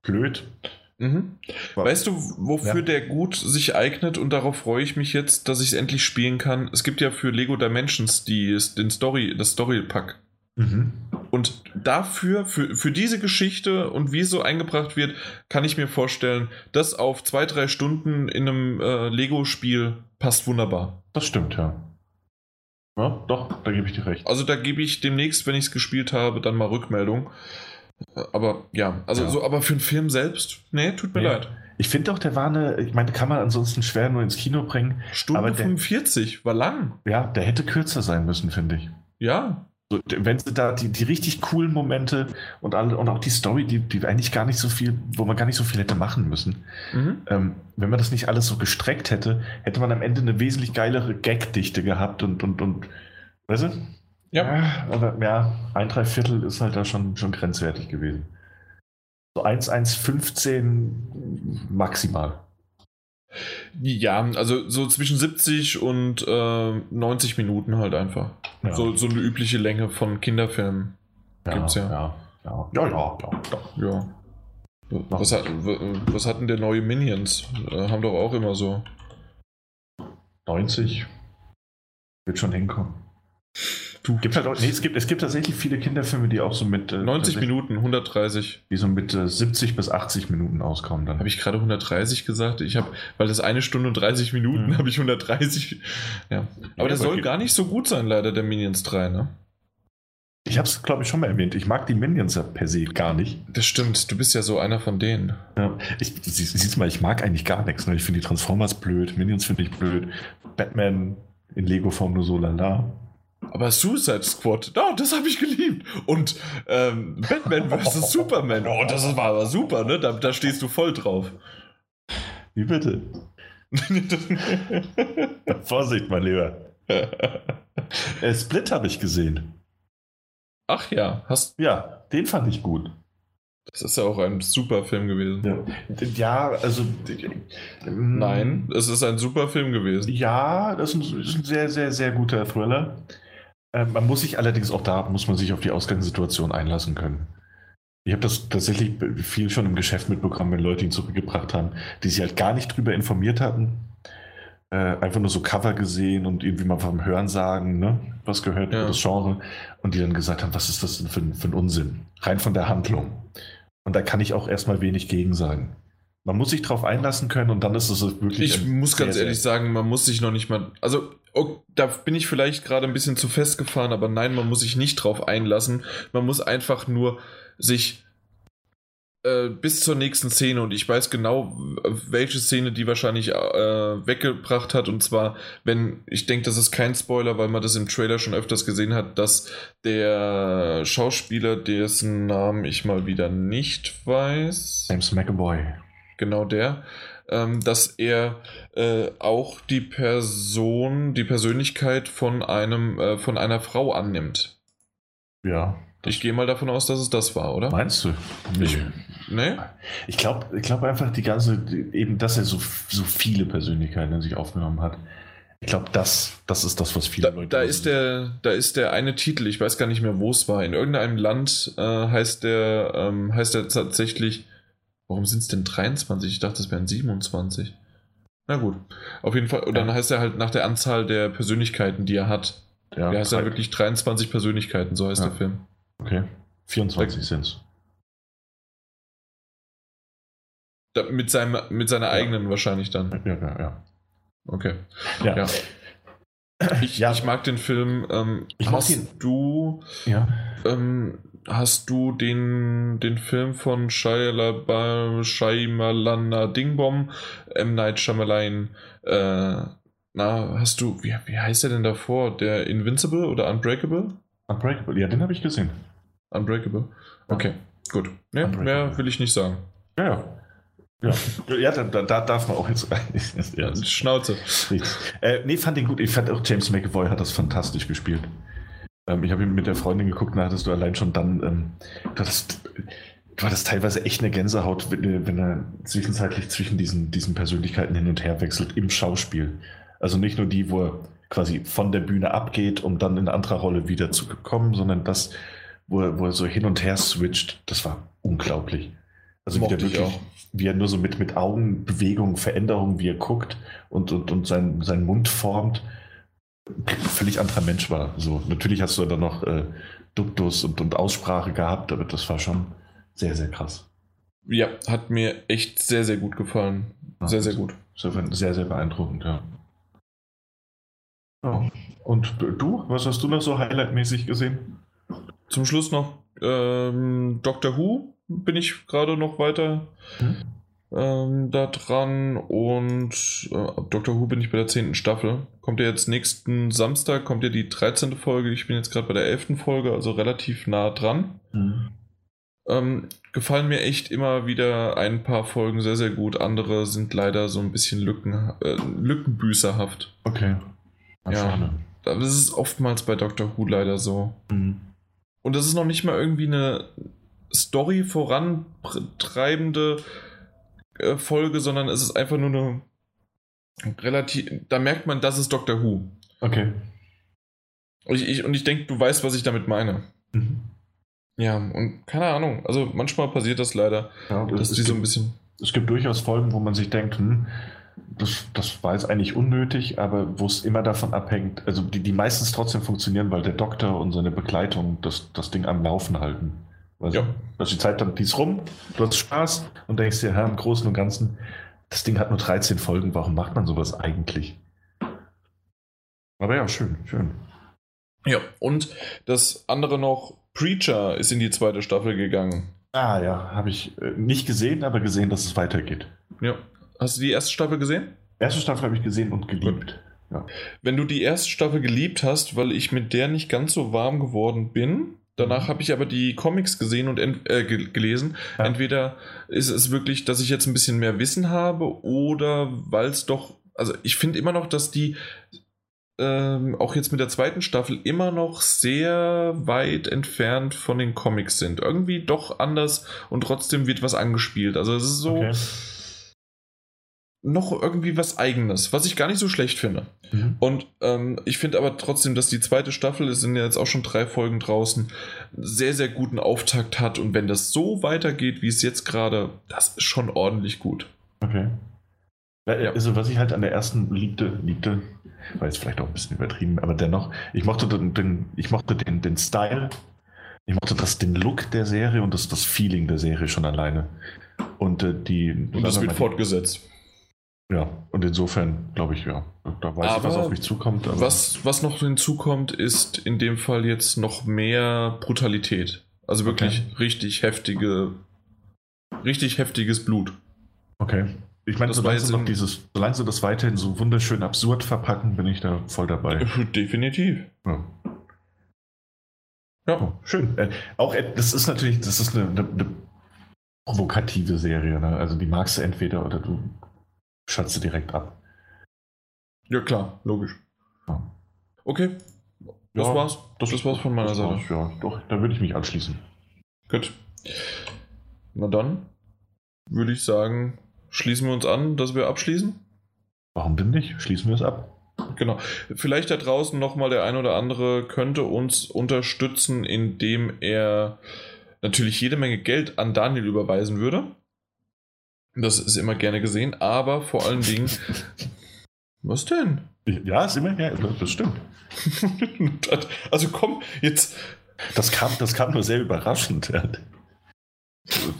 blöd. Mhm. Weißt du, wofür ja. der gut sich eignet und darauf freue ich mich jetzt, dass ich es endlich spielen kann? Es gibt ja für Lego Dimensions die, den Story, das Story-Pack. Mhm. Und dafür, für, für diese Geschichte und wie es so eingebracht wird, kann ich mir vorstellen, das auf zwei, drei Stunden in einem äh, Lego-Spiel passt wunderbar. Das stimmt, ja. Ja, doch, da gebe ich dir recht. Also da gebe ich demnächst, wenn ich es gespielt habe, dann mal Rückmeldung. Aber ja, also ja. so, aber für einen Film selbst, nee, tut mir nee. leid. Ich finde auch, der war eine, ich meine, kann man ansonsten schwer nur ins Kino bringen. Stunde aber 45, war lang. Ja, der hätte kürzer sein müssen, finde ich. Ja. So, wenn sie da die, die richtig coolen Momente und, alle, und auch die Story, die, die eigentlich gar nicht so viel, wo man gar nicht so viel hätte machen müssen. Mhm. Ähm, wenn man das nicht alles so gestreckt hätte, hätte man am Ende eine wesentlich geilere Gagdichte gehabt und, und, und, weißt du? Ja. Aber ja, ein Dreiviertel ist halt da schon, schon grenzwertig gewesen. So 1,115 maximal. Ja, also so zwischen 70 und äh, 90 Minuten halt einfach. Ja. So, so eine übliche Länge von Kinderfilmen ja, gibt's ja. Ja, ja, ja, ja. ja, ja. Was, hat, was hatten der neue Minions? Äh, haben doch auch immer so. 90. Wird schon hinkommen. Du. Gibt halt auch, nee, es, gibt, es gibt tatsächlich viele Kinderfilme, die auch so mit. Äh, 90 Minuten, 130. Die so mit äh, 70 bis 80 Minuten auskommen dann. Habe ich gerade 130 gesagt? Ich habe, weil das eine Stunde und 30 Minuten, mhm. habe ich 130. Ja. Aber ja, der soll gar nicht so gut sein, leider, der Minions 3, ne? Ich habe es, glaube ich, schon mal erwähnt. Ich mag die Minions ja per se gar nicht. Das stimmt. Du bist ja so einer von denen. Ja, ich, sie, siehst mal, ich mag eigentlich gar nichts. Ne? Ich finde die Transformers blöd, Minions finde ich blöd, Batman in Lego-Form nur so lala. Aber Suicide Squad, oh, das habe ich geliebt. Und ähm, Batman vs. Superman, oh, das war aber super, ne? Da, da stehst du voll drauf. Wie bitte? Vorsicht, mein Lieber. Äh, Split habe ich gesehen. Ach ja, hast Ja, den fand ich gut. Das ist ja auch ein super Film gewesen. Ja, ja also. Nein, es ist ein super Film gewesen. Ja, das ist ein sehr, sehr, sehr guter Thriller. Ähm, man muss sich allerdings auch da, muss man sich auf die Ausgangssituation einlassen können. Ich habe das tatsächlich viel schon im Geschäft mitbekommen, wenn Leute ihn zurückgebracht haben, die sich halt gar nicht drüber informiert hatten. Äh, einfach nur so Cover gesehen und irgendwie mal vom Hören sagen, ne, was gehört Ja. über das Genre. Und die dann gesagt haben, was ist das denn für, ein- für ein Unsinn? Rein von der Handlung. Und da kann ich auch erstmal wenig gegen sagen. Man muss sich drauf einlassen können und dann ist es wirklich. Ich muss ganz ehrlich sagen, man muss sich noch nicht mal. Also, oh, da bin ich vielleicht gerade ein bisschen zu festgefahren, aber nein, man muss sich nicht drauf einlassen. Man muss einfach nur sich äh, bis zur nächsten Szene und ich weiß genau, welche Szene die wahrscheinlich äh, weggebracht hat. Und zwar, wenn, ich denke, das ist kein Spoiler, weil man das im Trailer schon öfters gesehen hat, dass der Schauspieler, dessen Namen ich mal wieder nicht weiß James McAvoy. Genau der, ähm, dass er äh, auch die Person, die Persönlichkeit von einem, äh, von einer Frau annimmt. Ja. Ich gehe mal davon aus, dass es das war, oder? Meinst du? Ich- Ne? Ich glaube ich glaub einfach die ganze, eben, dass er so, so viele Persönlichkeiten in sich aufgenommen hat. Ich glaube, das, das ist das, was viele Da, Leute. da ist der, da ist der eine Titel, ich weiß gar nicht mehr, wo es war. In irgendeinem Land äh, heißt der, ähm, heißt der tatsächlich. Warum sind es denn 23? Ich dachte, es wären 27. Na gut. Auf jeden Fall. Und dann Ja. heißt er halt nach der Anzahl der Persönlichkeiten, die er hat. Ja, Der heißt drei- wirklich 23 Persönlichkeiten, so heißt Ja. der Film. Okay. 24 sind es. Mit, seinem, mit seiner Ja. eigenen wahrscheinlich dann. Ja, ja, ja. Okay. Ja. Ja. Ich, Ja. ich mag den Film. Ähm, Ich mag hast ihn. du ja. ähm, hast du den, den Film von Shia Shaimalana Dingbom, M. Night Shyamalan, äh, na, hast du, wie, wie heißt der denn davor? Der Invincible oder Unbreakable? Unbreakable, ja, den habe ich gesehen. Unbreakable. Okay, gut. Ne, Unbreakable. mehr will ich nicht sagen. Ja, ja. Ja, ja da, da, da darf man auch jetzt rein. ja, Schnauze. Äh, nee, fand den gut. Ich fand auch James McAvoy hat das fantastisch gespielt. Ähm, ich habe mit der Freundin geguckt, da hattest du allein schon dann, ähm, du, hattest, du hattest teilweise echt eine Gänsehaut, wenn, wenn er zwischenzeitlich zwischen diesen, diesen Persönlichkeiten hin und her wechselt im Schauspiel. Also nicht nur die, wo er quasi von der Bühne abgeht, um dann in eine andere Rolle wieder zu kommen, sondern das, wo er, wo er so hin und her switcht, das war unglaublich. Also wie, ich wirklich, auch. wie er nur so mit, mit Augenbewegungen, Veränderungen, wie er guckt und, und, und sein, seinen Mund formt, völlig anderer Mensch war. So, natürlich hast du dann noch äh, Duktus und, und Aussprache gehabt, aber das war schon sehr, sehr krass. Ja, hat mir echt sehr, sehr gut gefallen. Sehr, sehr gut. Sehr, sehr beeindruckend, ja. ja. Und du, was hast du noch so highlightmäßig gesehen? Zum Schluss noch ähm, Doctor Who bin ich gerade noch weiter Hm? Ähm, da dran und äh, Doctor Who bin ich bei der 10. Staffel. Kommt ja jetzt nächsten Samstag, kommt ja die 13. Folge. Ich bin jetzt gerade bei der 11. Folge, also relativ nah dran. Ähm, gefallen mir echt immer wieder ein paar Folgen sehr, sehr gut. Andere sind leider so ein bisschen Lücken, äh, lückenbüßerhaft. Okay. Ja. Schade. Das ist oftmals bei Doctor Who leider so. Mhm. Und das ist noch nicht mal irgendwie eine Story vorantreibende Folge, sondern es ist einfach nur eine relativ. Da merkt man, das ist Doctor Who. Okay. Und ich, ich, und ich denke, du weißt, was ich damit meine. Mhm. Ja, und keine Ahnung. Also manchmal passiert das leider, Ja, dass es, die so ein gibt, bisschen. es gibt durchaus Folgen, wo man sich denkt, hm, das, das war jetzt eigentlich unnötig, aber wo es immer davon abhängt, also die, die meistens trotzdem funktionieren, weil der Doktor und seine Begleitung das, das Ding am Laufen halten. Also, Ja. dass die Zeit dann, die ist rum, du hast Spaß und denkst dir, ja, im Großen und Ganzen, das Ding hat nur 13 Folgen, warum macht man sowas eigentlich? Aber ja, schön, schön. Ja, und das andere noch, Preacher ist in die zweite Staffel gegangen. Ah ja, habe ich äh, nicht gesehen, aber gesehen, dass es weitergeht. Ja. Hast du die erste Staffel gesehen? Erste Staffel habe ich gesehen und geliebt. ja. Wenn du die erste Staffel geliebt hast, weil ich mit der nicht ganz so warm geworden bin, danach habe ich aber die Comics gesehen und äh, ge- gelesen. Ja. Entweder ist es wirklich, dass ich jetzt ein bisschen mehr Wissen habe oder weil es doch, also ich finde immer noch, dass die ähm, auch jetzt mit der zweiten Staffel immer noch sehr weit entfernt von den Comics sind. Irgendwie doch anders und trotzdem wird was angespielt. Also es ist so Okay. Noch irgendwie was Eigenes, was ich gar nicht so schlecht finde. Mhm. Und ähm, ich finde aber trotzdem, dass die zweite Staffel, es sind ja jetzt auch schon drei Folgen draußen, sehr, sehr guten Auftakt hat. Und wenn das so weitergeht, wie es jetzt gerade, das ist schon ordentlich gut. Okay. Ja. Also, was ich halt an der ersten liebte, liebte, war jetzt vielleicht auch ein bisschen übertrieben, aber dennoch, ich mochte den, den, ich mochte den, den Style, ich mochte das, den Look der Serie und das, das Feeling der Serie schon alleine. Und äh, die. Und das wird fortgesetzt. Ja, und insofern glaube ich, ja, da weiß ich, was Aber auf mich zukommt. aber- Was, was noch hinzukommt, ist in dem Fall jetzt noch mehr Brutalität. Also wirklich richtig heftige, richtig heftiges Blut. Okay. Ich meine, solange sie noch dieses, solange sie das weiterhin so wunderschön absurd verpacken, bin ich da voll dabei. Definitiv. Ja. Ja. Oh, schön. Äh, auch äh, das ist natürlich, das ist eine, eine, eine provokative Serie. Ne? Also die magst du entweder oder du schaltest sie direkt ab. Ja, klar, logisch. Ja. Okay. Das Ja, war's. Das, war's von meiner Seite. war's, Ja, doch, da würde ich mich anschließen. Gut. Na dann würde ich sagen, schließen wir uns an, dass wir abschließen. Warum denn nicht? Schließen wir es ab. Genau. Vielleicht da draußen nochmal der ein oder andere könnte uns unterstützen, indem er natürlich jede Menge Geld an Daniel überweisen würde. Das ist immer gerne gesehen, aber vor allen Dingen. Was denn? Ja, ist immer, ja, das stimmt. also komm, jetzt. Das kam, das kam nur sehr überraschend.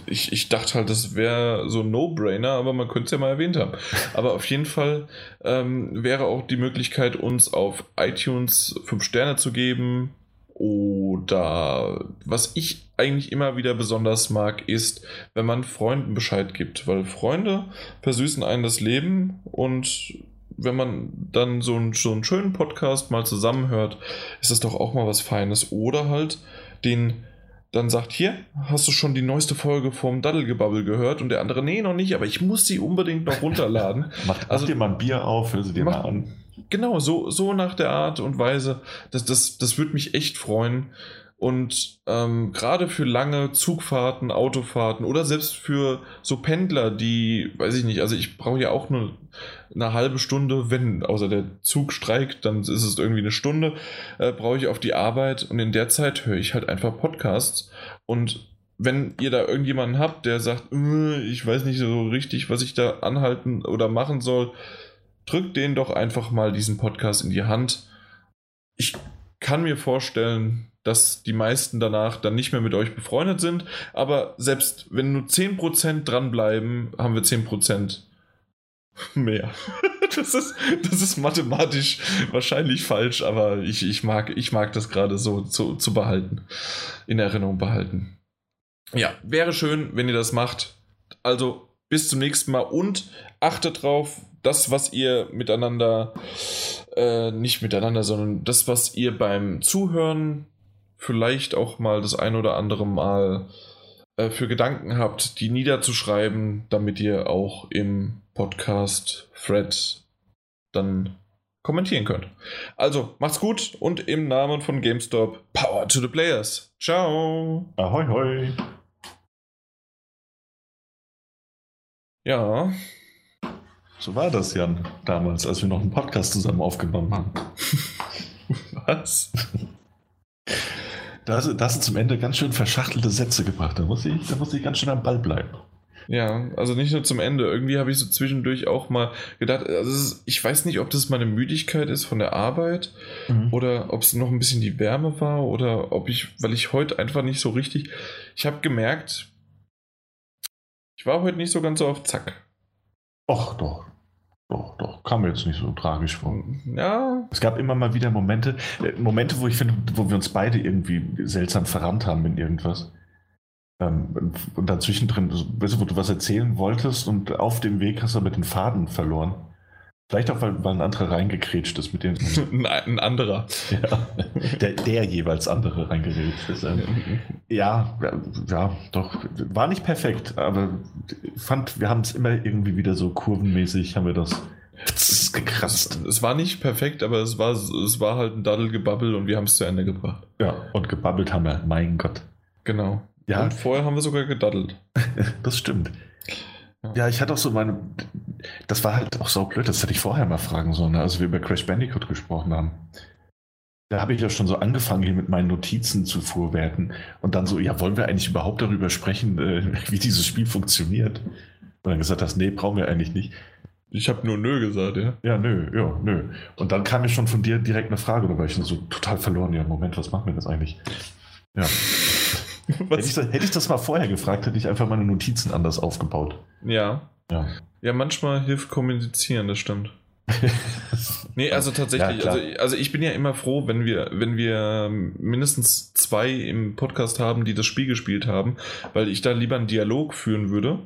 Ich, ich dachte halt, das wäre so ein No-Brainer, aber man könnte es ja mal erwähnt haben. Aber auf jeden Fall ähm, wäre auch die Möglichkeit, uns auf iTunes 5 Sterne zu geben. Oder was ich eigentlich immer wieder besonders mag, ist, wenn man Freunden Bescheid gibt. Weil Freunde versüßen einen das Leben und wenn man dann so einen, so einen schönen Podcast mal zusammenhört, ist das doch auch mal was Feines. Oder halt den dann sagt, hier, hast du schon die neueste Folge vom Daddelgebabbel gehört? Und der andere, nee, noch nicht, aber ich muss sie unbedingt noch runterladen. Mach, Also- also, dir mal ein Bier auf, hör sie dir Mach- mal an. Genau, so, so nach der Art und Weise, das, das, das würde mich echt freuen. Und ähm, gerade für lange Zugfahrten, Autofahrten oder selbst für so Pendler, die, weiß ich nicht, also ich brauche ja auch nur eine halbe Stunde, wenn außer der Zug streikt, dann ist es irgendwie eine Stunde, äh, brauche ich auf die Arbeit und in der Zeit höre ich halt einfach Podcasts. Und wenn ihr da irgendjemanden habt, der sagt, "Äh, ich weiß nicht so richtig, was ich da anhalten oder machen soll, drückt denen doch einfach mal diesen Podcast in die Hand. Ich kann mir vorstellen, dass die meisten danach dann nicht mehr mit euch befreundet sind, aber selbst wenn nur 10% dranbleiben, haben wir 10% mehr. Das ist, das ist mathematisch wahrscheinlich falsch, aber ich, ich, mag, ich mag das gerade so zu, zu behalten, in Erinnerung behalten. Ja, wäre schön, wenn ihr das macht. Also bis zum nächsten Mal und achtet drauf, das, was ihr miteinander, äh, nicht miteinander, sondern das, was ihr beim Zuhören vielleicht auch mal das ein oder andere Mal äh, für Gedanken habt, die niederzuschreiben, damit ihr auch im Podcast Thread dann kommentieren könnt. Also, macht's gut und im Namen von GameStop, Power to the Players. Ciao. Ahoi, hoi. Ja, So war das, Jan, damals, als wir noch einen Podcast zusammen aufgenommen haben. was? Da hast, du- da hast du zum Ende ganz schön verschachtelte Sätze gebracht. Da muss ich, da muss ich ganz schön am Ball bleiben. Ja, also nicht nur zum Ende. Irgendwie habe ich so zwischendurch auch mal gedacht, also ist, ich weiß nicht, ob das meine Müdigkeit ist von der Arbeit oder ob es noch ein bisschen die Wärme war oder ob ich, weil ich heute einfach nicht so richtig, ich habe gemerkt, ich war heute nicht so ganz so auf Zack. Och, doch. Doch, doch. Kam mir jetzt nicht so tragisch vor. Ja, Es gab immer mal wieder Momente, äh, Momente, wo ich finde, wo wir uns beide irgendwie seltsam verrannt haben in irgendwas. Ähm, und dann zwischendrin, weißt du, wo du was erzählen wolltest und auf dem Weg hast du mit den Faden verloren. Vielleicht auch, weil, weil ein anderer reingekrätscht ist mit dem. ein, anderer. ja, der, der jeweils andere reingekrätscht ist. Ja, ja, doch. War nicht perfekt, aber fand, wir haben es immer irgendwie wieder so kurvenmäßig, haben wir das gekratzt. Es, es war nicht perfekt, aber es war, es war halt ein Daddelgebabbel und wir haben es zu Ende gebracht. Ja, und gebabbelt haben wir, mein Gott. Genau. Ja. Und vorher haben wir sogar gedaddelt. Das stimmt. Ja. Ich hatte auch so meine. Das war halt auch so blöd, das hätte ich vorher mal fragen sollen, als wir über Crash Bandicoot gesprochen haben. Da habe ich ja schon so angefangen, hier mit meinen Notizen zu vorwerten. Und dann so, ja, wollen wir eigentlich überhaupt darüber sprechen, äh, wie dieses Spiel funktioniert? Und dann gesagt hast, nee, brauchen wir eigentlich nicht. Ich habe nur nö gesagt, ja. Ja, nö, ja, nö. Und dann kam mir schon von dir direkt eine Frage, da war ich so total verloren. Ja, Moment, was machen wir das eigentlich? Ja. Hätte ich, hätte ich das mal vorher gefragt, hätte ich einfach meine Notizen anders aufgebaut. Ja. Ja. Ja, manchmal hilft kommunizieren, das stimmt. Nee, also tatsächlich, Ja, also, also ich bin ja immer froh, wenn wir, wenn wir mindestens zwei im Podcast haben, die das Spiel gespielt haben, weil ich da lieber einen Dialog führen würde.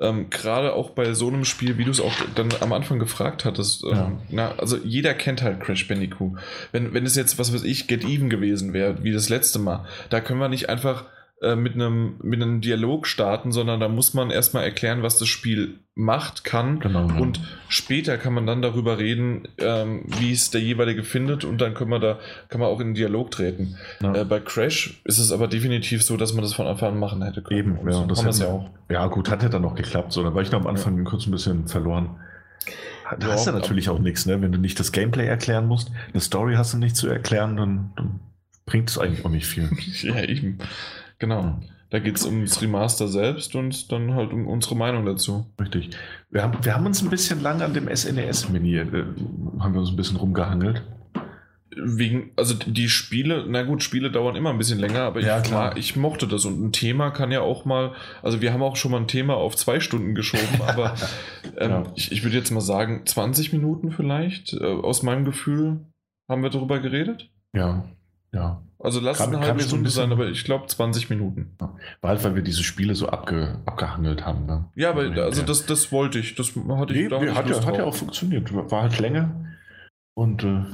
Ähm, Gerade auch bei so einem Spiel, wie du es auch dann am Anfang gefragt hattest. Ähm, Ja. na, also jeder kennt halt Crash Bandicoot. Wenn, wenn es jetzt, was weiß ich, Get Even gewesen wäre, wie das letzte Mal, da können wir nicht einfach äh, mit, einem, mit einem Dialog starten, sondern da muss man erstmal erklären, was das Spiel macht, kann. Genau. ja. Und später kann man dann darüber reden, ähm, wie es der jeweilige findet und dann können wir da, kann man auch in den Dialog treten. Ja. Äh, bei Crash ist es aber definitiv so, dass man das von Anfang an machen hätte können. Eben, Und ja, so das haben wir ja auch. Ja, gut, hat ja dann noch geklappt. So, da war ich noch am Anfang kurz ein bisschen verloren. Da hast du Ja, natürlich auch nichts, ne? Wenn du nicht das Gameplay erklären musst, eine Story hast du nicht zu erklären, dann, dann bringt es eigentlich auch nicht viel. Ja, eben. Genau. Da geht es ums Remaster selbst und dann halt um unsere Meinung dazu. Richtig. Wir haben, wir haben uns ein bisschen lang an dem SNES-Mini, äh, haben wir uns ein bisschen rumgehangelt. Wegen, also die Spiele, na gut, Spiele dauern immer ein bisschen länger, aber Ja, ich, klar. ich mochte das und ein Thema kann ja auch mal, also wir haben auch schon mal ein Thema auf zwei Stunden geschoben, aber ähm, Ja. ich, ich würde jetzt mal sagen, 20 Minuten vielleicht, äh, aus meinem Gefühl, haben wir darüber geredet. Ja, ja. Also lass es eine halbe Stunde sein, aber ich glaube 20 Minuten. War halt, weil wir diese Spiele so abge, abgehangelt haben. Ne? Ja, aber also das, das wollte ich, das hatte ich, Nee, ich hat, ja, hat ja auch funktioniert. War halt länger. Und äh,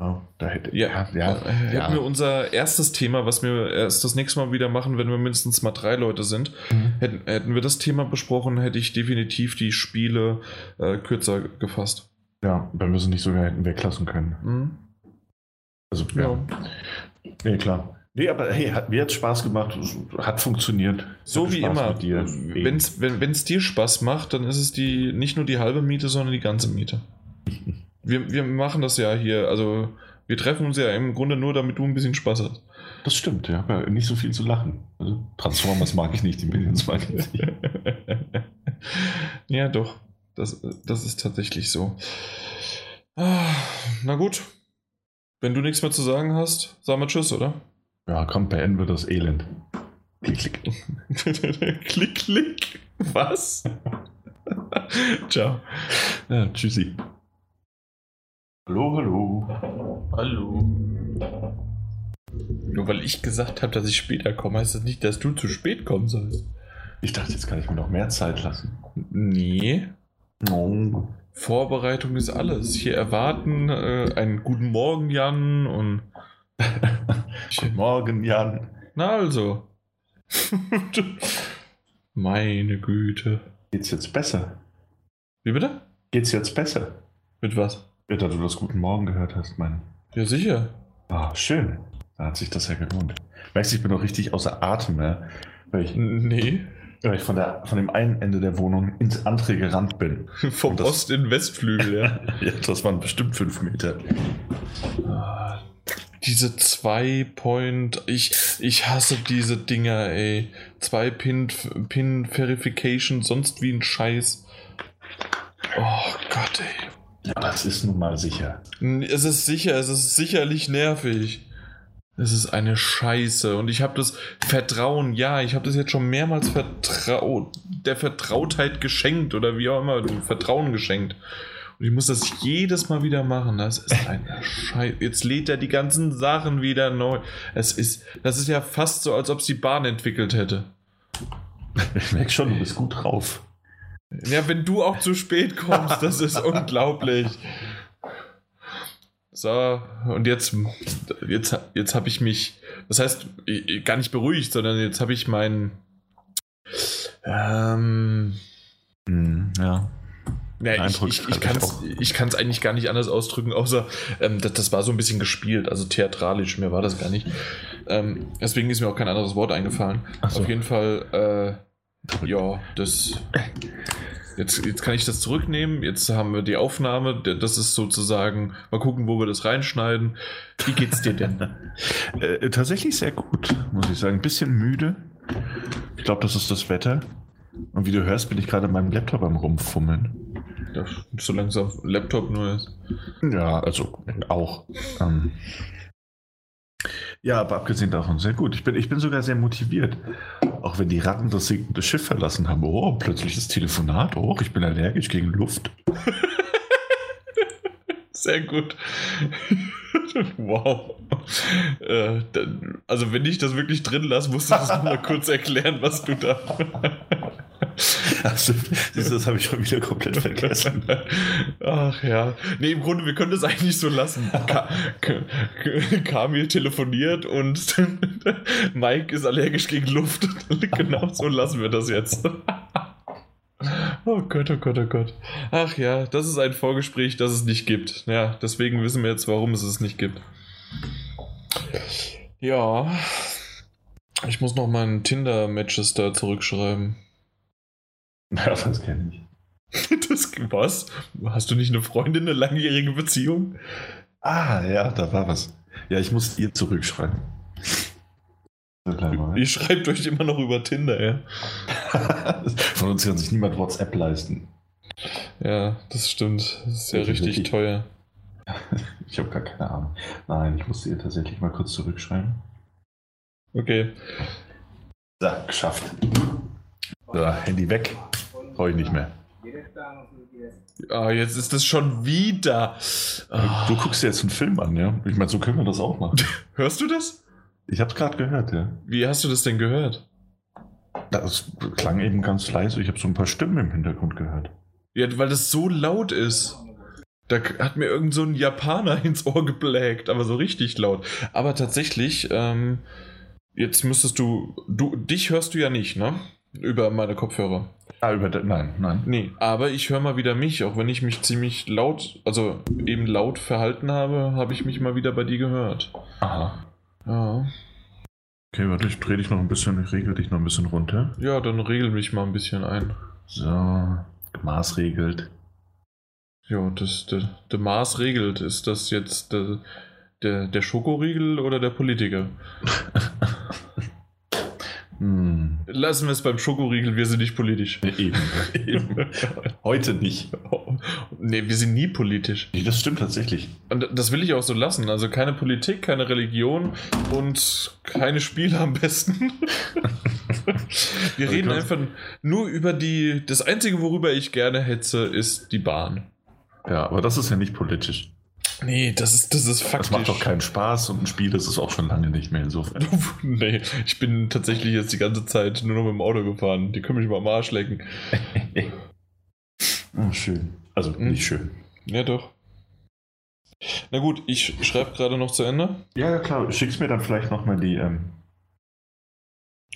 ja, da hätte Ja, ja, ja, äh, hätten ja. wir unser erstes Thema, was wir erst das nächste Mal wieder machen, wenn wir mindestens mal drei Leute sind, Mhm. hätten, hätten wir das Thema besprochen, hätte ich definitiv die Spiele äh, kürzer gefasst. ja, wenn wir sie nicht sogar hätten weglassen können. Mhm. Also, ja. Nee, klar. Nee, aber hey, hat mir jetzt Spaß gemacht, hat funktioniert. So wie immer, wenn's, wenn es dir Spaß macht, dann ist es die nicht nur die halbe Miete, sondern die ganze Miete. Wir, wir machen das ja hier, also wir treffen uns ja im Grunde nur, damit du ein bisschen Spaß hast. Das stimmt, ja. aber Nicht so viel zu lachen. Also, Transformers mag ich nicht, die Minions mag ich nicht. ja, doch. Das, das ist tatsächlich so. Ah, Na gut. Wenn du nichts mehr zu sagen hast, sagen wir Tschüss, oder? Ja, komm, beenden wir das Elend. Klick, klick. klick, klick. Was? Ciao. Ja, tschüssi. Hallo, hallo. Hallo. Nur weil ich gesagt habe, dass ich später komme, heißt das nicht, dass du zu spät kommen sollst. Ich dachte, jetzt kann ich mir noch mehr Zeit lassen. Nee. Oh. Vorbereitung ist alles. Hier erwarten äh, einen guten Morgen, Jan, und. Guten Morgen, Jan. Na also. Meine Güte. Geht's jetzt besser? Wie bitte? Geht's jetzt besser? Mit was? Ja, da du das Guten Morgen gehört hast, mein. Ja, sicher. Ah, schön. Da hat sich das ja gelohnt. Weißt du, ich bin noch richtig außer Atem, ja, weil ich, Nee. Weil ich von, der, von dem einen Ende der Wohnung ins andere gerannt bin. Vom das- Ost in Westflügel, ja. Ja, das waren bestimmt fünf Meter. Diese zwei Point, ich, ich hasse diese Dinger, ey. Zwei Pin, Pin Verification, sonst wie ein Scheiß. Oh Gott, ey. Ja, das ist nun mal sicher. Es ist sicher, es ist sicherlich nervig. Es ist eine Scheiße. Und ich habe das Vertrauen, ja, ich habe das jetzt schon mehrmals vertrau der Vertrautheit geschenkt oder wie auch immer, Vertrauen geschenkt. Und ich muss das jedes Mal wieder machen. Das ist eine Scheiße. Jetzt lädt er die ganzen Sachen wieder neu. Es ist, das ist ja fast so, als ob es die Bahn entwickelt hätte. Ich merke schon, du bist gut drauf. Ja, wenn du auch zu spät kommst, das ist unglaublich. So, und jetzt, jetzt, jetzt habe ich mich, das heißt, gar nicht beruhigt, sondern jetzt habe ich meinen, ähm, Hm, ja. ja, ich, ich, ich kann es ich kann's eigentlich gar nicht anders ausdrücken, außer ähm, das, das war so ein bisschen gespielt, also theatralisch, mehr war das gar nicht. Ähm, deswegen ist mir auch kein anderes Wort eingefallen. So. Auf jeden Fall, äh, ja, das. Jetzt, jetzt kann ich das zurücknehmen. Jetzt haben wir die Aufnahme. Das ist sozusagen. Mal gucken, wo wir das reinschneiden. Wie geht's dir denn? Äh, tatsächlich sehr gut, muss ich sagen. Ein bisschen müde. Ich glaube, das ist das Wetter. Und wie du hörst, bin ich gerade an meinem Laptop am Rumfummeln. Ja, so langsam Laptop nur ist. Ja, also auch. Ähm, ja, aber abgesehen davon sehr gut. Ich bin, ich bin sogar sehr motiviert. Auch wenn die Ratten das sinkende Schiff verlassen haben. Oh, plötzlich das Telefonat. Oh, ich bin allergisch gegen Luft. Sehr gut. wow. Äh, also, wenn ich das wirklich drin lasse, musst du das nochmal kurz erklären, was du da. Du, das habe ich schon wieder komplett vergessen. Ach ja. Nee, im Grunde, wir können das eigentlich so lassen. Ka Ka Ka- Kamil telefoniert und Mike ist allergisch gegen Luft. genau so lassen wir das jetzt. Oh Gott, oh Gott, oh Gott. Ach ja, das ist ein Vorgespräch, das es nicht gibt. Ja, deswegen wissen wir jetzt, warum es es nicht gibt. Ja. Ich muss noch meinen Tinder-Matches da zurückschreiben. Ja, das kenne ich. Das, was? Hast du nicht eine Freundin, eine langjährige Beziehung? Ah, ja, da war was. Ja, ich muss ihr zurückschreiben. So. Ihr schreibt euch immer noch über Tinder, ja? Von uns kann sich niemand WhatsApp leisten. Ja, das stimmt. Das ist ja richtig wirklich- teuer. Ich habe gar keine Ahnung. Nein, ich musste ihr tatsächlich mal kurz zurückschreiben. Okay. So, geschafft. So, Handy weg. Brauche ich nicht mehr. Ah, jetzt ist das schon wieder. Ah, Du guckst dir jetzt einen Film an, ja? Ich meine, so können wir das auch machen. hörst du das? Ich habe es gerade gehört, ja. Wie hast du das denn gehört? Das klang eben ganz leise. Ich habe so ein paar Stimmen im Hintergrund gehört. Ja, weil das so laut ist. Da hat mir irgend so ein Japaner ins Ohr geblägt, aber so richtig laut. Aber tatsächlich, ähm, jetzt müsstest du, du, dich hörst du ja nicht, ne? Über meine Kopfhörer. Ah, über nein, nein. Nee, aber ich höre mal wieder mich, auch wenn ich mich ziemlich laut, also eben laut verhalten habe, habe ich mich mal wieder bei dir gehört. Aha. Ja. Okay, warte, ich drehe dich noch ein bisschen, ich regel dich noch ein bisschen runter. Ja, dann regel mich mal ein bisschen ein. So, maßregelt. Ja, das, der, der Maß regelt. Ist das jetzt der, der, der Schokoriegel oder der Politiker? hm. Lassen wir es beim Schokoriegel, wir sind nicht politisch. Eben. eben. Heute nicht. nee, wir sind nie politisch. Nee, das stimmt tatsächlich. Und das will ich auch so lassen. Also keine Politik, keine Religion und keine Spiele am besten. wir Also reden einfach nur über die. Das Einzige, worüber ich gerne hetze, ist die Bahn. Ja, aber das ist ja nicht politisch. Nee, das ist, das ist Das faktisch. macht doch keinen Spaß und ein Spiel ist es auch schon lange nicht mehr insofern. nee, ich bin tatsächlich jetzt die ganze Zeit nur noch mit dem Auto gefahren. Die können mich mal am Arsch lecken. Oh, schön. Also Hm. nicht schön. Ja, doch. Na gut, ich schreibe gerade noch zu Ende. Ja, ja, klar. Schickst mir dann vielleicht nochmal die. Ähm,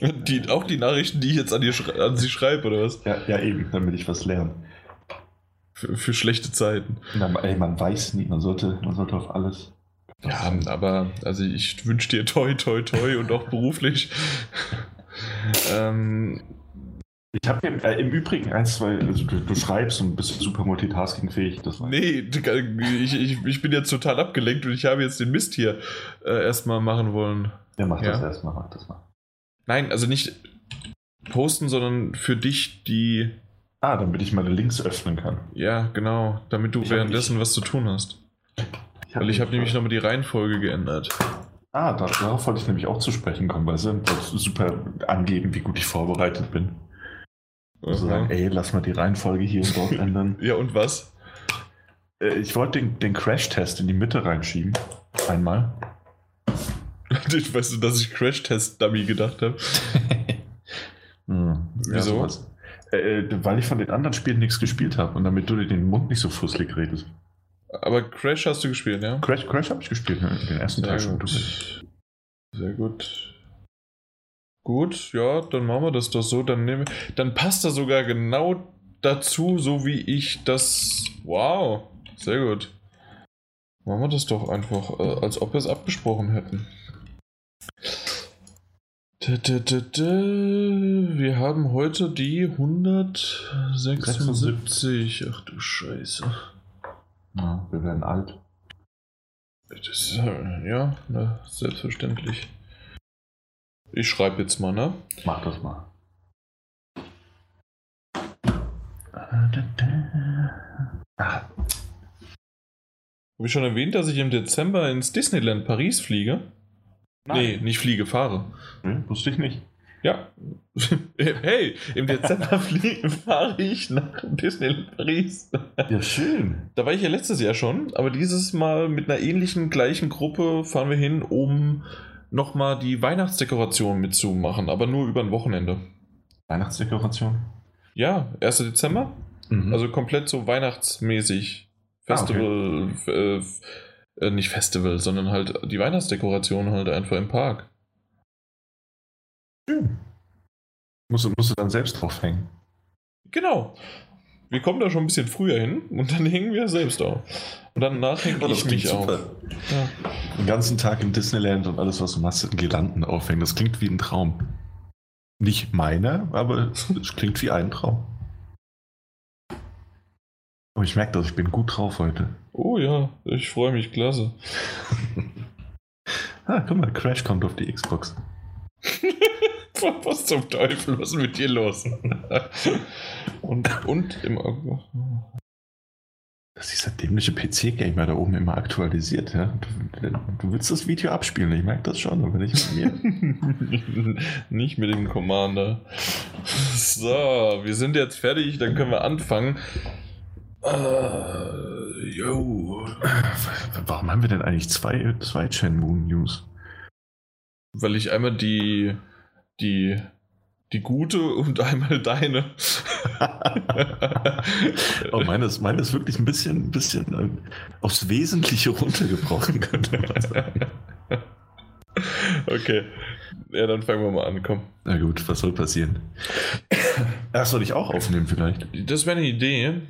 Die, auch die Nachrichten, die ich jetzt an, dir an sie schreibe, oder was? ja, ja, eben, damit ich was lerne. Für, für schlechte Zeiten. Na, ey, man weiß nie, man sollte, man sollte auf alles. Ja, aber also ich wünsche dir toi, toi, toi und auch beruflich. ähm, Ich habe im, äh, im Übrigen ein, zwei, also du, du schreibst und bist super multitaskingfähig. Das nee, ich, ich, ich bin jetzt total abgelenkt und ich habe jetzt den Mist hier äh, erstmal machen wollen. Ja, mach das Ja. erstmal, mach das mal. Nein, also nicht posten, sondern für dich die. Ah, damit ich meine Links öffnen kann. Ja, genau, damit du Ich währenddessen was zu tun hast. hab Weil ich habe nämlich nochmal die Reihenfolge geändert. Ah, da, darauf wollte ich nämlich auch zu sprechen kommen, weil sie super angeben, wie gut ich vorbereitet bin. Also sagen, ey, lass mal die Reihenfolge hier und dort ändern. Ja, und was? Äh, ich wollte den, den Crash-Test in die Mitte reinschieben. Einmal. weißt du, dass ich Crash-Test-Dummy gedacht habe? Hm, Wieso? sowas. Äh, weil ich von den anderen Spielen nichts gespielt habe und damit du dir den Mund nicht so fusselig redest. Aber Crash hast du gespielt, ja? Crash, Crash habe ich gespielt, ne? den ersten Teil Sehr schon. gut. Sehr gut. Gut, ja, dann machen wir das doch so. Dann, nehmen, dann passt er sogar genau dazu, so wie ich das. Wow, sehr gut. Machen wir das doch einfach, äh, als ob wir es abgesprochen hätten. Wir haben heute die 176. Ach du Scheiße. Ja, wir werden alt. Das äh, ja, na, selbstverständlich. Ich schreibe jetzt mal, ne? Mach das mal. Habe ich schon erwähnt, dass ich im Dezember ins Disneyland Paris fliege? Nee, nicht fliege, fahre. Nee, wusste ich nicht. Ja. Hey, im Dezember flie- fahre ich nach Disneyland Paris. Ja, schön. Da war ich ja letztes Jahr schon, aber dieses Mal mit einer ähnlichen, gleichen Gruppe fahren wir hin, um nochmal die Weihnachtsdekoration mitzumachen, aber nur über ein Wochenende. Weihnachtsdekoration. Ja, 1. Dezember? Mhm. Also komplett so weihnachtsmäßig. Ah, Festival, f- äh, f- äh, nicht Festival, sondern halt die Weihnachtsdekoration halt einfach im Park. schön. Musst, du- musst du dann selbst draufhängen. Genau. Wir kommen da schon ein bisschen früher hin und dann hängen wir selbst auf. Und danach hänge ich mich auf. Ja. Den ganzen Tag im Disneyland und alles, was du machst, in Girlanden aufhängen. Das klingt wie ein Traum. Nicht meiner, aber es klingt wie ein Traum. Aber ich merke das, ich bin gut drauf heute. Oh ja, ich freue mich, klasse. Ah, guck mal, Crash kommt auf die Xbox. Was zum Teufel, was ist mit dir los? und, und im Das ist dieser dämliche PC-Gamer da oben immer aktualisiert. Ja? Du, du willst das Video abspielen, ich merke das schon, aber nicht mit mir. Nicht mit dem Commander. So, wir sind jetzt fertig, dann können wir anfangen. Äh, yo. Warum haben wir denn eigentlich zwei, zwei Shenmue News? Weil ich einmal die, die, die gute und einmal deine. oh, meine ist, meine ist wirklich ein bisschen, ein bisschen äh, aufs Wesentliche runtergebrochen, könnte man sagen. okay. Ja, dann fangen wir mal an, komm. Na gut, was soll passieren? Ach, soll ich auch aufnehmen vielleicht? Das wäre eine Idee.